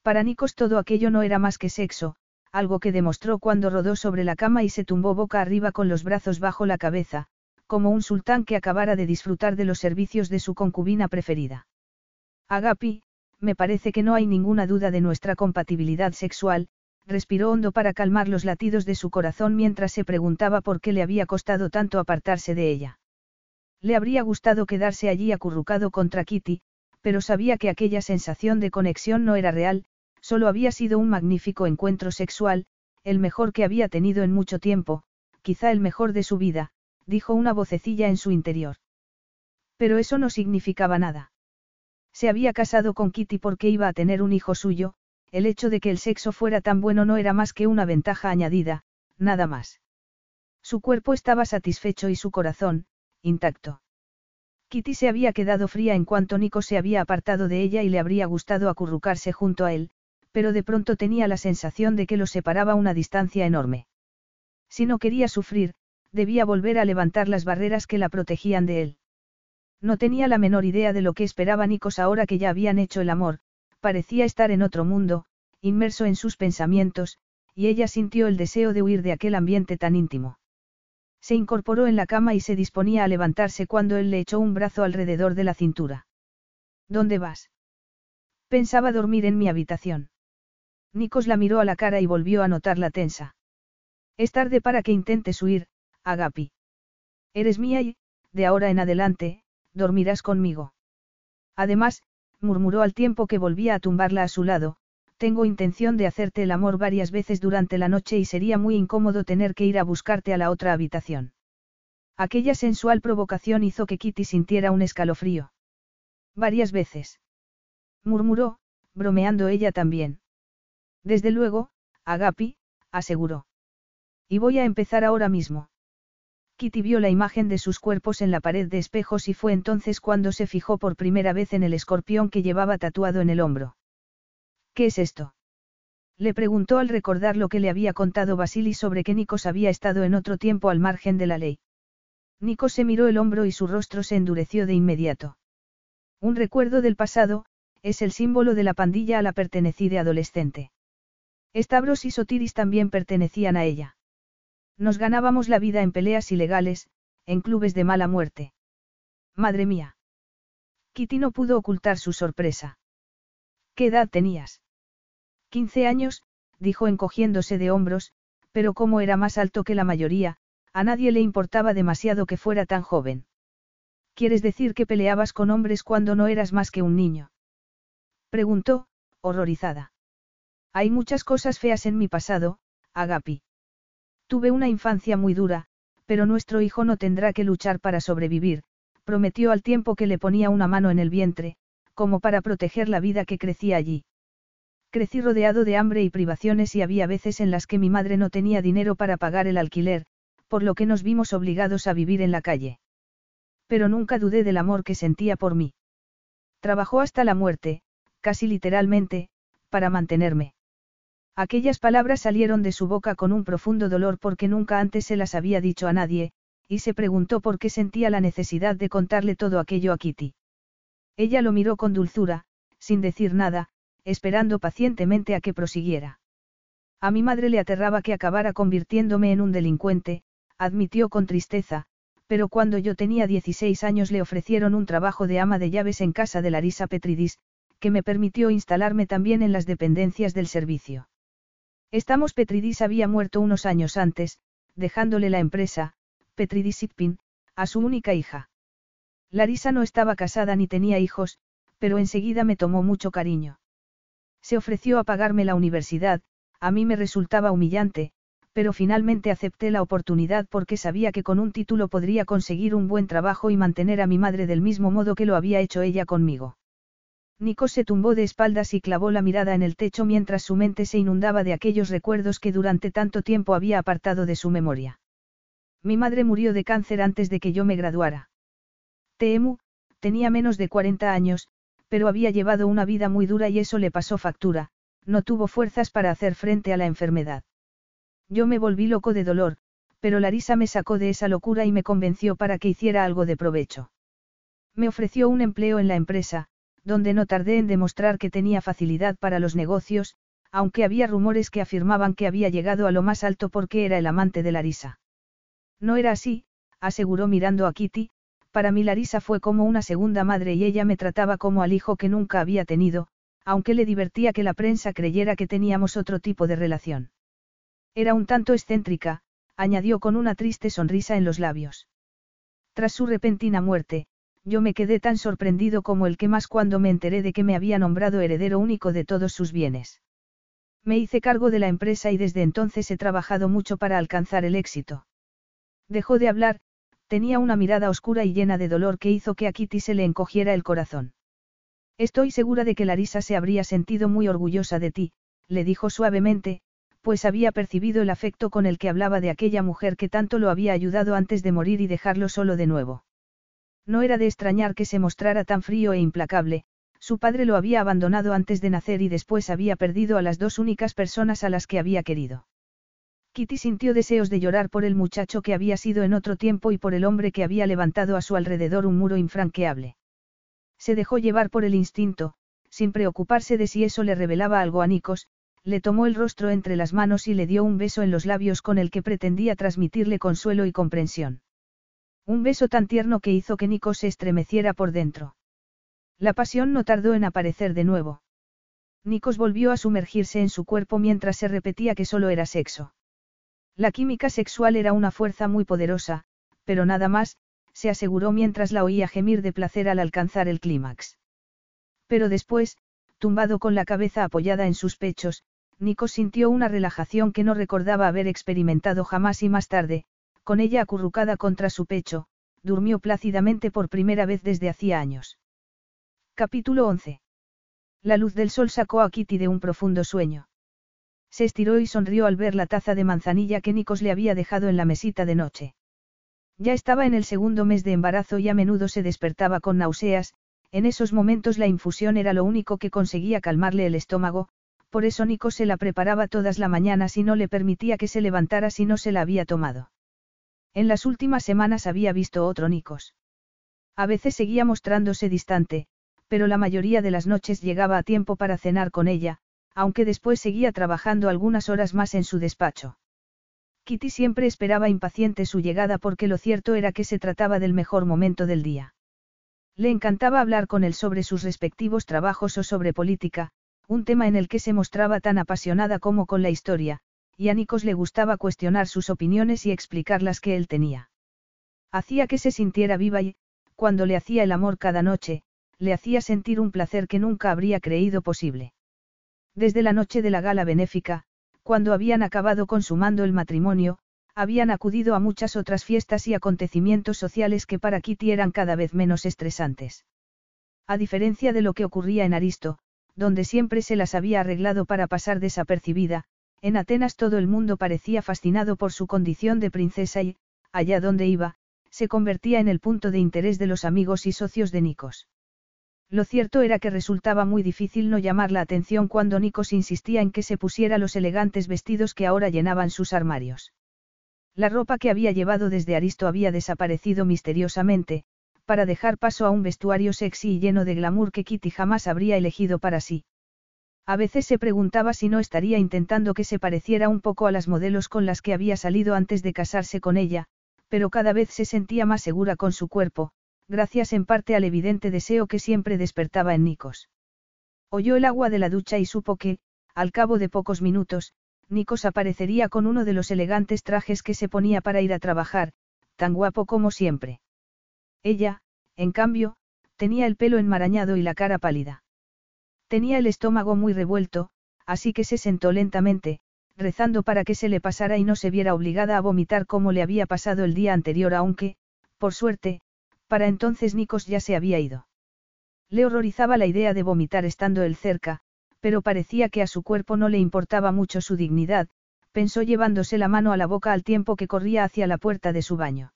Para Nikos todo aquello no era más que sexo, algo que demostró cuando rodó sobre la cama y se tumbó boca arriba con los brazos bajo la cabeza, como un sultán que acabara de disfrutar de los servicios de su concubina preferida. Agapi, me parece que no hay ninguna duda de nuestra compatibilidad sexual, respiró hondo para calmar los latidos de su corazón mientras se preguntaba por qué le había costado tanto apartarse de ella. Le habría gustado quedarse allí acurrucado contra Kitty, pero sabía que aquella sensación de conexión no era real, solo había sido un magnífico encuentro sexual, el mejor que había tenido en mucho tiempo, quizá el mejor de su vida, dijo una vocecilla en su interior. Pero eso no significaba nada. Se había casado con Kitty porque iba a tener un hijo suyo, el hecho de que el sexo fuera tan bueno no era más que una ventaja añadida, nada más. Su cuerpo estaba satisfecho y su corazón, intacto. Kitty se había quedado fría en cuanto Nico se había apartado de ella y le habría gustado acurrucarse junto a él, pero de pronto tenía la sensación de que lo separaba una distancia enorme. Si no quería sufrir, debía volver a levantar las barreras que la protegían de él. No tenía la menor idea de lo que esperaba Nikos ahora que ya habían hecho el amor, parecía estar en otro mundo, inmerso en sus pensamientos, y ella sintió el deseo de huir de aquel ambiente tan íntimo. Se incorporó en la cama y se disponía a levantarse cuando él le echó un brazo alrededor de la cintura. ¿Dónde vas? Pensaba dormir en mi habitación. Nikos la miró a la cara y volvió a notarla tensa. Es tarde para que intentes huir, Agapi. Eres mía y, de ahora en adelante, dormirás conmigo. Además, murmuró al tiempo que volvía a tumbarla a su lado, tengo intención de hacerte el amor varias veces durante la noche y sería muy incómodo tener que ir a buscarte a la otra habitación. Aquella sensual provocación hizo que Kitty sintiera un escalofrío. Varias veces. Murmuró, bromeando ella también. Desde luego, Agapi, aseguró. Y voy a empezar ahora mismo. Kitty vio la imagen de sus cuerpos en la pared de espejos y fue entonces cuando se fijó por primera vez en el escorpión que llevaba tatuado en el hombro. ¿Qué es esto? Le preguntó al recordar lo que le había contado Basili sobre que Nikos había estado en otro tiempo al margen de la ley. Nikos se miró el hombro y su rostro se endureció de inmediato. Un recuerdo del pasado, es el símbolo de la pandilla a la pertenecí de adolescente. Stavros y Sotiris también pertenecían a ella. Nos ganábamos la vida en peleas ilegales, en clubes de mala muerte. Madre mía. Kitty no pudo ocultar su sorpresa. ¿Qué edad tenías? Quince años, dijo encogiéndose de hombros, pero como era más alto que la mayoría, a nadie le importaba demasiado que fuera tan joven. ¿Quieres decir que peleabas con hombres cuando no eras más que un niño? Preguntó, horrorizada. Hay muchas cosas feas en mi pasado, Agapi. Tuve una infancia muy dura, pero nuestro hijo no tendrá que luchar para sobrevivir, prometió al tiempo que le ponía una mano en el vientre, como para proteger la vida que crecía allí. Crecí rodeado de hambre y privaciones y había veces en las que mi madre no tenía dinero para pagar el alquiler, por lo que nos vimos obligados a vivir en la calle. Pero nunca dudé del amor que sentía por mí. Trabajó hasta la muerte, casi literalmente, para mantenerme. Aquellas palabras salieron de su boca con un profundo dolor porque nunca antes se las había dicho a nadie, y se preguntó por qué sentía la necesidad de contarle todo aquello a Kitty. Ella lo miró con dulzura, sin decir nada, esperando pacientemente a que prosiguiera. A mi madre le aterraba que acabara convirtiéndome en un delincuente, admitió con tristeza, pero cuando yo tenía 16 años le ofrecieron un trabajo de ama de llaves en casa de Larisa Petridis, que me permitió instalarme también en las dependencias del servicio. Estamos Petridis había muerto unos años antes, dejándole la empresa, Petridis Ipin, a su única hija. Larisa no estaba casada ni tenía hijos, pero enseguida me tomó mucho cariño. Se ofreció a pagarme la universidad, a mí me resultaba humillante, pero finalmente acepté la oportunidad porque sabía que con un título podría conseguir un buen trabajo y mantener a mi madre del mismo modo que lo había hecho ella conmigo. Nico se tumbó de espaldas y clavó la mirada en el techo mientras su mente se inundaba de aquellos recuerdos que durante tanto tiempo había apartado de su memoria. Mi madre murió de cáncer antes de que yo me graduara. Teemu, tenía menos de 40 años, pero había llevado una vida muy dura y eso le pasó factura, no tuvo fuerzas para hacer frente a la enfermedad. Yo me volví loco de dolor, pero Larisa me sacó de esa locura y me convenció para que hiciera algo de provecho. Me ofreció un empleo en la empresa, donde no tardé en demostrar que tenía facilidad para los negocios, aunque había rumores que afirmaban que había llegado a lo más alto porque era el amante de Larisa. No era así, aseguró mirando a Kitty, para mí Larisa fue como una segunda madre y ella me trataba como al hijo que nunca había tenido, aunque le divertía que la prensa creyera que teníamos otro tipo de relación. Era un tanto excéntrica, añadió con una triste sonrisa en los labios. Tras su repentina muerte, yo me quedé tan sorprendido como el que más cuando me enteré de que me había nombrado heredero único de todos sus bienes. Me hice cargo de la empresa y desde entonces he trabajado mucho para alcanzar el éxito. Dejó de hablar, tenía una mirada oscura y llena de dolor que hizo que a Kitty se le encogiera el corazón. Estoy segura de que Larisa se habría sentido muy orgullosa de ti, le dijo suavemente, pues había percibido el afecto con el que hablaba de aquella mujer que tanto lo había ayudado antes de morir y dejarlo solo de nuevo. No era de extrañar que se mostrara tan frío e implacable, su padre lo había abandonado antes de nacer y después había perdido a las dos únicas personas a las que había querido. Kitty sintió deseos de llorar por el muchacho que había sido en otro tiempo y por el hombre que había levantado a su alrededor un muro infranqueable. Se dejó llevar por el instinto, sin preocuparse de si eso le revelaba algo a Nikos, le tomó el rostro entre las manos y le dio un beso en los labios con el que pretendía transmitirle consuelo y comprensión. Un beso tan tierno que hizo que Nikos se estremeciera por dentro. La pasión no tardó en aparecer de nuevo. Nikos volvió a sumergirse en su cuerpo mientras se repetía que solo era sexo. La química sexual era una fuerza muy poderosa, pero nada más, se aseguró mientras la oía gemir de placer al alcanzar el clímax. Pero después, tumbado con la cabeza apoyada en sus pechos, Nikos sintió una relajación que no recordaba haber experimentado jamás y más tarde, con ella acurrucada contra su pecho, durmió plácidamente por primera vez desde hacía años. Capítulo 11. La luz del sol sacó a Kitty de un profundo sueño. Se estiró y sonrió al ver la taza de manzanilla que Nikos le había dejado en la mesita de noche. Ya estaba en el segundo mes de embarazo y a menudo se despertaba con náuseas, en esos momentos la infusión era lo único que conseguía calmarle el estómago, por eso Nikos se la preparaba todas las mañanas y no le permitía que se levantara si no se la había tomado. En las últimas semanas había visto otro Nikos. A veces seguía mostrándose distante, pero la mayoría de las noches llegaba a tiempo para cenar con ella, aunque después seguía trabajando algunas horas más en su despacho. Kitty siempre esperaba impaciente su llegada porque lo cierto era que se trataba del mejor momento del día. Le encantaba hablar con él sobre sus respectivos trabajos o sobre política, un tema en el que se mostraba tan apasionada como con la historia, y a Nikos le gustaba cuestionar sus opiniones y explicar las que él tenía. Hacía que se sintiera viva y, cuando le hacía el amor cada noche, le hacía sentir un placer que nunca habría creído posible. Desde la noche de la gala benéfica, cuando habían acabado consumando el matrimonio, habían acudido a muchas otras fiestas y acontecimientos sociales que para Kitty eran cada vez menos estresantes. A diferencia de lo que ocurría en Aristo, donde siempre se las había arreglado para pasar desapercibida, en Atenas todo el mundo parecía fascinado por su condición de princesa y, allá donde iba, se convertía en el punto de interés de los amigos y socios de Nikos. Lo cierto era que resultaba muy difícil no llamar la atención cuando Nikos insistía en que se pusiera los elegantes vestidos que ahora llenaban sus armarios. La ropa que había llevado desde Aristo había desaparecido misteriosamente, para dejar paso a un vestuario sexy y lleno de glamour que Kitty jamás habría elegido para sí. A veces se preguntaba si no estaría intentando que se pareciera un poco a las modelos con las que había salido antes de casarse con ella, pero cada vez se sentía más segura con su cuerpo, gracias en parte al evidente deseo que siempre despertaba en Nikos. Oyó el agua de la ducha y supo que, al cabo de pocos minutos, Nikos aparecería con uno de los elegantes trajes que se ponía para ir a trabajar, tan guapo como siempre. Ella, en cambio, tenía el pelo enmarañado y la cara pálida. Tenía el estómago muy revuelto, así que se sentó lentamente, rezando para que se le pasara y no se viera obligada a vomitar como le había pasado el día anterior aunque, por suerte, para entonces Nikos ya se había ido. Le horrorizaba la idea de vomitar estando él cerca, pero parecía que a su cuerpo no le importaba mucho su dignidad, pensó llevándose la mano a la boca al tiempo que corría hacia la puerta de su baño.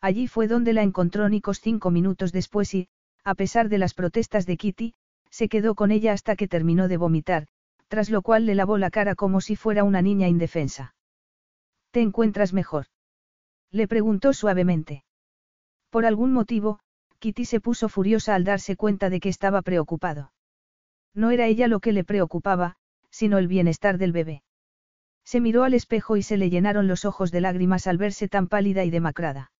Allí fue donde la encontró Nikos cinco minutos después y, a pesar de las protestas de Kitty, se quedó con ella hasta que terminó de vomitar, tras lo cual le lavó la cara como si fuera una niña indefensa. ¿Te encuentras mejor? Le preguntó suavemente. Por algún motivo, Kitty se puso furiosa al darse cuenta de que estaba preocupado. No era ella lo que le preocupaba, sino el bienestar del bebé. Se miró al espejo y se le llenaron los ojos de lágrimas al verse tan pálida y demacrada.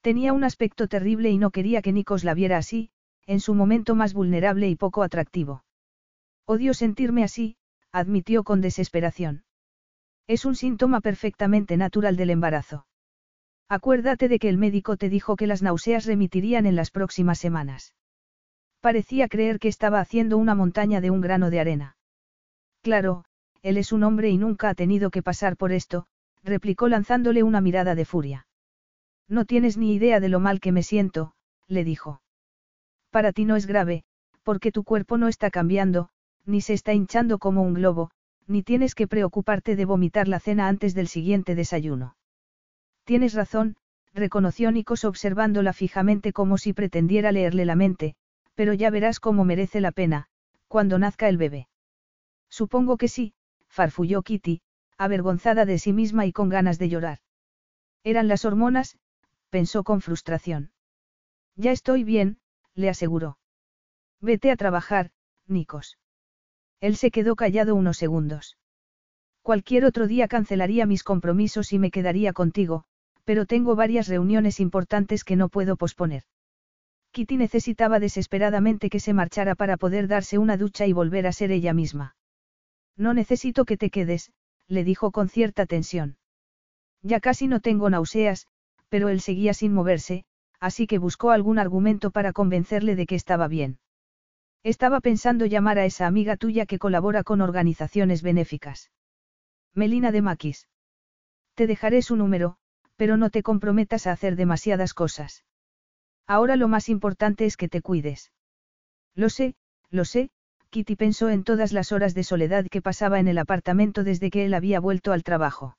Tenía un aspecto terrible y no quería que Nikos la viera así, en su momento más vulnerable y poco atractivo. Odio sentirme así, admitió con desesperación. Es un síntoma perfectamente natural del embarazo. Acuérdate de que el médico te dijo que las náuseas remitirían en las próximas semanas. Parecía creer que estaba haciendo una montaña de un grano de arena. Claro, él es un hombre y nunca ha tenido que pasar por esto, replicó lanzándole una mirada de furia. No tienes ni idea de lo mal que me siento, le dijo. Para ti no es grave, porque tu cuerpo no está cambiando, ni se está hinchando como un globo, ni tienes que preocuparte de vomitar la cena antes del siguiente desayuno. Tienes razón, reconoció Nikos observándola fijamente como si pretendiera leerle la mente, pero ya verás cómo merece la pena, cuando nazca el bebé. Supongo que sí, farfulló Kitty, avergonzada de sí misma y con ganas de llorar. Eran las hormonas, pensó con frustración. Ya estoy bien, le aseguró. Vete a trabajar, Nikos. Él se quedó callado unos segundos. Cualquier otro día cancelaría mis compromisos y me quedaría contigo, pero tengo varias reuniones importantes que no puedo posponer. Kitty necesitaba desesperadamente que se marchara para poder darse una ducha y volver a ser ella misma. No necesito que te quedes, le dijo con cierta tensión. Ya casi no tengo náuseas, pero él seguía sin moverse, así que buscó algún argumento para convencerle de que estaba bien. Estaba pensando llamar a esa amiga tuya que colabora con organizaciones benéficas. Melina de Maquis. Te dejaré su número, pero no te comprometas a hacer demasiadas cosas. Ahora lo más importante es que te cuides. Lo sé, lo sé, Kitty pensó en todas las horas de soledad que pasaba en el apartamento desde que él había vuelto al trabajo.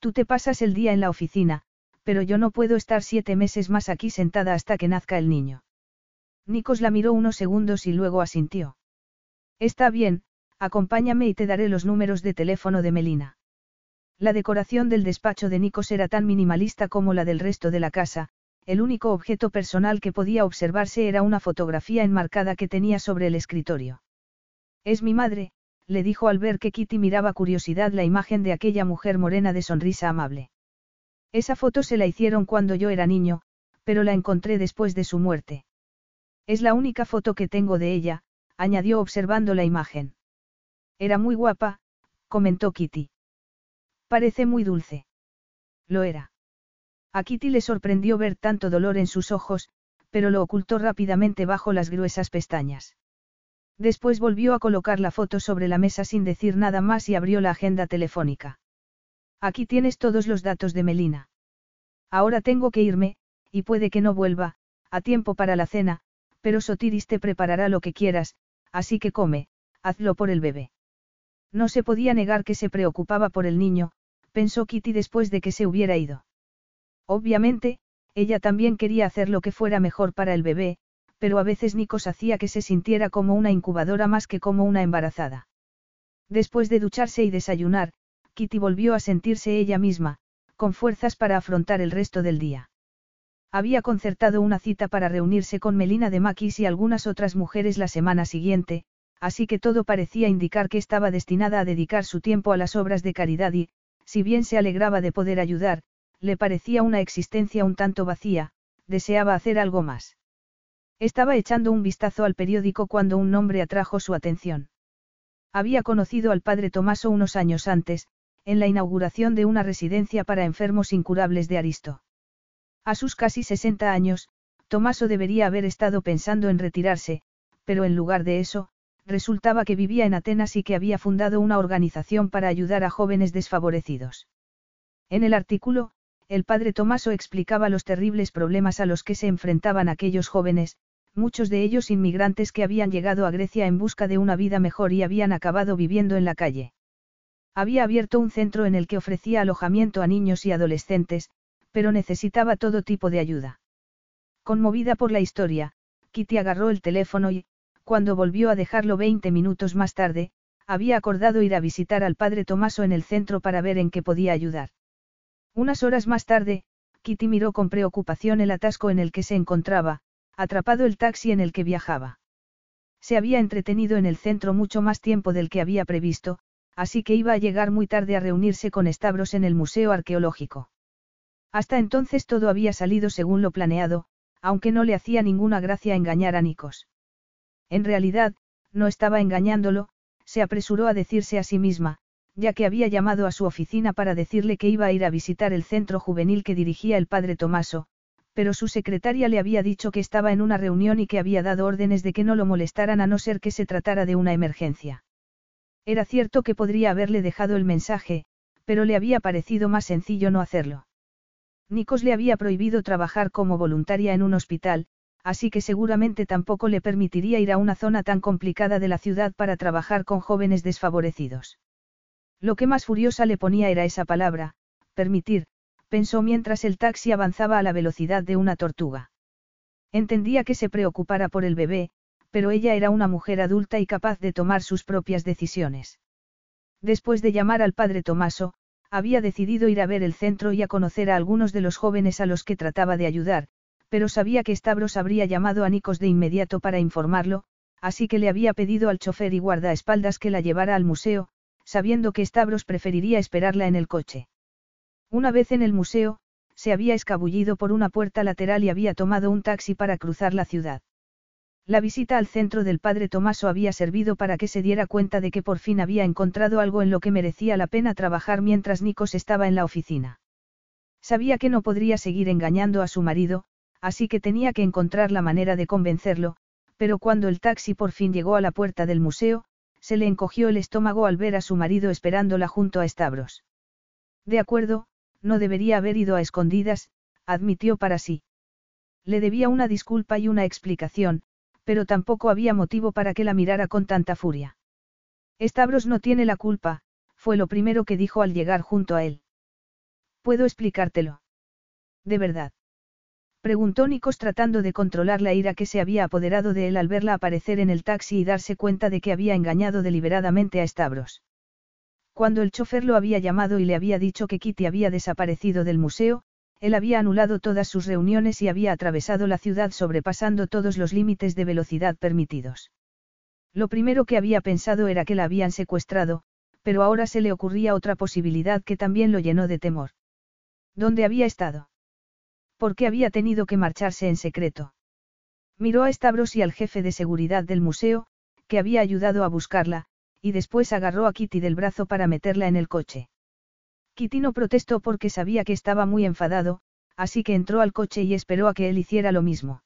Tú te pasas el día en la oficina, pero yo no puedo estar siete meses más aquí sentada hasta que nazca el niño. Nikos la miró unos segundos y luego asintió. Está bien, acompáñame y te daré los números de teléfono de Melina. La decoración del despacho de Nikos era tan minimalista como la del resto de la casa, el único objeto personal que podía observarse era una fotografía enmarcada que tenía sobre el escritorio. Es mi madre, le dijo al ver que Kitty miraba curiosidad la imagen de aquella mujer morena de sonrisa amable. Esa foto se la hicieron cuando yo era niño, pero la encontré después de su muerte. Es la única foto que tengo de ella, añadió observando la imagen. Era muy guapa, comentó Kitty. Parece muy dulce. Lo era. A Kitty le sorprendió ver tanto dolor en sus ojos, pero lo ocultó rápidamente bajo las gruesas pestañas. Después volvió a colocar la foto sobre la mesa sin decir nada más y abrió la agenda telefónica. Aquí tienes todos los datos de Melina. Ahora tengo que irme, y puede que no vuelva, a tiempo para la cena, pero Sotiris te preparará lo que quieras, así que come, hazlo por el bebé. No se podía negar que se preocupaba por el niño, pensó Kitty después de que se hubiera ido. Obviamente, ella también quería hacer lo que fuera mejor para el bebé, pero a veces Nikos hacía que se sintiera como una incubadora más que como una embarazada. Después de ducharse y desayunar, Kitty volvió a sentirse ella misma, con fuerzas para afrontar el resto del día. Había concertado una cita para reunirse con Melina de Maquis y algunas otras mujeres la semana siguiente, así que todo parecía indicar que estaba destinada a dedicar su tiempo a las obras de caridad y, si bien se alegraba de poder ayudar, le parecía una existencia un tanto vacía, deseaba hacer algo más. Estaba echando un vistazo al periódico cuando un nombre atrajo su atención. Había conocido al padre Tomaso unos años antes, en la inauguración de una residencia para enfermos incurables de Aristo. A sus casi 60 años, Tomaso debería haber estado pensando en retirarse, pero en lugar de eso, resultaba que vivía en Atenas y que había fundado una organización para ayudar a jóvenes desfavorecidos. En el artículo, el padre Tomaso explicaba los terribles problemas a los que se enfrentaban aquellos jóvenes, muchos de ellos inmigrantes que habían llegado a Grecia en busca de una vida mejor y habían acabado viviendo en la calle. Había abierto un centro en el que ofrecía alojamiento a niños y adolescentes, pero necesitaba todo tipo de ayuda. Conmovida por la historia, Kitty agarró el teléfono y, cuando volvió a dejarlo 20 minutos más tarde, había acordado ir a visitar al padre Tomaso en el centro para ver en qué podía ayudar. Unas horas más tarde, Kitty miró con preocupación el atasco en el que se encontraba, atrapado el taxi en el que viajaba. Se había entretenido en el centro mucho más tiempo del que había previsto, así que iba a llegar muy tarde a reunirse con Stavros en el Museo Arqueológico. Hasta entonces todo había salido según lo planeado, aunque no le hacía ninguna gracia engañar a Nikos. En realidad, no estaba engañándolo, se apresuró a decirse a sí misma, ya que había llamado a su oficina para decirle que iba a ir a visitar el centro juvenil que dirigía el padre Tomaso, pero su secretaria le había dicho que estaba en una reunión y que había dado órdenes de que no lo molestaran a no ser que se tratara de una emergencia. Era cierto que podría haberle dejado el mensaje, pero le había parecido más sencillo no hacerlo. Nikos le había prohibido trabajar como voluntaria en un hospital, así que seguramente tampoco le permitiría ir a una zona tan complicada de la ciudad para trabajar con jóvenes desfavorecidos. Lo que más furiosa le ponía era esa palabra, permitir, pensó mientras el taxi avanzaba a la velocidad de una tortuga. Entendía que se preocupara por el bebé, pero ella era una mujer adulta y capaz de tomar sus propias decisiones. Después de llamar al padre Tomaso, había decidido ir a ver el centro y a conocer a algunos de los jóvenes a los que trataba de ayudar, pero sabía que Stavros habría llamado a Nikos de inmediato para informarlo, así que le había pedido al chofer y guardaespaldas que la llevara al museo, sabiendo que Stavros preferiría esperarla en el coche. Una vez en el museo, se había escabullido por una puerta lateral y había tomado un taxi para cruzar la ciudad. La visita al centro del padre Tomaso había servido para que se diera cuenta de que por fin había encontrado algo en lo que merecía la pena trabajar mientras Nikos estaba en la oficina. Sabía que no podría seguir engañando a su marido, así que tenía que encontrar la manera de convencerlo, pero cuando el taxi por fin llegó a la puerta del museo, se le encogió el estómago al ver a su marido esperándola junto a Stavros. De acuerdo, no debería haber ido a escondidas, admitió para sí. Le debía una disculpa y una explicación, pero tampoco había motivo para que la mirara con tanta furia. Stavros no tiene la culpa, fue lo primero que dijo al llegar junto a él. ¿Puedo explicártelo? ¿De verdad? Preguntó Nikos tratando de controlar la ira que se había apoderado de él al verla aparecer en el taxi y darse cuenta de que había engañado deliberadamente a Stavros. Cuando el chofer lo había llamado y le había dicho que Kitty había desaparecido del museo, él había anulado todas sus reuniones y había atravesado la ciudad sobrepasando todos los límites de velocidad permitidos. Lo primero que había pensado era que la habían secuestrado, pero ahora se le ocurría otra posibilidad que también lo llenó de temor. ¿Dónde había estado? ¿Por qué había tenido que marcharse en secreto? Miró a Stavros y al jefe de seguridad del museo, que había ayudado a buscarla, y después agarró a Kitty del brazo para meterla en el coche. Kitty no protestó porque sabía que estaba muy enfadado, así que entró al coche y esperó a que él hiciera lo mismo.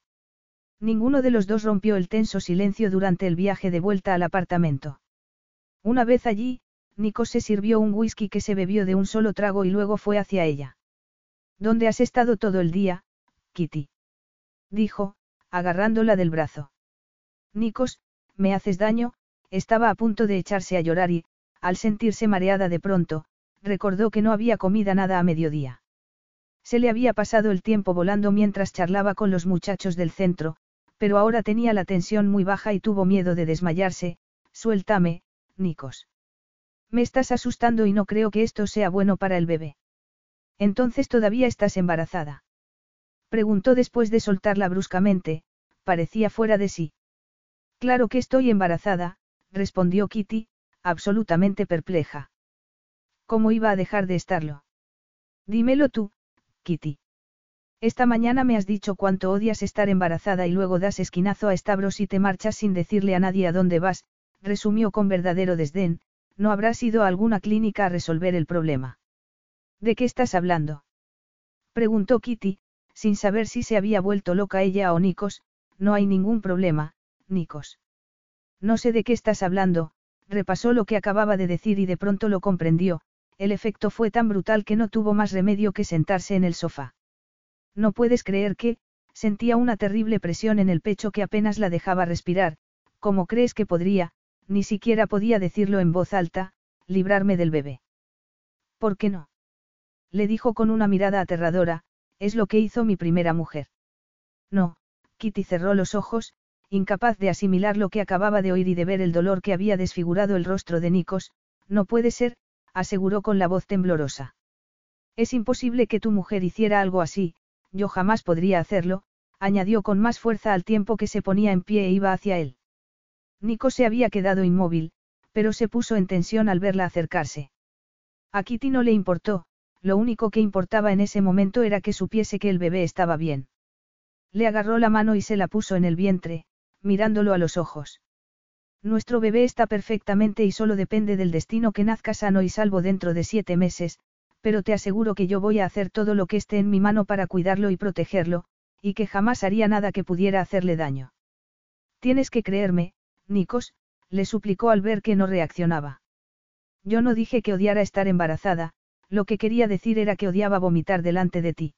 Ninguno de los dos rompió el tenso silencio durante el viaje de vuelta al apartamento. Una vez allí, Nico se sirvió un whisky que se bebió de un solo trago y luego fue hacia ella. ¿Dónde has estado todo el día, Kitty? dijo, agarrándola del brazo. Nikos, me haces daño, estaba a punto de echarse a llorar y, al sentirse mareada de pronto, recordó que no había comida nada a mediodía. Se le había pasado el tiempo volando mientras charlaba con los muchachos del centro, pero ahora tenía la tensión muy baja y tuvo miedo de desmayarse, suéltame, Nikos. Me estás asustando y no creo que esto sea bueno para el bebé. Entonces todavía estás embarazada. Preguntó después de soltarla bruscamente, parecía fuera de sí. Claro que estoy embarazada, respondió Kitty, absolutamente perpleja. ¿Cómo iba a dejar de estarlo? Dímelo tú, Kitty. Esta mañana me has dicho cuánto odias estar embarazada y luego das esquinazo a Stavros y te marchas sin decirle a nadie a dónde vas, resumió con verdadero desdén, no habrás ido a alguna clínica a resolver el problema. ¿De qué estás hablando? Preguntó Kitty, sin saber si se había vuelto loca ella o Nikos, no hay ningún problema, Nikos. No sé de qué estás hablando, repasó lo que acababa de decir y de pronto lo comprendió, el efecto fue tan brutal que no tuvo más remedio que sentarse en el sofá. No puedes creer que, sentía una terrible presión en el pecho que apenas la dejaba respirar, como crees que podría, ni siquiera podía decirlo en voz alta, librarme del bebé. ¿Por qué no? Le dijo con una mirada aterradora, es lo que hizo mi primera mujer. No, Kitty cerró los ojos, incapaz de asimilar lo que acababa de oír y de ver el dolor que había desfigurado el rostro de Nikos, no puede ser, aseguró con la voz temblorosa. Es imposible que tu mujer hiciera algo así, yo jamás podría hacerlo, añadió con más fuerza al tiempo que se ponía en pie e iba hacia él. Nico se había quedado inmóvil, pero se puso en tensión al verla acercarse. A Kitty no le importó, lo único que importaba en ese momento era que supiese que el bebé estaba bien. Le agarró la mano y se la puso en el vientre, mirándolo a los ojos. Nuestro bebé está perfectamente y solo depende del destino que nazca sano y salvo dentro de siete meses, pero te aseguro que yo voy a hacer todo lo que esté en mi mano para cuidarlo y protegerlo, y que jamás haría nada que pudiera hacerle daño. Tienes que creerme, Nikos, le suplicó al ver que no reaccionaba. Yo no dije que odiara estar embarazada, lo que quería decir era que odiaba vomitar delante de ti.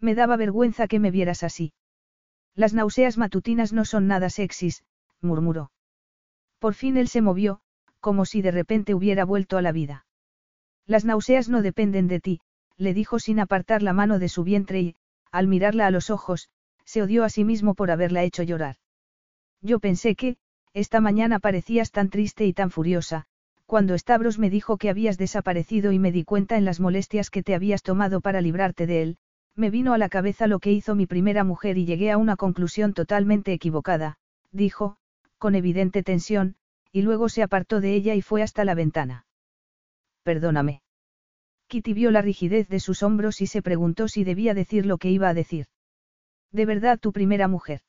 Me daba vergüenza que me vieras así. Las náuseas matutinas no son nada sexys, murmuró. Por fin él se movió, como si de repente hubiera vuelto a la vida. Las náuseas no dependen de ti, le dijo sin apartar la mano de su vientre y, al mirarla a los ojos, se odió a sí mismo por haberla hecho llorar. Yo pensé que, esta mañana parecías tan triste y tan furiosa, cuando Stavros me dijo que habías desaparecido y me di cuenta en las molestias que te habías tomado para librarte de él, me vino a la cabeza lo que hizo mi primera mujer y llegué a una conclusión totalmente equivocada, dijo, con evidente tensión, y luego se apartó de ella y fue hasta la ventana. Perdóname. Kitty vio la rigidez de sus hombros y se preguntó si debía decir lo que iba a decir. ¿De verdad tu primera mujer?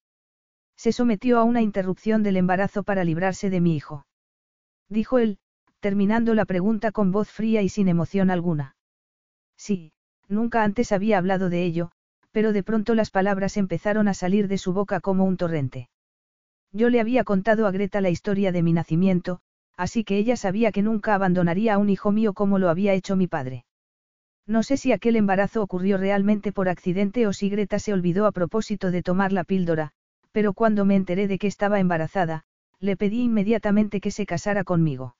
Se sometió a una interrupción del embarazo para librarse de mi hijo. Dijo él, terminando la pregunta con voz fría y sin emoción alguna. Sí, nunca antes había hablado de ello, pero de pronto las palabras empezaron a salir de su boca como un torrente. Yo le había contado a Greta la historia de mi nacimiento, así que ella sabía que nunca abandonaría a un hijo mío como lo había hecho mi padre. No sé si aquel embarazo ocurrió realmente por accidente o si Greta se olvidó a propósito de tomar la píldora, pero cuando me enteré de que estaba embarazada, le pedí inmediatamente que se casara conmigo.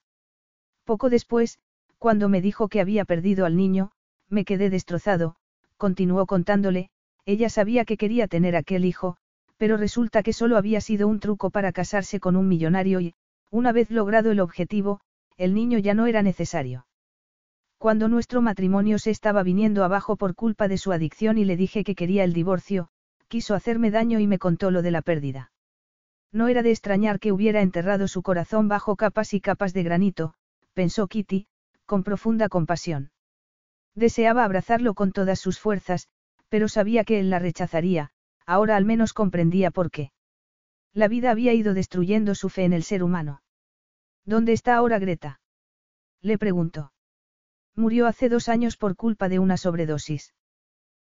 Poco después, cuando me dijo que había perdido al niño, me quedé destrozado, continuó contándole, ella sabía que quería tener aquel hijo, pero resulta que solo había sido un truco para casarse con un millonario y, una vez logrado el objetivo, el niño ya no era necesario. Cuando nuestro matrimonio se estaba viniendo abajo por culpa de su adicción y le dije que quería el divorcio, quiso hacerme daño y me contó lo de la pérdida. No era de extrañar que hubiera enterrado su corazón bajo capas y capas de granito, pensó Kitty, con profunda compasión. Deseaba abrazarlo con todas sus fuerzas, pero sabía que él la rechazaría, ahora al menos comprendía por qué. La vida había ido destruyendo su fe en el ser humano. ¿Dónde está ahora Greta? Le preguntó. Murió hace dos años por culpa de una sobredosis.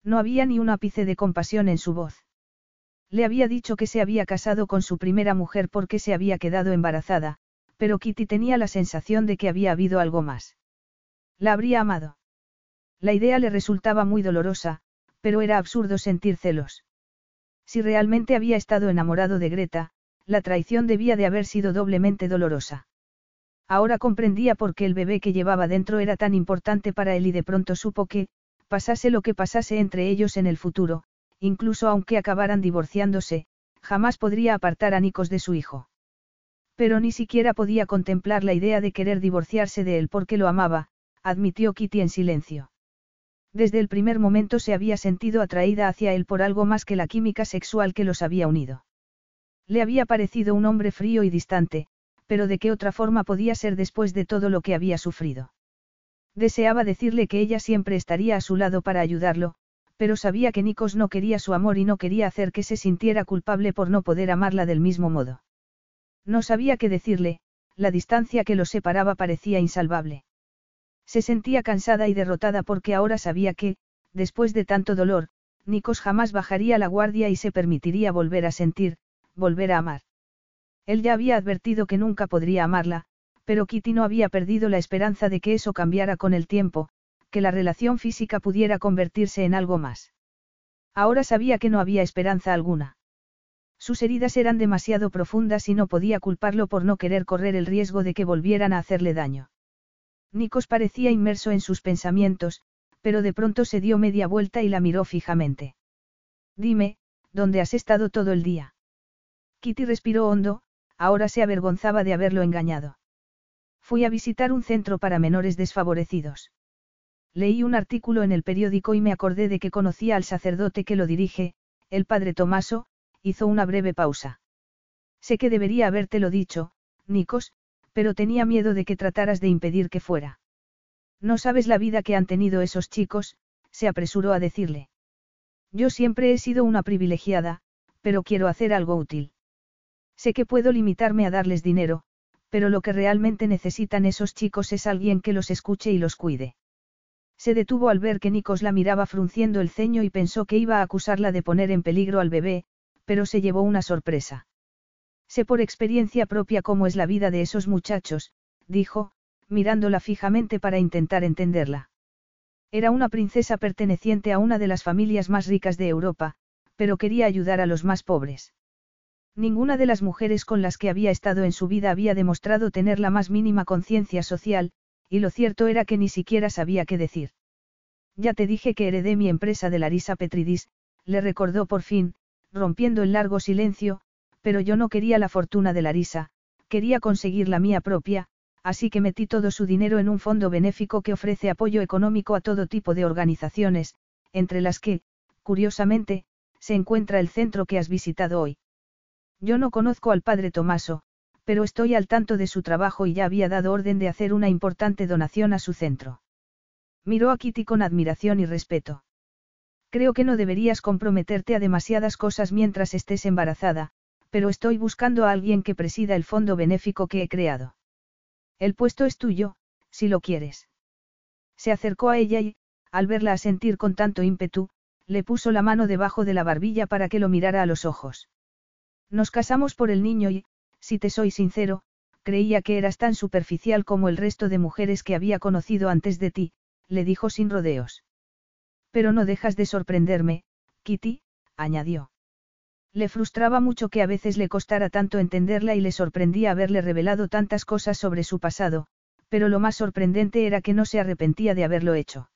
No había ni un ápice de compasión en su voz. Le había dicho que se había casado con su primera mujer porque se había quedado embarazada, pero Kitty tenía la sensación de que había habido algo más. La habría amado. La idea le resultaba muy dolorosa, pero era absurdo sentir celos. Si realmente había estado enamorado de Greta, la traición debía de haber sido doblemente dolorosa. Ahora comprendía por qué el bebé que llevaba dentro era tan importante para él y de pronto supo que, pasase lo que pasase entre ellos en el futuro, incluso aunque acabaran divorciándose, jamás podría apartar a Nikos de su hijo. Pero ni siquiera podía contemplar la idea de querer divorciarse de él porque lo amaba, admitió Kitty en silencio. Desde el primer momento se había sentido atraída hacia él por algo más que la química sexual que los había unido. Le había parecido un hombre frío y distante, pero de qué otra forma podía ser después de todo lo que había sufrido. Deseaba decirle que ella siempre estaría a su lado para ayudarlo, pero sabía que Nikos no quería su amor y no quería hacer que se sintiera culpable por no poder amarla del mismo modo. No sabía qué decirle, la distancia que los separaba parecía insalvable. Se sentía cansada y derrotada porque ahora sabía que, después de tanto dolor, Nikos jamás bajaría la guardia y se permitiría volver a sentir, volver a amar. Él ya había advertido que nunca podría amarla, pero Kitty no había perdido la esperanza de que eso cambiara con el tiempo, que la relación física pudiera convertirse en algo más. Ahora sabía que no había esperanza alguna. Sus heridas eran demasiado profundas y no podía culparlo por no querer correr el riesgo de que volvieran a hacerle daño. Nikos parecía inmerso en sus pensamientos, pero de pronto se dio media vuelta y la miró fijamente. Dime, ¿dónde has estado todo el día? Kitty respiró hondo, ahora se avergonzaba de haberlo engañado. Fui a visitar un centro para menores desfavorecidos. Leí un artículo en el periódico y me acordé de que conocía al sacerdote que lo dirige, el padre Tomaso, hizo una breve pausa. Sé que debería habértelo dicho, Nikos, pero tenía miedo de que trataras de impedir que fuera. No sabes la vida que han tenido esos chicos, se apresuró a decirle. Yo siempre he sido una privilegiada, pero quiero hacer algo útil. Sé que puedo limitarme a darles dinero, pero lo que realmente necesitan esos chicos es alguien que los escuche y los cuide. Se detuvo al ver que Nikos la miraba frunciendo el ceño y pensó que iba a acusarla de poner en peligro al bebé, pero se llevó una sorpresa. Sé por experiencia propia cómo es la vida de esos muchachos, dijo, mirándola fijamente para intentar entenderla. Era una princesa perteneciente a una de las familias más ricas de Europa, pero quería ayudar a los más pobres. Ninguna de las mujeres con las que había estado en su vida había demostrado tener la más mínima conciencia social, y lo cierto era que ni siquiera sabía qué decir. Ya te dije que heredé mi empresa de Larisa Petridis, le recordó por fin, rompiendo el largo silencio, pero yo no quería la fortuna de Larisa, quería conseguir la mía propia, así que metí todo su dinero en un fondo benéfico que ofrece apoyo económico a todo tipo de organizaciones, entre las que, curiosamente, se encuentra el centro que has visitado hoy. Yo no conozco al padre Tomaso, pero estoy al tanto de su trabajo y ya había dado orden de hacer una importante donación a su centro. Miró a Kitty con admiración y respeto. Creo que no deberías comprometerte a demasiadas cosas mientras estés embarazada, pero estoy buscando a alguien que presida el fondo benéfico que he creado. El puesto es tuyo, si lo quieres. Se acercó a ella y, al verla asentir con tanto ímpetu, le puso la mano debajo de la barbilla para que lo mirara a los ojos. Nos casamos por el niño y, si te soy sincero, creía que eras tan superficial como el resto de mujeres que había conocido antes de ti, le dijo sin rodeos. Pero no dejas de sorprenderme, Kitty, añadió. Le frustraba mucho que a veces le costara tanto entenderla y le sorprendía haberle revelado tantas cosas sobre su pasado, pero lo más sorprendente era que no se arrepentía de haberlo hecho.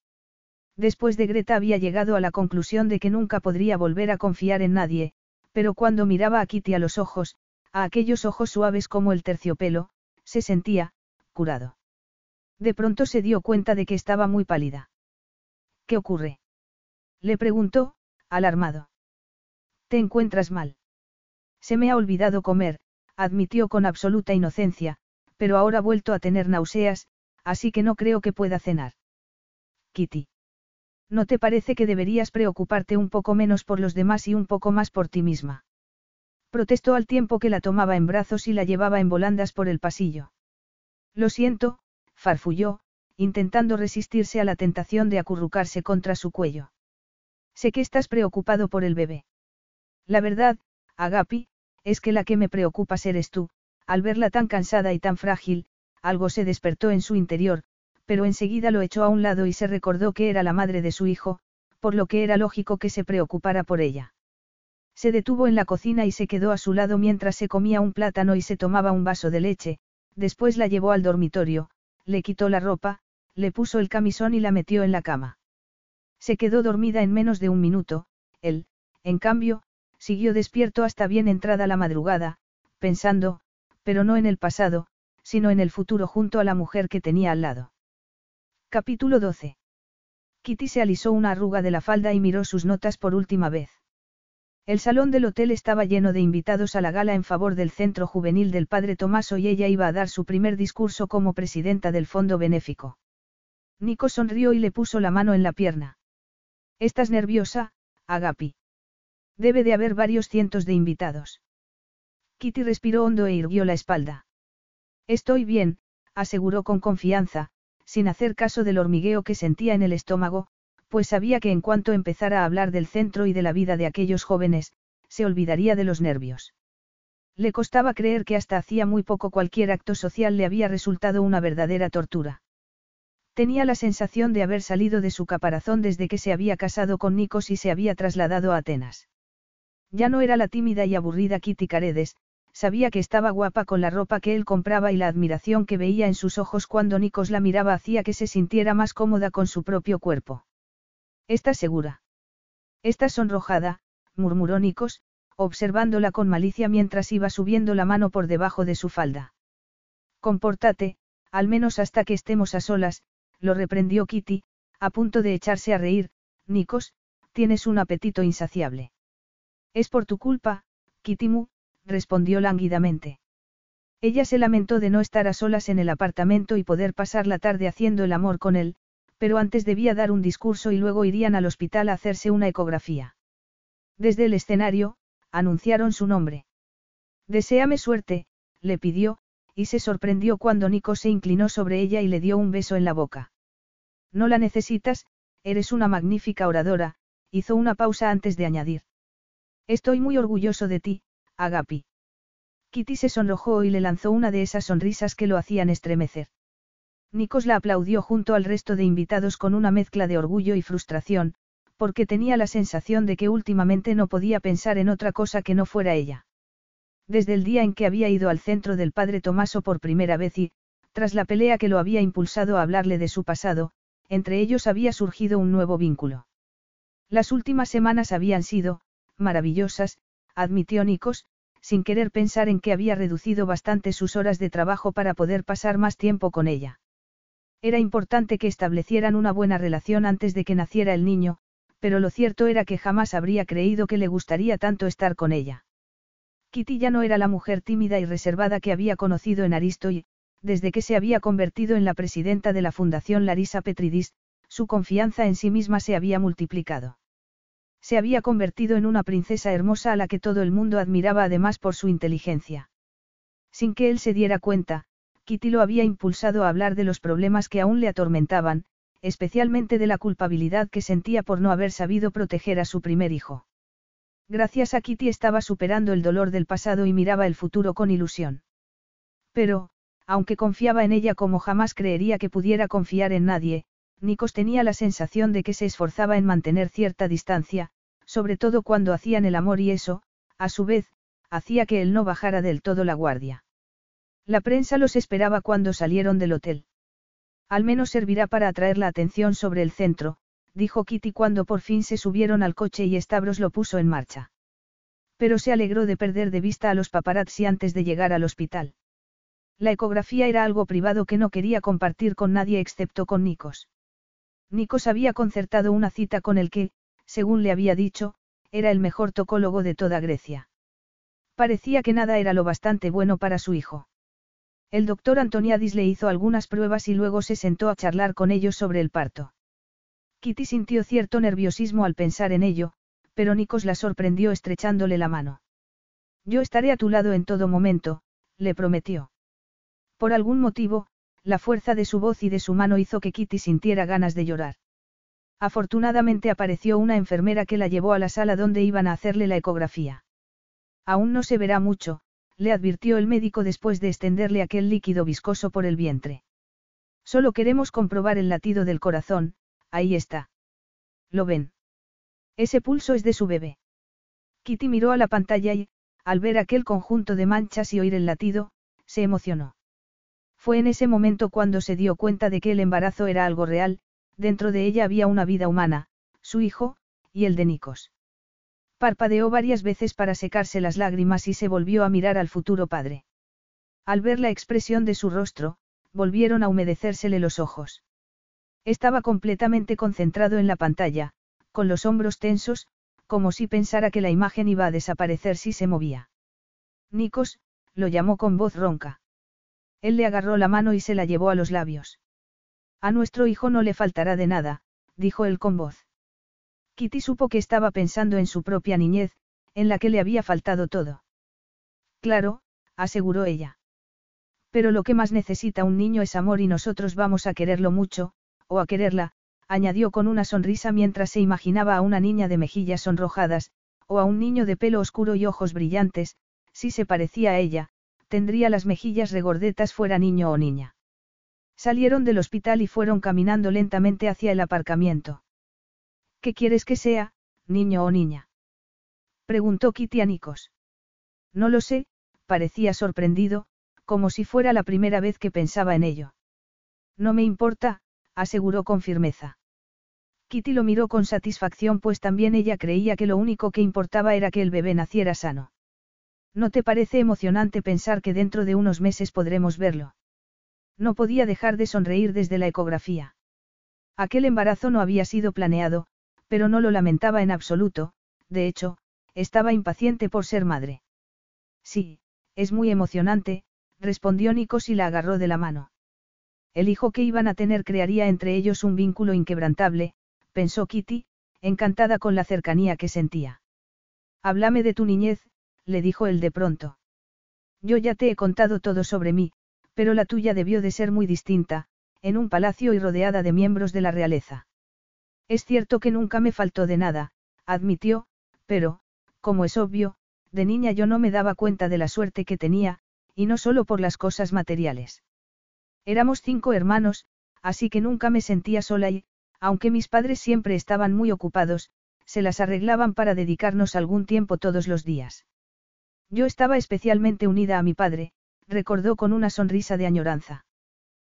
Después de Greta había llegado a la conclusión de que nunca podría volver a confiar en nadie, pero cuando miraba a Kitty a los ojos, a aquellos ojos suaves como el terciopelo, se sentía, curado. De pronto se dio cuenta de que estaba muy pálida. ¿Qué ocurre? Le preguntó, alarmado. ¿Te encuentras mal? Se me ha olvidado comer, admitió con absoluta inocencia, pero ahora ha vuelto a tener náuseas, así que no creo que pueda cenar. Kitty. ¿No te parece que deberías preocuparte un poco menos por los demás y un poco más por ti misma? Protestó al tiempo que la tomaba en brazos y la llevaba en volandas por el pasillo. Lo siento, farfulló, intentando resistirse a la tentación de acurrucarse contra su cuello. Sé que estás preocupado por el bebé. La verdad, Agapi, es que la que me preocupa eres tú, al verla tan cansada y tan frágil, algo se despertó en su interior, pero enseguida lo echó a un lado y se recordó que era la madre de su hijo, por lo que era lógico que se preocupara por ella. Se detuvo en la cocina y se quedó a su lado mientras se comía un plátano y se tomaba un vaso de leche, después la llevó al dormitorio, le quitó la ropa, le puso el camisón y la metió en la cama. Se quedó dormida en menos de un minuto, él, en cambio, Siguió despierto hasta bien entrada la madrugada, pensando, pero no en el pasado, sino en el futuro junto a la mujer que tenía al lado. Capítulo 12. Kitty se alisó una arruga de la falda y miró sus notas por última vez. El salón del hotel estaba lleno de invitados a la gala en favor del centro juvenil del padre Tomaso y ella iba a dar su primer discurso como presidenta del fondo benéfico. Nico sonrió y le puso la mano en la pierna. ¿Estás nerviosa, Agapi? Debe de haber varios cientos de invitados. Kitty respiró hondo e irguió la espalda. Estoy bien, aseguró con confianza, sin hacer caso del hormigueo que sentía en el estómago, pues sabía que en cuanto empezara a hablar del centro y de la vida de aquellos jóvenes, se olvidaría de los nervios. Le costaba creer que hasta hacía muy poco cualquier acto social le había resultado una verdadera tortura. Tenía la sensación de haber salido de su caparazón desde que se había casado con Nikos y se había trasladado a Atenas. Ya no era la tímida y aburrida Kitty Caredes, sabía que estaba guapa con la ropa que él compraba y la admiración que veía en sus ojos cuando Nikos la miraba hacía que se sintiera más cómoda con su propio cuerpo. ¿Estás segura? Estás sonrojada, murmuró Nikos, observándola con malicia mientras iba subiendo la mano por debajo de su falda. Compórtate, al menos hasta que estemos a solas, lo reprendió Kitty, a punto de echarse a reír, Nikos, tienes un apetito insaciable. Es por tu culpa, Kitimu, respondió lánguidamente. Ella se lamentó de no estar a solas en el apartamento y poder pasar la tarde haciendo el amor con él, pero antes debía dar un discurso y luego irían al hospital a hacerse una ecografía. Desde el escenario, anunciaron su nombre. Deseame suerte, le pidió, y se sorprendió cuando Nico se inclinó sobre ella y le dio un beso en la boca. No la necesitas, eres una magnífica oradora, hizo una pausa antes de añadir. Estoy muy orgulloso de ti, Agapi. Kitty se sonrojó y le lanzó una de esas sonrisas que lo hacían estremecer. Nikos la aplaudió junto al resto de invitados con una mezcla de orgullo y frustración, porque tenía la sensación de que últimamente no podía pensar en otra cosa que no fuera ella. Desde el día en que había ido al centro del padre Tomaso por primera vez y, tras la pelea que lo había impulsado a hablarle de su pasado, entre ellos había surgido un nuevo vínculo. Las últimas semanas habían sido, maravillosas, admitió Nikos, sin querer pensar en que había reducido bastante sus horas de trabajo para poder pasar más tiempo con ella. Era importante que establecieran una buena relación antes de que naciera el niño, pero lo cierto era que jamás habría creído que le gustaría tanto estar con ella. Kitty ya no era la mujer tímida y reservada que había conocido en Aristo y, desde que se había convertido en la presidenta de la Fundación Larisa Petridis, su confianza en sí misma se había multiplicado. Se había convertido en una princesa hermosa a la que todo el mundo admiraba además por su inteligencia. Sin que él se diera cuenta, Kitty lo había impulsado a hablar de los problemas que aún le atormentaban, especialmente de la culpabilidad que sentía por no haber sabido proteger a su primer hijo. Gracias a Kitty estaba superando el dolor del pasado y miraba el futuro con ilusión. Pero, aunque confiaba en ella como jamás creería que pudiera confiar en nadie, Nikos tenía la sensación de que se esforzaba en mantener cierta distancia, sobre todo cuando hacían el amor y eso, a su vez, hacía que él no bajara del todo la guardia. La prensa los esperaba cuando salieron del hotel. Al menos servirá para atraer la atención sobre el centro, dijo Kitty cuando por fin se subieron al coche y Stavros lo puso en marcha. Pero se alegró de perder de vista a los paparazzi antes de llegar al hospital. La ecografía era algo privado que no quería compartir con nadie excepto con Nikos. Nikos había concertado una cita con el que, según le había dicho, era el mejor tocólogo de toda Grecia. Parecía que nada era lo bastante bueno para su hijo. El doctor Antoniadis le hizo algunas pruebas y luego se sentó a charlar con ellos sobre el parto. Kitty sintió cierto nerviosismo al pensar en ello, pero Nikos la sorprendió estrechándole la mano. Yo estaré a tu lado en todo momento, le prometió. Por algún motivo, la fuerza de su voz y de su mano hizo que Kitty sintiera ganas de llorar. Afortunadamente apareció una enfermera que la llevó a la sala donde iban a hacerle la ecografía. Aún no se verá mucho, le advirtió el médico después de extenderle aquel líquido viscoso por el vientre. Solo queremos comprobar el latido del corazón, ahí está. ¿Lo ven? Ese pulso es de su bebé. Kitty miró a la pantalla y, al ver aquel conjunto de manchas y oír el latido, se emocionó. Fue en ese momento cuando se dio cuenta de que el embarazo era algo real, dentro de ella había una vida humana, su hijo, y el de Nikos. Parpadeó varias veces para secarse las lágrimas y se volvió a mirar al futuro padre. Al ver la expresión de su rostro, volvieron a humedecérsele los ojos. Estaba completamente concentrado en la pantalla, con los hombros tensos, como si pensara que la imagen iba a desaparecer si se movía. Nikos, lo llamó con voz ronca. Él le agarró la mano y se la llevó a los labios. A nuestro hijo no le faltará de nada, dijo él con voz. Kitty supo que estaba pensando en su propia niñez, en la que le había faltado todo. Claro, aseguró ella. Pero lo que más necesita un niño es amor y nosotros vamos a quererlo mucho, o a quererla, añadió con una sonrisa mientras se imaginaba a una niña de mejillas sonrojadas, o a un niño de pelo oscuro y ojos brillantes, si se parecía a ella, tendría las mejillas regordetas fuera niño o niña. Salieron del hospital y fueron caminando lentamente hacia el aparcamiento. ¿Qué quieres que sea, niño o niña? Preguntó Kitty a. No lo sé, parecía sorprendido, como si fuera la primera vez que pensaba en ello. No me importa, aseguró con firmeza. Kitty lo miró con satisfacción pues también ella creía que lo único que importaba era que el bebé naciera sano. ¿No te parece emocionante pensar que dentro de unos meses podremos verlo? No podía dejar de sonreír desde la ecografía. Aquel embarazo no había sido planeado, pero no lo lamentaba en absoluto, de hecho, estaba impaciente por ser madre. Sí, es muy emocionante, respondió Nikos y la agarró de la mano. El hijo que iban a tener crearía entre ellos un vínculo inquebrantable, pensó Kitty, encantada con la cercanía que sentía. Háblame de tu niñez, le dijo él de pronto. Yo ya te he contado todo sobre mí, pero la tuya debió de ser muy distinta, en un palacio y rodeada de miembros de la realeza. Es cierto que nunca me faltó de nada, admitió, pero, como es obvio, de niña yo no me daba cuenta de la suerte que tenía, y no solo por las cosas materiales. Éramos cinco hermanos, así que nunca me sentía sola y, aunque mis padres siempre estaban muy ocupados, se las arreglaban para dedicarnos algún tiempo todos los días. Yo estaba especialmente unida a mi padre, recordó con una sonrisa de añoranza.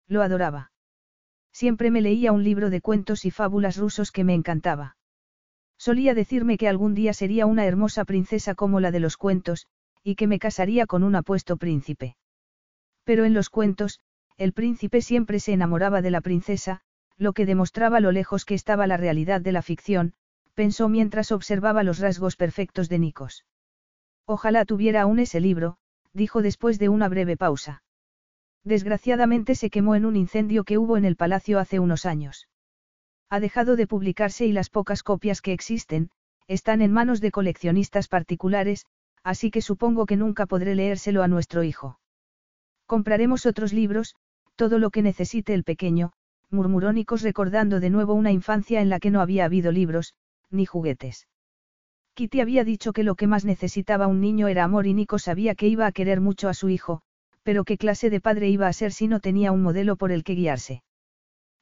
Lo adoraba. Siempre me leía un libro de cuentos y fábulas rusos que me encantaba. Solía decirme que algún día sería una hermosa princesa como la de los cuentos, y que me casaría con un apuesto príncipe. Pero en los cuentos, el príncipe siempre se enamoraba de la princesa, lo que demostraba lo lejos que estaba la realidad de la ficción, pensó mientras observaba los rasgos perfectos de Nikos. Ojalá tuviera aún ese libro, dijo después de una breve pausa. Desgraciadamente se quemó en un incendio que hubo en el palacio hace unos años. Ha dejado de publicarse y las pocas copias que existen, están en manos de coleccionistas particulares, así que supongo que nunca podré leérselo a nuestro hijo. Compraremos otros libros, todo lo que necesite el pequeño, murmuró Nikos recordando de nuevo una infancia en la que no había habido libros, ni juguetes. Kitty había dicho que lo que más necesitaba un niño era amor y Nico sabía que iba a querer mucho a su hijo, pero qué clase de padre iba a ser si no tenía un modelo por el que guiarse.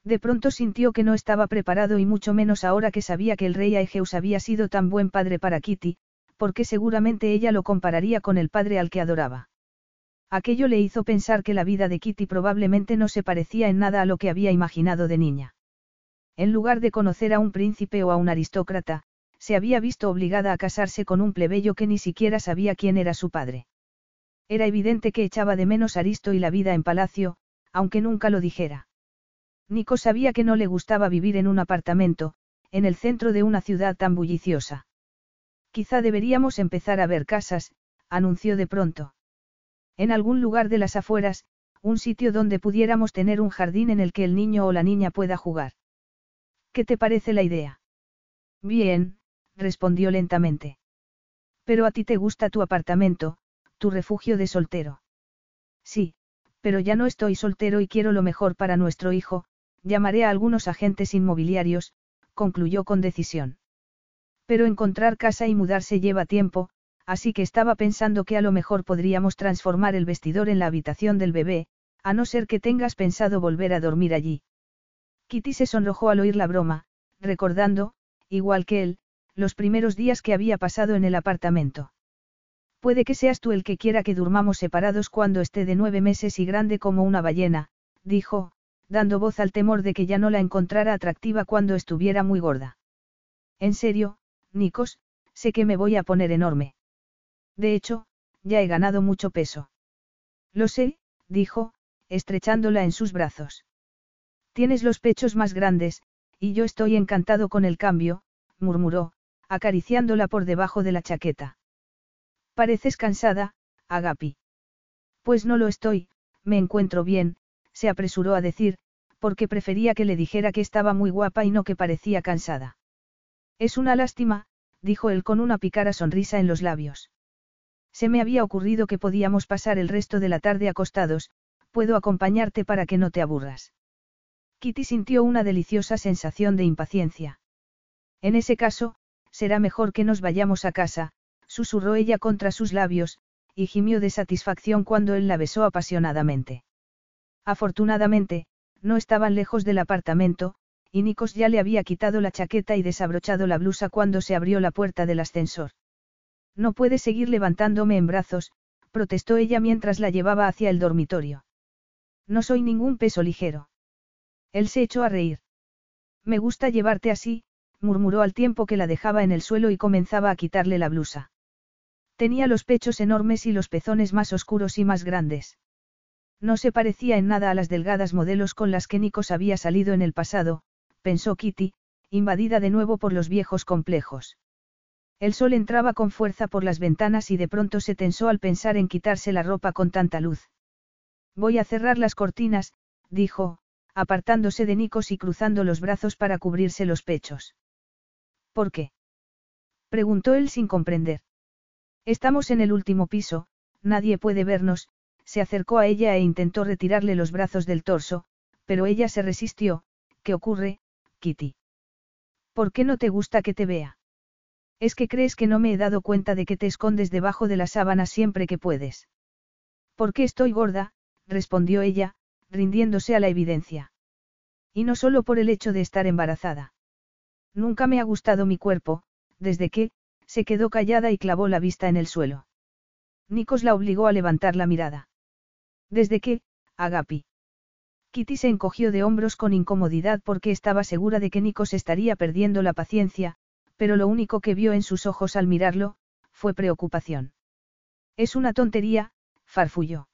De pronto sintió que no estaba preparado y mucho menos ahora que sabía que el rey Aegeus había sido tan buen padre para Kitty, porque seguramente ella lo compararía con el padre al que adoraba. Aquello le hizo pensar que la vida de Kitty probablemente no se parecía en nada a lo que había imaginado de niña. En lugar de conocer a un príncipe o a un aristócrata, se había visto obligada a casarse con un plebeyo que ni siquiera sabía quién era su padre. Era evidente que echaba de menos Aristo y la vida en palacio, aunque nunca lo dijera. Nico sabía que no le gustaba vivir en un apartamento, en el centro de una ciudad tan bulliciosa. Quizá deberíamos empezar a ver casas, anunció de pronto. En algún lugar de las afueras, un sitio donde pudiéramos tener un jardín en el que el niño o la niña pueda jugar. ¿Qué te parece la idea? Bien, respondió lentamente. Pero a ti te gusta tu apartamento, tu refugio de soltero. Sí, pero ya no estoy soltero y quiero lo mejor para nuestro hijo, llamaré a algunos agentes inmobiliarios, concluyó con decisión. Pero encontrar casa y mudarse lleva tiempo, así que estaba pensando que a lo mejor podríamos transformar el vestidor en la habitación del bebé, a no ser que tengas pensado volver a dormir allí. Kitty se sonrojó al oír la broma, recordando, igual que él, los primeros días que había pasado en el apartamento. Puede que seas tú el que quiera que durmamos separados cuando esté de nueve meses y grande como una ballena, dijo, dando voz al temor de que ya no la encontrara atractiva cuando estuviera muy gorda. En serio, Nikos, sé que me voy a poner enorme. De hecho, ya he ganado mucho peso. Lo sé, dijo, estrechándola en sus brazos. Tienes los pechos más grandes, y yo estoy encantado con el cambio, murmuró, acariciándola por debajo de la chaqueta. Pareces cansada, Agapi. Pues no lo estoy, me encuentro bien, se apresuró a decir, porque prefería que le dijera que estaba muy guapa y no que parecía cansada. Es una lástima, dijo él con una picara sonrisa en los labios. Se me había ocurrido que podíamos pasar el resto de la tarde acostados, puedo acompañarte para que no te aburras. Kitty sintió una deliciosa sensación de impaciencia. En ese caso, será mejor que nos vayamos a casa, susurró ella contra sus labios, y gimió de satisfacción cuando él la besó apasionadamente. Afortunadamente, no estaban lejos del apartamento, y Nikos ya le había quitado la chaqueta y desabrochado la blusa cuando se abrió la puerta del ascensor. No puede seguir levantándome en brazos, protestó ella mientras la llevaba hacia el dormitorio. No soy ningún peso ligero. Él se echó a reír. Me gusta llevarte así, murmuró al tiempo que la dejaba en el suelo y comenzaba a quitarle la blusa. Tenía los pechos enormes y los pezones más oscuros y más grandes. No se parecía en nada a las delgadas modelos con las que Nikos había salido en el pasado, pensó Kitty, invadida de nuevo por los viejos complejos. El sol entraba con fuerza por las ventanas y de pronto se tensó al pensar en quitarse la ropa con tanta luz. Voy a cerrar las cortinas, dijo, apartándose de Nikos y cruzando los brazos para cubrirse los pechos. ¿Por qué? preguntó él sin comprender. Estamos en el último piso, nadie puede vernos, se acercó a ella e intentó retirarle los brazos del torso, pero ella se resistió, ¿qué ocurre, Kitty? ¿Por qué no te gusta que te vea? Es que crees que no me he dado cuenta de que te escondes debajo de la sábana siempre que puedes. Porque estoy gorda, respondió ella, rindiéndose a la evidencia. Y no solo por el hecho de estar embarazada. Nunca me ha gustado mi cuerpo, desde que, se quedó callada y clavó la vista en el suelo. Nikos la obligó a levantar la mirada. Desde que, Agapi. Kitty se encogió de hombros con incomodidad porque estaba segura de que Nikos estaría perdiendo la paciencia, pero lo único que vio en sus ojos al mirarlo, fue preocupación. Es una tontería, farfulló.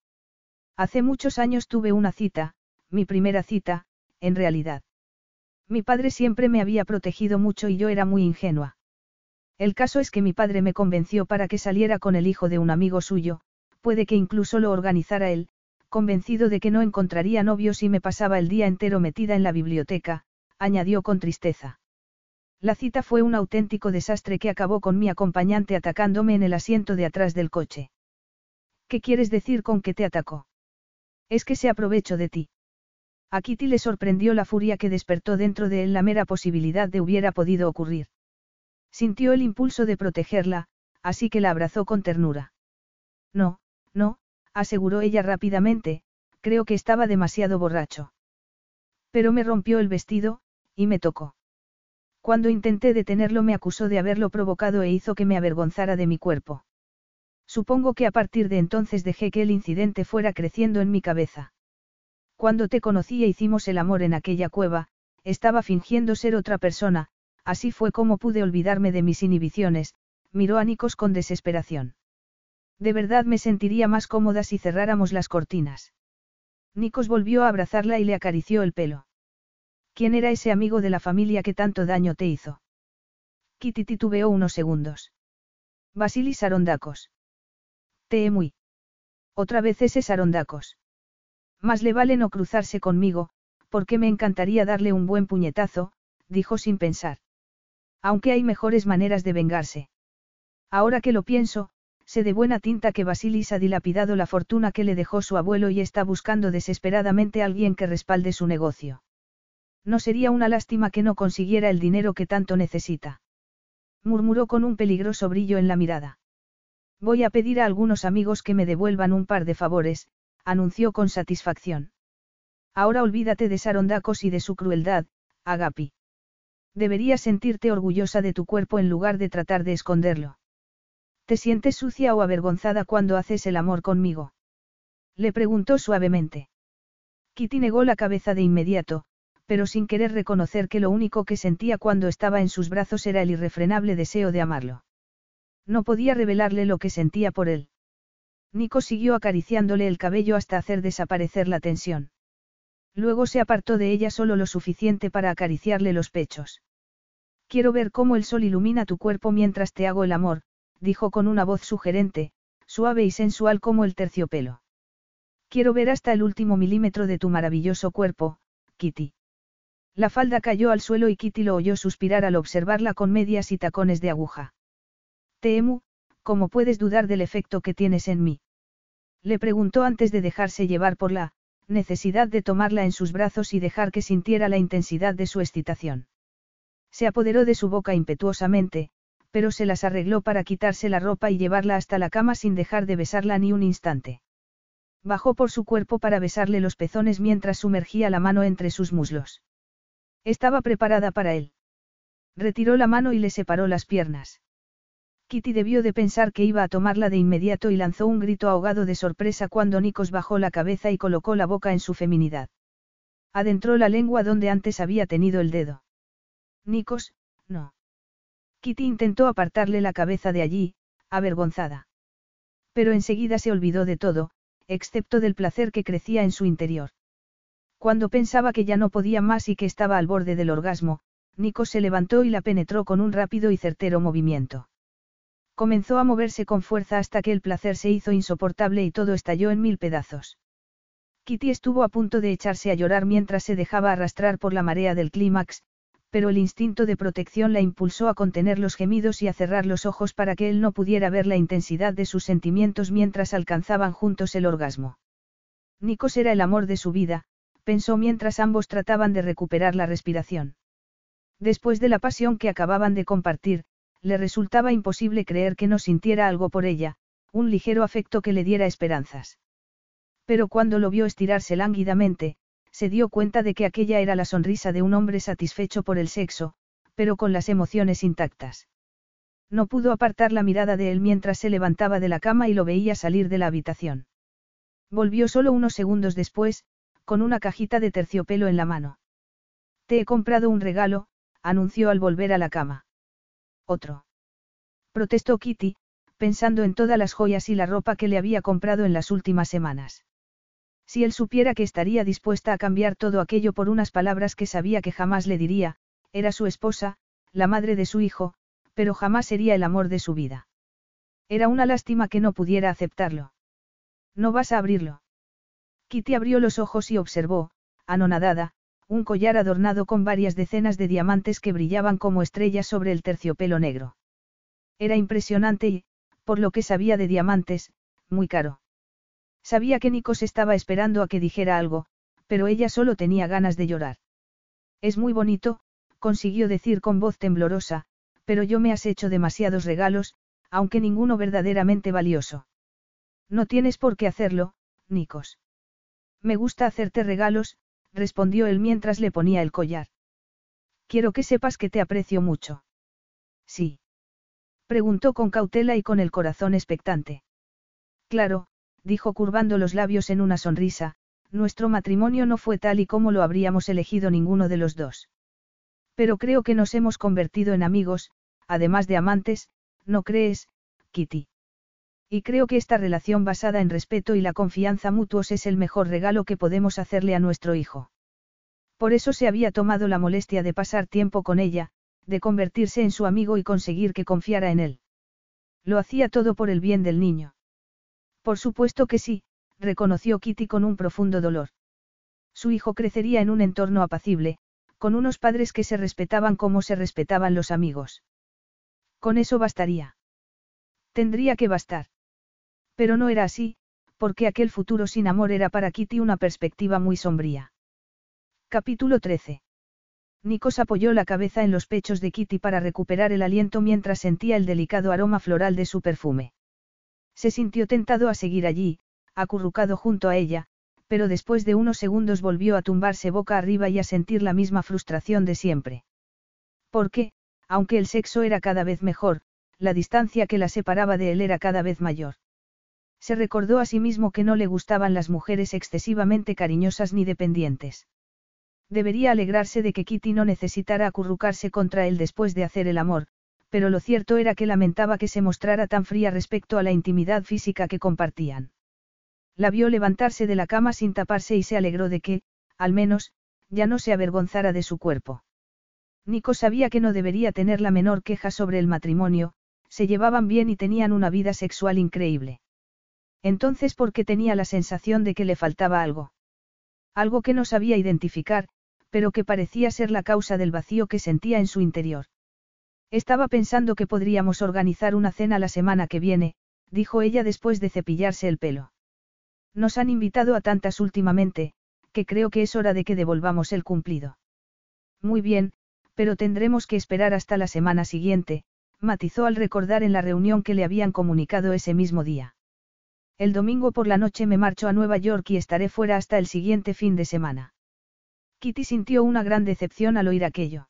Hace muchos años tuve una cita, mi primera cita, en realidad. Mi padre siempre me había protegido mucho y yo era muy ingenua. El caso es que mi padre me convenció para que saliera con el hijo de un amigo suyo, puede que incluso lo organizara él, convencido de que no encontraría novio si me pasaba el día entero metida en la biblioteca, añadió con tristeza. La cita fue un auténtico desastre que acabó con mi acompañante atacándome en el asiento de atrás del coche. ¿Qué quieres decir con que te atacó? Es que se aprovechó de ti. A Kitty le sorprendió la furia que despertó dentro de él la mera posibilidad de hubiera podido ocurrir. Sintió el impulso de protegerla, así que la abrazó con ternura. No, no, aseguró ella rápidamente, creo que estaba demasiado borracho. Pero me rompió el vestido, y me tocó. Cuando intenté detenerlo me acusó de haberlo provocado e hizo que me avergonzara de mi cuerpo. Supongo que a partir de entonces dejé que el incidente fuera creciendo en mi cabeza. Cuando te conocí e hicimos el amor en aquella cueva, estaba fingiendo ser otra persona, así fue como pude olvidarme de mis inhibiciones, miró a Nikos con desesperación. De verdad me sentiría más cómoda si cerráramos las cortinas. Nikos volvió a abrazarla y le acarició el pelo. ¿Quién era ese amigo de la familia que tanto daño te hizo? Kitty titubeó unos segundos. Basilis Arondacos. Te muy. Otra vez ese Sarondacos. Más le vale no cruzarse conmigo, porque me encantaría darle un buen puñetazo, dijo sin pensar. Aunque hay mejores maneras de vengarse. Ahora que lo pienso, sé de buena tinta que Basilis ha dilapidado la fortuna que le dejó su abuelo y está buscando desesperadamente a alguien que respalde su negocio. No sería una lástima que no consiguiera el dinero que tanto necesita. Murmuró con un peligroso brillo en la mirada. Voy a pedir a algunos amigos que me devuelvan un par de favores, anunció con satisfacción. Ahora olvídate de Sarondacos y de su crueldad, Agapi. Deberías sentirte orgullosa de tu cuerpo en lugar de tratar de esconderlo. ¿Te sientes sucia o avergonzada cuando haces el amor conmigo? Le preguntó suavemente. Kitty negó la cabeza de inmediato, pero sin querer reconocer que lo único que sentía cuando estaba en sus brazos era el irrefrenable deseo de amarlo. No podía revelarle lo que sentía por él. Nico siguió acariciándole el cabello hasta hacer desaparecer la tensión. Luego se apartó de ella solo lo suficiente para acariciarle los pechos. Quiero ver cómo el sol ilumina tu cuerpo mientras te hago el amor, dijo con una voz sugerente, suave y sensual como el terciopelo. Quiero ver hasta el último milímetro de tu maravilloso cuerpo, Kitty. La falda cayó al suelo y Kitty lo oyó suspirar al observarla con medias y tacones de aguja. Teemu, ¿cómo puedes dudar del efecto que tienes en mí? Le preguntó antes de dejarse llevar por la necesidad de tomarla en sus brazos y dejar que sintiera la intensidad de su excitación. Se apoderó de su boca impetuosamente, pero se las arregló para quitarse la ropa y llevarla hasta la cama sin dejar de besarla ni un instante. Bajó por su cuerpo para besarle los pezones mientras sumergía la mano entre sus muslos. Estaba preparada para él. Retiró la mano y le separó las piernas. Kitty debió de pensar que iba a tomarla de inmediato y lanzó un grito ahogado de sorpresa cuando Nikos bajó la cabeza y colocó la boca en su feminidad. Adentró la lengua donde antes había tenido el dedo. Nikos, no. Kitty intentó apartarle la cabeza de allí, avergonzada. Pero enseguida se olvidó de todo, excepto del placer que crecía en su interior. Cuando pensaba que ya no podía más y que estaba al borde del orgasmo, Nico se levantó y la penetró con un rápido y certero movimiento. Comenzó a moverse con fuerza hasta que el placer se hizo insoportable y todo estalló en mil pedazos. Kitty estuvo a punto de echarse a llorar mientras se dejaba arrastrar por la marea del clímax, pero el instinto de protección la impulsó a contener los gemidos y a cerrar los ojos para que él no pudiera ver la intensidad de sus sentimientos mientras alcanzaban juntos el orgasmo. Nikos era el amor de su vida, pensó mientras ambos trataban de recuperar la respiración. Después de la pasión que acababan de compartir, le resultaba imposible creer que no sintiera algo por ella, un ligero afecto que le diera esperanzas. Pero cuando lo vio estirarse lánguidamente, se dio cuenta de que aquella era la sonrisa de un hombre satisfecho por el sexo, pero con las emociones intactas. No pudo apartar la mirada de él mientras se levantaba de la cama y lo veía salir de la habitación. Volvió solo unos segundos después, con una cajita de terciopelo en la mano. Te he comprado un regalo, anunció al volver a la cama. Otro. Protestó Kitty, pensando en todas las joyas y la ropa que le había comprado en las últimas semanas. Si él supiera que estaría dispuesta a cambiar todo aquello por unas palabras que sabía que jamás le diría, era su esposa, la madre de su hijo, pero jamás sería el amor de su vida. Era una lástima que no pudiera aceptarlo. No vas a abrirlo. Kitty abrió los ojos y observó, anonadada, un collar adornado con varias decenas de diamantes que brillaban como estrellas sobre el terciopelo negro. Era impresionante y, por lo que sabía de diamantes, muy caro. Sabía que Nikos estaba esperando a que dijera algo, pero ella solo tenía ganas de llorar. Es muy bonito, consiguió decir con voz temblorosa, pero yo me has hecho demasiados regalos, aunque ninguno verdaderamente valioso. No tienes por qué hacerlo, Nikos. Me gusta hacerte regalos, respondió él mientras le ponía el collar. Quiero que sepas que te aprecio mucho. Sí. Preguntó con cautela y con el corazón expectante. Claro, dijo curvando los labios en una sonrisa, nuestro matrimonio no fue tal y como lo habríamos elegido ninguno de los dos. Pero creo que nos hemos convertido en amigos, además de amantes, ¿no crees, Kitty? Y creo que esta relación basada en respeto y la confianza mutuos es el mejor regalo que podemos hacerle a nuestro hijo. Por eso se había tomado la molestia de pasar tiempo con ella, de convertirse en su amigo y conseguir que confiara en él. Lo hacía todo por el bien del niño. Por supuesto que sí, reconoció Kitty con un profundo dolor. Su hijo crecería en un entorno apacible, con unos padres que se respetaban como se respetaban los amigos. Con eso bastaría. Tendría que bastar. Pero no era así, porque aquel futuro sin amor era para Kitty una perspectiva muy sombría. Capítulo 13. Nikos apoyó la cabeza en los pechos de Kitty para recuperar el aliento mientras sentía el delicado aroma floral de su perfume. Se sintió tentado a seguir allí, acurrucado junto a ella, pero después de unos segundos volvió a tumbarse boca arriba y a sentir la misma frustración de siempre. Porque, aunque el sexo era cada vez mejor, la distancia que la separaba de él era cada vez mayor. Se recordó a sí mismo que no le gustaban las mujeres excesivamente cariñosas ni dependientes. Debería alegrarse de que Kitty no necesitara acurrucarse contra él después de hacer el amor, pero lo cierto era que lamentaba que se mostrara tan fría respecto a la intimidad física que compartían. La vio levantarse de la cama sin taparse y se alegró de que, al menos, ya no se avergonzara de su cuerpo. Nico sabía que no debería tener la menor queja sobre el matrimonio, se llevaban bien y tenían una vida sexual increíble. Entonces, ¿por qué tenía la sensación de que le faltaba algo? Algo que no sabía identificar, pero que parecía ser la causa del vacío que sentía en su interior. Estaba pensando que podríamos organizar una cena la semana que viene, dijo ella después de cepillarse el pelo. Nos han invitado a tantas últimamente, que creo que es hora de que devolvamos el cumplido. Muy bien, pero tendremos que esperar hasta la semana siguiente, matizó al recordar en la reunión que le habían comunicado ese mismo día. El domingo por la noche me marcho a Nueva York y estaré fuera hasta el siguiente fin de semana. Kitty sintió una gran decepción al oír aquello.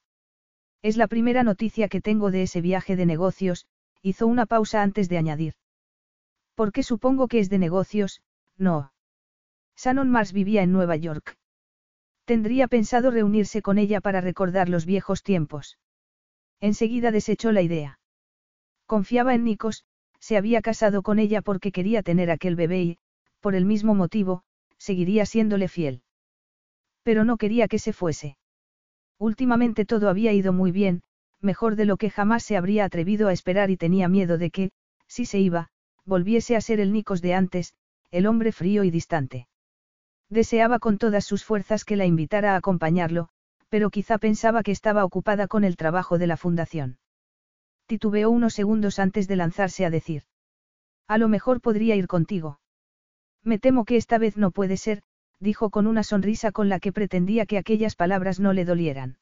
Es la primera noticia que tengo de ese viaje de negocios, hizo una pausa antes de añadir. Porque supongo que es de negocios, no. Shannon Mars vivía en Nueva York. Tendría pensado reunirse con ella para recordar los viejos tiempos. Enseguida desechó la idea. Confiaba en Nikos, se había casado con ella porque quería tener aquel bebé y, por el mismo motivo, seguiría siéndole fiel. Pero no quería que se fuese. Últimamente todo había ido muy bien, mejor de lo que jamás se habría atrevido a esperar y tenía miedo de que, si se iba, volviese a ser el Nikos de antes, el hombre frío y distante. Deseaba con todas sus fuerzas que la invitara a acompañarlo, pero quizá pensaba que estaba ocupada con el trabajo de la fundación. Titubeó unos segundos antes de lanzarse a decir. A lo mejor podría ir contigo. Me temo que esta vez no puede ser, dijo con una sonrisa con la que pretendía que aquellas palabras no le dolieran.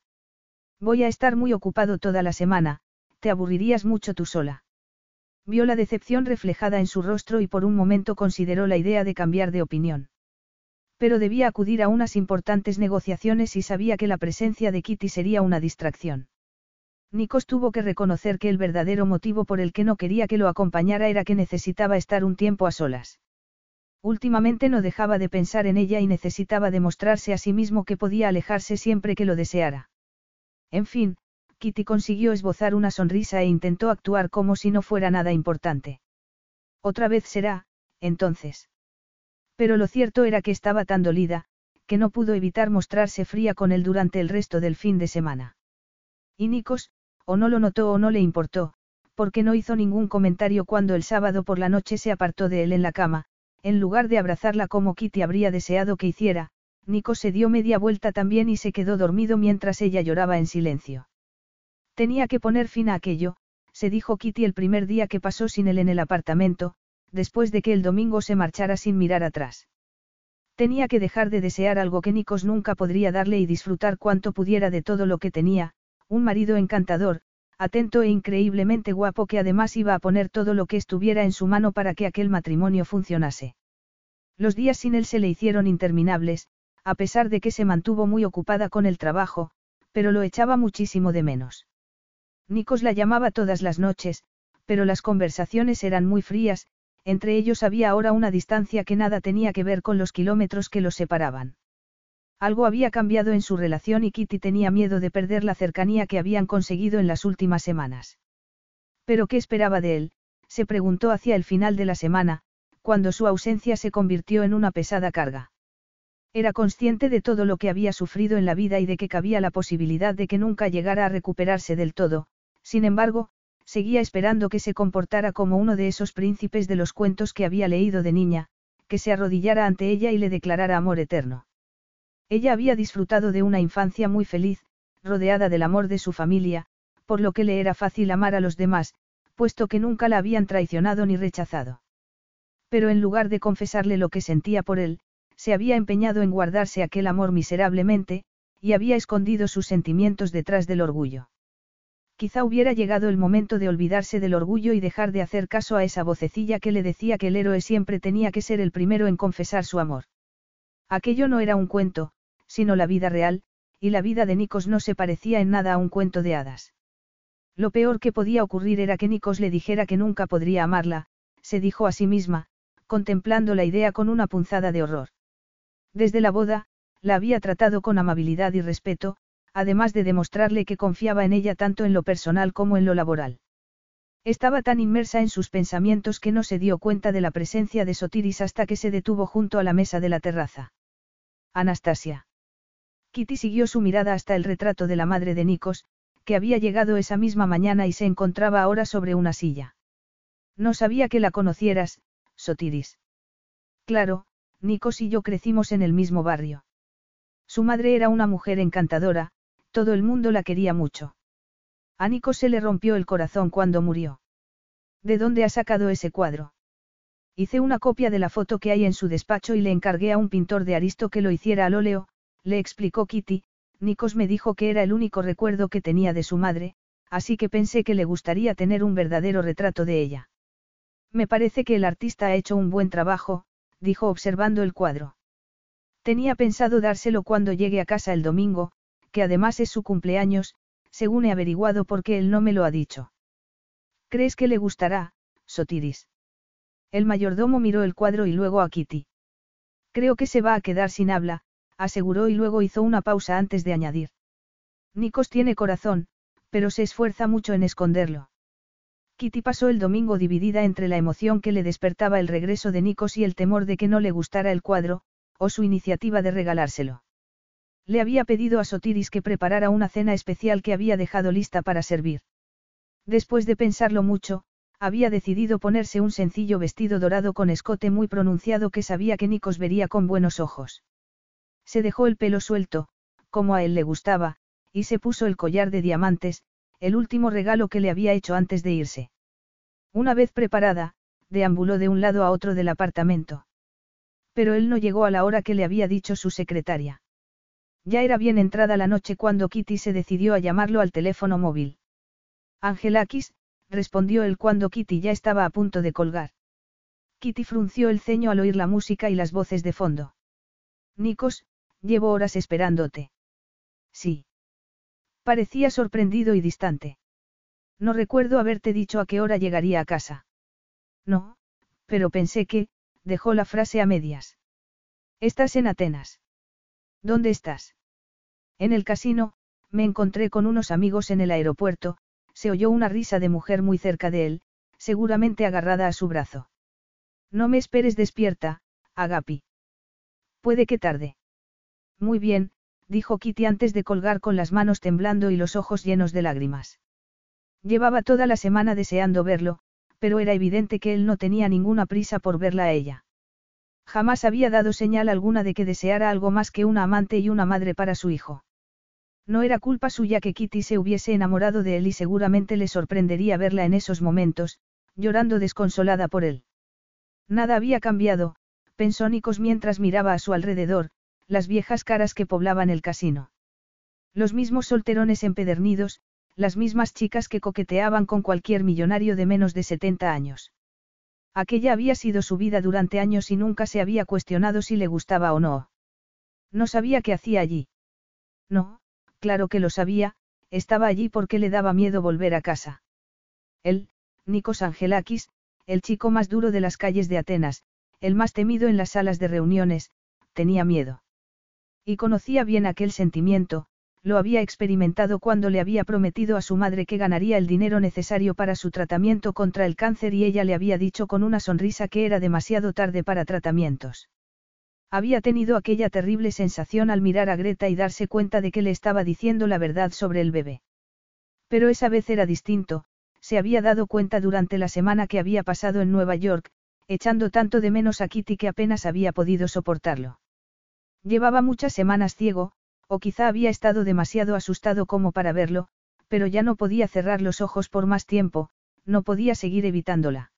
Voy a estar muy ocupado toda la semana, te aburrirías mucho tú sola. Vio la decepción reflejada en su rostro y por un momento consideró la idea de cambiar de opinión. Pero debía acudir a unas importantes negociaciones y sabía que la presencia de Kitty sería una distracción. Nikos tuvo que reconocer que el verdadero motivo por el que no quería que lo acompañara era que necesitaba estar un tiempo a solas. Últimamente no dejaba de pensar en ella y necesitaba demostrarse a sí mismo que podía alejarse siempre que lo deseara. En fin, Kitty consiguió esbozar una sonrisa e intentó actuar como si no fuera nada importante. Otra vez será, entonces. Pero lo cierto era que estaba tan dolida, que no pudo evitar mostrarse fría con él durante el resto del fin de semana. Y Nikos, o no lo notó o no le importó, porque no hizo ningún comentario cuando el sábado por la noche se apartó de él en la cama, en lugar de abrazarla como Kitty habría deseado que hiciera, Nikos se dio media vuelta también y se quedó dormido mientras ella lloraba en silencio. Tenía que poner fin a aquello, se dijo Kitty el primer día que pasó sin él en el apartamento, después de que el domingo se marchara sin mirar atrás. Tenía que dejar de desear algo que Nikos nunca podría darle y disfrutar cuanto pudiera de todo lo que tenía, un marido encantador, atento e increíblemente guapo que además iba a poner todo lo que estuviera en su mano para que aquel matrimonio funcionase. Los días sin él se le hicieron interminables, a pesar de que se mantuvo muy ocupada con el trabajo, pero lo echaba muchísimo de menos. Nikos la llamaba todas las noches, pero las conversaciones eran muy frías, entre ellos había ahora una distancia que nada tenía que ver con los kilómetros que los separaban. Algo había cambiado en su relación y Kitty tenía miedo de perder la cercanía que habían conseguido en las últimas semanas. ¿Pero qué esperaba de él? se preguntó hacia el final de la semana, cuando su ausencia se convirtió en una pesada carga. Era consciente de todo lo que había sufrido en la vida y de que cabía la posibilidad de que nunca llegara a recuperarse del todo, sin embargo, seguía esperando que se comportara como uno de esos príncipes de los cuentos que había leído de niña, que se arrodillara ante ella y le declarara amor eterno. Ella había disfrutado de una infancia muy feliz, rodeada del amor de su familia, por lo que le era fácil amar a los demás, puesto que nunca la habían traicionado ni rechazado. Pero en lugar de confesarle lo que sentía por él, se había empeñado en guardarse aquel amor miserablemente, y había escondido sus sentimientos detrás del orgullo. Quizá hubiera llegado el momento de olvidarse del orgullo y dejar de hacer caso a esa vocecilla que le decía que el héroe siempre tenía que ser el primero en confesar su amor. Aquello no era un cuento, sino la vida real, y la vida de Nikos no se parecía en nada a un cuento de hadas. Lo peor que podía ocurrir era que Nikos le dijera que nunca podría amarla, se dijo a sí misma, contemplando la idea con una punzada de horror. Desde la boda, la había tratado con amabilidad y respeto, además de demostrarle que confiaba en ella tanto en lo personal como en lo laboral. Estaba tan inmersa en sus pensamientos que no se dio cuenta de la presencia de Sotiris hasta que se detuvo junto a la mesa de la terraza. Anastasia. Kitty siguió su mirada hasta el retrato de la madre de Nikos, que había llegado esa misma mañana y se encontraba ahora sobre una silla. No sabía que la conocieras, Sotiris. Claro, Nikos y yo crecimos en el mismo barrio. Su madre era una mujer encantadora, todo el mundo la quería mucho. A Nico se le rompió el corazón cuando murió. ¿De dónde ha sacado ese cuadro? Hice una copia de la foto que hay en su despacho y le encargué a un pintor de Aristo que lo hiciera al óleo, le explicó Kitty, Nikos me dijo que era el único recuerdo que tenía de su madre, así que pensé que le gustaría tener un verdadero retrato de ella. Me parece que el artista ha hecho un buen trabajo, dijo observando el cuadro. Tenía pensado dárselo cuando llegue a casa el domingo, que además es su cumpleaños, según he averiguado porque él no me lo ha dicho. ¿Crees que le gustará, Sotiris? El mayordomo miró el cuadro y luego a Kitty. Creo que se va a quedar sin habla, aseguró y luego hizo una pausa antes de añadir. Nikos tiene corazón, pero se esfuerza mucho en esconderlo. Kitty pasó el domingo dividida entre la emoción que le despertaba el regreso de Nikos y el temor de que no le gustara el cuadro, o su iniciativa de regalárselo. Le había pedido a Sotiris que preparara una cena especial que había dejado lista para servir. Después de pensarlo mucho, había decidido ponerse un sencillo vestido dorado con escote muy pronunciado que sabía que Nikos vería con buenos ojos. Se dejó el pelo suelto, como a él le gustaba, y se puso el collar de diamantes, el último regalo que le había hecho antes de irse. Una vez preparada, deambuló de un lado a otro del apartamento. Pero él no llegó a la hora que le había dicho su secretaria. Ya era bien entrada la noche cuando Kitty se decidió a llamarlo al teléfono móvil. Angelakis, respondió él cuando Kitty ya estaba a punto de colgar. Kitty frunció el ceño al oír la música y las voces de fondo. Nikos, llevo horas esperándote. Sí. Parecía sorprendido y distante. No recuerdo haberte dicho a qué hora llegaría a casa. No, pero pensé que, dejó la frase a medias. Estás en Atenas. ¿Dónde estás? En el casino, me encontré con unos amigos en el aeropuerto, se oyó una risa de mujer muy cerca de él, seguramente agarrada a su brazo. No me esperes despierta, Agapi. Puede que tarde. Muy bien, dijo Kitty antes de colgar con las manos temblando y los ojos llenos de lágrimas. Llevaba toda la semana deseando verlo, pero era evidente que él no tenía ninguna prisa por verla a ella. Jamás había dado señal alguna de que deseara algo más que una amante y una madre para su hijo. No era culpa suya que Kitty se hubiese enamorado de él y seguramente le sorprendería verla en esos momentos, llorando desconsolada por él. Nada había cambiado, pensó Nikos mientras miraba a su alrededor, las viejas caras que poblaban el casino. Los mismos solterones empedernidos, las mismas chicas que coqueteaban con cualquier millonario de menos de 70 años. Aquella había sido su vida durante años y nunca se había cuestionado si le gustaba o no. No sabía qué hacía allí. No, claro que lo sabía, estaba allí porque le daba miedo volver a casa. Él, Nikos Angelakis, el chico más duro de las calles de Atenas, el más temido en las salas de reuniones, tenía miedo. Y conocía bien aquel sentimiento, lo había experimentado cuando le había prometido a su madre que ganaría el dinero necesario para su tratamiento contra el cáncer y ella le había dicho con una sonrisa que era demasiado tarde para tratamientos. Había tenido aquella terrible sensación al mirar a Greta y darse cuenta de que le estaba diciendo la verdad sobre el bebé. Pero esa vez era distinto, se había dado cuenta durante la semana que había pasado en Nueva York, echando tanto de menos a Kitty que apenas había podido soportarlo. Llevaba muchas semanas ciego, o quizá había estado demasiado asustado como para verlo, pero ya no podía cerrar los ojos por más tiempo, no podía seguir evitándola.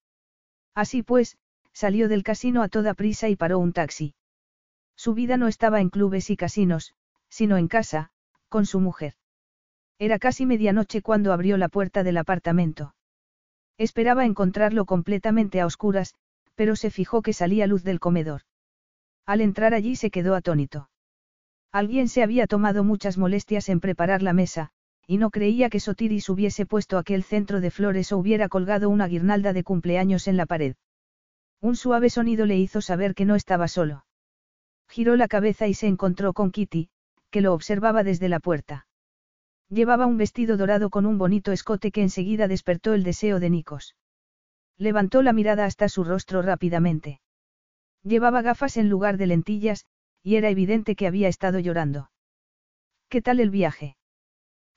Así pues, salió del casino a toda prisa y paró un taxi. Su vida no estaba en clubes y casinos, sino en casa, con su mujer. Era casi medianoche cuando abrió la puerta del apartamento. Esperaba encontrarlo completamente a oscuras, pero se fijó que salía luz del comedor. Al entrar allí se quedó atónito. Alguien se había tomado muchas molestias en preparar la mesa, y no creía que Sotiris hubiese puesto aquel centro de flores o hubiera colgado una guirnalda de cumpleaños en la pared. Un suave sonido le hizo saber que no estaba solo. Giró la cabeza y se encontró con Kitty, que lo observaba desde la puerta. Llevaba un vestido dorado con un bonito escote que enseguida despertó el deseo de Nikos. Levantó la mirada hasta su rostro rápidamente. Llevaba gafas en lugar de lentillas, y era evidente que había estado llorando. ¿Qué tal el viaje?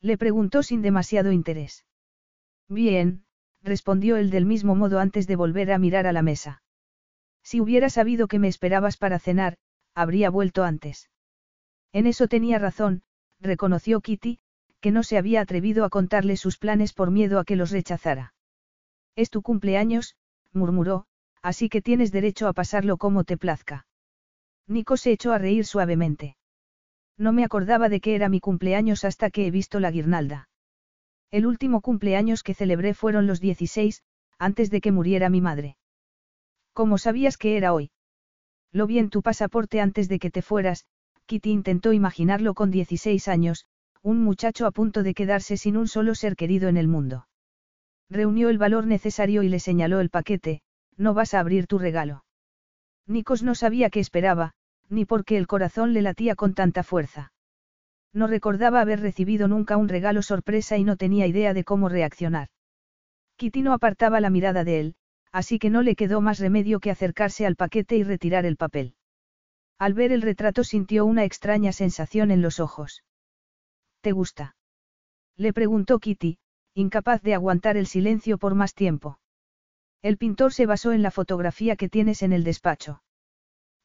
Le preguntó sin demasiado interés. Bien, respondió él del mismo modo antes de volver a mirar a la mesa. Si hubiera sabido que me esperabas para cenar, habría vuelto antes. En eso tenía razón, reconoció Kitty, que no se había atrevido a contarle sus planes por miedo a que los rechazara. Es tu cumpleaños, murmuró, así que tienes derecho a pasarlo como te plazca. Nico se echó a reír suavemente. No me acordaba de que era mi cumpleaños hasta que he visto la guirnalda. El último cumpleaños que celebré fueron los 16, antes de que muriera mi madre. ¿Cómo sabías que era hoy? Lo vi en tu pasaporte antes de que te fueras, Kitty intentó imaginarlo con 16 años, un muchacho a punto de quedarse sin un solo ser querido en el mundo. Reunió el valor necesario y le señaló el paquete, no vas a abrir tu regalo. Nikos no sabía qué esperaba, ni por qué el corazón le latía con tanta fuerza. No recordaba haber recibido nunca un regalo sorpresa y no tenía idea de cómo reaccionar. Kitty no apartaba la mirada de él, así que no le quedó más remedio que acercarse al paquete y retirar el papel. Al ver el retrato sintió una extraña sensación en los ojos. ¿Te gusta? Le preguntó Kitty, incapaz de aguantar el silencio por más tiempo. El pintor se basó en la fotografía que tienes en el despacho.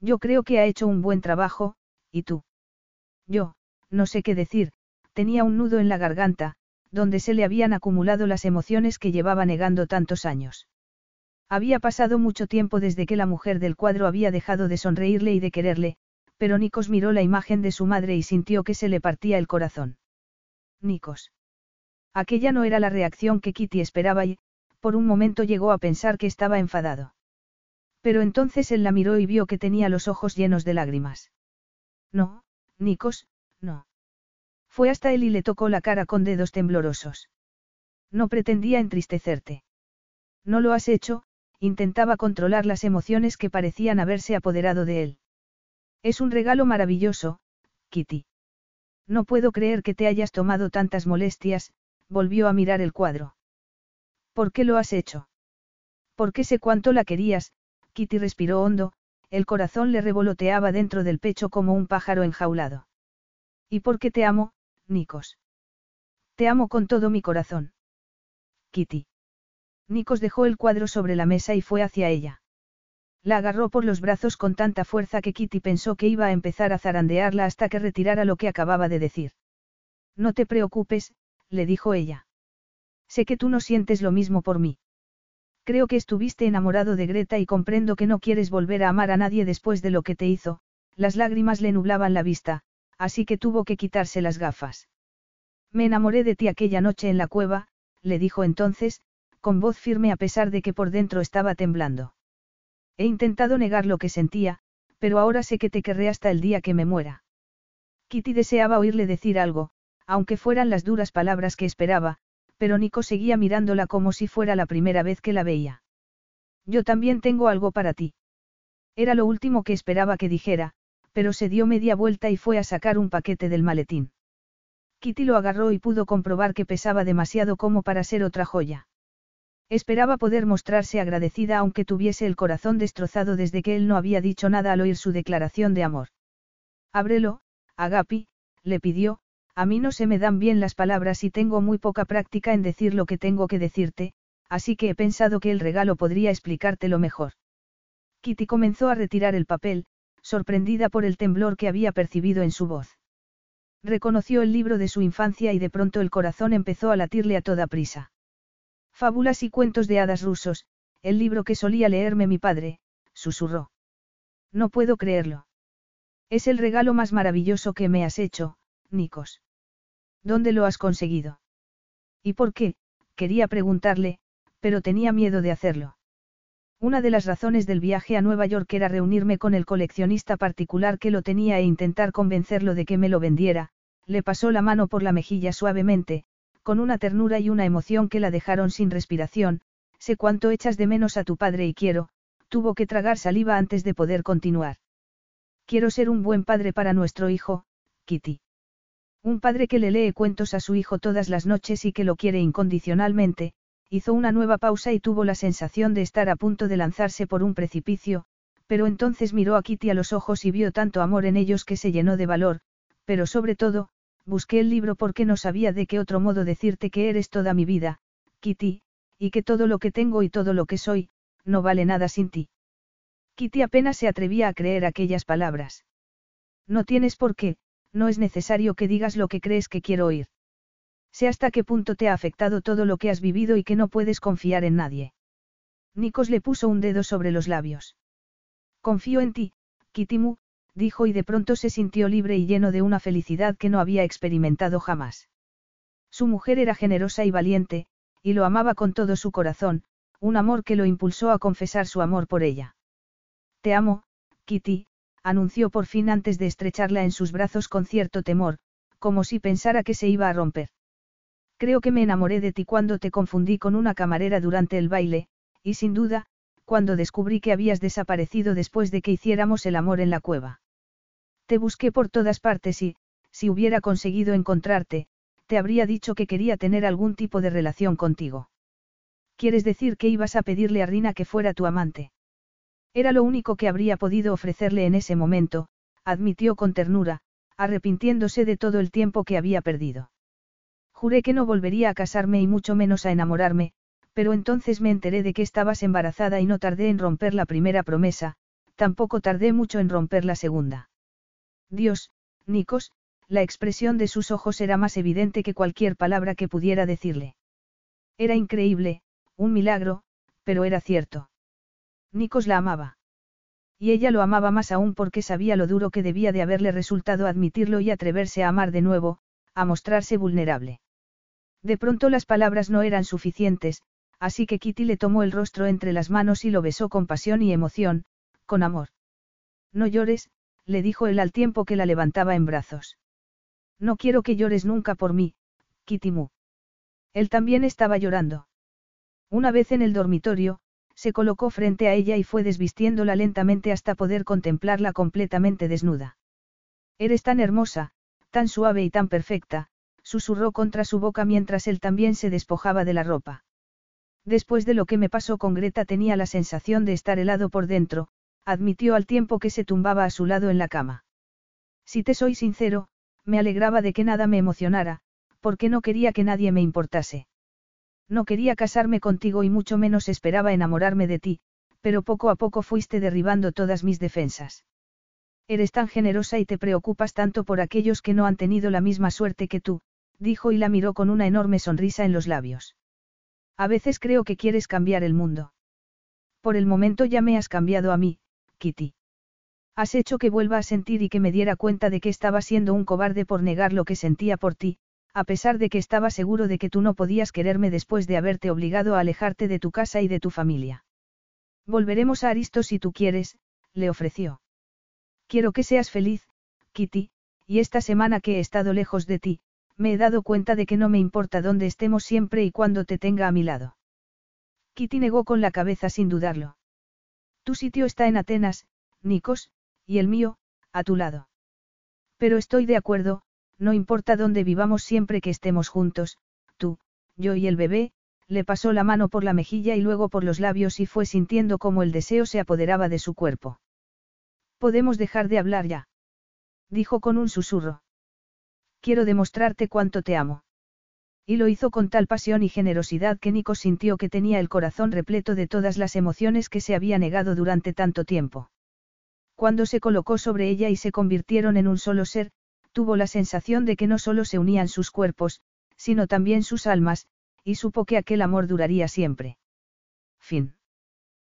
Yo creo que ha hecho un buen trabajo, ¿y tú? Yo, no sé qué decir, tenía un nudo en la garganta, donde se le habían acumulado las emociones que llevaba negando tantos años. Había pasado mucho tiempo desde que la mujer del cuadro había dejado de sonreírle y de quererle, pero Nikos miró la imagen de su madre y sintió que se le partía el corazón. Nikos. Aquella no era la reacción que Kitty esperaba y, por un momento llegó a pensar que estaba enfadado. Pero entonces él la miró y vio que tenía los ojos llenos de lágrimas. No, Nikos, no. Fue hasta él y le tocó la cara con dedos temblorosos. No pretendía entristecerte. No lo has hecho, intentaba controlar las emociones que parecían haberse apoderado de él. Es un regalo maravilloso, Kitty. No puedo creer que te hayas tomado tantas molestias, volvió a mirar el cuadro. ¿Por qué lo has hecho? Porque sé cuánto la querías, Kitty respiró hondo, el corazón le revoloteaba dentro del pecho como un pájaro enjaulado. ¿Y por qué te amo, Nikos? Te amo con todo mi corazón. Kitty. Nikos dejó el cuadro sobre la mesa y fue hacia ella. La agarró por los brazos con tanta fuerza que Kitty pensó que iba a empezar a zarandearla hasta que retirara lo que acababa de decir. No te preocupes, le dijo ella. Sé que tú no sientes lo mismo por mí. Creo que estuviste enamorado de Greta y comprendo que no quieres volver a amar a nadie después de lo que te hizo, las lágrimas le nublaban la vista, así que tuvo que quitarse las gafas. Me enamoré de ti aquella noche en la cueva, le dijo entonces, con voz firme a pesar de que por dentro estaba temblando. He intentado negar lo que sentía, pero ahora sé que te querré hasta el día que me muera. Kitty deseaba oírle decir algo, aunque fueran las duras palabras que esperaba, pero Nico seguía mirándola como si fuera la primera vez que la veía. Yo también tengo algo para ti. Era lo último que esperaba que dijera, pero se dio media vuelta y fue a sacar un paquete del maletín. Kitty lo agarró y pudo comprobar que pesaba demasiado como para ser otra joya. Esperaba poder mostrarse agradecida aunque tuviese el corazón destrozado desde que él no había dicho nada al oír su declaración de amor. Ábrelo, Agapi, le pidió, a mí no se me dan bien las palabras y tengo muy poca práctica en decir lo que tengo que decirte, así que he pensado que el regalo podría explicártelo mejor. Kitty comenzó a retirar el papel, sorprendida por el temblor que había percibido en su voz. Reconoció el libro de su infancia y de pronto el corazón empezó a latirle a toda prisa. Fábulas y cuentos de hadas rusos, el libro que solía leerme mi padre, susurró. No puedo creerlo. Es el regalo más maravilloso que me has hecho, Nikos. ¿Dónde lo has conseguido? ¿Y por qué? Quería preguntarle, pero tenía miedo de hacerlo. Una de las razones del viaje a Nueva York era reunirme con el coleccionista particular que lo tenía e intentar convencerlo de que me lo vendiera, le pasó la mano por la mejilla suavemente, con una ternura y una emoción que la dejaron sin respiración, sé cuánto echas de menos a tu padre y quiero, tuvo que tragar saliva antes de poder continuar. Quiero ser un buen padre para nuestro hijo, Kitty. Un padre que le lee cuentos a su hijo todas las noches y que lo quiere incondicionalmente, hizo una nueva pausa y tuvo la sensación de estar a punto de lanzarse por un precipicio, pero entonces miró a Kitty a los ojos y vio tanto amor en ellos que se llenó de valor, pero sobre todo, busqué el libro porque no sabía de qué otro modo decirte que eres toda mi vida, Kitty, y que todo lo que tengo y todo lo que soy, no vale nada sin ti. Kitty apenas se atrevía a creer aquellas palabras. No tienes por qué, no es necesario que digas lo que crees que quiero oír. Sé hasta qué punto te ha afectado todo lo que has vivido y que no puedes confiar en nadie. Nikos le puso un dedo sobre los labios. Confío en ti, Kitimu, dijo y de pronto se sintió libre y lleno de una felicidad que no había experimentado jamás. Su mujer era generosa y valiente, y lo amaba con todo su corazón, un amor que lo impulsó a confesar su amor por ella. Te amo, Kitty, anunció por fin antes de estrecharla en sus brazos con cierto temor, como si pensara que se iba a romper. Creo que me enamoré de ti cuando te confundí con una camarera durante el baile, y sin duda, cuando descubrí que habías desaparecido después de que hiciéramos el amor en la cueva. Te busqué por todas partes y, si hubiera conseguido encontrarte, te habría dicho que quería tener algún tipo de relación contigo. ¿Quieres decir que ibas a pedirle a Rina que fuera tu amante? Era lo único que habría podido ofrecerle en ese momento, admitió con ternura, arrepintiéndose de todo el tiempo que había perdido. Juré que no volvería a casarme y mucho menos a enamorarme, pero entonces me enteré de que estabas embarazada y no tardé en romper la primera promesa, tampoco tardé mucho en romper la segunda. Dios, Nikos, la expresión de sus ojos era más evidente que cualquier palabra que pudiera decirle. Era increíble, un milagro, pero era cierto. Nikos la amaba. Y ella lo amaba más aún porque sabía lo duro que debía de haberle resultado admitirlo y atreverse a amar de nuevo, a mostrarse vulnerable. De pronto las palabras no eran suficientes, así que Kitty le tomó el rostro entre las manos y lo besó con pasión y emoción, con amor. No llores, le dijo él al tiempo que la levantaba en brazos. No quiero que llores nunca por mí, Kitty Él también estaba llorando. Una vez en el dormitorio, se colocó frente a ella y fue desvistiéndola lentamente hasta poder contemplarla completamente desnuda. Eres tan hermosa, tan suave y tan perfecta, susurró contra su boca mientras él también se despojaba de la ropa. Después de lo que me pasó con Greta tenía la sensación de estar helado por dentro, admitió al tiempo que se tumbaba a su lado en la cama. Si te soy sincero, me alegraba de que nada me emocionara, porque no quería que nadie me importase. No quería casarme contigo y mucho menos esperaba enamorarme de ti, pero poco a poco fuiste derribando todas mis defensas. Eres tan generosa y te preocupas tanto por aquellos que no han tenido la misma suerte que tú, dijo y la miró con una enorme sonrisa en los labios. A veces creo que quieres cambiar el mundo. Por el momento ya me has cambiado a mí, Kitty. Has hecho que vuelva a sentir y que me diera cuenta de que estaba siendo un cobarde por negar lo que sentía por ti, a pesar de que estaba seguro de que tú no podías quererme después de haberte obligado a alejarte de tu casa y de tu familia. Volveremos a Aristo si tú quieres, le ofreció. Quiero que seas feliz, Kitty, y esta semana que he estado lejos de ti, me he dado cuenta de que no me importa dónde estemos siempre y cuando te tenga a mi lado. Kitty negó con la cabeza sin dudarlo. Tu sitio está en Atenas, Nikos, y el mío, a tu lado. Pero estoy de acuerdo, no importa dónde vivamos siempre que estemos juntos, tú, yo y el bebé, le pasó la mano por la mejilla y luego por los labios y fue sintiendo cómo el deseo se apoderaba de su cuerpo. Podemos dejar de hablar ya. Dijo con un susurro. Quiero demostrarte cuánto te amo. Y lo hizo con tal pasión y generosidad que Nico sintió que tenía el corazón repleto de todas las emociones que se había negado durante tanto tiempo. Cuando se colocó sobre ella y se convirtieron en un solo ser, tuvo la sensación de que no solo se unían sus cuerpos, sino también sus almas, y supo que aquel amor duraría siempre. Fin.